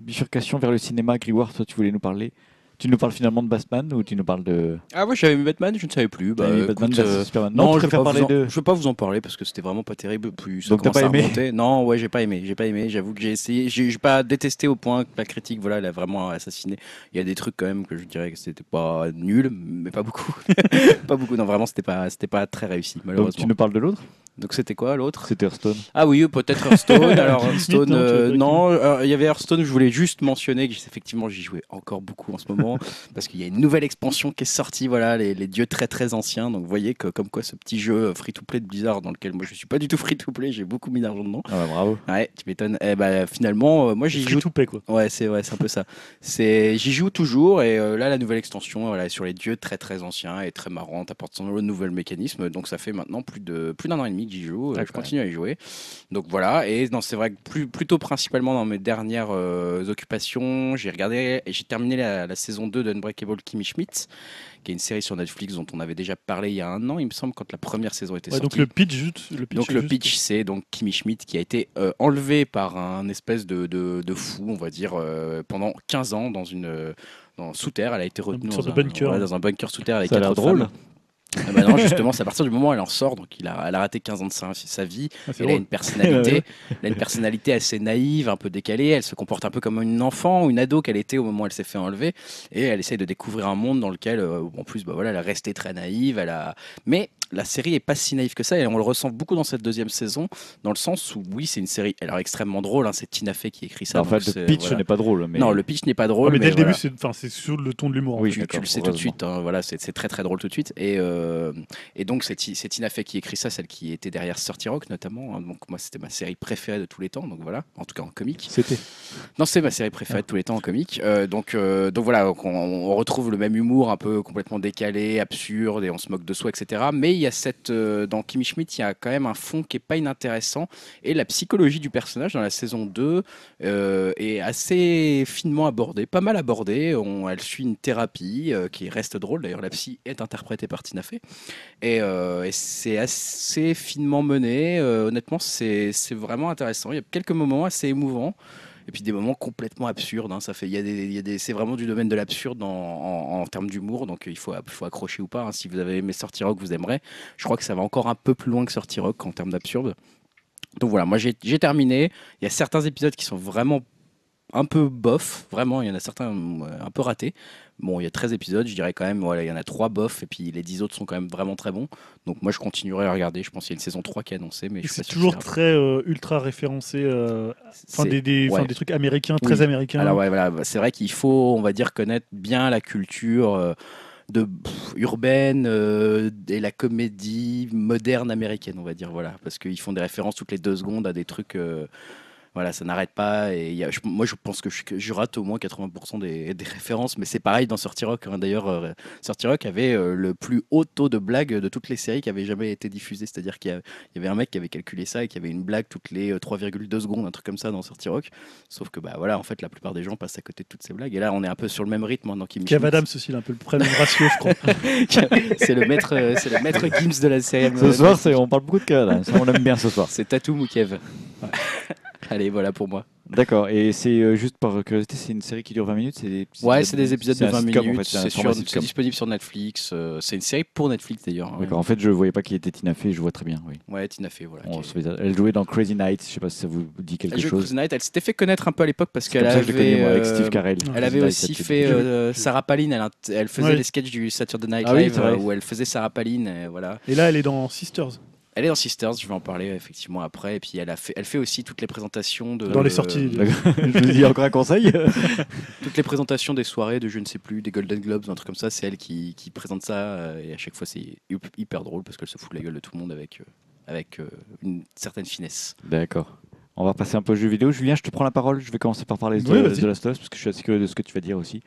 bifurcation vers le cinéma. Grégoire, toi, tu voulais nous parler Tu nous parles finalement de Batman ou tu nous parles de Ah ouais, j'avais mis Batman, je ne savais plus. Bah, Batman euh, Superman Non, je ne préfères parler de. veux pas vous en parler parce que c'était vraiment pas terrible. Puis ça Donc t'as pas aimé remonter. Non, ouais, j'ai pas aimé. J'ai pas aimé. J'avoue que j'ai essayé. J'ai pas détesté au point que la critique, voilà, elle a vraiment assassiné. Il y a des trucs quand même que je dirais que c'était pas nul, mais pas beaucoup. pas beaucoup. Non, vraiment, c'était pas, c'était pas très réussi Donc malheureusement. tu nous parles de l'autre? Donc c'était quoi l'autre? C'était Hearthstone. Ah oui, peut-être Hearthstone. Alors Hearthstone, non, euh, euh, il y avait Hearthstone. Je voulais juste mentionner que effectivement j'y jouais encore beaucoup en ce moment parce qu'il y a une nouvelle expansion qui est sortie. Voilà, les, les dieux très très anciens. Donc vous voyez que comme quoi ce petit jeu free to play de Blizzard dans lequel moi je suis pas du tout free to play, j'ai beaucoup mis d'argent dedans. Ah bah, bravo. Ouais, tu m'étonnes. Eh ben finalement, euh, moi j'y Free joue to pay, quoi. Ouais, c'est ouais, c'est un peu ça. C'est j'y joue toujours et euh, là la nouvelle extension voilà, est sur les dieux très très anciens et très marrante, apporte son nouveaux mécanismes. Donc ça fait maintenant plus de plus d'un an et demi j'y joue. euh, Je continue à y jouer. Donc voilà et non, c'est vrai que plus, plutôt principalement dans mes dernières euh, occupations, j'ai regardé et j'ai terminé la, la saison 2 d'Unbreakable Kimmy Schmidt qui est une série sur Netflix dont on avait déjà parlé il y a un an, il me semble, quand la première saison était Ouais, sortie. donc le pitch, juste, le pitch. Donc est le juste- pitch, c'est donc Kimi Schmidt qui a été euh, enlevé par un espèce de, de, de fou, on va dire, euh, pendant 15 ans dans une euh, dans, sous terre. Elle a été retenue dans, un, bunker. ouais, dans un bunker sous terre avec Ça a l'air drôle. femmes. Ah bah non, justement, c'est à partir du moment où elle en sort, donc il a, elle a raté 15 ans de sa, sa vie. Ah, Elle a une personnalité, elle a une personnalité assez naïve, un peu décalée. Elle se comporte un peu comme une enfant ou une ado qu'elle était au moment où elle s'est fait enlever. Et elle essaye de découvrir un monde dans lequel, euh, en plus, bah voilà, elle est restée très naïve. Elle a... Mais la série est pas si naïve que ça. Et on le ressent beaucoup dans cette deuxième saison, dans le sens où, oui, c'est une série alors extrêmement drôle. hein, c'est Tina Fey qui écrit ça. en donc fait, le pitch voilà. n'est pas drôle. Mais... Non, le pitch n'est pas drôle. Ouais, mais dès le voilà. début, c'est sur le ton de l'humour. en Oui. Tu, le sais tout de suite, hein, voilà, c'est très très drôle tout de suite. Et, euh, et donc c'est Ti- c'est Tina Fey qui écrit ça, celle qui était derrière Sorty Rock notamment. hein. donc moi c'était ma série préférée de tous les temps, donc voilà, en tout cas en comique. C'était. Non, c'est ma série préférée de tous les temps en comique. Euh, donc, euh, donc voilà, donc on, on retrouve le même humour un peu complètement décalé, absurde, et on se moque de soi, etc. Mais il y a cette, euh, dans Kimi Schmidt, il y a quand même un fond qui est pas inintéressant. Et la psychologie du personnage dans la saison 2 euh, est assez finement abordée, pas mal abordée. Elle suit une thérapie euh, qui reste drôle. D'ailleurs, la psy est interprétée par Tina Fey. Et, et c'est assez finement mené. Honnêtement, c'est vraiment intéressant. Il y a quelques moments assez émouvants. Et puis des moments complètement absurdes. hein. Ça fait, il y a des, c'est vraiment du domaine de l'absurde en, termes d'humour. Donc il faut, faut accrocher ou pas. hein. Si vous avez aimé Sorty Rock, vous aimerez. Je crois que ça va encore un peu plus loin que Sorty Rock en termes d'absurde. Donc voilà, moi j'ai j'ai terminé. Il y a certains épisodes qui sont vraiment un peu bof, vraiment, il y en a certains euh, un peu ratés. Bon, il y a 13 épisodes, je dirais quand même, voilà, il y en a 3 bof, et puis les 10 autres sont quand même vraiment très bons. Donc moi je continuerai à regarder, je pense qu'il y a une saison 3 qui est annoncée, mais c'est toujours très euh, ultra référencé. euh, des, des, trucs américains, très américains. Alors ouais, voilà, bah, c'est vrai qu'il faut, on va dire, connaître bien la culture euh, de pff, urbaine euh, et la comédie moderne américaine, on va dire, voilà, parce qu'ils font des références toutes les deux secondes à des trucs. euh, voilà, ça n'arrête pas. Et il y a- je- moi, je pense que je, rate au moins 80% des, des références, mais c'est pareil dans Sorty Rock. hein. D'ailleurs, euh, Sorty Rock avait euh, le plus haut taux de blagues de toutes les séries qui avaient jamais été diffusées. C'est-à-dire qu'il y, avait un mec qui avait calculé ça et qui avait une blague toutes les euh, 3,2 secondes, un truc comme ça dans Sorty Rock. Sauf que bah voilà, en fait, la plupart des gens passent à côté de toutes ces blagues. Et là, on est un peu sur le même rythme maintenant Kim Kev. Adams aussi, il a un peu le premier ratio, je crois. c'est le maître, euh, c'est le maître Gims de la série. Ce soir, on parle beaucoup de. Ça, on l'aime bien ce soir. c'est Tatou Moukev. Allez, voilà pour moi. D'accord. Et c'est euh, juste par curiosité, c'est une série qui dure 20 minutes c'est des, Ouais, c'est des épisodes de un 20 sitcom, minutes. En fait, c'est sur- c'est disponible sur Netflix. euh, c'est une série pour Netflix d'ailleurs. hein. D'accord. En fait, je voyais pas qui était Tina Fey. Je vois très bien. Oui. Ouais, Tina Fey, voilà. On Elle jouait dans Crazy Nights. Je sais pas si ça vous dit quelque Elle chose. Cruise Night. Elle s'était fait connaître un peu à l'époque parce C'est qu'elle que avait. moi, avec euh, Steve Carell. Elle Crazy avait aussi fait euh. Sarah Palin. Elle, elle faisait Ouais. les sketchs du Saturday Night Ah oui, Live euh, où elle faisait Sarah Palin. et voilà. Et là, elle est dans Sisters. Elle est dans Sisters. Je vais en parler effectivement après. Et puis elle a fait, elle fait aussi toutes les présentations de. Dans les sorties. D'accord. je vous dis encore un conseil. Toutes les présentations des soirées de je ne sais plus, des Golden Globes, un truc comme ça, c'est elle qui, qui présente ça. euh, et à chaque fois, c'est hy- hyper drôle parce qu'elle se fout de la gueule de tout le monde avec, euh, avec euh, une certaine finesse. D'accord. On va passer un peu aux jeux vidéo. Julien, je te prends la parole. Je vais commencer par parler de Oui, The. Last of Us parce que je suis assez curieux de ce que tu vas dire aussi.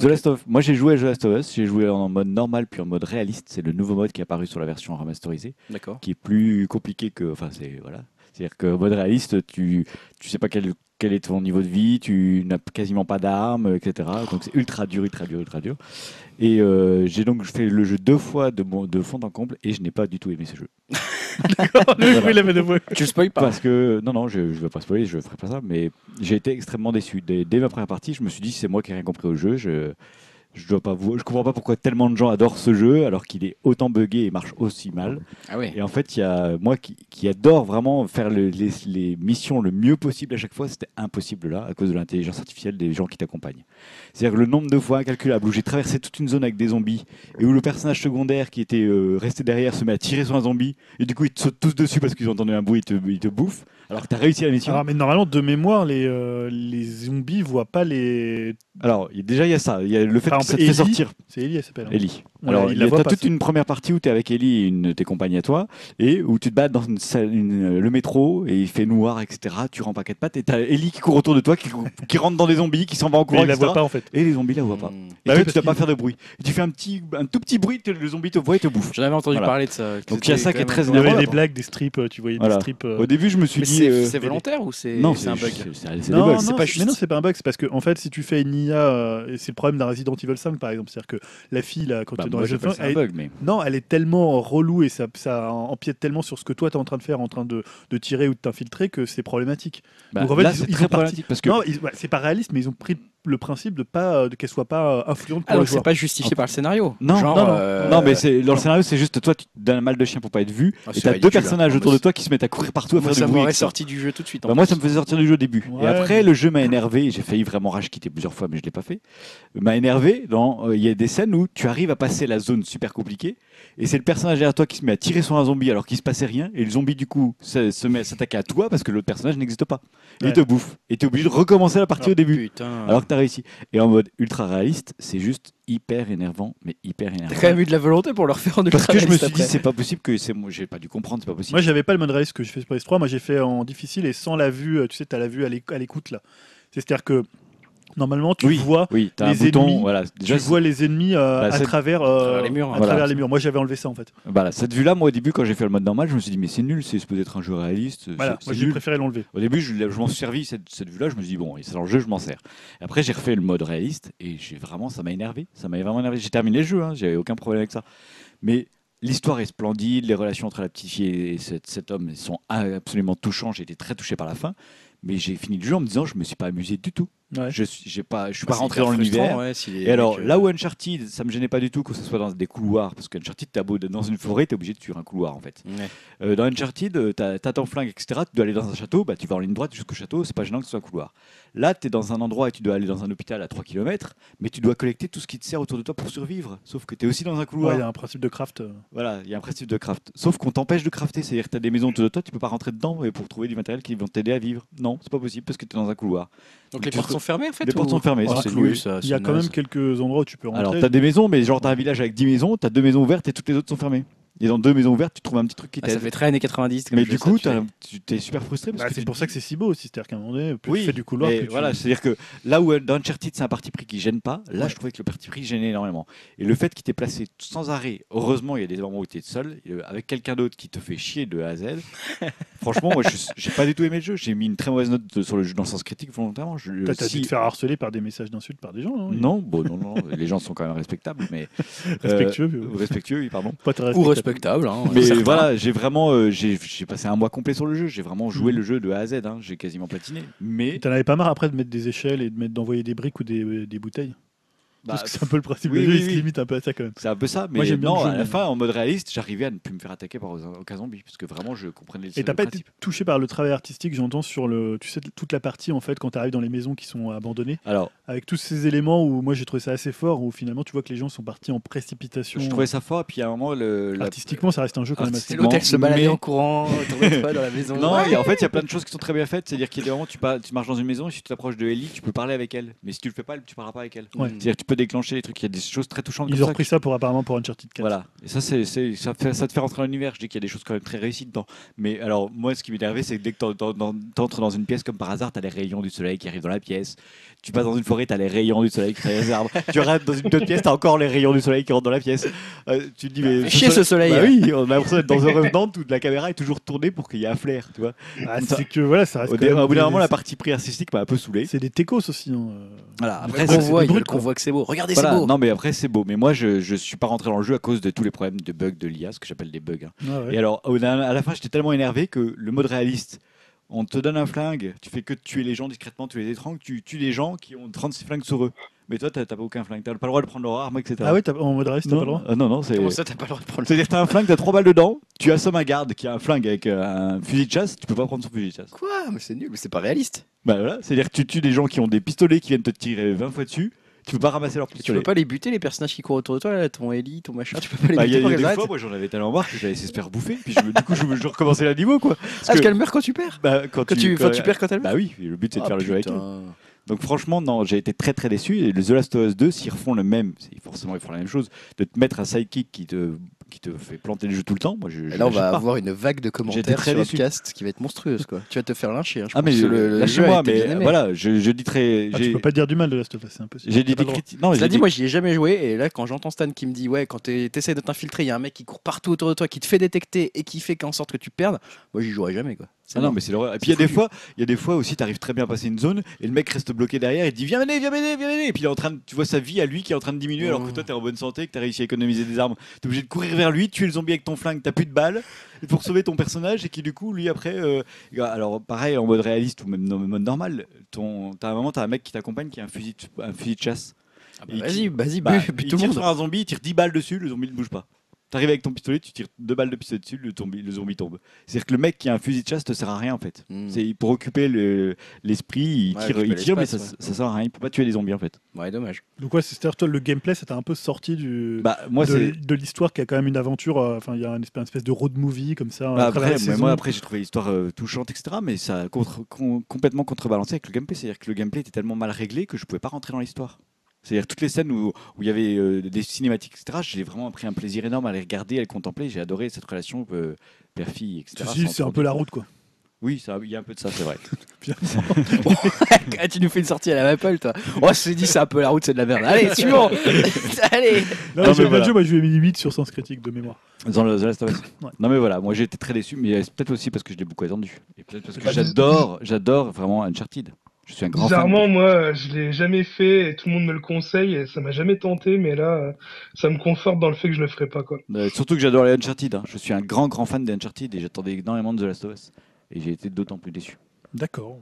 The Last of Moi, j'ai joué à The Last of Us. J'ai joué en mode normal puis en mode réaliste. C'est le nouveau mode qui est apparu sur la version remasterisée, D'accord. qui est plus compliqué que. Enfin, c'est voilà. C'est-à-dire que mode réaliste, tu tu sais pas quel quel est ton niveau de vie, tu n'as quasiment pas d'armes, etc. Donc c'est ultra dur, ultra dur, ultra dur. Et euh, j'ai donc fait le jeu deux fois de, de fond en comble et je n'ai pas du tout aimé ce jeu. Le avait de voix. Tu le spoil pas. Parce que, non, non, je ne vais pas spoiler, je ne ferai pas ça, mais j'ai été extrêmement déçu. Dès, dès ma première partie, je me suis dit, c'est moi qui n'ai rien compris au jeu. Je je dois pas vous, je comprends pas pourquoi tellement de gens adorent ce jeu alors qu'il est autant buggé et marche aussi mal. Ah oui. Et en fait, il y a moi qui, qui adore vraiment faire le- les, les missions le mieux possible à chaque fois. C'était impossible là à cause de l'intelligence artificielle des gens qui t'accompagnent. C'est-à-dire que le nombre de fois incalculable où j'ai traversé toute une zone avec des zombies et où le personnage secondaire qui était euh, resté derrière se met à tirer sur un zombie et du coup ils te sautent tous dessus parce qu'ils ont entendu un bruit, ils te, ils te bouffent alors que tu as réussi la mission. Alors, mais normalement, de mémoire, les, euh, les zombies voient pas les. Alors, déjà, il y a ça. Il y a le fait Que ça te exemple, fait Ellie, sortir. C'est Ellie, elle s'appelle. hein. Ellie. Ouais, Alors, il y a pas, toute une première partie où tu es avec Ellie et une de tes compagnes à toi, et où tu te bats dans une salle- une- le métro, et il fait noir, etc. Tu rends paquet de pattes, et tu as Ellie qui court autour de toi, qui, qui rentre dans des zombies, qui s'en va en courant, il la voit pas en fait. Et les zombies la voient pas. Hmm. Et Bah toi, oui, tu dois pas faire de bruit. Et tu fais un, petit, un tout petit bruit, le zombie te voit et te bouffe. J'en avais entendu Voilà. parler de ça. Donc, il y a ça qui est très peu- Il y avait énervant. des blagues, des strips, euh, tu voyais des strips. euh, Au début, je me suis dit. c'est euh, volontaire ou c'est non, c'est un bug c'est- pas c'est- juste. mais non, c'est pas un bug, c'est parce que en fait, si tu fais une IA, euh, et c'est le problème d'un Resident Evil 5 par exemple, c'est-à-dire que la fille là, quand Bah, tu es dans moi, Evil ça un 5, elle- bug, mais. non, elle est tellement relou et ça, ça empiète tellement sur ce que toi tu es en train de faire, en train de, de tirer ou de t'infiltrer que c'est problématique. Bah, Donc, en fait, là, ils- c'est ils très ont parti- problématique parce que. Non, ouais, c'est pas réaliste, mais ils ont pris le principe de pas euh, de qu'elle soit pas euh, influente pour Alors le c'est joueur. pas justifié par le scénario. Non, Genre, non, non. euh, Non, mais c'est dans le scénario, c'est juste toi, tu te donnes un mal de chien pour pas être vu, Ah, et c'est t'as deux ridicule, personnages hein. autour de toi qui se mettent à courir partout à moi, faire ça du bruit. m'aurait etc. sorti du jeu tout de suite. en Bah, moi, ça me faisait sortir du jeu au début. Ouais, et après, le jeu m'a énervé. et J'ai failli vraiment rage quitter plusieurs fois, mais je l'ai pas fait. M'a énervé. Dans, euh, il y a des scènes où tu arrives à passer la zone super compliquée, et c'est le personnage derrière toi qui se met à tirer sur un zombie alors qu'il se passait rien, et le zombie du coup se, se met à s'attaquer à toi parce que l'autre personnage n'existe pas. Ouais. il te bouffe. Et t'es obligé de recommencer la partie Ah, au début. Putain. Alors que t'as réussi. Et en mode ultra réaliste, c'est juste hyper énervant, mais hyper énervant. T'as quand même eu de la volonté pour leur faire en Parce ultra que je me suis dit, après. c'est pas possible que c'est moi, j'ai pas dû comprendre, c'est pas possible. Moi, j'avais pas le mode réaliste que j'ai fait sur PS3. Moi, j'ai fait en difficile et sans la vue. euh, Tu sais, t'as la vue à l'écoute là. C'est-à-dire que normalement, tu oui, vois, oui, t'as un les bouton, ennemis, voilà. tu vois les ennemis euh, Bah, à travers, euh, À travers les murs. à Voilà. travers les murs. Moi, j'avais enlevé ça en fait. Voilà, cette vue-là, moi au début, quand j'ai fait le mode normal, je me suis dit, mais c'est nul, c'est supposé être un jeu réaliste. Voilà. Moi, j'ai préféré l'enlever. Au début, je, je m'en suis servi, cette, cette vue-là, je me suis dit, bon, c'est dans le jeu, je m'en sers. Et après, j'ai refait le mode réaliste, et j'ai vraiment, ça m'a énervé. Ça m'a vraiment énervé. J'ai terminé le jeu, hein, j'avais aucun problème avec ça. Mais l'histoire est splendide, les relations entre la petite fille et cet, cet homme sont absolument touchantes. J'ai été très touché par la fin. Mais j'ai fini le jeu en me disant, je me suis pas amusé du tout. Ouais. Je suis, j'ai pas, je suis Bah, pas c'est rentré dans l'univers. ouais, Et alors, euh, là où Uncharted, ça me gênait pas du tout que ce soit dans des couloirs, parce qu'Uncharted, t'as beau dans une forêt, t'es obligé de suivre un couloir en fait. ouais. Euh, dans Uncharted, euh, t'as as ton flingue, etc. Tu dois aller dans un château, bah, tu vas en ligne droite jusqu'au château, c'est pas gênant que ce soit un couloir. Là, tu es dans un endroit et tu dois aller dans un hôpital à 3 km, mais tu dois collecter tout ce qui te sert autour de toi pour survivre. Sauf que tu es aussi dans un couloir. il y a un principe de craft. euh. Voilà, il y a un principe de craft. Sauf qu'on t'empêche de crafter, c'est-à-dire que tu as des maisons autour de toi, tu peux pas rentrer dedans et pour trouver du matériel qui vont t'aider à vivre. Non, c'est pas possible parce que tu es dans un couloir. Donc les portes te- sont fermées en fait Les portes sont fermées, ça, Il y a quand naze. même quelques endroits où tu peux rentrer. Alors, tu as des maisons, mais genre, tu as un village avec 10 maisons, tu as deux maisons ouvertes et toutes les autres sont fermées. Et dans deux maisons ouvertes, tu trouves un petit truc qui Ah, ça fait très années 90. comme mais du ça, coup, tu t'as- fais. tu es super frustré parce Bah, que c'est tu pour ça que c'est si beau aussi, c'est-à-dire qu'à un moment donné, plus Oui, tu fais du couloir, tu- voilà, c'est-à-dire que là où dans Uncharted c'est un parti pris qui gêne pas, là je trouvais que le parti pris gênait énormément. Et le fait qu'il t'ait placé sans arrêt, heureusement il y a des moments où tu es seul, euh, avec quelqu'un d'autre qui te fait chier de A à Z. Franchement, moi je j'ai pas du tout aimé le jeu, j'ai mis une très mauvaise note sur le jeu dans le sens critique volontairement. T'as si- dû te faire harceler par des messages d'insultes par des gens, non? Non, bon, non, non, les gens sont quand même respectables, mais Respectueux. euh, respectueux, oui, pardon. Pas très respectable. Respectable. hein, Mais voilà, j'ai vraiment, euh, j'ai j'ai passé un mois complet sur le jeu, j'ai vraiment joué Mhm. le jeu de A à Z, hein, j'ai quasiment platiné. Mais T'en avais pas marre après de mettre des échelles et de mettre d'envoyer des briques ou des, des bouteilles? Bah, Parce que c'est un peu le principe oui, du jeu, oui, il se limite un peu à ça quand même. C'est un peu ça, mais Moi, j'aime bien non, le jeu, à la mais- fin, en mode réaliste, j'arrivais à ne plus me faire attaquer par aucun zombie, parce que vraiment, je comprenais le Et t'as le pas été principe. touché par le travail artistique, j'entends, sur le, tu sais, toute la partie en fait quand tu arrives dans les maisons qui sont abandonnées, Alors, avec tous ces éléments où moi j'ai trouvé ça assez fort, où finalement tu vois que les gens sont partis en précipitation. je trouvais ça fort, puis à un moment, le, la- Artistiquement, ça reste un jeu quand même assez. C'est Artistiquement, l'hôtel se balader mais- en courant, dans la maison. Non, et en fait, il y a plein de choses qui sont très bien faites. C'est-à-dire qu'il y a des moments, tu, pas- tu marches dans une maison, et si tu t'approches de Ellie, tu peux parler avec elle. Mais si tu le fais pas, tu parleras pas avec elle. Ouais. C'est-à-dire que tu peux déclencher les trucs. Il y a des choses très touchantes Ils comme ont ça. repris ça pour apparemment pour Uncharted 4. Voilà. Et ça, c'est, ça, fait, ça te fait rentrer dans l'univers. Je dis qu'il y a des choses quand même très réussies dedans. Mais alors, moi, ce qui m'est énervé, c'est que dès que t'en- t'entres dans une pièce comme par hasard, t'as les rayons du soleil qui arrivent dans la pièce. Tu passes dans une forêt, t'as les rayons du soleil qui traversent les arbres. tu rentres dans une autre pièce, t'as encore les rayons du soleil qui rentrent dans la pièce. Euh, tu te dis, mais. Chier ce soleil. Bah oui, on a l'impression d'être dans un Revenant où la caméra est toujours tournée pour qu'il y ait un flair, tu vois. Ah, Ça- c'est que voilà, ça reste. Au, bout d'un moment, la partie prix artistique m'a un peu saoulé. C'est des techos aussi. hein. Voilà, Après, quoi. convoi que c'est beau. Regardez, voilà. c'est beau. Non, mais après, c'est beau. Mais moi, je, je suis pas rentré dans le jeu à cause de tous les problèmes de bugs de l'IA, ce que j'appelle des bugs. hein. Ah ouais. Et alors, à la fin, j'étais tellement énervé que le mode réaliste, on te donne un flingue, tu fais que tuer les gens discrètement, tu les étrangles, tu tues des gens qui ont 36 flingues sur eux. Mais toi, t'as t'as pas aucun flingue, t'as pas le droit de prendre leur arme, etc. Ah ouais, t'as- en mode réaliste, t'as pas le droit ah non, non, c'est. Comment ça, t'as pas le droit de prendre le C'est-à-dire que t'as un flingue, t'as trois balles dedans, tu assommes un garde qui a un flingue avec euh, un fusil de chasse, tu peux pas prendre son fusil de chasse. Quoi? Mais c'est nul, mais c'est pas réaliste. Bah voilà, c'est-à-dire que tu tues des gens qui ont des pistolets qui viennent te tirer 20 fois dessus, tu peux pas ramasser leur Tu pistolet. peux pas les buter, les personnages qui courent autour de toi, là, ton Ellie, ton machin, tu peux pas les Bah, Il y buter a, pour il y a des fois, moi j'en avais tellement marre que de se faire bouffer, puis je me- du coup je, je recommençais la niveau quoi. Ah, parce que- qu'elle meurt quand tu perds Bah, quand, Quand tu, tu perds quand elle Bah meurt oui, le but c'est de Ah, faire le jeu avec putain. Donc franchement, non, j'ai été très très déçu. Et le The Last of Us 2, s'ils refont le même, c'est- forcément ils font la même chose, de te mettre un sidekick qui te, qui te fait planter le jeu tout le temps, moi je, là, on va pas. avoir une vague de commentaires très sur déçu. podcast qui va être monstrueuse, quoi. Tu vas te faire lyncher. hein, je Ah mais pense le, le jeu été mais bien aimé. voilà, je, je dis très... Ah, tu peux pas dire du mal de Last of Us, c'est impossible. j'ai dit des critiques. Non, Cela j'ai dit, dit- moi j'y ai jamais joué et là quand j'entends Stan qui me dit ouais quand t'es- t'essaies de t'infiltrer, il y a un mec qui court partout autour de toi, qui te fait détecter et qui fait qu'en sorte que tu perdes, moi j'y jouerai jamais quoi. Ah non, mais c'est l'horreur. Et puis il y a des fois, il y a des fois aussi, t'arrives très bien à passer une zone et le mec reste bloqué derrière. Il te dit viens m'aider, viens m'aider, viens m'aider. Et puis il est en train de, tu vois sa vie à lui qui est en train de diminuer alors que toi t'es en bonne santé, que t'as réussi à économiser des armes. T'es obligé de courir vers lui, tuer le zombie avec ton flingue, t'as plus de balles pour sauver ton personnage et qui du coup lui après, euh, alors pareil en mode réaliste ou même en mode normal, ton, t'as un moment t'as un mec qui t'accompagne qui a un fusil, de- un fusil de chasse. Ah bah, vas-y, vas-y, Bah, il tout le tire monde. sur un zombie, il tire 10 balles dessus, le zombie ne bouge pas. T'arrives avec ton pistolet, tu tires deux balles de pistolet dessus, le, zombie, le zombie tombe. C'est-à-dire que le mec qui a un fusil de chasse te sert à rien en fait. Hmm. C'est pour occuper le- l'esprit, il Ouais, tire, il tire mais ça, ça sert à rien. Il peut pas tuer les zombies en fait. Ouais, dommage. Donc ouais, c'est-à-dire toi le gameplay, t'a un peu sorti du Bah moi de, l'histoire qui a quand même une aventure. euh, Enfin, il y a une espèce, une espèce de road movie comme ça. Bah, après, la mais saison. moi après j'ai trouvé l'histoire euh, touchante etc. Mais ça a contre- con- complètement contrebalancé avec le gameplay. C'est-à-dire que le gameplay était tellement mal réglé que je pouvais pas rentrer dans l'histoire. C'est-à-dire toutes les scènes où où il y avait euh, des cinématiques etc. J'ai vraiment pris un plaisir énorme à les regarder, à les contempler. J'ai adoré cette relation euh, père-fille etc. Ceci, c'est un peu la route quoi. Oui, il y a un peu de ça, c'est vrai. Ah, tu nous fais une sortie à la Maple, toi. Oh, c'est dit, c'est un peu la route, c'est de la merde. Allez, suivant Allez Non, Non, mais voilà. jeu, moi je lui ai mis 8 sur Sens Critique de mémoire. Dans le The Last of Us. Ouais. Non mais voilà, moi j'ai été très déçu, mais c'est peut-être aussi parce que je l'ai beaucoup attendu. Et peut-être parce que j'adore, j'adore vraiment Uncharted. Je suis un grand fan. Bizarrement, moi, je l'ai jamais fait et tout le monde me le conseille et ça m'a jamais tenté, mais là, euh, ça me conforte dans le fait que je le ferai pas, quoi. Euh, surtout que j'adore les Uncharted. hein. Je suis un grand grand fan des Uncharted et j'attendais énormément de The Last of Us. Et j'ai été d'autant plus déçu. D'accord.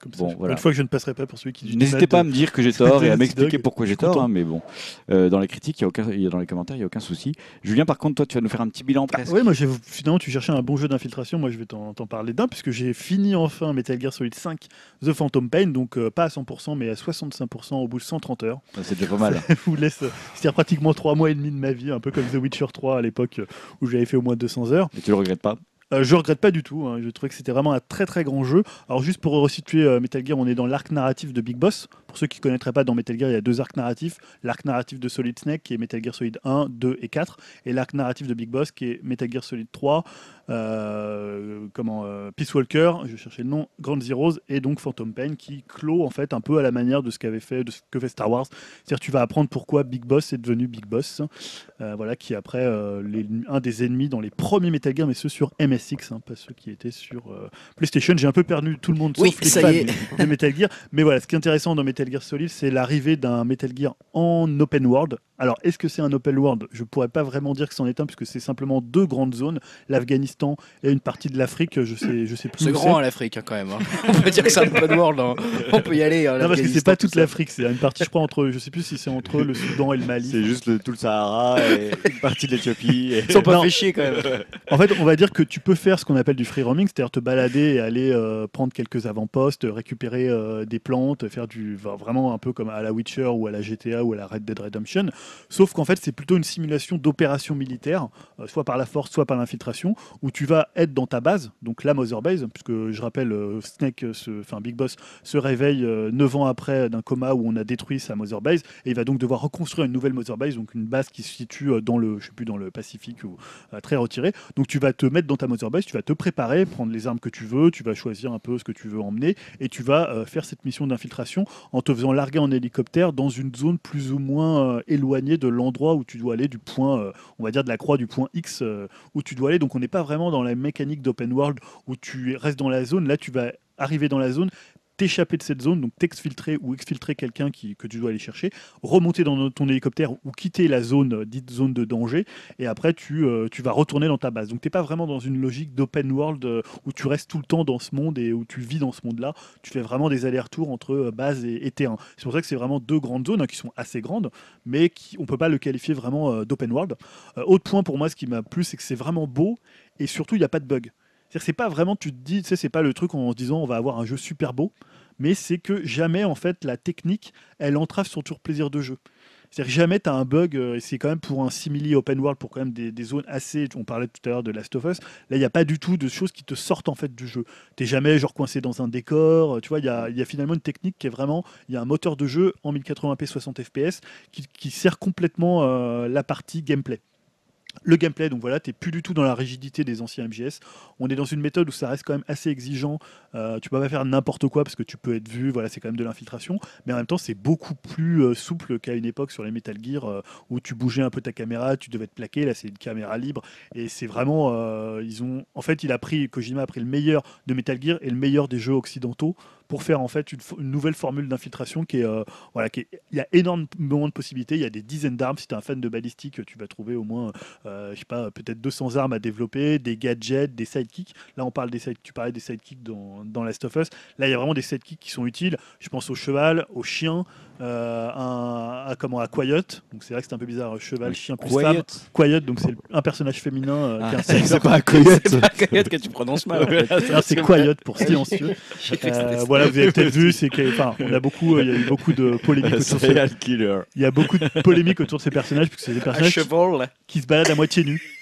Comme ça, Bon, je- voilà. Une fois que je ne passerai pas pour celui qui dit N'hésitez pas à me dire que j'ai tort et à m'expliquer pourquoi j'ai tort, hein, mais bon, Euh, dans les critiques, il y a aucun, y dans les commentaires, il n'y a aucun souci. Julien, par contre, toi, tu vas nous faire un petit bilan presque. Oui, moi finalement tu cherchais un bon jeu d'infiltration, moi je vais t'en parler d'un puisque j'ai fini enfin Metal Gear Solid 5 The Phantom Pain, donc euh, pas à 100% mais à 65% au bout de 130 heures. C'est déjà pas mal. Ça vous laisse, euh, c'est-à-dire pratiquement 3 mois et demi de ma vie, un peu comme The Witcher 3 à l'époque où j'avais fait au moins 200 heures. Et tu le regrettes pas Euh, je regrette pas du tout, hein, je trouvais que c'était vraiment un très très grand jeu. Alors juste pour resituer euh, Metal Gear, on est dans l'arc narratif de Big Boss. Pour ceux qui ne connaîtraient pas, dans Metal Gear, il y a deux arcs narratifs. L'arc narratif de Solid Snake qui est Metal Gear Solid 1, 2 et 4. Et l'arc narratif de Big Boss qui est Metal Gear Solid 3, euh, comment, euh, Peace Walker, je cherchais le nom, Grand Zeroes et donc Phantom Pain qui clôt en fait un peu à la manière de ce qu'avait fait, de ce que fait Star Wars. C'est-à-dire tu vas apprendre pourquoi Big Boss est devenu Big Boss. Euh, voilà, qui est après les- un des ennemis dans les premiers Metal Gear, mais ceux sur MSX, hein, pas ceux qui étaient sur PlayStation. J'ai un peu perdu tout le monde Oui, sauf les fans de Metal Gear. Mais voilà, ce qui est intéressant dans Metal Gear Solid, c'est l'arrivée d'un Metal Gear en open world. Alors, est-ce que c'est un open world? Je pourrais pas vraiment dire que c'en est un, puisque c'est simplement deux grandes zones, l'Afghanistan et une partie de l'Afrique. Je sais, je sais plus. C'est grand à l'Afrique hein, quand même. hein. On peut dire que c'est un open world. hein. On peut y aller. hein, Non, parce que c'est pas toute l'Afrique, c'est une partie, je crois, entre, je sais plus si c'est entre le Soudan et le Mali. C'est juste le- tout le Sahara et une partie de l'Éthiopie. et- Ils sont pas Non. fait chier quand même. En fait, on va dire que tu peux faire ce qu'on appelle du free roaming, c'est-à-dire te balader et aller euh, prendre quelques avant-postes, récupérer euh, des plantes, faire du enfin, vraiment un peu comme à la Witcher ou à la GTA ou à la Red Dead Redemption. Sauf qu'en fait c'est plutôt une simulation d'opération militaire, euh, soit par la force, soit par l'infiltration, où tu vas être dans ta base, donc la Mother Base, puisque je rappelle, euh, Snake, euh, enfin Big Boss, se réveille euh, 9 ans après d'un coma où on a détruit sa Mother Base, et il va donc devoir reconstruire une nouvelle Mother Base, donc une base qui se situe euh, dans le, je sais plus, dans le Pacifique ou euh, très retiré. Donc tu vas te mettre dans ta Mother Base, tu vas te préparer, prendre les armes que tu veux, tu vas choisir un peu ce que tu veux emmener, et tu vas euh, faire cette mission d'infiltration en te faisant larguer en hélicoptère dans une zone plus ou moins euh, de l'endroit où tu dois aller, du point, euh, on va dire de la croix du point X euh, où tu dois aller. Donc on n'est pas vraiment dans la mécanique d'open world où tu restes dans la zone. Là, tu vas arriver dans la zone t'échapper de cette zone, donc t'exfiltrer ou exfiltrer quelqu'un que tu dois aller chercher, remonter dans ton hélicoptère ou quitter la zone euh, dite zone de danger, et après tu, euh, tu vas retourner dans ta base. Donc t'es pas vraiment dans une logique d'open world euh, où tu restes tout le temps dans ce monde et où tu vis dans ce monde-là. Tu fais vraiment des allers-retours entre base et, terrain. C'est pour ça que c'est vraiment deux grandes zones hein, qui sont assez grandes, mais qui, on peut pas le qualifier vraiment d'open world. Autre point pour moi, ce qui m'a plu, c'est que c'est vraiment beau et surtout il n'y a pas de bug. C'est pas vraiment, tu te dis, c'est pas le truc en se disant on va avoir un jeu super beau, mais c'est que jamais en fait la technique elle entrave son tour plaisir de jeu. C'est-à-dire jamais tu as un bug, euh, et c'est quand même pour un simili open world, pour quand même des, zones assez. On parlait tout à l'heure de Last of Us. Là, il n'y a pas du tout de choses qui te sortent en fait du jeu. Tu jamais genre coincé dans un décor. euh, Tu vois, il y a, y a finalement une technique qui est vraiment. Il y a un moteur de jeu en 1080p 60 fps qui, qui sert complètement euh, la partie gameplay. Le gameplay, donc voilà, t'es plus du tout dans la rigidité des anciens MGS. On est dans une méthode où ça reste quand même assez exigeant. Euh, tu peux pas faire n'importe quoi parce que tu peux être vu. Voilà, c'est quand même de l'infiltration, mais en même temps, c'est beaucoup plus euh, souple qu'à une époque sur les Metal Gear euh, où tu bougeais un peu ta caméra, tu devais te plaquer. Là, c'est une caméra libre et c'est vraiment. euh, ils ont, en fait, il a pris Kojima a pris le meilleur de Metal Gear et le meilleur des jeux occidentaux pour faire en fait une, nouvelle formule d'infiltration qui est euh, voilà, qui il y a énormément de possibilités. Il y a des dizaines d'armes. Si tu es un fan de balistique, tu vas trouver au moins euh, je sais pas, peut-être 200 armes à développer, des gadgets, des sidekicks. Là, on parle des side- tu parlais des sidekicks dans, dans Last of Us. Là, il y a vraiment des sidekicks qui sont utiles. Je pense au cheval, au chien, euh, un, à, comment, à Quiet. Donc, c'est vrai que c'est un peu bizarre, cheval, chien plus femme. Quiet. Quiet, donc c'est un personnage féminin euh, Ah, c'est pas un coyote. C'est pas Coyote que tu prononces mal. c'est Quiet pour silencieux. Euh, voilà, vous avez peut-être vu, c'est enfin, on a beaucoup, euh, il y a eu beaucoup de polémiques autour il y a beaucoup de polémiques autour de ces personnages, puisque c'est des personnages qui, qui se baladent à moitié nus.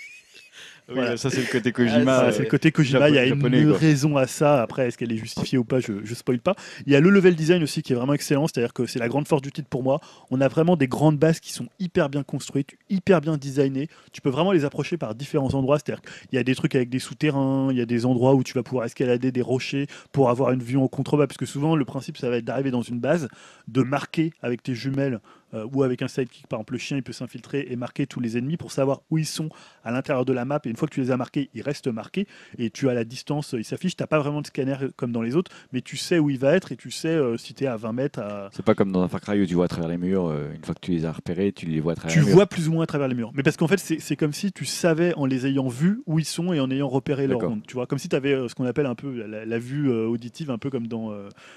Oui, Voilà. ça c'est le côté Ah, Kojima. Euh, c'est le côté Kojima, il y a japonais, une quoi. raison à ça. Après, est-ce qu'elle est justifiée ou pas Je ne spoil pas. Il y a le level design aussi qui est vraiment excellent, c'est-à-dire que c'est la grande force du titre pour moi. On a vraiment des grandes bases qui sont hyper bien construites, hyper bien designées. Tu peux vraiment les approcher par différents endroits, c'est-à-dire qu'il y a des trucs avec des souterrains, il y a des endroits où tu vas pouvoir escalader des rochers pour avoir une vue en contrebas, parce que souvent le principe ça va être d'arriver dans une base, de marquer avec tes jumelles euh, ou avec un sidekick, par exemple le chien il peut s'infiltrer et marquer tous les ennemis pour savoir où ils sont à l'intérieur de la map et une fois que tu les as marqués, ils restent marqués et tu as la distance, euh, il s'affiche, tu n'as pas vraiment de scanner comme dans les autres, mais tu sais où il va être et tu sais euh, si tu es à 20 mètres, à... C'est pas comme dans un Far Cry où tu vois à travers les murs. euh, Une fois que tu les as repérés, tu les vois à travers tu les murs. vois plus ou moins à travers les murs. Mais parce qu'en fait, c'est c'est comme si tu savais en les ayant vus où ils sont et en ayant repéré leur monde. Tu vois, comme si tu avais ce qu'on appelle un peu la, la vue auditive, un peu comme dans,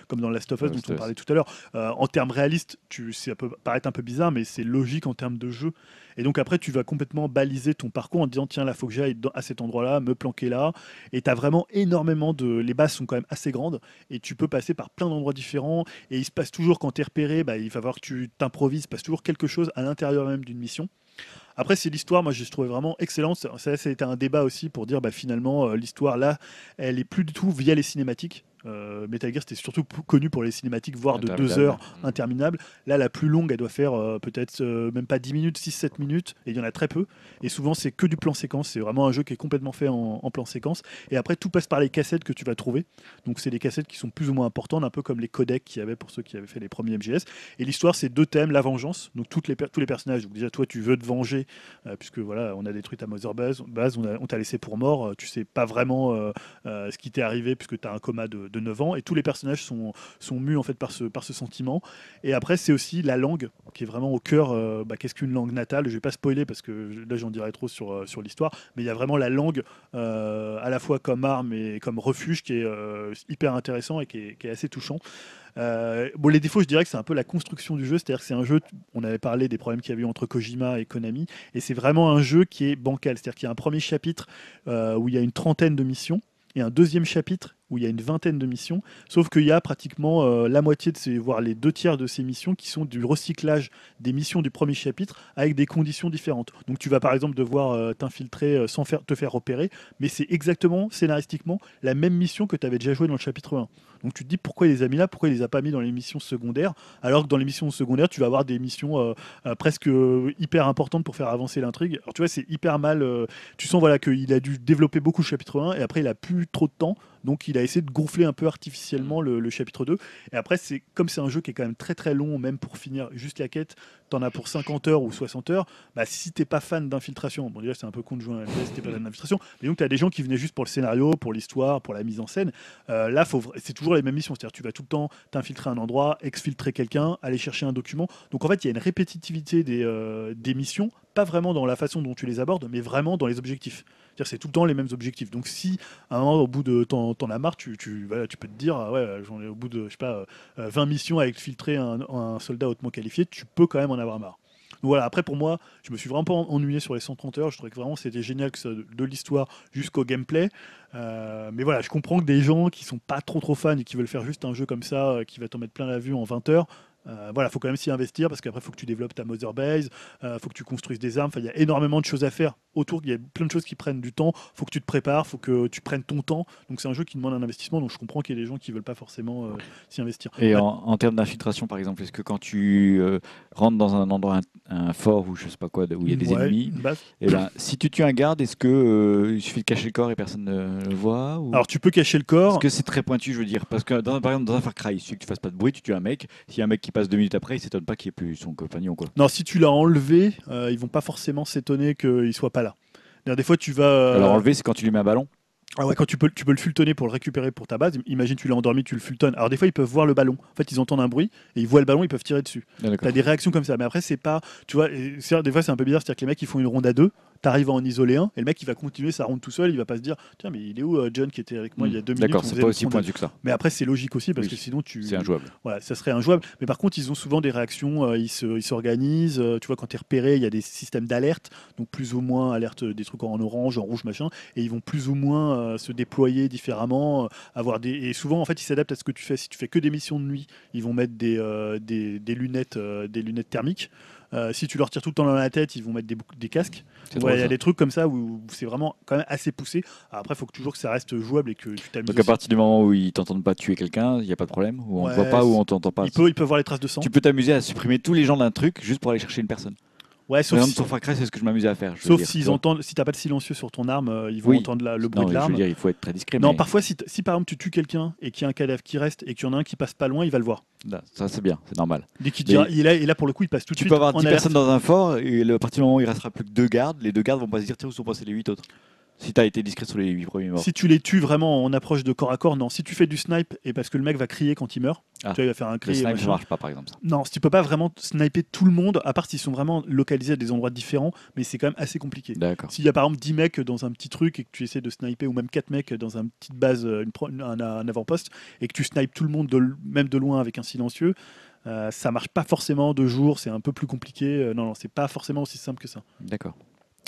comme dans Last of Us Last dont on parlait tout à l'heure. En termes réalistes, tu, ça peut paraître un peu bizarre, mais c'est logique en termes de jeu. Et donc après, tu vas complètement baliser ton parcours en disant tiens, là, faut que j'aille à cet endroit-là, me planquer là. Et tu as vraiment énormément de. Les bases sont quand même assez grandes et tu peux passer par plein d'endroits différents. Et il se passe toujours, quand tu es repéré, bah, il va falloir que tu t'improvises, il se passe toujours quelque chose à l'intérieur même d'une mission. Après, c'est l'histoire, moi je trouvais vraiment excellente. Ça, ça, ça a été un débat aussi pour dire bah, finalement, euh, l'histoire là, elle est plus du tout via les cinématiques. Euh, Metal Gear, c'était surtout connu pour les cinématiques, voire de deux Interminable. heures interminables. Là, la plus longue, elle doit faire euh, peut-être euh, même pas 10 minutes, 6-7 minutes, et il y en a très peu. Et souvent, c'est que du plan séquence. C'est vraiment un jeu qui est complètement fait en, en plan séquence. Et après, tout passe par les cassettes que tu vas trouver. Donc, c'est des cassettes qui sont plus ou moins importantes, un peu comme les codecs qu'il y avait pour ceux qui avaient fait les premiers MGS. Et l'histoire, c'est deux thèmes la vengeance. Donc, toutes les, tous les personnages. Donc, déjà, toi, tu veux te venger, euh, puisque voilà, on a détruit ta Mother Base, base on t'a laissé pour mort. tu sais pas vraiment ce qui t'est arrivé, puisque tu as un coma de, de 9 ans. Et tous les personnages sont, sont mus en fait par ce, par ce sentiment. Et après, c'est aussi la langue qui est vraiment au cœur. euh, bah, Qu'est-ce qu'une langue natale? Je vais pas spoiler parce que là, j'en dirai trop sur, euh, sur l'histoire. Mais il y a vraiment la langue euh, à la fois comme arme et comme refuge qui est hyper intéressant et qui est, assez touchant. Bon, les défauts, je dirais que c'est un peu la construction du jeu, c'est-à-dire que c'est un jeu, on avait parlé des problèmes qu'il y avait eu entre Kojima et Konami, et c'est vraiment un jeu qui est bancal, c'est-à-dire qu'il y a un premier chapitre où il y a une trentaine de missions, et un deuxième chapitre où il y a une vingtaine de missions, sauf qu'il y a pratiquement euh, la moitié de ces, voire les deux tiers de ces missions qui sont du recyclage des missions du premier chapitre avec des conditions différentes. Donc tu vas par exemple devoir euh, t'infiltrer euh, sans te faire repérer, mais c'est exactement scénaristiquement la même mission que tu avais déjà joué dans le chapitre 1. Donc tu te dis pourquoi il les a mis là, pourquoi il les a pas mis dans les missions secondaires, alors que dans les missions secondaires, tu vas avoir des missions presque hyper importantes pour faire avancer l'intrigue. Alors tu vois, c'est hyper mal. tu sens voilà qu'il a dû développer beaucoup le chapitre 1 et après il a plus trop de temps, donc il a essayé de gonfler un peu artificiellement le, chapitre 2. Et après, c'est comme c'est un jeu qui est quand même très très long, même pour finir juste la quête, t'en as pour 50 heures ou 60 heures. Bah, si t'es pas fan d'infiltration, bon déjà c'est un peu con de jouer à un si t'es pas fan d'infiltration, mais donc t'as des gens qui venaient juste pour le scénario, pour l'histoire, pour la mise en scène. Euh, là, c'est toujours les mêmes missions, c'est-à-dire tu vas tout le temps t'infiltrer un endroit, exfiltrer quelqu'un, aller chercher un document. Donc en fait, il y a une répétitivité des, euh, des missions, pas vraiment dans la façon dont tu les abordes, mais vraiment dans les objectifs. C'est tout le temps les mêmes objectifs. Donc si à un moment, au bout de t'en, t'en as marre, tu, tu, peux te dire, ah ouais, j'en ai au bout de je sais pas, euh, 20 missions à exfiltrer un, un soldat hautement qualifié, tu peux quand même en avoir marre. Donc voilà, après pour moi, je me suis vraiment pas ennuyé sur les 130 heures. Je trouvais que vraiment c'était génial que ça, de l'histoire jusqu'au gameplay. Euh, mais voilà, je comprends que des gens qui sont pas trop trop fans et qui veulent faire juste un jeu comme ça, euh, qui va t'en mettre plein la vue en 20 heures. Euh, voilà, faut quand même s'y investir parce qu'après, faut que tu développes ta mother base, euh, faut que tu construises des armes. Il y a énormément de choses à faire autour. Il y a plein de choses qui prennent du temps. Faut que tu te prépares, faut que tu prennes ton temps. Donc, c'est un jeu qui demande un investissement. Donc, je comprends qu'il y ait des gens qui veulent pas forcément euh, s'y investir. Et en, en termes d'infiltration, par exemple, est-ce que quand tu euh, rentres dans un endroit, un, un fort ou je sais pas quoi, où il y a des Ouais, ennemis, et ben, si tu tues un garde, est-ce que il suffit de cacher le corps et personne ne le voit ou... Alors, tu peux cacher le corps. Est-ce que c'est très pointu, je veux dire? Parce que dans, par exemple, dans un Far Cry, il suffit que tu fasses pas de bruit, tu tues un mec. Y a un mec qui passe deux minutes après, il s'étonne pas qu'il n'y ait plus son compagnon. Quoi. Non, si tu l'as enlevé, euh, ils vont pas forcément s'étonner qu'il soit pas là. D'ailleurs, Des fois, tu vas. euh, Alors enlever, c'est quand tu lui mets un ballon. Ah ouais, quand tu peux, tu peux le fultonner pour le récupérer pour ta base, imagine tu l'as endormi, tu le fultonnes. Alors des fois ils peuvent voir le ballon. En fait ils entendent un bruit et ils voient le ballon, ils peuvent tirer dessus. Ah. T'as des réactions comme ça, mais après c'est pas, tu vois, des fois c'est un peu bizarre, c'est-à-dire que les mecs ils font une ronde à deux, t'arrives à en isoler un et le mec il va continuer sa ronde tout seul, il va pas se dire tiens mais il est où euh, John qui était avec moi il y a deux minutes. D'accord, c'est pas aussi pointu que ça. mais après, c'est logique aussi parce Oui, que sinon, tu. C'est injouable. Voilà, ça serait injouable. Mais par contre, ils ont souvent des réactions. euh, ils se- ils s'organisent. euh, tu vois, quand tu es repéré, il y a des systèmes d'alerte. Donc, plus ou moins alerte des trucs en orange, en rouge, machin. Et ils vont plus ou moins se déployer différemment. avoir des... Et souvent, en fait, ils s'adaptent à ce que tu fais. Si tu fais que des missions de nuit, ils vont mettre des, euh, des, des lunettes, euh, des lunettes thermiques. Euh, si tu leur tires tout le temps dans la tête, ils vont mettre des, casques. Ouais, il y a des trucs comme ça où, où c'est vraiment quand même assez poussé. Alors après, il faut que toujours que ça reste jouable et que tu t'amuses. Donc à partir du moment où ils t'entendent pas tuer quelqu'un, il n'y a pas de problème? Ou on Ouais, te voit pas ou on t'entend pas? peuvent, ils peuvent voir les traces de sang. Tu peux t'amuser à supprimer tous les gens d'un truc juste pour aller chercher une personne. Ouais, Par sauf exemple, si- sur Far Cry, c'est ce que je m'amusais à faire. Sauf s'ils tu entendent, si t'as pas de silencieux sur ton arme, euh, ils vont Oui. entendre la- le Non, bruit mais de je veux l'arme. dire, il faut être très discret. Non, mais parfois, si, par exemple tu tues quelqu'un et qu'il y a un cadavre qui reste et qu'il y en a un qui passe pas loin, il va le voir. là, ça c'est bien, c'est normal. Dès qu'il Mais- là, et là pour le coup, il passe tout de Tu suite peux avoir en 10 alerte. personnes dans un fort et à partir du moment où il restera plus que deux gardes, les deux gardes vont pas se dire tiens où sont passés les 8 autres? Si t'as été discret sur les 8 premiers morts. Si tu les tues vraiment en approche de corps à corps, non. Si tu fais du snipe et parce que le mec va crier quand il meurt, Ah. tu vois, il va faire un le cri. et snipe ça machin. marche pas par exemple. Ça. Non, si tu peux pas vraiment sniper tout le monde, à part s'ils sont vraiment localisés à des endroits différents, mais c'est quand même assez compliqué. D'accord. S'il y a par exemple 10 mecs dans un petit truc et que tu essaies de sniper, ou même 4 mecs dans une petite base, euh, une pro- un, un avant-poste, et que tu snipes tout le monde, de l- même de loin avec un silencieux, euh, ça marche pas forcément de jour, c'est un peu plus compliqué. Euh, non, non, c'est pas forcément aussi simple que ça. D'accord.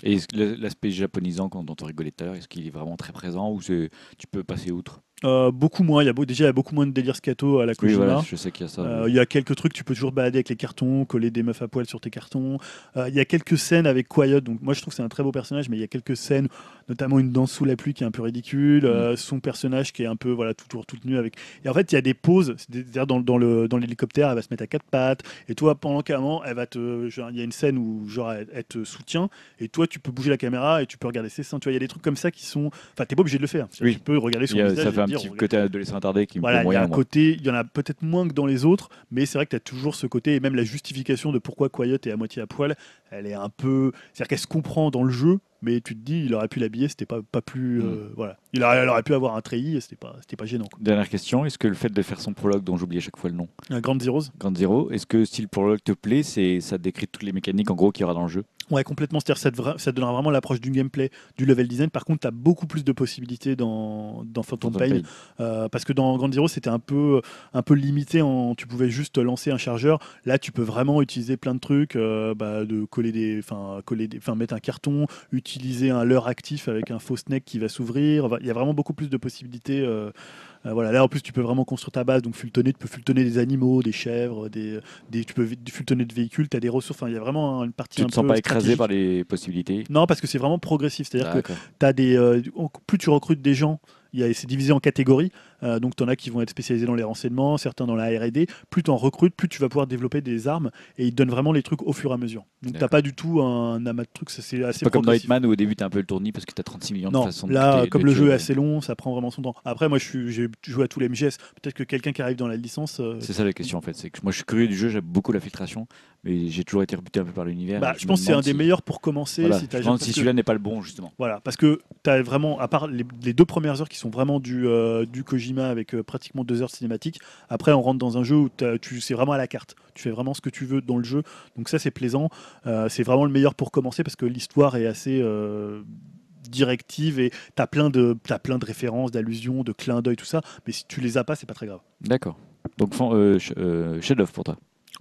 Et l'aspect japonisant dont on rigolait tout à l'heure, est-ce qu'il est vraiment très présent ou tu peux passer outre? Euh, beaucoup moins, il y a beau- déjà il y a beaucoup moins de délire scato à la Oui, Kojima. voilà, je sais qu'il y a ça. Euh, Il y a quelques trucs, tu peux toujours balader avec les cartons, coller des meufs à poil sur tes cartons. Euh, Il y a quelques scènes avec Quiet, donc moi je trouve que c'est un très beau personnage, mais il y a quelques scènes, notamment une danse sous la pluie qui est un peu ridicule, euh, son personnage qui est un peu voilà tout tour toute nue avec. Et en fait il y a des pauses, c'est-à-dire dans, dans le dans l'hélicoptère, elle va se mettre à quatre pattes, et toi pendant qu'à un moment elle va te, genre, il y a une scène où genre elle, elle te soutient, et toi tu peux bouger la caméra et tu peux regarder ses seins. Tu vois, il y a des trucs comme ça qui sont, enfin t'es pas obligé de le faire. Oui. Tu peux regarder son visage ça et fait un dire, petit regarde. côté adolescent attardé qui me Voilà, il y a un moi. côté, il y en a peut-être moins que dans les autres, mais c'est vrai que tu as toujours ce côté, et même la justification de pourquoi Quiet est à moitié à poil, elle est un peu. C'est-à-dire qu'elle se comprend dans le jeu, mais tu te dis, il aurait pu l'habiller, c'était pas, pas plus. Mm. euh, voilà. Il aurait, pu avoir un treillis, c'était pas, c'était pas gênant. quoi. Dernière question, est-ce que le fait de faire son prologue, dont j'oublie à chaque fois le nom, Un Grand Zeroes Grand Zero, est-ce que si le prologue te plaît, c'est ça décrit toutes les mécaniques en gros qu'il y aura dans le jeu? Ouais, complètement. C'est-à-dire ça te, vra- ça te donnera vraiment l'approche du gameplay, du level design. Par contre, tu as beaucoup plus de possibilités dans, dans Phantom, Phantom Pain. Pain. Euh, parce que dans Grand Zero, c'était un peu, un peu limité. En, tu pouvais juste lancer un chargeur. Là, tu peux vraiment utiliser plein de trucs, euh, bah, de coller des, coller des, mettre un carton, utiliser un leurre actif avec un faux snake qui va s'ouvrir. Enfin, Il y a vraiment beaucoup plus de possibilités. Euh, voilà, là en plus tu peux vraiment construire ta base, donc fultonner, tu peux fultonner des animaux, des chèvres, des, des- tu peux fultonner de véhicules, tu as des ressources, enfin il y a vraiment une partie Tu un te sens pas écrasé par les possibilités? Non, parce que c'est vraiment progressif, c'est-à-dire que des, euh, plus tu recrutes des gens, c'est divisé en catégories. Euh, donc, tu en as qui vont être spécialisés dans les renseignements, certains dans la RD. Plus tu en recrutes, plus tu vas pouvoir développer des armes et ils te donnent vraiment les trucs au fur et à mesure. Donc, t'as D'accord. pas du tout un amas de trucs, c'est assez pas comme dans. Hitman où au début t'as un peu le tournis parce que t'as 36 millions de Non, façons de là, comme de le jeu est assez long, ça prend vraiment son temps. Après, moi, j'ai joué à tous les MGS. Peut-être que quelqu'un qui arrive dans la licence. euh, C'est ça la question en fait. C'est que moi je suis curieux du jeu, j'aime beaucoup la filtration, mais j'ai toujours été rebuté un peu par l'univers. bah, je pense que c'est un des si- meilleurs pour commencer. Voilà, si je si que- celui-là n'est pas le bon justement. Voilà, parce que tu as vraiment, à part les, les deux premières heures qui sont vraiment du, euh, du Kojima avec euh, pratiquement deux heures de cinématique, après on rentre dans un jeu où t'as- tu c'est vraiment à la carte. Tu fais vraiment ce que tu veux dans le jeu. Donc ça c'est plaisant. Euh, c'est vraiment le meilleur pour commencer parce que l'histoire est assez euh, directive et tu as plein de, t'as plein de références, d'allusions, de clins d'œil, tout ça. Mais si tu les as pas, c'est pas très grave. D'accord. Donc fan- ch- euh, chef-d'œuvre pour toi.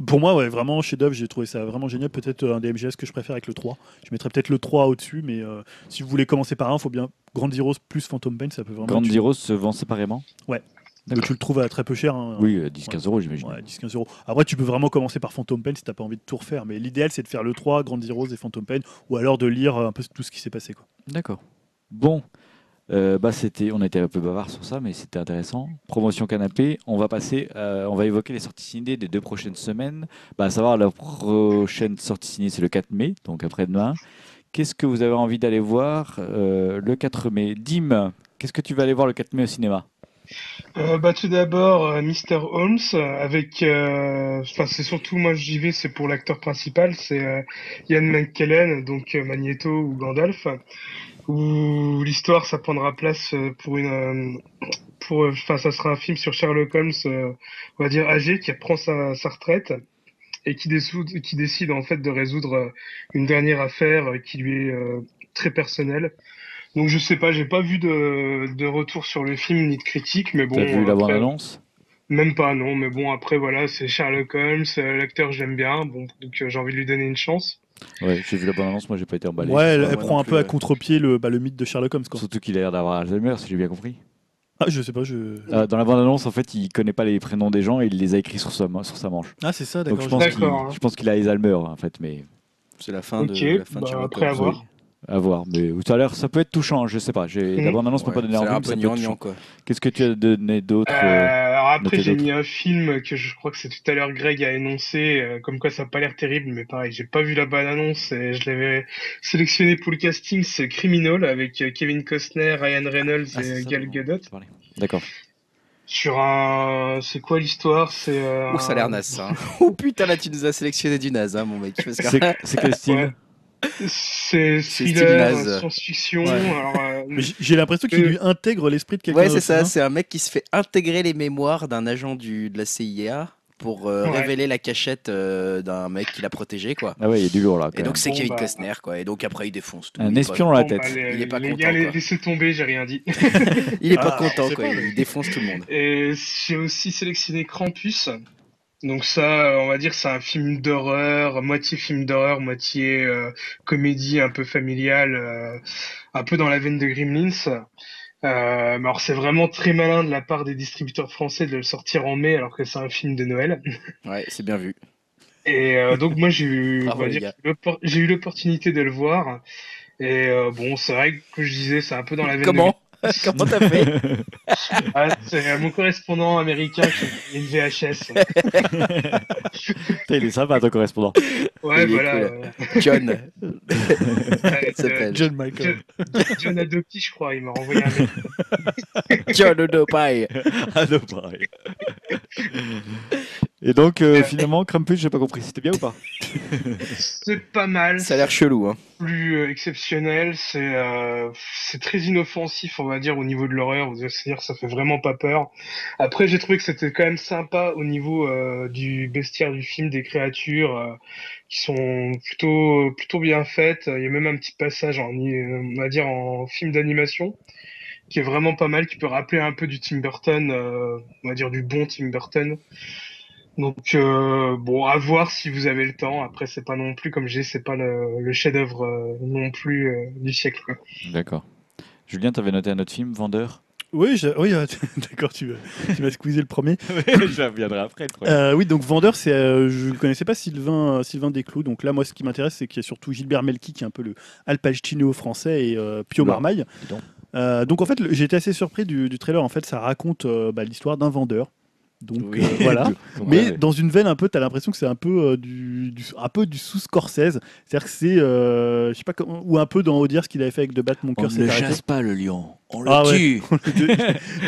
Pour moi, ouais, vraiment, chef-d'œuvre, j'ai trouvé ça vraiment génial. Peut-être euh, un des MGS que je préfère avec le 3. Je mettrais peut-être le 3 au-dessus, mais euh, si vous voulez commencer par un, il faut bien Grand Heroes plus Phantom Pain, ça peut vraiment. Grand Heroes se vend séparément Ouais. D'accord. tu le trouves à très peu cher. hein. Oui, euh, 10-15 euros j'imagine. Ouais, 10-15 euros. Après, tu peux vraiment commencer par Phantom Pain si t'as pas envie de tout refaire. Mais l'idéal, c'est de faire le 3, Grand Heroes et Phantom Pain, ou alors de lire un peu tout ce qui s'est passé. Quoi. D'accord. Bon, euh, bah c'était, on été un peu bavard sur ça, mais c'était intéressant. Promotion canapé. On va passer, euh, on va évoquer les sorties ciné des deux prochaines semaines. Bah, à savoir la prochaine sortie ciné, c'est le 4 mai, donc après-demain. Qu'est-ce que vous avez envie d'aller voir euh, le 4 mai? Dim, qu'est-ce que tu vas aller voir le 4 mai au cinéma? Euh, bah, tout d'abord, Mr. Holmes, avec, enfin, c'est surtout, moi, j'y vais, c'est pour l'acteur principal, c'est Ian McKellen, donc Magneto ou Gandalf, où l'histoire, ça prendra place euh, pour une, euh, pour, euh, enfin, ça sera un film sur Sherlock Holmes, on va dire âgé, qui prend sa, sa retraite et qui, décide en fait de résoudre une dernière affaire qui lui est très personnelle. Donc je sais pas, j'ai pas vu de, de retour sur le film ni de critique, mais bon. T'as vu la même pas, non, mais bon, après, voilà, c'est Sherlock Holmes, l'acteur, j'aime bien, bon, donc j'ai envie de lui donner une chance. Ouais, j'ai vu la bande-annonce, moi j'ai pas été emballé. ouais, elle, prend un peu à ouais. contre-pied le, bah, le mythe de Sherlock Holmes. Quoi. Surtout qu'il a l'air d'avoir Alzheimer, si j'ai bien compris. Ah, je sais pas, je. Euh, dans la bande-annonce, en fait, il connaît pas les prénoms des gens et il les a écrits sur sa, ma- sur sa manche. Ah, c'est ça, Donc d'accord. je je- pense qu'il D'accord, je pense qu'il a Alzheimer, en fait, mais C'est la fin Ok, de la fin de bah, Sherlock après, à Holmes. voir. à voir. Mais ça a l'air, ça peut être touchant, je sais pas. J'ai, La Mhm. bande-annonce m'a pas donné envie, mais ça peut être touchant. quoi. Qu'est-ce que tu as donné d'autre Euh, euh, alors après, j'ai mis un film que je crois que c'est tout à l'heure Greg a énoncé, euh, comme quoi ça a pas l'air terrible, mais pareil, j'ai pas vu la bonne annonce et je l'avais sélectionné pour le casting, c'est Criminal avec euh, Kevin Costner, Ryan Reynolds Ah, et ça Gal Gadot. D'accord. Sur un, c'est quoi l'histoire? C'est, euh, Oh, ça a l'air naze, ça. hein. Oh putain, là, tu nous as sélectionné du naze, hein, mon mec. Parce que- C'est, c'est quel style? Ouais. C'est thriller, naze. science-fiction. Ouais. Euh, J'ai l'impression qu'il Euh, lui intègre l'esprit de quelqu'un Ouais, c'est ça. hein. C'est un mec qui se fait intégrer les mémoires d'un agent du, de la CIA pour euh, Ouais. révéler la cachette euh, d'un mec qu'il a protégé, quoi. Ah ouais, il y a du lourd là. Et donc c'est Bon, Kevin bah. Costner, quoi. Et donc après il défonce tout. Un Il est espion pas- dans la bon, tête. bah, les, Il est pas les content, gars, laissez tomber, j'ai rien dit. Il est Ah, pas on content, quoi. pas, Il défonce tout le monde. Et j'ai aussi sélectionné Krampus. Donc ça, on va dire, c'est un film d'horreur, moitié film d'horreur, moitié euh, comédie un peu familiale, euh, un peu dans la veine de Gremlins. Euh, mais alors c'est vraiment très malin de la part des distributeurs français de le sortir en mai alors que c'est un film de Noël. Ouais, c'est bien vu. Et euh, donc moi j'ai eu, eu l'opportunité de le voir. Et euh, bon, c'est vrai que je disais, c'est un peu dans la veine de Comment? Comment t'as fait Ah, c'est euh, mon correspondant américain qui a une VHS. Il est sympa ton correspondant. Ouais, Il voilà. cool. euh, John. John Michael. John, John Adopi, je crois, il m'a renvoyé un mail. John non, pareil. Et donc, euh, finalement, Krampus, j'ai pas compris, c'était bien ou pas? C'est pas mal, Ça a l'air chelou, hein. plus euh, exceptionnel, c'est euh, c'est très inoffensif, on va dire, au niveau de l'horreur, c'est-à-dire ça fait vraiment pas peur. Après, j'ai trouvé que c'était quand même sympa au niveau euh, du bestiaire du film, des créatures euh, qui sont plutôt plutôt bien faites. Il y a même un petit passage en, on va dire, en film d'animation qui est vraiment pas mal, qui peut rappeler un peu du Tim Burton, euh, on va dire du bon Tim Burton. Donc euh, bon, à voir si vous avez le temps. Après, c'est pas non plus comme j'ai, c'est pas le, le chef-d'œuvre euh, non plus euh, du siècle. Quoi. D'accord. Julien, t'avais noté un autre film, Vendeur? Oui, je- oui euh, d'accord, tu, tu m'as squeezé le premier. Je reviendrai après. le problème. Euh, oui, donc vendeur, c'est, euh, je ne connaissais pas Sylvain, euh, Sylvain Desclous. Donc là, moi, ce qui m'intéresse, c'est qu'il y a surtout Gilbert Melki, qui est un peu le Al Pacino français, et euh, Pio Oula, Marmaille. dis donc. Euh, donc en fait, le- j'ai été assez surpris du, du trailer. En fait, ça raconte euh, bah, l'histoire d'un vendeur. Donc Oui. euh, voilà. Donc, Mais ouais. dans une veine un peu, t'as l'impression que c'est un peu euh, du, du- un peu du sous Scorsese, c'est-à-dire que c'est, euh, je sais pas, comment- ou un peu dans Audier ce qu'il avait fait avec De Battre mon on cœur ne s'est arrêté. chasse pas le lion, on le Ah ouais. tue.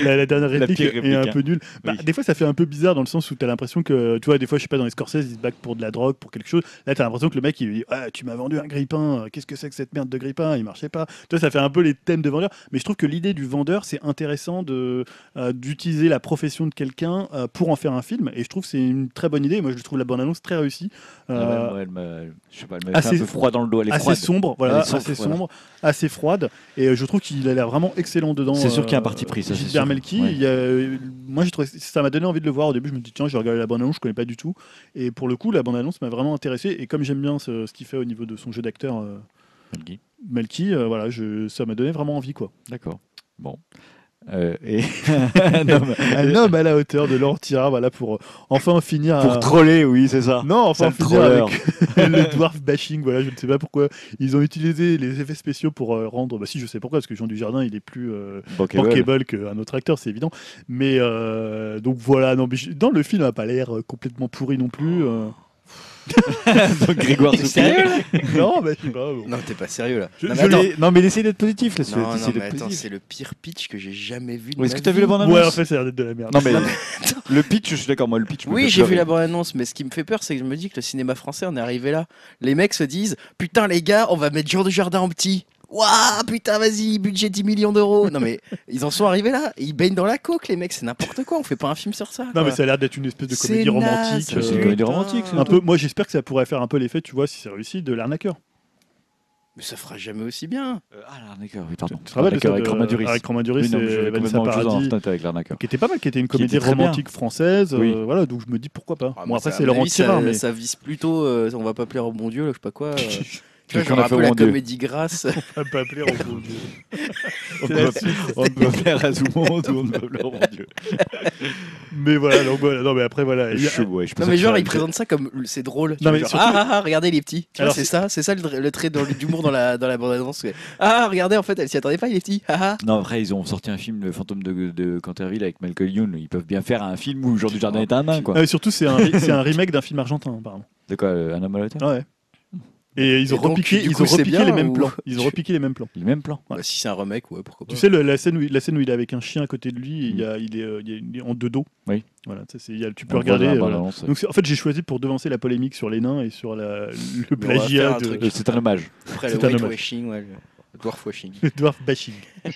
la, la dernière La réplique, est un hein. peu nulle. Bah, Oui. Des fois, ça fait un peu bizarre dans le sens où tu as l'impression que, tu vois, des fois, je sais pas, dans les Scorsese, ils se battent pour de la drogue, pour quelque chose. Là, tu as l'impression que le mec, il dit Ah, Tu m'as vendu un grippin, qu'est-ce que c'est que cette merde de grippin Il marchait pas. Tu vois, ça fait un peu les thèmes de vendeur. Mais je trouve que l'idée du vendeur, c'est intéressant de, euh, d'utiliser la profession de quelqu'un euh, pour en faire un film. Et je trouve que c'est une très bonne idée. Moi, je trouve la bande-annonce très réussie. Ah, Euh, ouais, elle m'a- je sais pas, elle m'a assez- fait un peu froid dans le dos. Elle est assez froide. sombre, voilà, Elle est sombre, assez voilà. sombre, assez froide, et euh, je trouve qu'il a l'air vraiment excellent dedans. C'est sûr qu'il y a un euh, parti pris, ça, Gilbert. Melki, Ouais. il y a- euh, moi j'ai trouvé ça m'a donné envie de le voir. Au début, je me dis tiens, j'ai regardé la bande annonce, je connais pas du tout, et pour le coup, la bande annonce m'a vraiment intéressé. Et comme j'aime bien ce, ce qu'il fait au niveau de son jeu d'acteur, euh, Melki. Melki, voilà, je, ça m'a donné vraiment envie quoi. D'accord. Bon. Euh, et un homme- Un homme à la hauteur de Laurent Tirard, voilà pour euh, enfin finir. pour à- troller, oui, c'est ça. Non, enfin finir troller. avec le dwarf bashing. Voilà, je ne sais pas pourquoi ils ont utilisé les effets spéciaux pour euh, rendre. Bah si, je sais pourquoi, parce que Jean Dujardin, il est plus euh, Bankable. qu'un autre acteur, c'est évident. Mais euh, donc voilà, non, mais dans le film, n'a pas l'air complètement pourri non plus. Donc Grégoire non, bah, je sais pas. bon. Non, t'es pas sérieux là. Je- non, je mais attends. l'ai- Non, mais essayez d'être positif là. Non, mais attends, c'est le pire pitch que j'ai jamais vu. de Est-ce ma que tu as vie. vu la bande Ouais, annonce en fait, ça a l'air d'être de la merde. Non, mais le pitch, je suis d'accord. Moi, le pitch. me Oui, fait j'ai vu pleurer. la bande-annonce, mais ce qui me fait peur, c'est que je me dis que le cinéma français, on est arrivé là. Les mecs se disent Putain, les gars, on va mettre Jean de Jardin en petit. Waouh, putain, vas-y, budget 10 millions d'euros. Non, mais ils en sont arrivés là. Ils baignent dans la coke, les mecs, c'est n'importe quoi. On fait pas un film sur ça. Non, quoi. mais ça a l'air d'être une espèce de C'est comédie romantique. C'est une euh, comédie Putain. romantique. un peu, moi, j'espère que ça pourrait faire un peu l'effet, tu vois, si c'est réussi, de l'arnaqueur. Mais ça fera jamais aussi bien. Euh, Ah, l'arnaqueur, oui, pardon. Tu te rappelles avec de- Romain Duris. Avec Romain Duris Oui, et Vanessa Paradis. avec l'arnaqueur. Qui était pas mal, qui était une comédie était très bien. romantique française. euh, voilà, donc je me dis pourquoi pas. Ah, bon, moi, après, ça, c'est Laurent Tirard, mais. Ça vise plutôt. euh, on va pas plaire au bon Dieu, là, je sais pas quoi. tu vois, Qu'est-ce qu'on genre a un peu au la bon Dieu comédie grasse. On va pas appeler Romain Dieu. On ne peut- suite. on ne peut plaire à tout le monde ou on ne peut plaire au bon Dieu. Mais voilà, donc voilà. Non, mais après, voilà. Je- ouais, je Non mais genre ça- il présente ça comme c'est drôle. Non, mais genre, surtout- ah, ah, ah, regardez les petits. Tu vois, Alors, c'est c'est- ça, c'est ça le, le trait dans- d'humour dans la dans la bande annonce. ouais. Ah regardez en fait elle s'y attendait pas les petits. Ah, ah. Non, après, ils ont sorti un film, Le fantôme de, de Canterville, avec Michael Youn. Ils peuvent bien faire un film où Jean Dujardin est un nain, quoi. Ah, et surtout, c'est un, ri- c'est un remake d'un film argentin, apparemment. De quoi, Un homme à la Ouais. Et ils ont Et donc, repiqué, ils coup, ont repiqué bien les mêmes ou- plans. Ils ont repiqué les mêmes plans. Les mêmes plans. Bah, si c'est un remake ouais pourquoi pas. Tu sais, le- la, scène où, la scène où il est avec un chien à côté de lui, il, y a, il, est, euh, il est- il est en deux dos. Oui. Voilà, ça, c'est- il y a- tu peux On regarder. euh, voilà. Donc, en fait, j'ai choisi pour devancer la polémique sur les nains et sur la, le plagiat de. Euh, C'est un hommage. Après le c'est un hommage. whitewashing ouais, le dwarf washing. le dwarf bashing.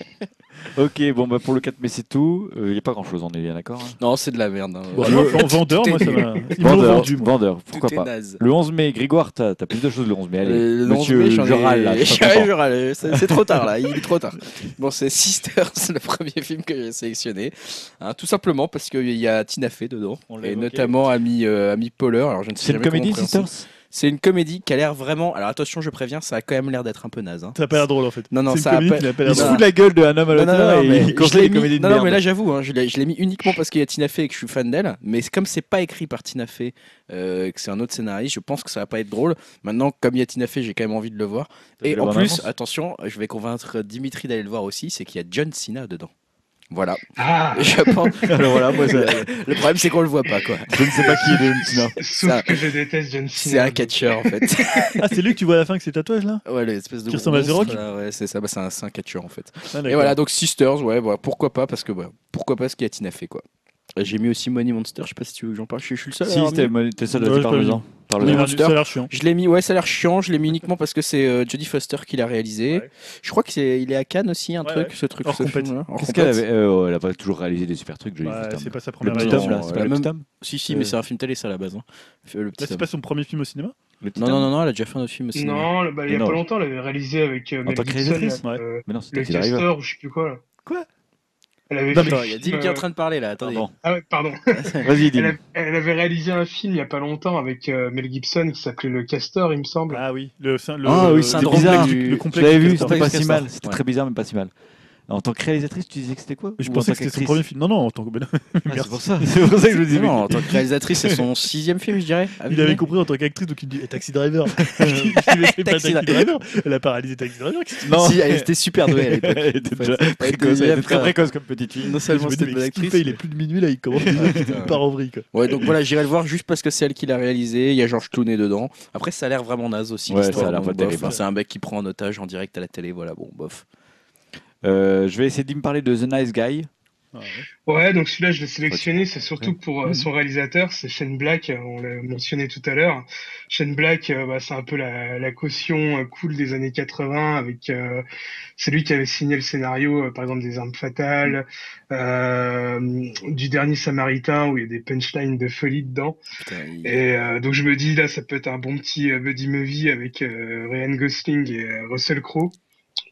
Ok, bon, bah pour le 4 mai, c'est tout. Il n'y a pas grand chose, on est bien d'accord hein Non c'est de la merde. hein. Bon, alors, en vendeur, moi, ça m'a. Vendeur, vendu. moi. vendeur, pourquoi pas. naze. Le 11 mai, Grégoire, t'as as plus de choses le 11 mai. Allez, Euh, le 11 monsieur mai, j'en ai- Joral, là, je je râle, c'est trop tard là, il est trop tard. Bon, c'est Sisters, le premier film que j'ai sélectionné. Hein, tout simplement parce qu'il y a Tina Fey dedans, On et évoqué. notamment Ami, euh, Ami Poehler. Alors, je ne sais C'est une comédie. Sisters? C'est une comédie qui a l'air vraiment. Alors attention, je préviens, ça a quand même l'air d'être un peu naze. hein. Ça a pas l'air drôle en fait. Non, non, c'est ça une a comédie pas- qui n'a pas Il l'air se drôle. fout de la gueule de un homme à Non, non, l'auteur non, et mais il je conseille l'ai les mis- comédies de non, non, mais merde. là j'avoue, hein, je l'ai je l'ai mis uniquement parce qu'il y a Tina Fey et que je suis fan d'elle. Mais c'est- comme c'est pas écrit par Tina Fey, euh, que c'est un autre scénariste, je pense que ça va pas être drôle. Maintenant, comme il y a Tina Fey, j'ai quand même envie de le voir. T'as Et la en plus, attention, je vais convaincre Dimitri d'aller le voir aussi, c'est qu'il y a John Cena dedans. Voilà. Ah, Je pense- Alors voilà, moi, ça- Le problème, c'est qu'on le voit pas, quoi. je ne sais pas qui est John Cena. sauf ça- que je déteste John Cena. C'est un catcheur, en fait. Ah, c'est lui que tu vois à la fin avec ses tatouages là? Ouais, l'espèce de Qui ressemble à The Rock là, Ouais, c'est ça, bah, c'est un, c'est un catcheur, en fait. Ah, Et voilà, donc Sisters, ouais, voilà, pourquoi pas, parce que bah, pourquoi pas ce qu'il y a Tina Fey, quoi. Et J'ai mis aussi Money Monster, je sais pas si tu veux que j'en parle, je, je suis le seul. à Si, l'avoir c'était mis. t'es seul, Ouais, vas-y, j'ai pas vu. Parle-en. Ça a l'air- Monster. ça a l'air chiant. Je l'ai mis, ouais, ça a l'air chiant, je l'ai mis uniquement parce que c'est euh, Jodie Foster qui l'a réalisé. Ouais. Je crois qu'il est, il est à Cannes aussi, un Ouais, truc, ouais. ce truc. Hors ce compète. film-là, hors Qu'est-ce qu'elle compète. avait euh, Elle a pas toujours réalisé des super trucs, Ouais, Foster. c'est pas sa Le première petit Non, homme, réalisation. là, c'est pas le même- petit homme Si, si, Euh, mais c'est un film télé, ça à la base. hein. Le petit c'est homme. pas son premier film au cinéma Le petit Non, non, homme non, non, elle a déjà fait un autre film aussi. Non, le- bah, il y a Non. pas longtemps, elle avait réalisé avec euh, En Mel tant que Gibson, réalisatrice là, Ouais. euh, Mais non, le c'était Taxi Driver. Castor ou je sais plus quoi. Là. Quoi? Elle avait Non, Attends, il y a Dim qui est en train de parler là, attendez. Pardon. Ah ouais, pardon. Vas-y, Elle, dis. a- elle avait réalisé un film il y a pas longtemps avec euh, Mel Gibson qui s'appelait Le Castor, il me semble. Ah oui, le, le, Ah oui, le c'était syndrome bizarre. du- le complexe l'avais du vu, c'était pas si mal. C'était Ouais. très bizarre, mais pas si mal. En tant que réalisatrice, tu disais que c'était quoi? Je Ou pensais tant que c'était son premier film. Non, non, en tant que. Ah, Merci. c'est pour ça. C'est pour ça que je me dis. Non, en tant que réalisatrice, c'est son sixième film, je dirais. à Il avait compris en tant qu'actrice, donc il me dit eh, Taxi Driver. je c'est pas Taxi Driver. Elle a pas réalisé Taxi Driver. Non. Si, elle était super douée à l'époque. Elle était déjà Elle était précoce, elle était très très- précoce comme petite fille. Non seulement c'était une bonne actrice. fait Il est plus de minuit là, il commence Ah, putain. part en vrille. quoi. Ouais, donc voilà, j'irai le voir juste parce que c'est elle qui l'a réalisé. Il y a Georges Clooney dedans. Après, ça a l'air vraiment naze aussi. Ouais, ça a l'air pas terrible. C'est un mec qui prend en otage en direct à la télé. Voilà, bon, bof. Euh, je vais essayer de me parler de The Nice Guy. Ah, ouais. Ouais, donc celui-là, je l'ai sélectionné, c'est surtout pour euh, son réalisateur, c'est Shane Black, euh, on l'a mentionné tout à l'heure. Shane Black, euh, bah, c'est un peu la, la caution euh, cool des années 80, avec c'est lui qui avait signé le scénario, par exemple, des Armes Fatales, du Dernier Samaritain, où il y a des punchlines de folie dedans. Putain, il- Et donc je me dis, là, ça peut être un bon petit buddy movie avec Ryan Gosling et Russell Crowe.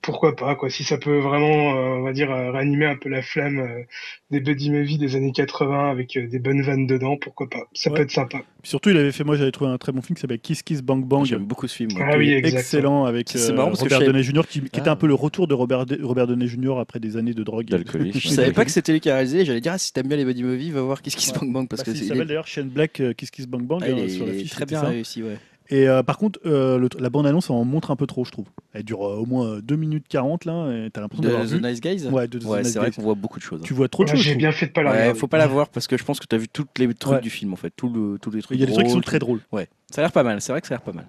Pourquoi pas, quoi. Si ça peut vraiment, euh, on va dire, euh, réanimer un peu la flamme euh, des buddy movies des années 80 avec euh, des bonnes vannes dedans, pourquoi pas. Ça Ouais. peut être sympa. Puis Surtout, il avait fait, moi j'avais trouvé un très bon film qui s'appelle Kiss Kiss Bang Bang. J'aime beaucoup ce film. Ah oui, excellent avec C'est euh, marrant parce que Robert Downey Jr. qui, qui était Ah. un peu le retour de Robert, De- Robert Downey Jr. après des années de drogue. D'alcoolisme. Je savais pas que c'était lui qui a réalisé. J'allais dire, ah, si t'aimes bien les buddy movies, va voir Kiss Kiss Ouais. Bang Bang. Parce Parce que il s'appelle d'ailleurs Shane Black euh, Kiss Kiss Bang Bang ah, il hein, est- sur l'affiche. très bien ça. réussi, ouais. Et euh, par contre, euh, le- la bande-annonce en montre un peu trop, je trouve. Elle dure euh, au moins 2 minutes 40 là, et t'as l'impression d'avoir De vu. The Nice Guys? Ouais, de The Ouais, Nice c'est vrai Guys. qu'on voit beaucoup de choses. hein. Tu vois trop de Ouais, choses. J'ai bien fait de pas la Ouais, regarder. faut pas la voir parce que je pense que t'as vu tous les trucs Ouais. du film en fait, tout le, tous les trucs. Il y a des trucs qui sont drôles, très drôles. Ouais, ça a l'air pas mal. C'est vrai que ça a l'air pas mal.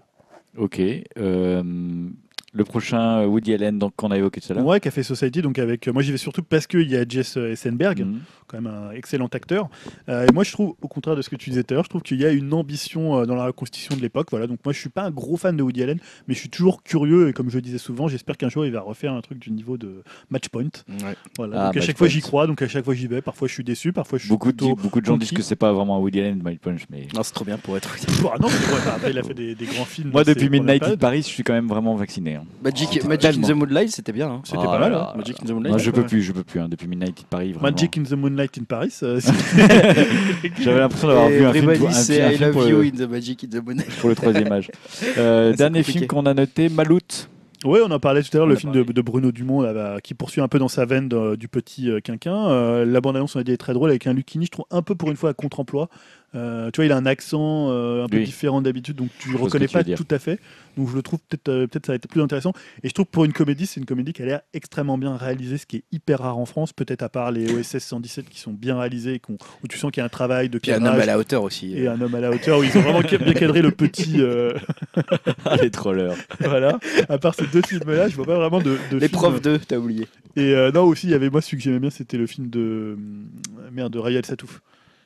Ok. euh, le prochain Woody Allen donc, qu'on a évoqué tout à l'heure. Ouais, Café Society, donc avec. euh, moi, j'y vais surtout parce qu'il y a Jess euh, Eisenberg, Mhm. quand même un excellent acteur. Euh, et moi, je trouve, au contraire de ce que tu disais tout à l'heure, je trouve qu'il y a une ambition euh, dans la reconstitution de l'époque. Voilà, donc moi, je suis pas un gros fan de Woody Allen, mais je suis toujours curieux. Et comme je disais souvent, j'espère qu'un jour, il va refaire un truc du niveau de Matchpoint. Voilà. Ah, donc à chaque Match fois, Point. j'y crois. Donc à chaque fois, j'y vais. Parfois, je suis déçu. Parfois, je suis Beaucoup, de, plutôt. beaucoup de gens disent que c'est pas vraiment un Woody Allen, My Punch, mais Non, c'est trop bien pour être. Ah non, mais ouais, bah, après, il a fait des, des grands films. moi depuis Midnight in. Paris, je suis quand même vraiment vacciné. Hein. Magic, Oh, Magic in the Moonlight, c'était bien. hein. C'était Oh pas mal. là. hein. Magic in the Moonlight. Moi, je peux plus, je peux plus. hein, depuis Midnight in Paris, vraiment. Magic in the Moonlight in Paris. euh, J'avais l'impression d'avoir vu un film, Everybody pour- un, un I film love you le, in the Magic in the Moonlight. pour le troisième âge. Euh, C'est dernier compliqué. film qu'on a noté, Maloute. Ouais, on en parlait tout à l'heure, le film de, Bruno Dumont là, bah, qui poursuit un peu dans sa veine de- du petit euh, quinquin. Euh, la bande-annonce, on a dit, est très drôle avec un Lucchini, je trouve un peu pour une fois à contre-emploi. Euh, tu vois, il a un accent euh, un peu Oui. différent d'habitude, donc tu que reconnais pas tout à fait. Donc je le trouve peut-être euh, peut-être ça va être plus intéressant. Et je trouve que pour une comédie, c'est une comédie qui a l'air extrêmement bien réalisée, ce qui est hyper rare en France, peut-être à part les OSS 117 qui sont bien réalisés, et où tu sens qu'il y a un travail de Puis un homme à la hauteur aussi. et un homme à la hauteur, où ils ont vraiment bien cadré le petit. euh, Les trollers. voilà. À part ces deux films-là, je vois pas vraiment de. de Les film- profs 2, t'as oublié. Et euh, non, aussi, il y avait moi, celui que j'aimais bien, c'était le film de. euh, Merde, de Rayal Satouf.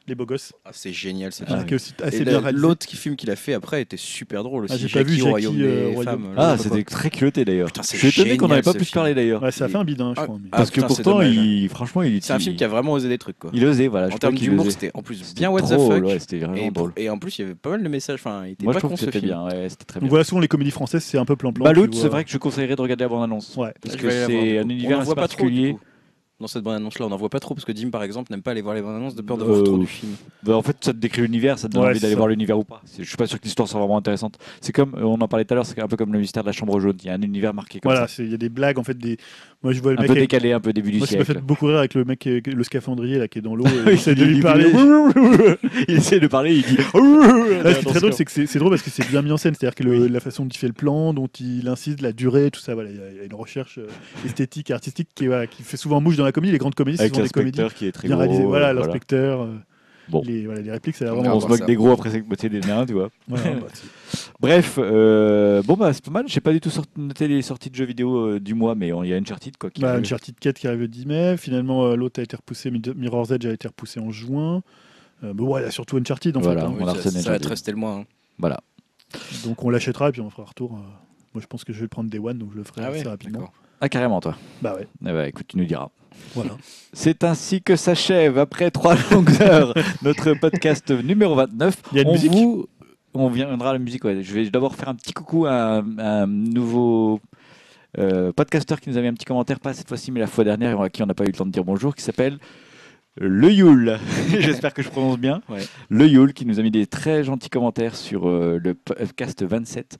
Les beaux gosses. Ah, c'est génial ce Ah, aussi réalisé. L'autre qui film qu'il a fait après était super drôle aussi. Ah, j'ai pas vu Royaume euh, des Royaume. femmes. Ah, c'était très culotté d'ailleurs. C'est Je suis étonné qu'on n'avait génial, pas pu se parler d'ailleurs. Ouais, ça a fait un bide, hein, je Ah, crois. ah, Parce que putain, c'est pourtant, dommage, il, franchement, il C'est un film qui a vraiment osé des trucs quoi. Il osait, voilà. en termes d'humour, c'était en plus bien what the fuck. Et, en plus, il y avait pas mal de messages. Enfin, il était Moi, je pas trouve con que ce c'était film. très Donc bien. voilà, souvent les comédies françaises, c'est un peu plan-plan. Maloute, tu c'est vrai que je conseillerais de regarder la bande-annonce. Ouais. Parce que c'est un univers particulier. Dans cette bande-annonce-là, on n'en voit pas trop parce que Dim, par exemple, n'aime pas aller voir les bandes-annonces de peur de Euh, voir trop du film. Bah, en fait, ça te décrit l'univers, ça te donne Ouais, envie c'est d'aller ça. voir l'univers ou pas. C'est- Je suis pas sûr que l'histoire soit vraiment intéressante. C'est comme, euh, on en parlait tout à l'heure, c'est un peu comme le mystère de la chambre jaune. Il y a un univers marqué comme Voilà, c'est- il y a des blagues, en fait, des. Moi, je vois le Un mec. peu avec- décalé, un peu début du Moi, ça m'a siècle. fait beaucoup rire avec le mec, qui est- le scaphandrier là, qui est dans l'eau. Il et il essaie de lui parler. il essaie de parler, il dit. Là, ce qui est très drôle, c'est que c'est c'est drôle parce que c'est bien mis en scène. C'est-à-dire que le- la façon dont il fait le plan, dont il insiste, la durée, tout ça, voilà, il y a- il y a une recherche euh, esthétique, artistique qui, voilà, qui fait souvent mouche dans la comédie. Les grandes comédies, ce Avec sont des comédies l'inspecteur qui est très bien gros. réalisées. Voilà, euh, l'inspecteur. euh, Bon. Les, voilà, les répliques, c'est vraiment. On se moque ça. des gros après c'est moitié des nains, tu vois. voilà, bah, Bref, euh, bon bah c'est pas mal. J'ai pas du tout sorti- noté les sorties de jeux vidéo euh, du mois, mais il y a Uncharted quoi. Qui Bah, arrive. Uncharted 4 qui arrive le 10 mai. Finalement, euh, l'autre a été repoussé. Mirror's Edge a été repoussé en juin. Euh, mais ouais, il y a surtout Uncharted en Voilà. fait. hein. on a ça, va te rester le mois. hein. Voilà. Donc on l'achètera et puis on fera un retour. euh, Moi, je pense que je vais prendre Day One, donc je le ferai assez rapidement. Ah carrément toi. Bah ouais, Eh bah, écoute, tu nous diras. Voilà. C'est ainsi que s'achève, après trois longues heures, notre podcast numéro 29. Il y a une on musique vous- On viendra à la musique, ouais. Je vais d'abord faire un petit coucou à un, à un nouveau euh, podcasteur qui nous a mis un petit commentaire, pas cette fois-ci, mais la fois dernière, et à qui on n'a pas eu le temps de dire bonjour, qui s'appelle Le Yule. J'espère que je prononce bien. Ouais. Le Yule, qui nous a mis des très gentils commentaires sur euh, le podcast 27.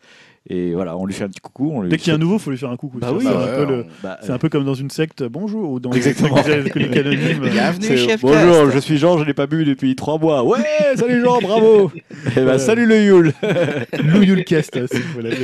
Et voilà, on lui fait un petit coucou. On lui Dès qu'il y a un nouveau, il faut lui faire un coucou. Bah oui, c'est bah un ouais, peu le- Bah, un comme dans une secte, bonjour, ou dans Exactement. une anonyme. Bienvenue FCast. Bonjour, je suis Jean, je n'ai pas bu depuis trois mois. Ouais, salut Jean, bravo. Eh ben, Ouais. salut le Yule. Lou Yulcast, si vous l'avez.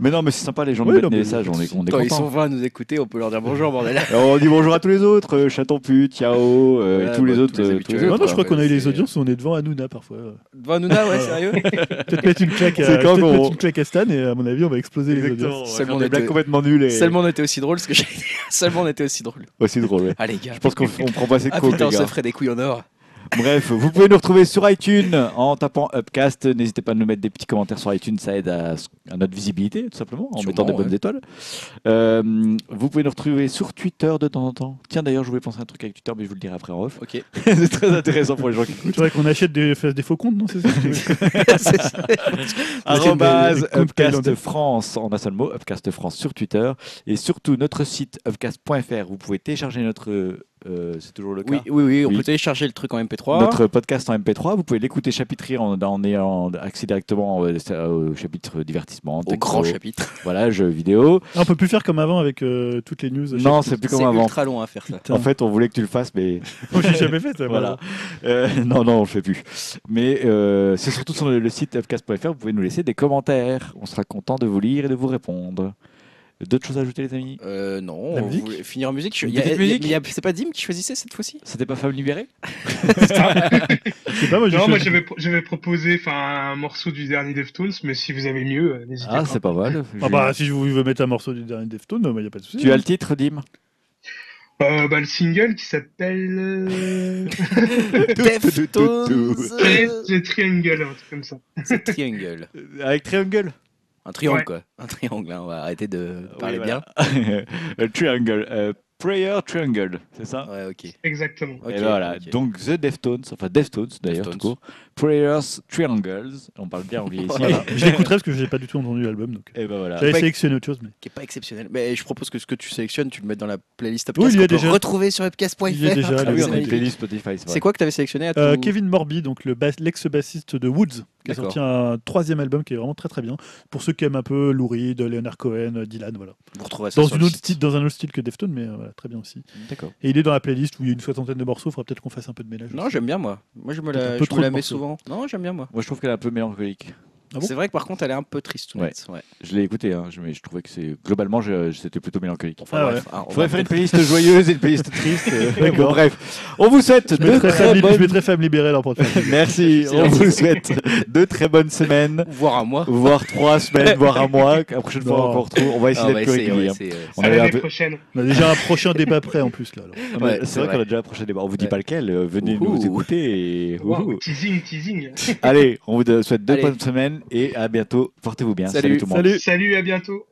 Mais non, mais c'est sympa, les gens Ouais, nous des messages, on est, on est Quand ils sont 20 à nous écouter, on peut leur dire bonjour, bordel. Alors, on dit bonjour à tous les autres, euh, chaton pute, Ouais, et tous les bah, autres. Non, je crois qu'on a eu les audiences, on est devant Hanouna parfois. Devant Hanouna, ouais, sérieux Peut-être mettre une claque à, Stan et à mon avis, on va exploser les Exactement, audiences. on va Seulement on blagues était- complètement nulles et Seulement on était aussi drôle, ce que j'ai dit. Seulement on était aussi drôle. aussi drôle. ouais. Allez, gars. Je pense qu'on on prend pas assez de Ah putain, on les se ferait des couilles en or. Bref, vous pouvez nous retrouver sur iTunes en tapant Upcast. N'hésitez pas à nous mettre des petits commentaires sur iTunes, ça aide à, à notre visibilité, tout simplement, en Sûrement, mettant des bonnes ouais. étoiles. Euh, vous pouvez nous retrouver sur Twitter de temps en temps. Tiens, d'ailleurs, je voulais penser à un truc avec Twitter, mais je vous le dirai après en off. Ok. C'est très intéressant pour les gens qui écoutent. C'est vrai qu'on achète des, faux comptes, non C'est ça C'est ça. Arrobase Upcast. France en un seul mot, Upcast France sur Twitter et surtout notre site upcast.fr. Vous pouvez télécharger notre, euh, c'est toujours le cas. Oui, oui, oui, on Oui. peut télécharger le truc en MP3. Notre podcast en MP3, vous pouvez l'écouter chapitré en, en ayant accès directement euh, au chapitre divertissement, au grand chapitre. voilà, jeux vidéo. Ah, On peut plus faire comme avant avec euh, toutes les news. Non, c'est plus C'est comme avant. ultra long à faire ça. Putain. En fait, on voulait que tu le fasses, mais Oh, J'ai jamais fait ça. voilà. Euh, non, non, on le fait plus. Mais euh, c'est surtout sur le, le site upcast.fr, vous pouvez nous laisser des commentaires. On sera content de vous lire et de vous répondre. D'autres choses à ajouter, les amis? Euh, non, La on musique voulait finir en musique. Je- Une y a- petite y a- musique y a- C'est pas Dim qui choisissait cette fois-ci? C'était pas Femme libérée pas, moi Non, moi j'avais j'avais proposé enfin un morceau du dernier Deftones, mais si vous avez mieux, euh, n'hésitez Ah, pas. c'est pas mal. Ah bah, si je vous veux mettre un morceau du dernier Deftone, il n'y a pas de souci. Tu as le titre, Dim? Euh, bah, le single qui s'appelle euh... Deftones The Triangle, un truc comme ça. C'est Triangle. Avec Triangle? Un triangle Ouais. quoi. Un triangle, hein, on va arrêter de parler Oui, bien. voilà. Euh, triangle. euh, Prayer Triangle, c'est ça? Ouais, ok. Exactement. Ok, Et voilà, donc The Deftones, enfin Deftones d'ailleurs, tout court. Prayers Triangles, on parle bien anglais ici. Voilà. Je l'écouterai parce que j'ai pas du tout entendu l'album. Donc... Et ben voilà. J'avais Pas- sélectionné autre chose, mais. Qui est pas exceptionnel. Mais je propose que ce que tu sélectionnes, tu le mettes dans la playlist Oui, Upcast. il y a déjà. retrouver sur upcast.fr. Il y a déjà, Ah oui, c'est on a une magnifique. playlist Spotify, c'est quoi que tu avais sélectionné à Euh, Kevin Morby, donc le bas- l'ex-bassiste de Woods, qui a sorti un troisième album qui est vraiment très très bien. Pour ceux qui aiment un peu Lou Reed, Leonard Cohen, Dylan, voilà. Vous retrouverez ça Dans, sur une autre style, dans un autre style que Deftones, mais euh, voilà, très bien aussi. D'accord. Et il est dans la playlist où il y a une soixantaine de morceaux, il faudra peut-être qu'on fasse un peu de ménage. Non, j'aime bien moi. Moi, je me la, je me la mets morceaux. Non, j'aime bien moi. Moi je trouve qu'elle est un peu mélancolique. Ah bon c'est vrai que par contre, elle est un peu triste. Ouais. ouais. Je l'ai écouté, hein, je- mais je trouvais que c'est globalement c'était plutôt mélancolique. Enfin, Ah bref. Ah, on Il faudrait faire une playlist joyeuse et une playlist triste. euh, bon, bref, on vous souhaite Je de mettrai, très femme, je bonnes... mettrai Femme libérée le portefeuille. Merci, on vous souhaite de très bonnes semaines, Voir à moi. voire trois semaines, voire un mois. La prochaine fois encore trop. On va essayer Ah, on va d'être plus on régulier. On un. On a déjà un prochain débat prêt en plus là. on c'est vrai qu'on a déjà un prochain débat. On vous dit pas lequel. euh, Venez nous écouter. Teasing, teasing. Allez, on vous souhaite deux bonnes semaines et à bientôt. Portez-vous bien. Salut. tout le monde. Salut Salut, à bientôt.